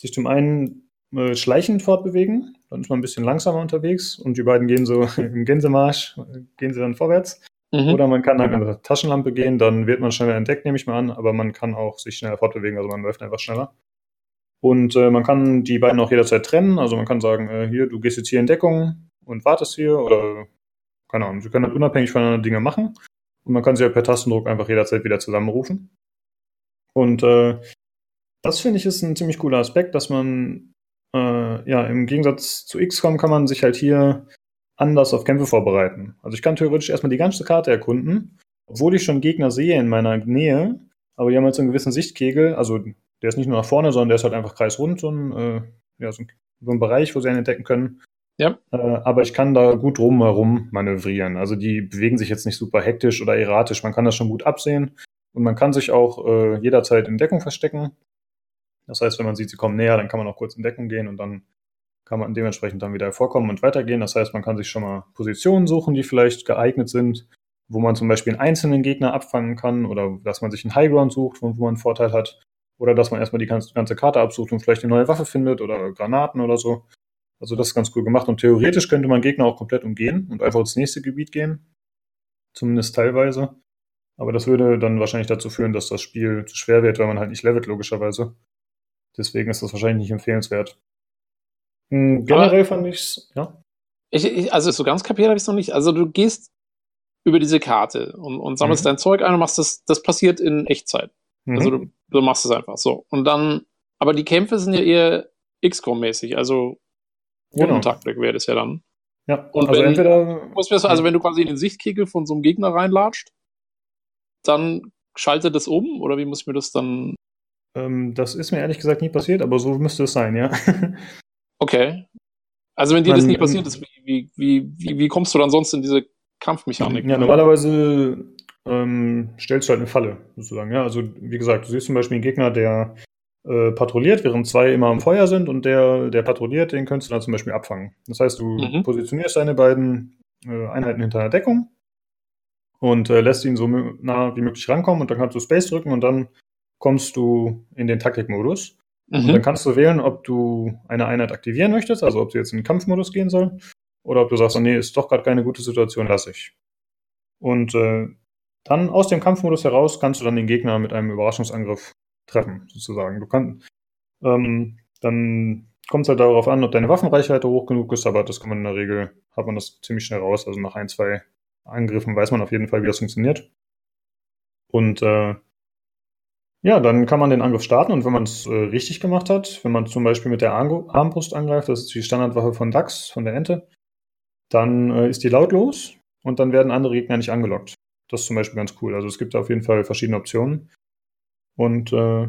sich zum einen äh, schleichend fortbewegen, dann ist man ein bisschen langsamer unterwegs und die beiden gehen so im Gänsemarsch, gehen sie dann vorwärts. Mhm. Oder man kann halt mit einer Taschenlampe gehen, dann wird man schneller entdeckt, nehme ich mal an, aber man kann auch sich schneller fortbewegen, also man läuft einfach schneller. Und äh, man kann die beiden auch jederzeit trennen, also man kann sagen, äh, hier, du gehst jetzt hier in Deckung und wartest hier oder keine Ahnung, sie können halt unabhängig voneinander Dinge machen und man kann sie ja per Tastendruck einfach jederzeit wieder zusammenrufen. Und äh, das finde ich ist ein ziemlich cooler Aspekt, dass man äh, ja im Gegensatz zu XCOM kann man sich halt hier anders auf Kämpfe vorbereiten. Also ich kann theoretisch erstmal die ganze Karte erkunden, obwohl ich schon Gegner sehe in meiner Nähe, aber die haben halt so einen gewissen Sichtkegel, also der ist nicht nur nach vorne, sondern der ist halt einfach kreisrund, so ein, äh, ja, so ein, so ein Bereich, wo sie einen entdecken können. Ja. Äh, aber ich kann da gut drumherum manövrieren. Also die bewegen sich jetzt nicht super hektisch oder erratisch. Man kann das schon gut absehen. Und man kann sich auch äh, jederzeit in Deckung verstecken. Das heißt, wenn man sieht, sie kommen näher, dann kann man auch kurz in Deckung gehen und dann kann man dementsprechend dann wieder hervorkommen und weitergehen. Das heißt, man kann sich schon mal Positionen suchen, die vielleicht geeignet sind, wo man zum Beispiel einen einzelnen Gegner abfangen kann oder dass man sich einen Highground sucht, wo, man einen Vorteil hat. Oder dass man erstmal die ganze, ganze Karte absucht und vielleicht eine neue Waffe findet oder Granaten oder so. Also das ist ganz cool gemacht. Und theoretisch könnte man Gegner auch komplett umgehen und einfach ins nächste Gebiet gehen. Zumindest teilweise. Aber das würde dann wahrscheinlich dazu führen, dass das Spiel zu schwer wird, weil man halt nicht levelt, logischerweise. Deswegen ist das wahrscheinlich nicht empfehlenswert. Hm, generell fand ich's, ja. Ich, ich, also so ganz kapiert habe ich es noch nicht. Also du gehst über diese Karte und, und sammelst Mhm. dein Zeug ein und machst das, das passiert in Echtzeit. Mhm. Also du, du machst es einfach so. Und dann, aber die Kämpfe sind ja eher XCOM-mäßig, also Genau. Rundentaktik wäre das ja dann. ja. und also wenn- entweder. Also wenn du quasi in den Sichtkegel von so einem Gegner reinlatscht, dann schaltet es um oder wie muss ich mir das dann. Ähm, das ist mir ehrlich gesagt nie passiert, aber so müsste es sein, ja. Okay. Also wenn dir das nicht passiert ist, wie, wie, wie, wie, kommst du dann sonst in diese Kampfmechanik? Ja, normalerweise ähm, stellst du halt eine Falle, sozusagen. Ja, also wie gesagt, du siehst zum Beispiel einen Gegner, der äh, patrouilliert, während zwei immer am Feuer sind und der, der patrouilliert, den könntest du dann zum Beispiel abfangen. Das heißt, du Mhm. positionierst deine beiden äh, Einheiten hinter einer Deckung und äh, lässt ihn so nah wie möglich rankommen und dann kannst du Space drücken und dann kommst du in den Taktikmodus. Und dann Mhm. kannst du wählen, ob du eine Einheit aktivieren möchtest, also ob sie jetzt in den Kampfmodus gehen soll, oder ob du sagst, oh, nee, ist doch gerade keine gute Situation, lass ich. Und äh, dann aus dem Kampfmodus heraus kannst du dann den Gegner mit einem Überraschungsangriff treffen, sozusagen. Du kannst, ähm, dann kommt es halt darauf an, ob deine Waffenreichweite hoch genug ist, aber das kann man in der Regel, hat man das ziemlich schnell raus. Also nach ein, zwei Angriffen weiß man auf jeden Fall, wie das funktioniert. Und äh, ja, dann kann man den Angriff starten und wenn man es äh, richtig gemacht hat, wenn man zum Beispiel mit der Argo- Armbrust angreift, das ist die Standardwaffe von Dax, von der Ente, dann äh, ist die lautlos und dann werden andere Gegner nicht angelockt. Das ist zum Beispiel ganz cool. Also es gibt da auf jeden Fall verschiedene Optionen. Und äh,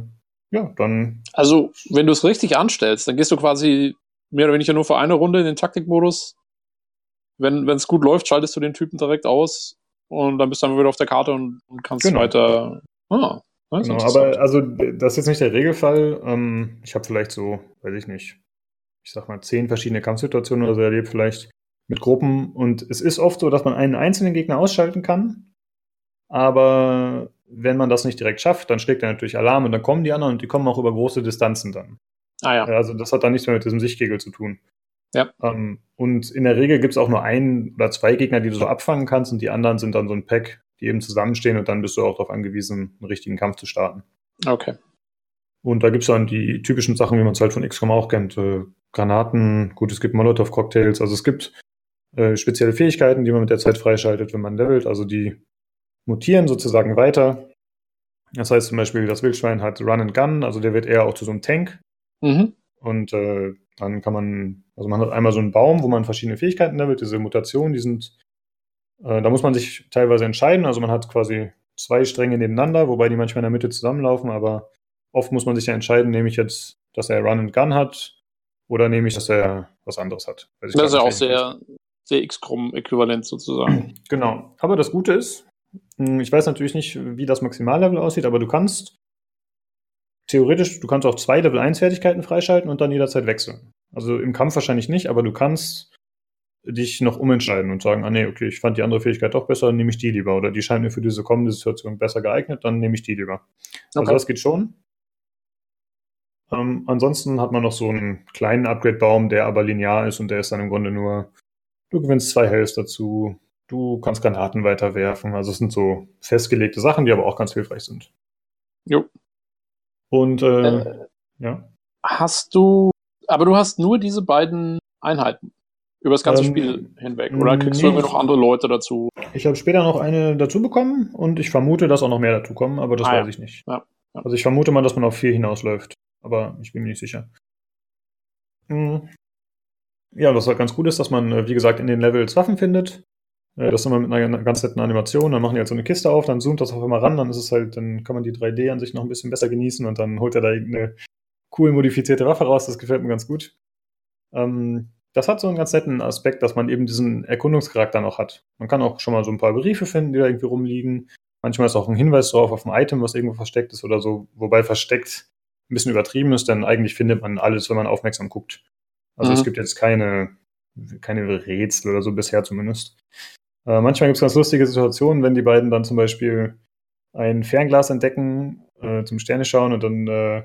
ja, dann Also, wenn du es richtig anstellst, dann gehst du quasi mehr oder weniger nur für eine Runde in den Taktikmodus. Wenn es gut läuft, schaltest du den Typen direkt aus und dann bist du dann wieder auf der Karte und, und kannst Genau. weiter. Ah, ist Genau, aber also das ist jetzt nicht der Regelfall. Ähm, ich habe vielleicht so, weiß ich nicht, ich sag mal, zehn verschiedene Kampfsituationen oder so erlebt, vielleicht mit Gruppen. Und es ist oft so, dass man einen einzelnen Gegner ausschalten kann. Aber wenn man das nicht direkt schafft, dann schlägt er natürlich Alarm und dann kommen die anderen und die kommen auch über große Distanzen dann. ah ja. Also das hat dann nichts mehr mit diesem Sichtkegel zu tun. Ja. Ähm, und in der Regel gibt es auch nur ein oder zwei Gegner, die du so abfangen kannst und die anderen sind dann so ein Pack, die eben zusammenstehen und dann bist du auch darauf angewiesen, einen richtigen Kampf zu starten. Okay. Und da gibt es dann die typischen Sachen, wie man es halt von XCOM auch kennt. Äh, Granaten, gut, es gibt Molotow-Cocktails, also es gibt äh, spezielle Fähigkeiten, die man mit der Zeit freischaltet, wenn man levelt. Also die mutieren sozusagen weiter. Das heißt zum Beispiel, das Wildschwein hat Run and Gun, also der wird eher auch zu so einem Tank. Mhm. Und äh, dann kann man, also man hat einmal so einen Baum, wo man verschiedene Fähigkeiten levelt, diese Mutationen, die sind, äh, da muss man sich teilweise entscheiden. Also man hat quasi zwei Stränge nebeneinander, wobei die manchmal in der Mitte zusammenlaufen, aber oft muss man sich ja entscheiden, nehme ich jetzt, dass er Run and Gun hat oder nehme ich, dass er was anderes hat. Ich Das ist ja auch sehr, sehr XCOM-äquivalent sozusagen. Genau. Aber das Gute ist, mh, ich weiß natürlich nicht, wie das Maximallevel aussieht, aber du kannst theoretisch, du kannst auch zwei Level 1 Fertigkeiten freischalten und dann jederzeit wechseln. Also im Kampf wahrscheinlich nicht, aber du kannst dich noch umentscheiden und sagen, ah nee, okay, ich fand die andere Fähigkeit doch besser, dann nehme ich die lieber. Oder die scheint mir für diese kommende Situation besser geeignet, dann nehme ich die lieber. Also Okay. das geht schon. Ähm, ansonsten hat man noch so einen kleinen Upgrade-Baum, der aber linear ist und der ist dann im Grunde nur, du gewinnst zwei Hells dazu, du kannst Granaten weiterwerfen. Also es sind so festgelegte Sachen, die aber auch ganz hilfreich sind. Jo. Und äh, Äh, ja. hast du, aber du hast nur diese beiden Einheiten über das ganze Ähm, Spiel hinweg. Oder kriegst du nee. irgendwie noch andere Leute dazu? Ich habe später noch eine dazu bekommen und ich vermute, dass auch noch mehr dazu kommen, aber das Ah, ja. weiß ich nicht. Ja, ja. Also ich vermute mal, dass man auf vier hinausläuft, aber ich bin mir nicht sicher. Mhm. Ja, was halt ganz gut ist, dass man, äh, wie gesagt, in den Levels Waffen findet. Äh, Das immer mit einer ganz netten Animation. Dann machen die halt so eine Kiste auf, dann zoomt das auf einmal ran, dann ist es halt, dann kann man die 3D an sich noch ein bisschen besser genießen und dann holt er da irgendeine cool modifizierte Waffe raus. Das gefällt mir ganz gut. Ähm, das hat so einen ganz netten Aspekt, dass man eben diesen Erkundungscharakter noch hat. Man kann auch schon mal so ein paar Briefe finden, die da irgendwie rumliegen. Manchmal ist auch ein Hinweis drauf auf ein Item, was irgendwo versteckt ist oder so, wobei versteckt ein bisschen übertrieben ist, denn eigentlich findet man alles, wenn man aufmerksam guckt. Also Mhm. es gibt jetzt keine, keine Rätsel oder so bisher zumindest. Äh, manchmal gibt es ganz lustige Situationen, wenn die beiden dann zum Beispiel ein Fernglas entdecken, äh, zum Sterne schauen und dann, äh,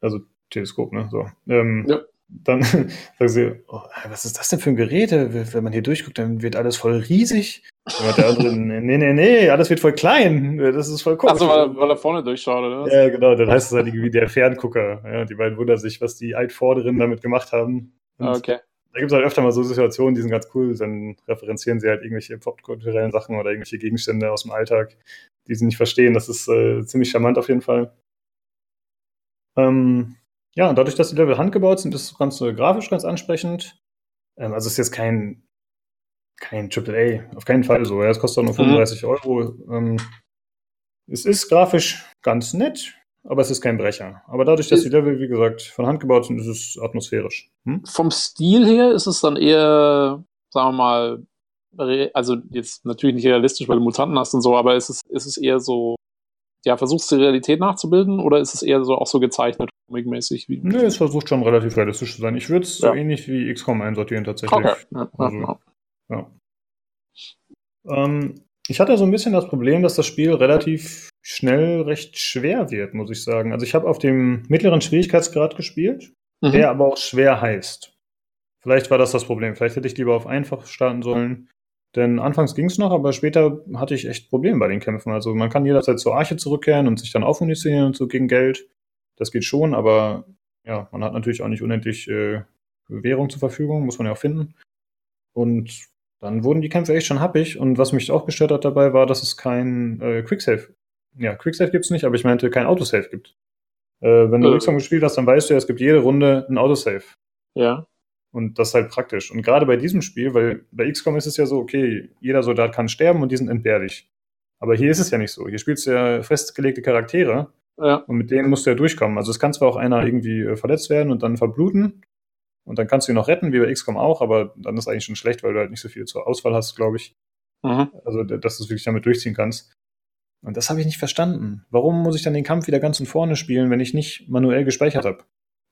also Teleskop, ne? So. Ähm, Ja. Dann sagen sie, oh, was ist das denn für ein Gerät? Wenn man hier durchguckt, dann wird alles voll riesig. Andere, nee, nee, nee, alles wird voll klein. Das ist voll komisch. Also, weil, weil er vorne durchschaut, oder? was? Ja, genau, dann heißt es halt irgendwie der Ferngucker. Ja, die beiden wundern sich, was die Altvorderen damit gemacht haben. Und Ah, Okay. da gibt es halt öfter mal so Situationen, die sind ganz cool. Dann referenzieren sie halt irgendwelche popkulturellen Sachen oder irgendwelche Gegenstände aus dem Alltag, die sie nicht verstehen. Das ist äh, ziemlich charmant auf jeden Fall. Ähm, ja, und dadurch, dass die Level handgebaut sind, ist das Ganze grafisch ganz ansprechend. Ähm, also es ist jetzt kein, kein AAA, auf keinen Fall so. Ja, es kostet auch nur Mhm. 35 Euro. Ähm, es ist grafisch ganz nett, aber es ist kein Brecher. Aber dadurch, dass die Level, wie gesagt, von Hand gebaut sind, ist es atmosphärisch. Hm? Vom Stil her ist es dann eher, sagen wir mal, also jetzt natürlich nicht realistisch, weil du Mutanten hast und so, aber ist es, ist es eher so, ja, versuchst du die Realität nachzubilden oder ist es eher so auch so gezeichnet, comic-mäßig? Wie? Nö, es versucht schon relativ realistisch zu sein. Ich würde es so Ja. ähnlich wie XCOM einsortieren tatsächlich. Okay. Ja, Also-. Ja. Ähm, ich hatte so ein bisschen das Problem, dass das Spiel relativ schnell recht schwer wird, muss ich sagen. Also ich habe auf dem mittleren Schwierigkeitsgrad gespielt, Mhm. der aber auch schwer heißt. Vielleicht war das das Problem. Vielleicht hätte ich lieber auf einfach starten sollen. Denn anfangs ging es noch, aber später hatte ich echt Probleme bei den Kämpfen. Also man kann jederzeit zur Arche zurückkehren und sich dann aufmunitionieren und so gegen Geld. Das geht schon, aber ja, man hat natürlich auch nicht unendlich äh, Währung zur Verfügung, muss man ja auch finden. Und dann wurden die Kämpfe echt schon happig. Und was mich auch gestört hat dabei, war, dass es kein äh, Quicksave. Ja, Quicksave gibt's nicht, aber ich meinte, kein Autosave gibt. Äh, wenn du Äh. Gespielt hast, dann weißt du ja, es gibt jede Runde ein Autosave. ja. Und das ist halt praktisch. Und gerade bei diesem Spiel, weil bei XCOM ist es ja so, okay, jeder Soldat kann sterben und die sind entbehrlich. Aber hier ist es ja nicht so. Hier spielst du ja festgelegte Charaktere ja. und mit denen musst du ja durchkommen. Also es kann zwar auch einer irgendwie äh, verletzt werden und dann verbluten und dann kannst du ihn noch retten, wie bei XCOM auch, aber dann ist eigentlich schon schlecht, weil du halt nicht so viel zur Auswahl hast, glaube ich. Mhm. Also, dass du es wirklich damit durchziehen kannst. Und das habe ich nicht verstanden. Warum muss ich dann den Kampf wieder ganz von vorne spielen, wenn ich nicht manuell gespeichert habe?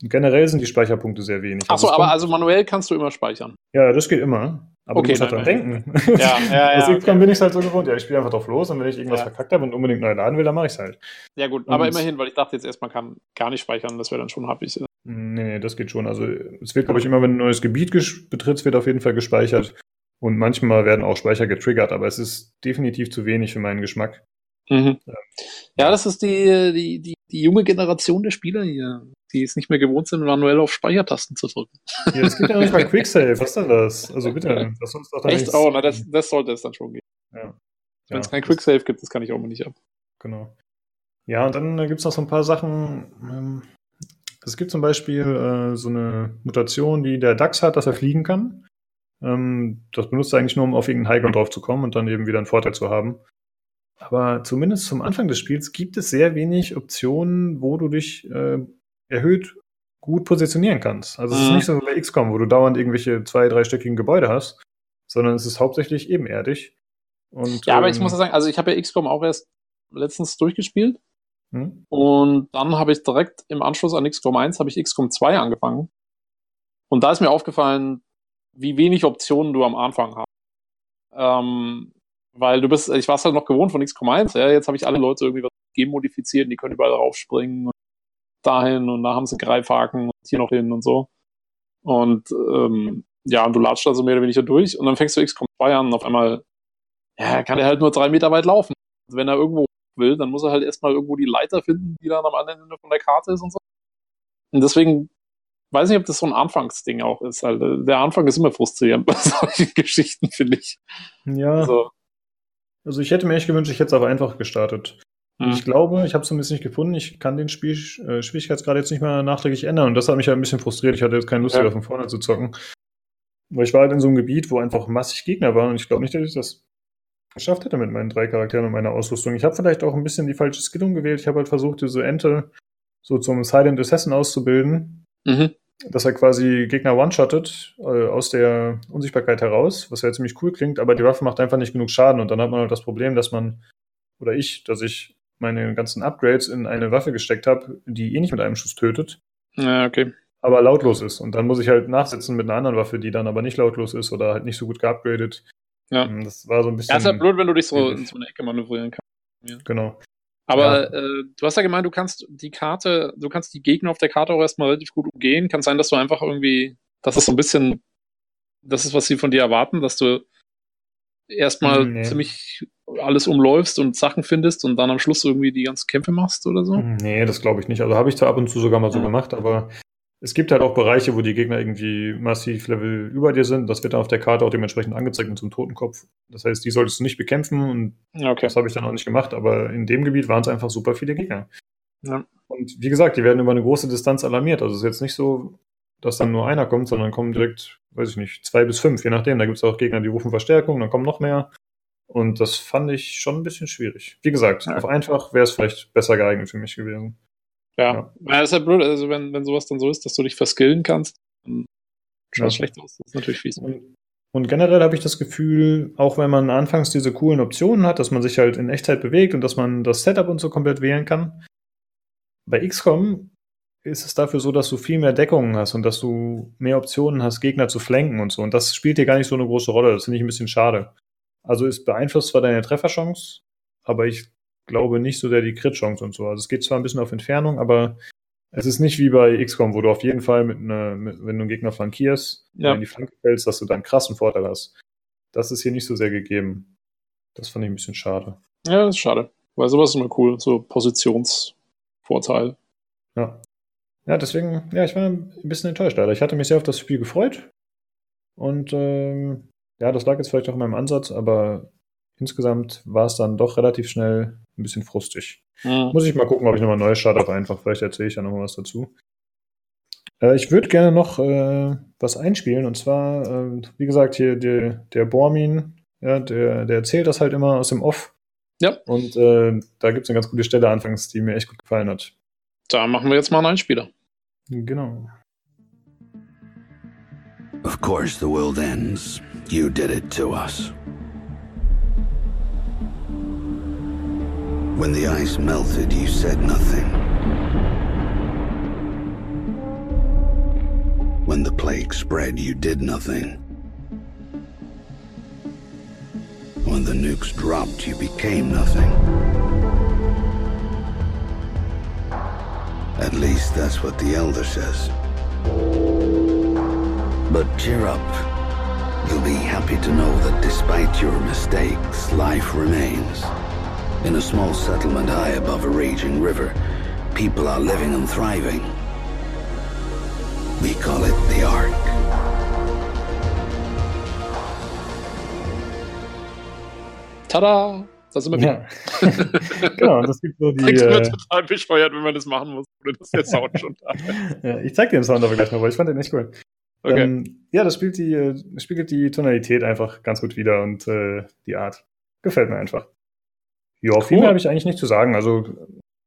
Generell sind die Speicherpunkte sehr wenig. Achso, es aber also manuell kannst du immer speichern. Ja, das geht immer. Aber Okay, du musst halt dran denken. Ja, ja, ja, XCOM bin ich halt so gewohnt. Ja, ich spiele einfach drauf los und wenn ich irgendwas Ja. verkackt habe und unbedingt neu laden will, dann mache ich es halt. Ja, gut, aber Und- immerhin, weil ich dachte jetzt erst, man kann gar nicht speichern, das wäre dann schon happig. Nee, nee, das geht schon. Also es wird, glaube ich, immer, wenn ein neues Gebiet betrittst, wird auf jeden Fall gespeichert. Und manchmal werden auch Speicher getriggert, aber es ist definitiv zu wenig für meinen Geschmack. Mhm. Ja. Das ist die, die, die, die junge Generation der Spieler hier, die es nicht mehr gewohnt sind, manuell auf Speichertasten zu drücken. Ja, es gibt ja noch nicht mal Quicksave. Was ist denn das? Also bitte, das soll uns doch dann Echt? Oh, na, das, das sollte es dann schon gehen. Ja. Wenn es Ja, kein das- Quicksave gibt, das kann ich auch mal nicht ab. Genau. Ja, und dann äh, gibt es noch so ein paar Sachen. Ähm, es gibt zum Beispiel äh, so eine Mutation, die der Dachs hat, dass er fliegen kann. Ähm, das benutzt er eigentlich nur, um auf irgendeinen Highground drauf zu kommen und dann eben wieder einen Vorteil zu haben. Aber zumindest zum Anfang des Spiels gibt es sehr wenig Optionen, wo du dich äh, erhöht gut positionieren kannst. Also es ist Mhm. nicht so wie bei XCOM, wo du dauernd irgendwelche zwei, dreistöckigen Gebäude hast, sondern es ist hauptsächlich ebenerdig. Und, Ja, aber ich ähm, muss ja sagen, also ich habe ja XCOM auch erst letztens durchgespielt hm? und dann habe ich direkt im Anschluss an XCOM 1 habe ich XCOM 2 angefangen. Und da ist mir aufgefallen, wie wenig Optionen du am Anfang hast. Ähm, weil du bist, ich war es halt noch gewohnt von XCOM 1, ja, jetzt habe ich alle Leute irgendwie was genmodifiziert und die können überall raufspringen und dahin und da haben sie Greifhaken und hier noch hin und so. Und ähm, ja, und du latscht da so mehr oder weniger durch und dann fängst du XCOM 2 an und auf einmal, ja, kann er halt nur drei Meter weit laufen. Also wenn er irgendwo will, dann muss er halt erstmal irgendwo die Leiter finden, die dann am anderen Ende von der Karte ist und so. Und deswegen weiß nicht, ob das so ein Anfangsding auch ist. Also der Anfang ist immer frustrierend bei solchen Geschichten, finde ich. Ja. Also, also ich hätte mir echt gewünscht, ich hätte es aber einfach gestartet. Hm. Ich glaube, ich habe es ein bisschen nicht gefunden. Ich kann den Spiel, äh, Schwierigkeitsgrad jetzt nicht mehr nachträglich ändern. Und das hat mich halt ein bisschen frustriert. Ich hatte jetzt keine Lust, ja. wieder von vorne zu zocken. Weil ich war halt in so einem Gebiet, wo einfach massig Gegner waren. Und ich glaube nicht, dass ich das geschafft hätte mit meinen drei Charakteren und meiner Ausrüstung. Ich habe vielleicht auch ein bisschen die falsche Skillung gewählt. Ich habe halt versucht, diese Ente so zum Silent Assassin auszubilden. Mhm. Dass er quasi Gegner one-shottet äh, aus der Unsichtbarkeit heraus, was ja ziemlich cool klingt, aber die Waffe macht einfach nicht genug Schaden und dann hat man halt das Problem, dass man, oder ich, dass ich meine ganzen Upgrades in eine Waffe gesteckt habe, die eh nicht mit einem Schuss tötet. Ja, okay. Aber lautlos ist. Und dann muss ich halt nachsetzen mit einer anderen Waffe, die dann aber nicht lautlos ist oder halt nicht so gut geupgradet. Ja. Ähm, das war so ein bisschen. Ja, ist halt blöd, wenn du dich so in so eine Ecke manövrieren kannst. Ja. Genau. Aber ja. äh, du hast ja gemeint, du kannst die Karte, du kannst die Gegner auf der Karte auch erstmal relativ gut umgehen. Kann sein, dass du einfach irgendwie, das ist so ein bisschen, das ist, was sie von dir erwarten, dass du erstmal nee. ziemlich alles umläufst und Sachen findest und dann am Schluss irgendwie die ganzen Kämpfe machst oder so? Nee, das glaube ich nicht. Also habe ich zwar ab und zu sogar mal so ja. gemacht, aber es gibt halt auch Bereiche, wo die Gegner irgendwie massiv Level über dir sind. Das wird dann auf der Karte auch dementsprechend angezeigt mit so einem Totenkopf. Das heißt, die solltest du nicht bekämpfen und okay. das habe ich dann auch nicht gemacht. Aber in dem Gebiet waren es einfach super viele Gegner. Ja. Und wie gesagt, die werden über eine große Distanz alarmiert. Also es ist jetzt nicht so, dass dann nur einer kommt, sondern kommen direkt, weiß ich nicht, zwei bis fünf, je nachdem. Da gibt es auch Gegner, die rufen Verstärkung, dann kommen noch mehr. Und das fand ich schon ein bisschen schwierig. Wie gesagt, ja. auf einfach wäre es vielleicht besser geeignet für mich gewesen. Ja, ja. ja ist halt blöd, also wenn, wenn sowas dann so ist, dass du dich verskillen kannst, dann schaut ja. schlecht aus. Das ist natürlich fies. Und, und generell habe ich das Gefühl, auch wenn man anfangs diese coolen Optionen hat, dass man sich halt in Echtzeit bewegt und dass man das Setup und so komplett wählen kann, bei XCOM ist es dafür so, dass du viel mehr Deckungen hast und dass du mehr Optionen hast, Gegner zu flanken und so. Und das spielt dir gar nicht so eine große Rolle. Das finde ich ein bisschen schade. Also es beeinflusst zwar deine Trefferchance, aber ich glaube nicht so sehr die Crit-Chance und so. Also es geht zwar ein bisschen auf Entfernung, aber es ist nicht wie bei XCOM, wo du auf jeden Fall mit einer, mit, wenn du einen Gegner flankierst, ja. in die Flanke fällst, dass du da einen krassen Vorteil hast. Das ist hier nicht so sehr gegeben. Das fand ich ein bisschen schade. Ja, das ist schade. Weil sowas ist immer cool, so Positionsvorteil. Ja. Ja, deswegen, ja, ich war ein bisschen enttäuscht, leider. Ich hatte mich sehr auf das Spiel gefreut. Und ähm, ja, das lag jetzt vielleicht auch in meinem Ansatz, aber insgesamt war es dann doch relativ schnell ein bisschen frustig. Mhm. Muss ich mal gucken, ob ich nochmal neu starte, einfach. Vielleicht erzähle ich ja nochmal was dazu. Äh, ich würde gerne noch äh, was einspielen und zwar, äh, wie gesagt, hier der, der Bormin, ja, der, der erzählt das halt immer aus dem Off. Ja. Und äh, da gibt es eine ganz gute Stelle anfangs, die mir echt gut gefallen hat. Da machen wir jetzt mal einen Einspieler. Genau. Of course the world ends. You did it to us. When the ice melted, you said nothing. When the plague spread, you did nothing. When the nukes dropped, you became nothing. At least that's what the Elder says. But cheer up. You'll be happy to know that despite your mistakes, life remains. In a small settlement high above a raging river, people are living and thriving. We call it the Ark. Tada! Das sind wir ja. genau, das gibt so die. Das äh, total bescheuert, wenn man das machen muss, ohne dass der Sound schon da ja, Ich zeig dir den Sound aber gleich mal, weil ich fand den echt cool. Okay. Ähm, ja, das spielt die, äh, spiegelt die Tonalität einfach ganz gut wieder und äh, die Art. Gefällt mir einfach. Ja, cool. viel mehr habe ich eigentlich nicht zu sagen. Also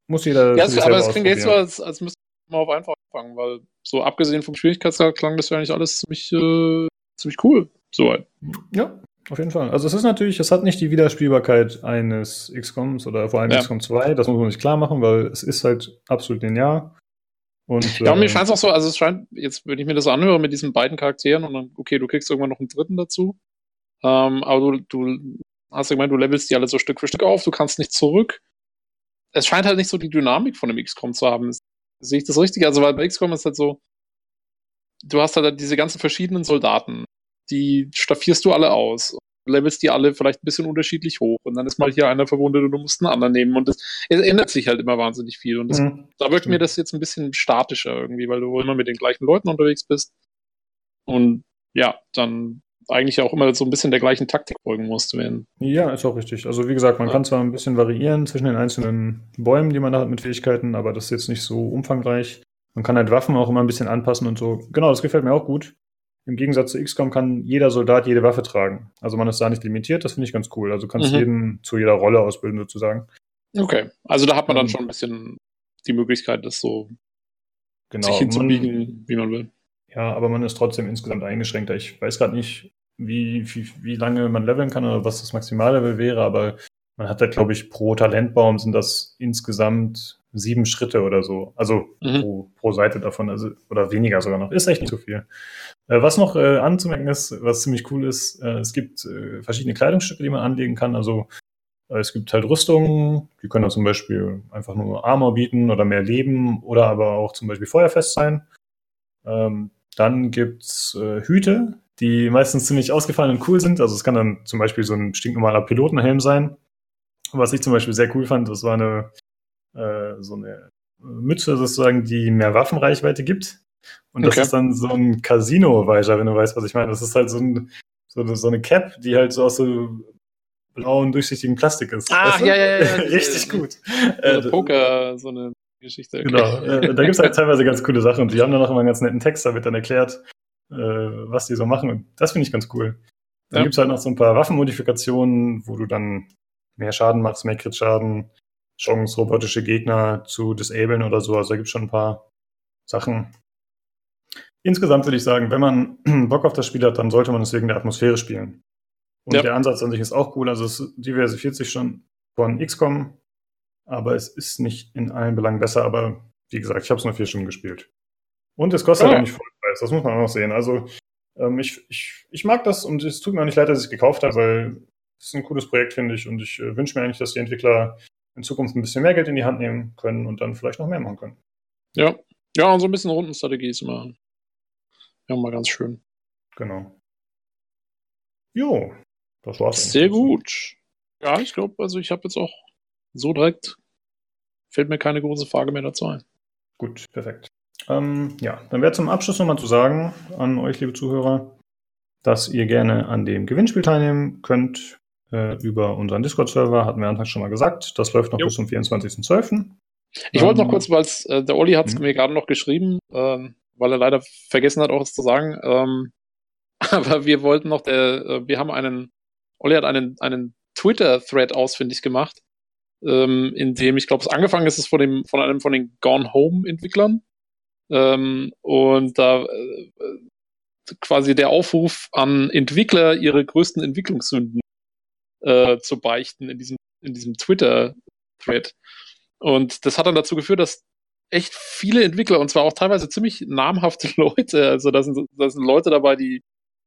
muss jeder. Ja, aber es klingt jetzt so, als, als müsste man auf einfach anfangen, weil so abgesehen vom Schwierigkeitsgrad klang das ja eigentlich alles ziemlich, äh, ziemlich cool. Soweit. Ja, auf jeden Fall. Also es ist natürlich, es hat nicht die Wiederspielbarkeit eines XCOMs oder vor allem ja. XCOM 2, das muss man sich klar machen, weil es ist halt absolut linear. Und, Ja, und mir äh, scheint es auch so, also es scheint, jetzt, wenn ich mir das anhöre mit diesen beiden Charakteren und dann, okay, du kriegst irgendwann noch einen dritten dazu. Ähm, aber du, du hast ja gemeint, du levelst die alle so Stück für Stück auf, du kannst nicht zurück. Es scheint halt nicht so die Dynamik von dem XCOM zu haben. Sehe ich das richtig? Also, weil bei XCOM ist halt so, du hast halt diese ganzen verschiedenen Soldaten, die staffierst du alle aus. Levelst die alle vielleicht ein bisschen unterschiedlich hoch und dann ist mal hier einer verwundet und du musst einen anderen nehmen und es, es ändert sich halt immer wahnsinnig viel und das mhm. da wirkt Stimmt. mir das jetzt ein bisschen statischer irgendwie, weil du immer mit den gleichen Leuten unterwegs bist. Und ja, dann eigentlich auch immer so ein bisschen der gleichen Taktik folgen musst. Wenn, Ja, ist auch richtig. Also wie gesagt, man Ja. kann zwar ein bisschen variieren zwischen den einzelnen Bäumen, die man da hat mit Fähigkeiten, aber das ist jetzt nicht so umfangreich. Man kann halt Waffen auch immer ein bisschen anpassen und so. Genau, das gefällt mir auch gut. Im Gegensatz zu XCOM kann jeder Soldat jede Waffe tragen. Also man ist da nicht limitiert, das finde ich ganz cool. Also kannst Mhm. jeden zu jeder Rolle ausbilden sozusagen. okay, also da hat man dann Ähm. schon ein bisschen die Möglichkeit, das so Genau. sich Man, hinzubiegen, wie man will. Ja, aber man ist trotzdem insgesamt eingeschränkter. Ich weiß gerade nicht, wie, wie, wie lange man leveln kann oder was das Maximallevel wäre, aber man hat da, glaube ich, pro Talentbaum sind das insgesamt sieben Schritte oder so. Also Mhm. pro, pro Seite davon, also oder weniger sogar noch. Ist echt nicht so viel. Äh, was noch äh, anzumerken ist, was ziemlich cool ist, äh, es gibt äh, verschiedene Kleidungsstücke, die man anlegen kann. Also äh, es gibt halt Rüstungen, die können dann zum Beispiel einfach nur Armor bieten oder mehr Leben oder aber auch zum Beispiel feuerfest sein. Ähm, dann gibt's äh, Hüte, die meistens ziemlich ausgefallen und cool sind. Also es kann dann zum Beispiel so ein stinknormaler Pilotenhelm sein. Was ich zum Beispiel sehr cool fand, das war eine äh, so eine Mütze sozusagen, die mehr Waffenreichweite gibt. Und das Okay. ist dann so ein Casino-Weicher, wenn du weißt, was ich meine. Das ist halt so, ein, so, eine, so eine Cap, die halt so aus so blauen, durchsichtigen Plastik ist. Ah, Weißt du? ja, ja, ja. Richtig gut. So Äh, eine Poker, so eine Geschichte. okay. Genau, äh, da gibt's halt teilweise ganz coole Sachen und die haben dann auch immer einen ganz netten Text, da wird dann erklärt, äh, was die so machen und das finde ich ganz cool. Dann Ja. gibt's halt noch so ein paar Waffenmodifikationen, wo du dann mehr Schaden machst, mehr Crit-Schaden, Chance, robotische Gegner zu disablen oder so, also da gibt's schon ein paar Sachen. Insgesamt würde ich sagen, wenn man Bock auf das Spiel hat, dann sollte man es wegen der Atmosphäre spielen. Und Ja. der Ansatz an sich ist auch cool, also es diversifiziert sich schon von XCOM, aber es ist nicht in allen Belangen besser. Aber wie gesagt, ich habe es nur vier Stunden gespielt. Und es kostet Ja. auch nicht Vollpreis, das muss man auch noch sehen. Also ähm, ich, ich, ich mag das und es tut mir auch nicht leid, dass ich es gekauft habe, weil es ist ein cooles Projekt, finde ich. Und ich äh, wünsche mir eigentlich, dass die Entwickler in Zukunft ein bisschen mehr Geld in die Hand nehmen können und dann vielleicht noch mehr machen können. Ja. ja, und so ein bisschen Rundenstrategie ist immer, ja, mal ganz schön. Genau. Jo, das war's. Sehr gut. Ja, ich glaube, also ich habe jetzt auch so direkt, fällt mir keine große Frage mehr dazu ein. Gut, perfekt. Ähm, ja, dann wäre zum Abschluss nochmal zu sagen an euch, liebe Zuhörer, dass ihr gerne an dem Gewinnspiel teilnehmen könnt äh, über unseren Discord-Server, hatten wir anfangs schon mal gesagt. Das läuft noch Jo. bis zum 24.12. Ich wollte noch Ähm, kurz, weil äh, der Olli hat es Mhm. mir gerade noch geschrieben, ähm, weil er leider vergessen hat, auch es zu sagen. Ähm, aber wir wollten noch, der, äh, wir haben einen, Olli hat einen, einen Twitter-Thread ausfindig gemacht, ähm, in dem, ich glaube, es angefangen ist es von dem, von einem von den Gone Home-Entwicklern. Ähm, und da äh, quasi der Aufruf an Entwickler, ihre größten Entwicklungssünden äh, zu beichten in diesem, in diesem Twitter-Thread. Und das hat dann dazu geführt, dass echt viele Entwickler, und zwar auch teilweise ziemlich namhafte Leute, also da sind, da sind Leute dabei, die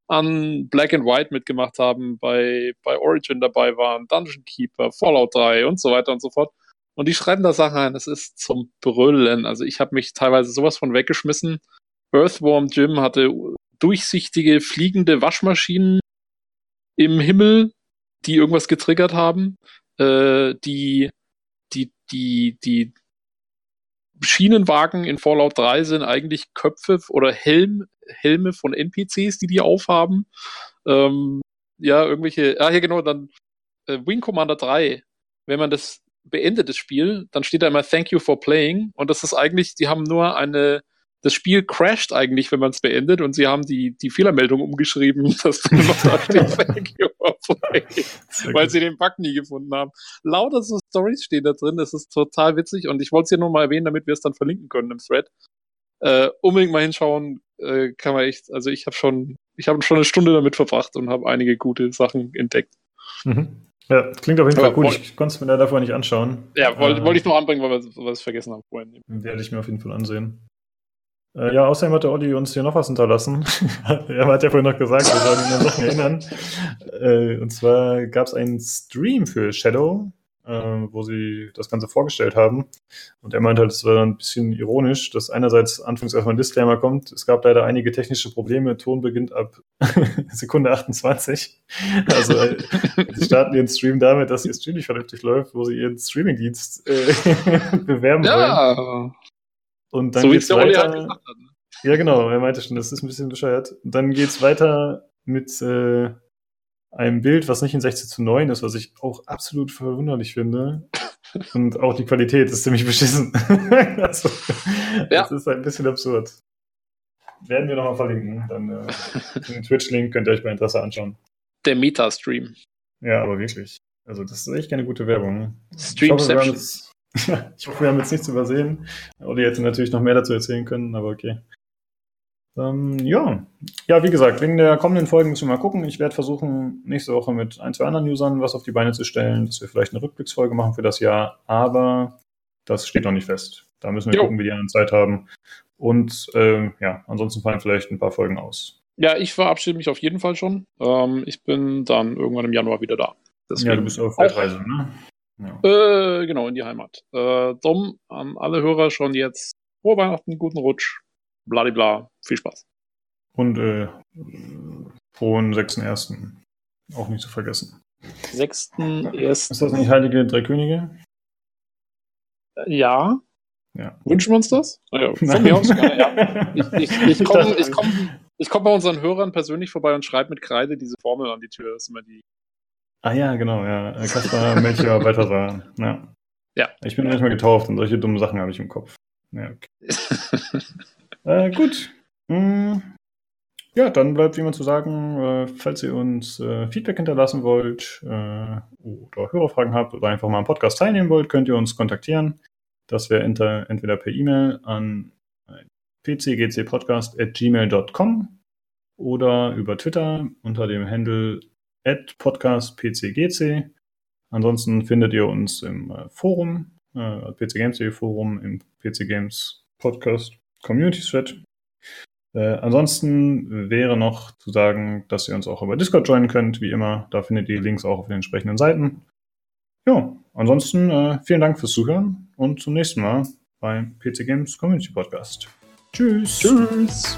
an Black and White mitgemacht haben, bei, bei Origin dabei waren, Dungeon Keeper, Fallout 3 und so weiter und so fort. Und die schreiben da Sachen ein, das ist zum Brüllen. Also ich habe mich teilweise sowas von weggeschmissen. Earthworm Jim hatte durchsichtige, fliegende Waschmaschinen im Himmel, die irgendwas getriggert haben. Äh, die, die, die, die Schienenwagen in Fallout 3 sind eigentlich Köpfe oder Helm, Helme von NPCs, die die aufhaben. Ähm, ja, irgendwelche, ah, hier genau, dann äh, Wing Commander 3, wenn man das beendet, das Spiel, dann steht da immer Thank you for playing und das ist eigentlich, die haben nur eine, das Spiel crasht eigentlich, wenn man es beendet und sie haben die, die Fehlermeldung umgeschrieben, dass dann noch da steht Thank you weil gut. sie den Bug nie gefunden haben. Lauter so Stories stehen da drin, das ist total witzig und ich wollte es hier nur mal erwähnen, damit wir es dann verlinken können im Thread. Äh, unbedingt mal hinschauen, äh, kann man echt, also ich habe schon, ich habe schon eine Stunde damit verbracht und habe einige gute Sachen entdeckt. Mhm. Ja, klingt auf jeden Fall Aber cool. woll- Ich konnte es mir leider vorher nicht anschauen. Ja, wollte Äh, wollte ich nur anbringen, weil wir, weil wir es vergessen haben vorhin. Werde ich mir auf jeden Fall ansehen. Äh, ja, außerdem hat der Olli uns hier noch was hinterlassen. er hat ja vorhin noch gesagt, wir sollen ihn an Sachen erinnern. Äh, und zwar gab es einen Stream für Shadow, äh, wo sie das Ganze vorgestellt haben. Und er meinte halt, es war ein bisschen ironisch, dass einerseits anfangs erstmal ein Disclaimer kommt. Es gab leider einige technische Probleme. Ton beginnt ab Sekunde 28. Also äh, sie starten ihren Stream damit, dass ihr Stream nicht vernünftig läuft, wo sie ihren Streamingdienst äh, bewerben Ja. wollen. Und dann so geht's es der Olli weiter. halt gesagt hat. ne? Ja, genau, er meinte schon, das ist ein bisschen bescheuert. Und dann geht's weiter mit äh, einem Bild, was nicht in 16 zu 9 ist, was ich auch absolut verwunderlich finde. Und auch die Qualität ist ziemlich beschissen. also, Ja. Das ist ein bisschen absurd. Werden wir nochmal verlinken. Dann äh, den Twitch-Link könnt ihr euch bei Interesse anschauen. Der Meta-Stream. Ja, aber wirklich. Also, das ist echt keine gute Werbung. Streamception. ich hoffe, wir haben jetzt nichts übersehen. Olli hätte natürlich noch mehr dazu erzählen können, aber okay. Ähm, ja. ja, wie gesagt, wegen der kommenden Folgen müssen wir mal gucken. Ich werde versuchen, nächste Woche mit ein, zwei anderen Usern was auf die Beine zu stellen, dass wir vielleicht eine Rückblicksfolge machen für das Jahr, aber das steht noch nicht fest. Da müssen wir Jo. gucken, wie die anderen Zeit haben. Und ähm, ja, ansonsten fallen vielleicht ein paar Folgen aus. Ja, ich verabschiede mich auf jeden Fall schon. Ähm, ich bin dann irgendwann im Januar wieder da. Deswegen ja, du bist auf Weltreise, ne? Ja. Äh, genau, in die Heimat. Äh, dumm an alle Hörer schon jetzt. Frohe Weihnachten, guten Rutsch. Bladibla. Viel Spaß. Und äh, frohen 6.1. Auch nicht zu vergessen. Sechsten, Ist ersten. das nicht Heilige Drei Könige? Ja. Ja. Wünschen wir uns das? Ah Ja, von Nein. mir aus. gerne, Ja. Ich, ich, ich komme dachte- ich komm, ich komm bei unseren Hörern persönlich vorbei und schreibe mit Kreide diese Formel an die Tür. Das ist immer die. Ah ja, genau, ja. Kaspar, Melchior, Balthasar. Ja. Ja. Ich bin manchmal getauft und solche dummen Sachen habe ich im Kopf. Ja, okay. Äh, gut. Mm. Ja, dann bleibt wie immer zu sagen, äh, falls ihr uns äh, Feedback hinterlassen wollt äh, oder Hörerfragen habt oder einfach mal am Podcast teilnehmen wollt, könnt ihr uns kontaktieren. Das wäre entweder per E-Mail an pcgcpodcast.gmail.com oder über Twitter unter dem Handle podcastpcgc. Ansonsten findet ihr uns im äh, Forum, äh, PC Games Forum, im PC Games Podcast Community Thread. Äh, ansonsten wäre noch zu sagen, dass ihr uns auch über Discord joinen könnt, wie immer. Da findet ihr Links auch auf den entsprechenden Seiten. Ja, ansonsten äh, vielen Dank fürs Zuhören und zum nächsten Mal beim PC Games Community Podcast. Tschüss. Tschüss.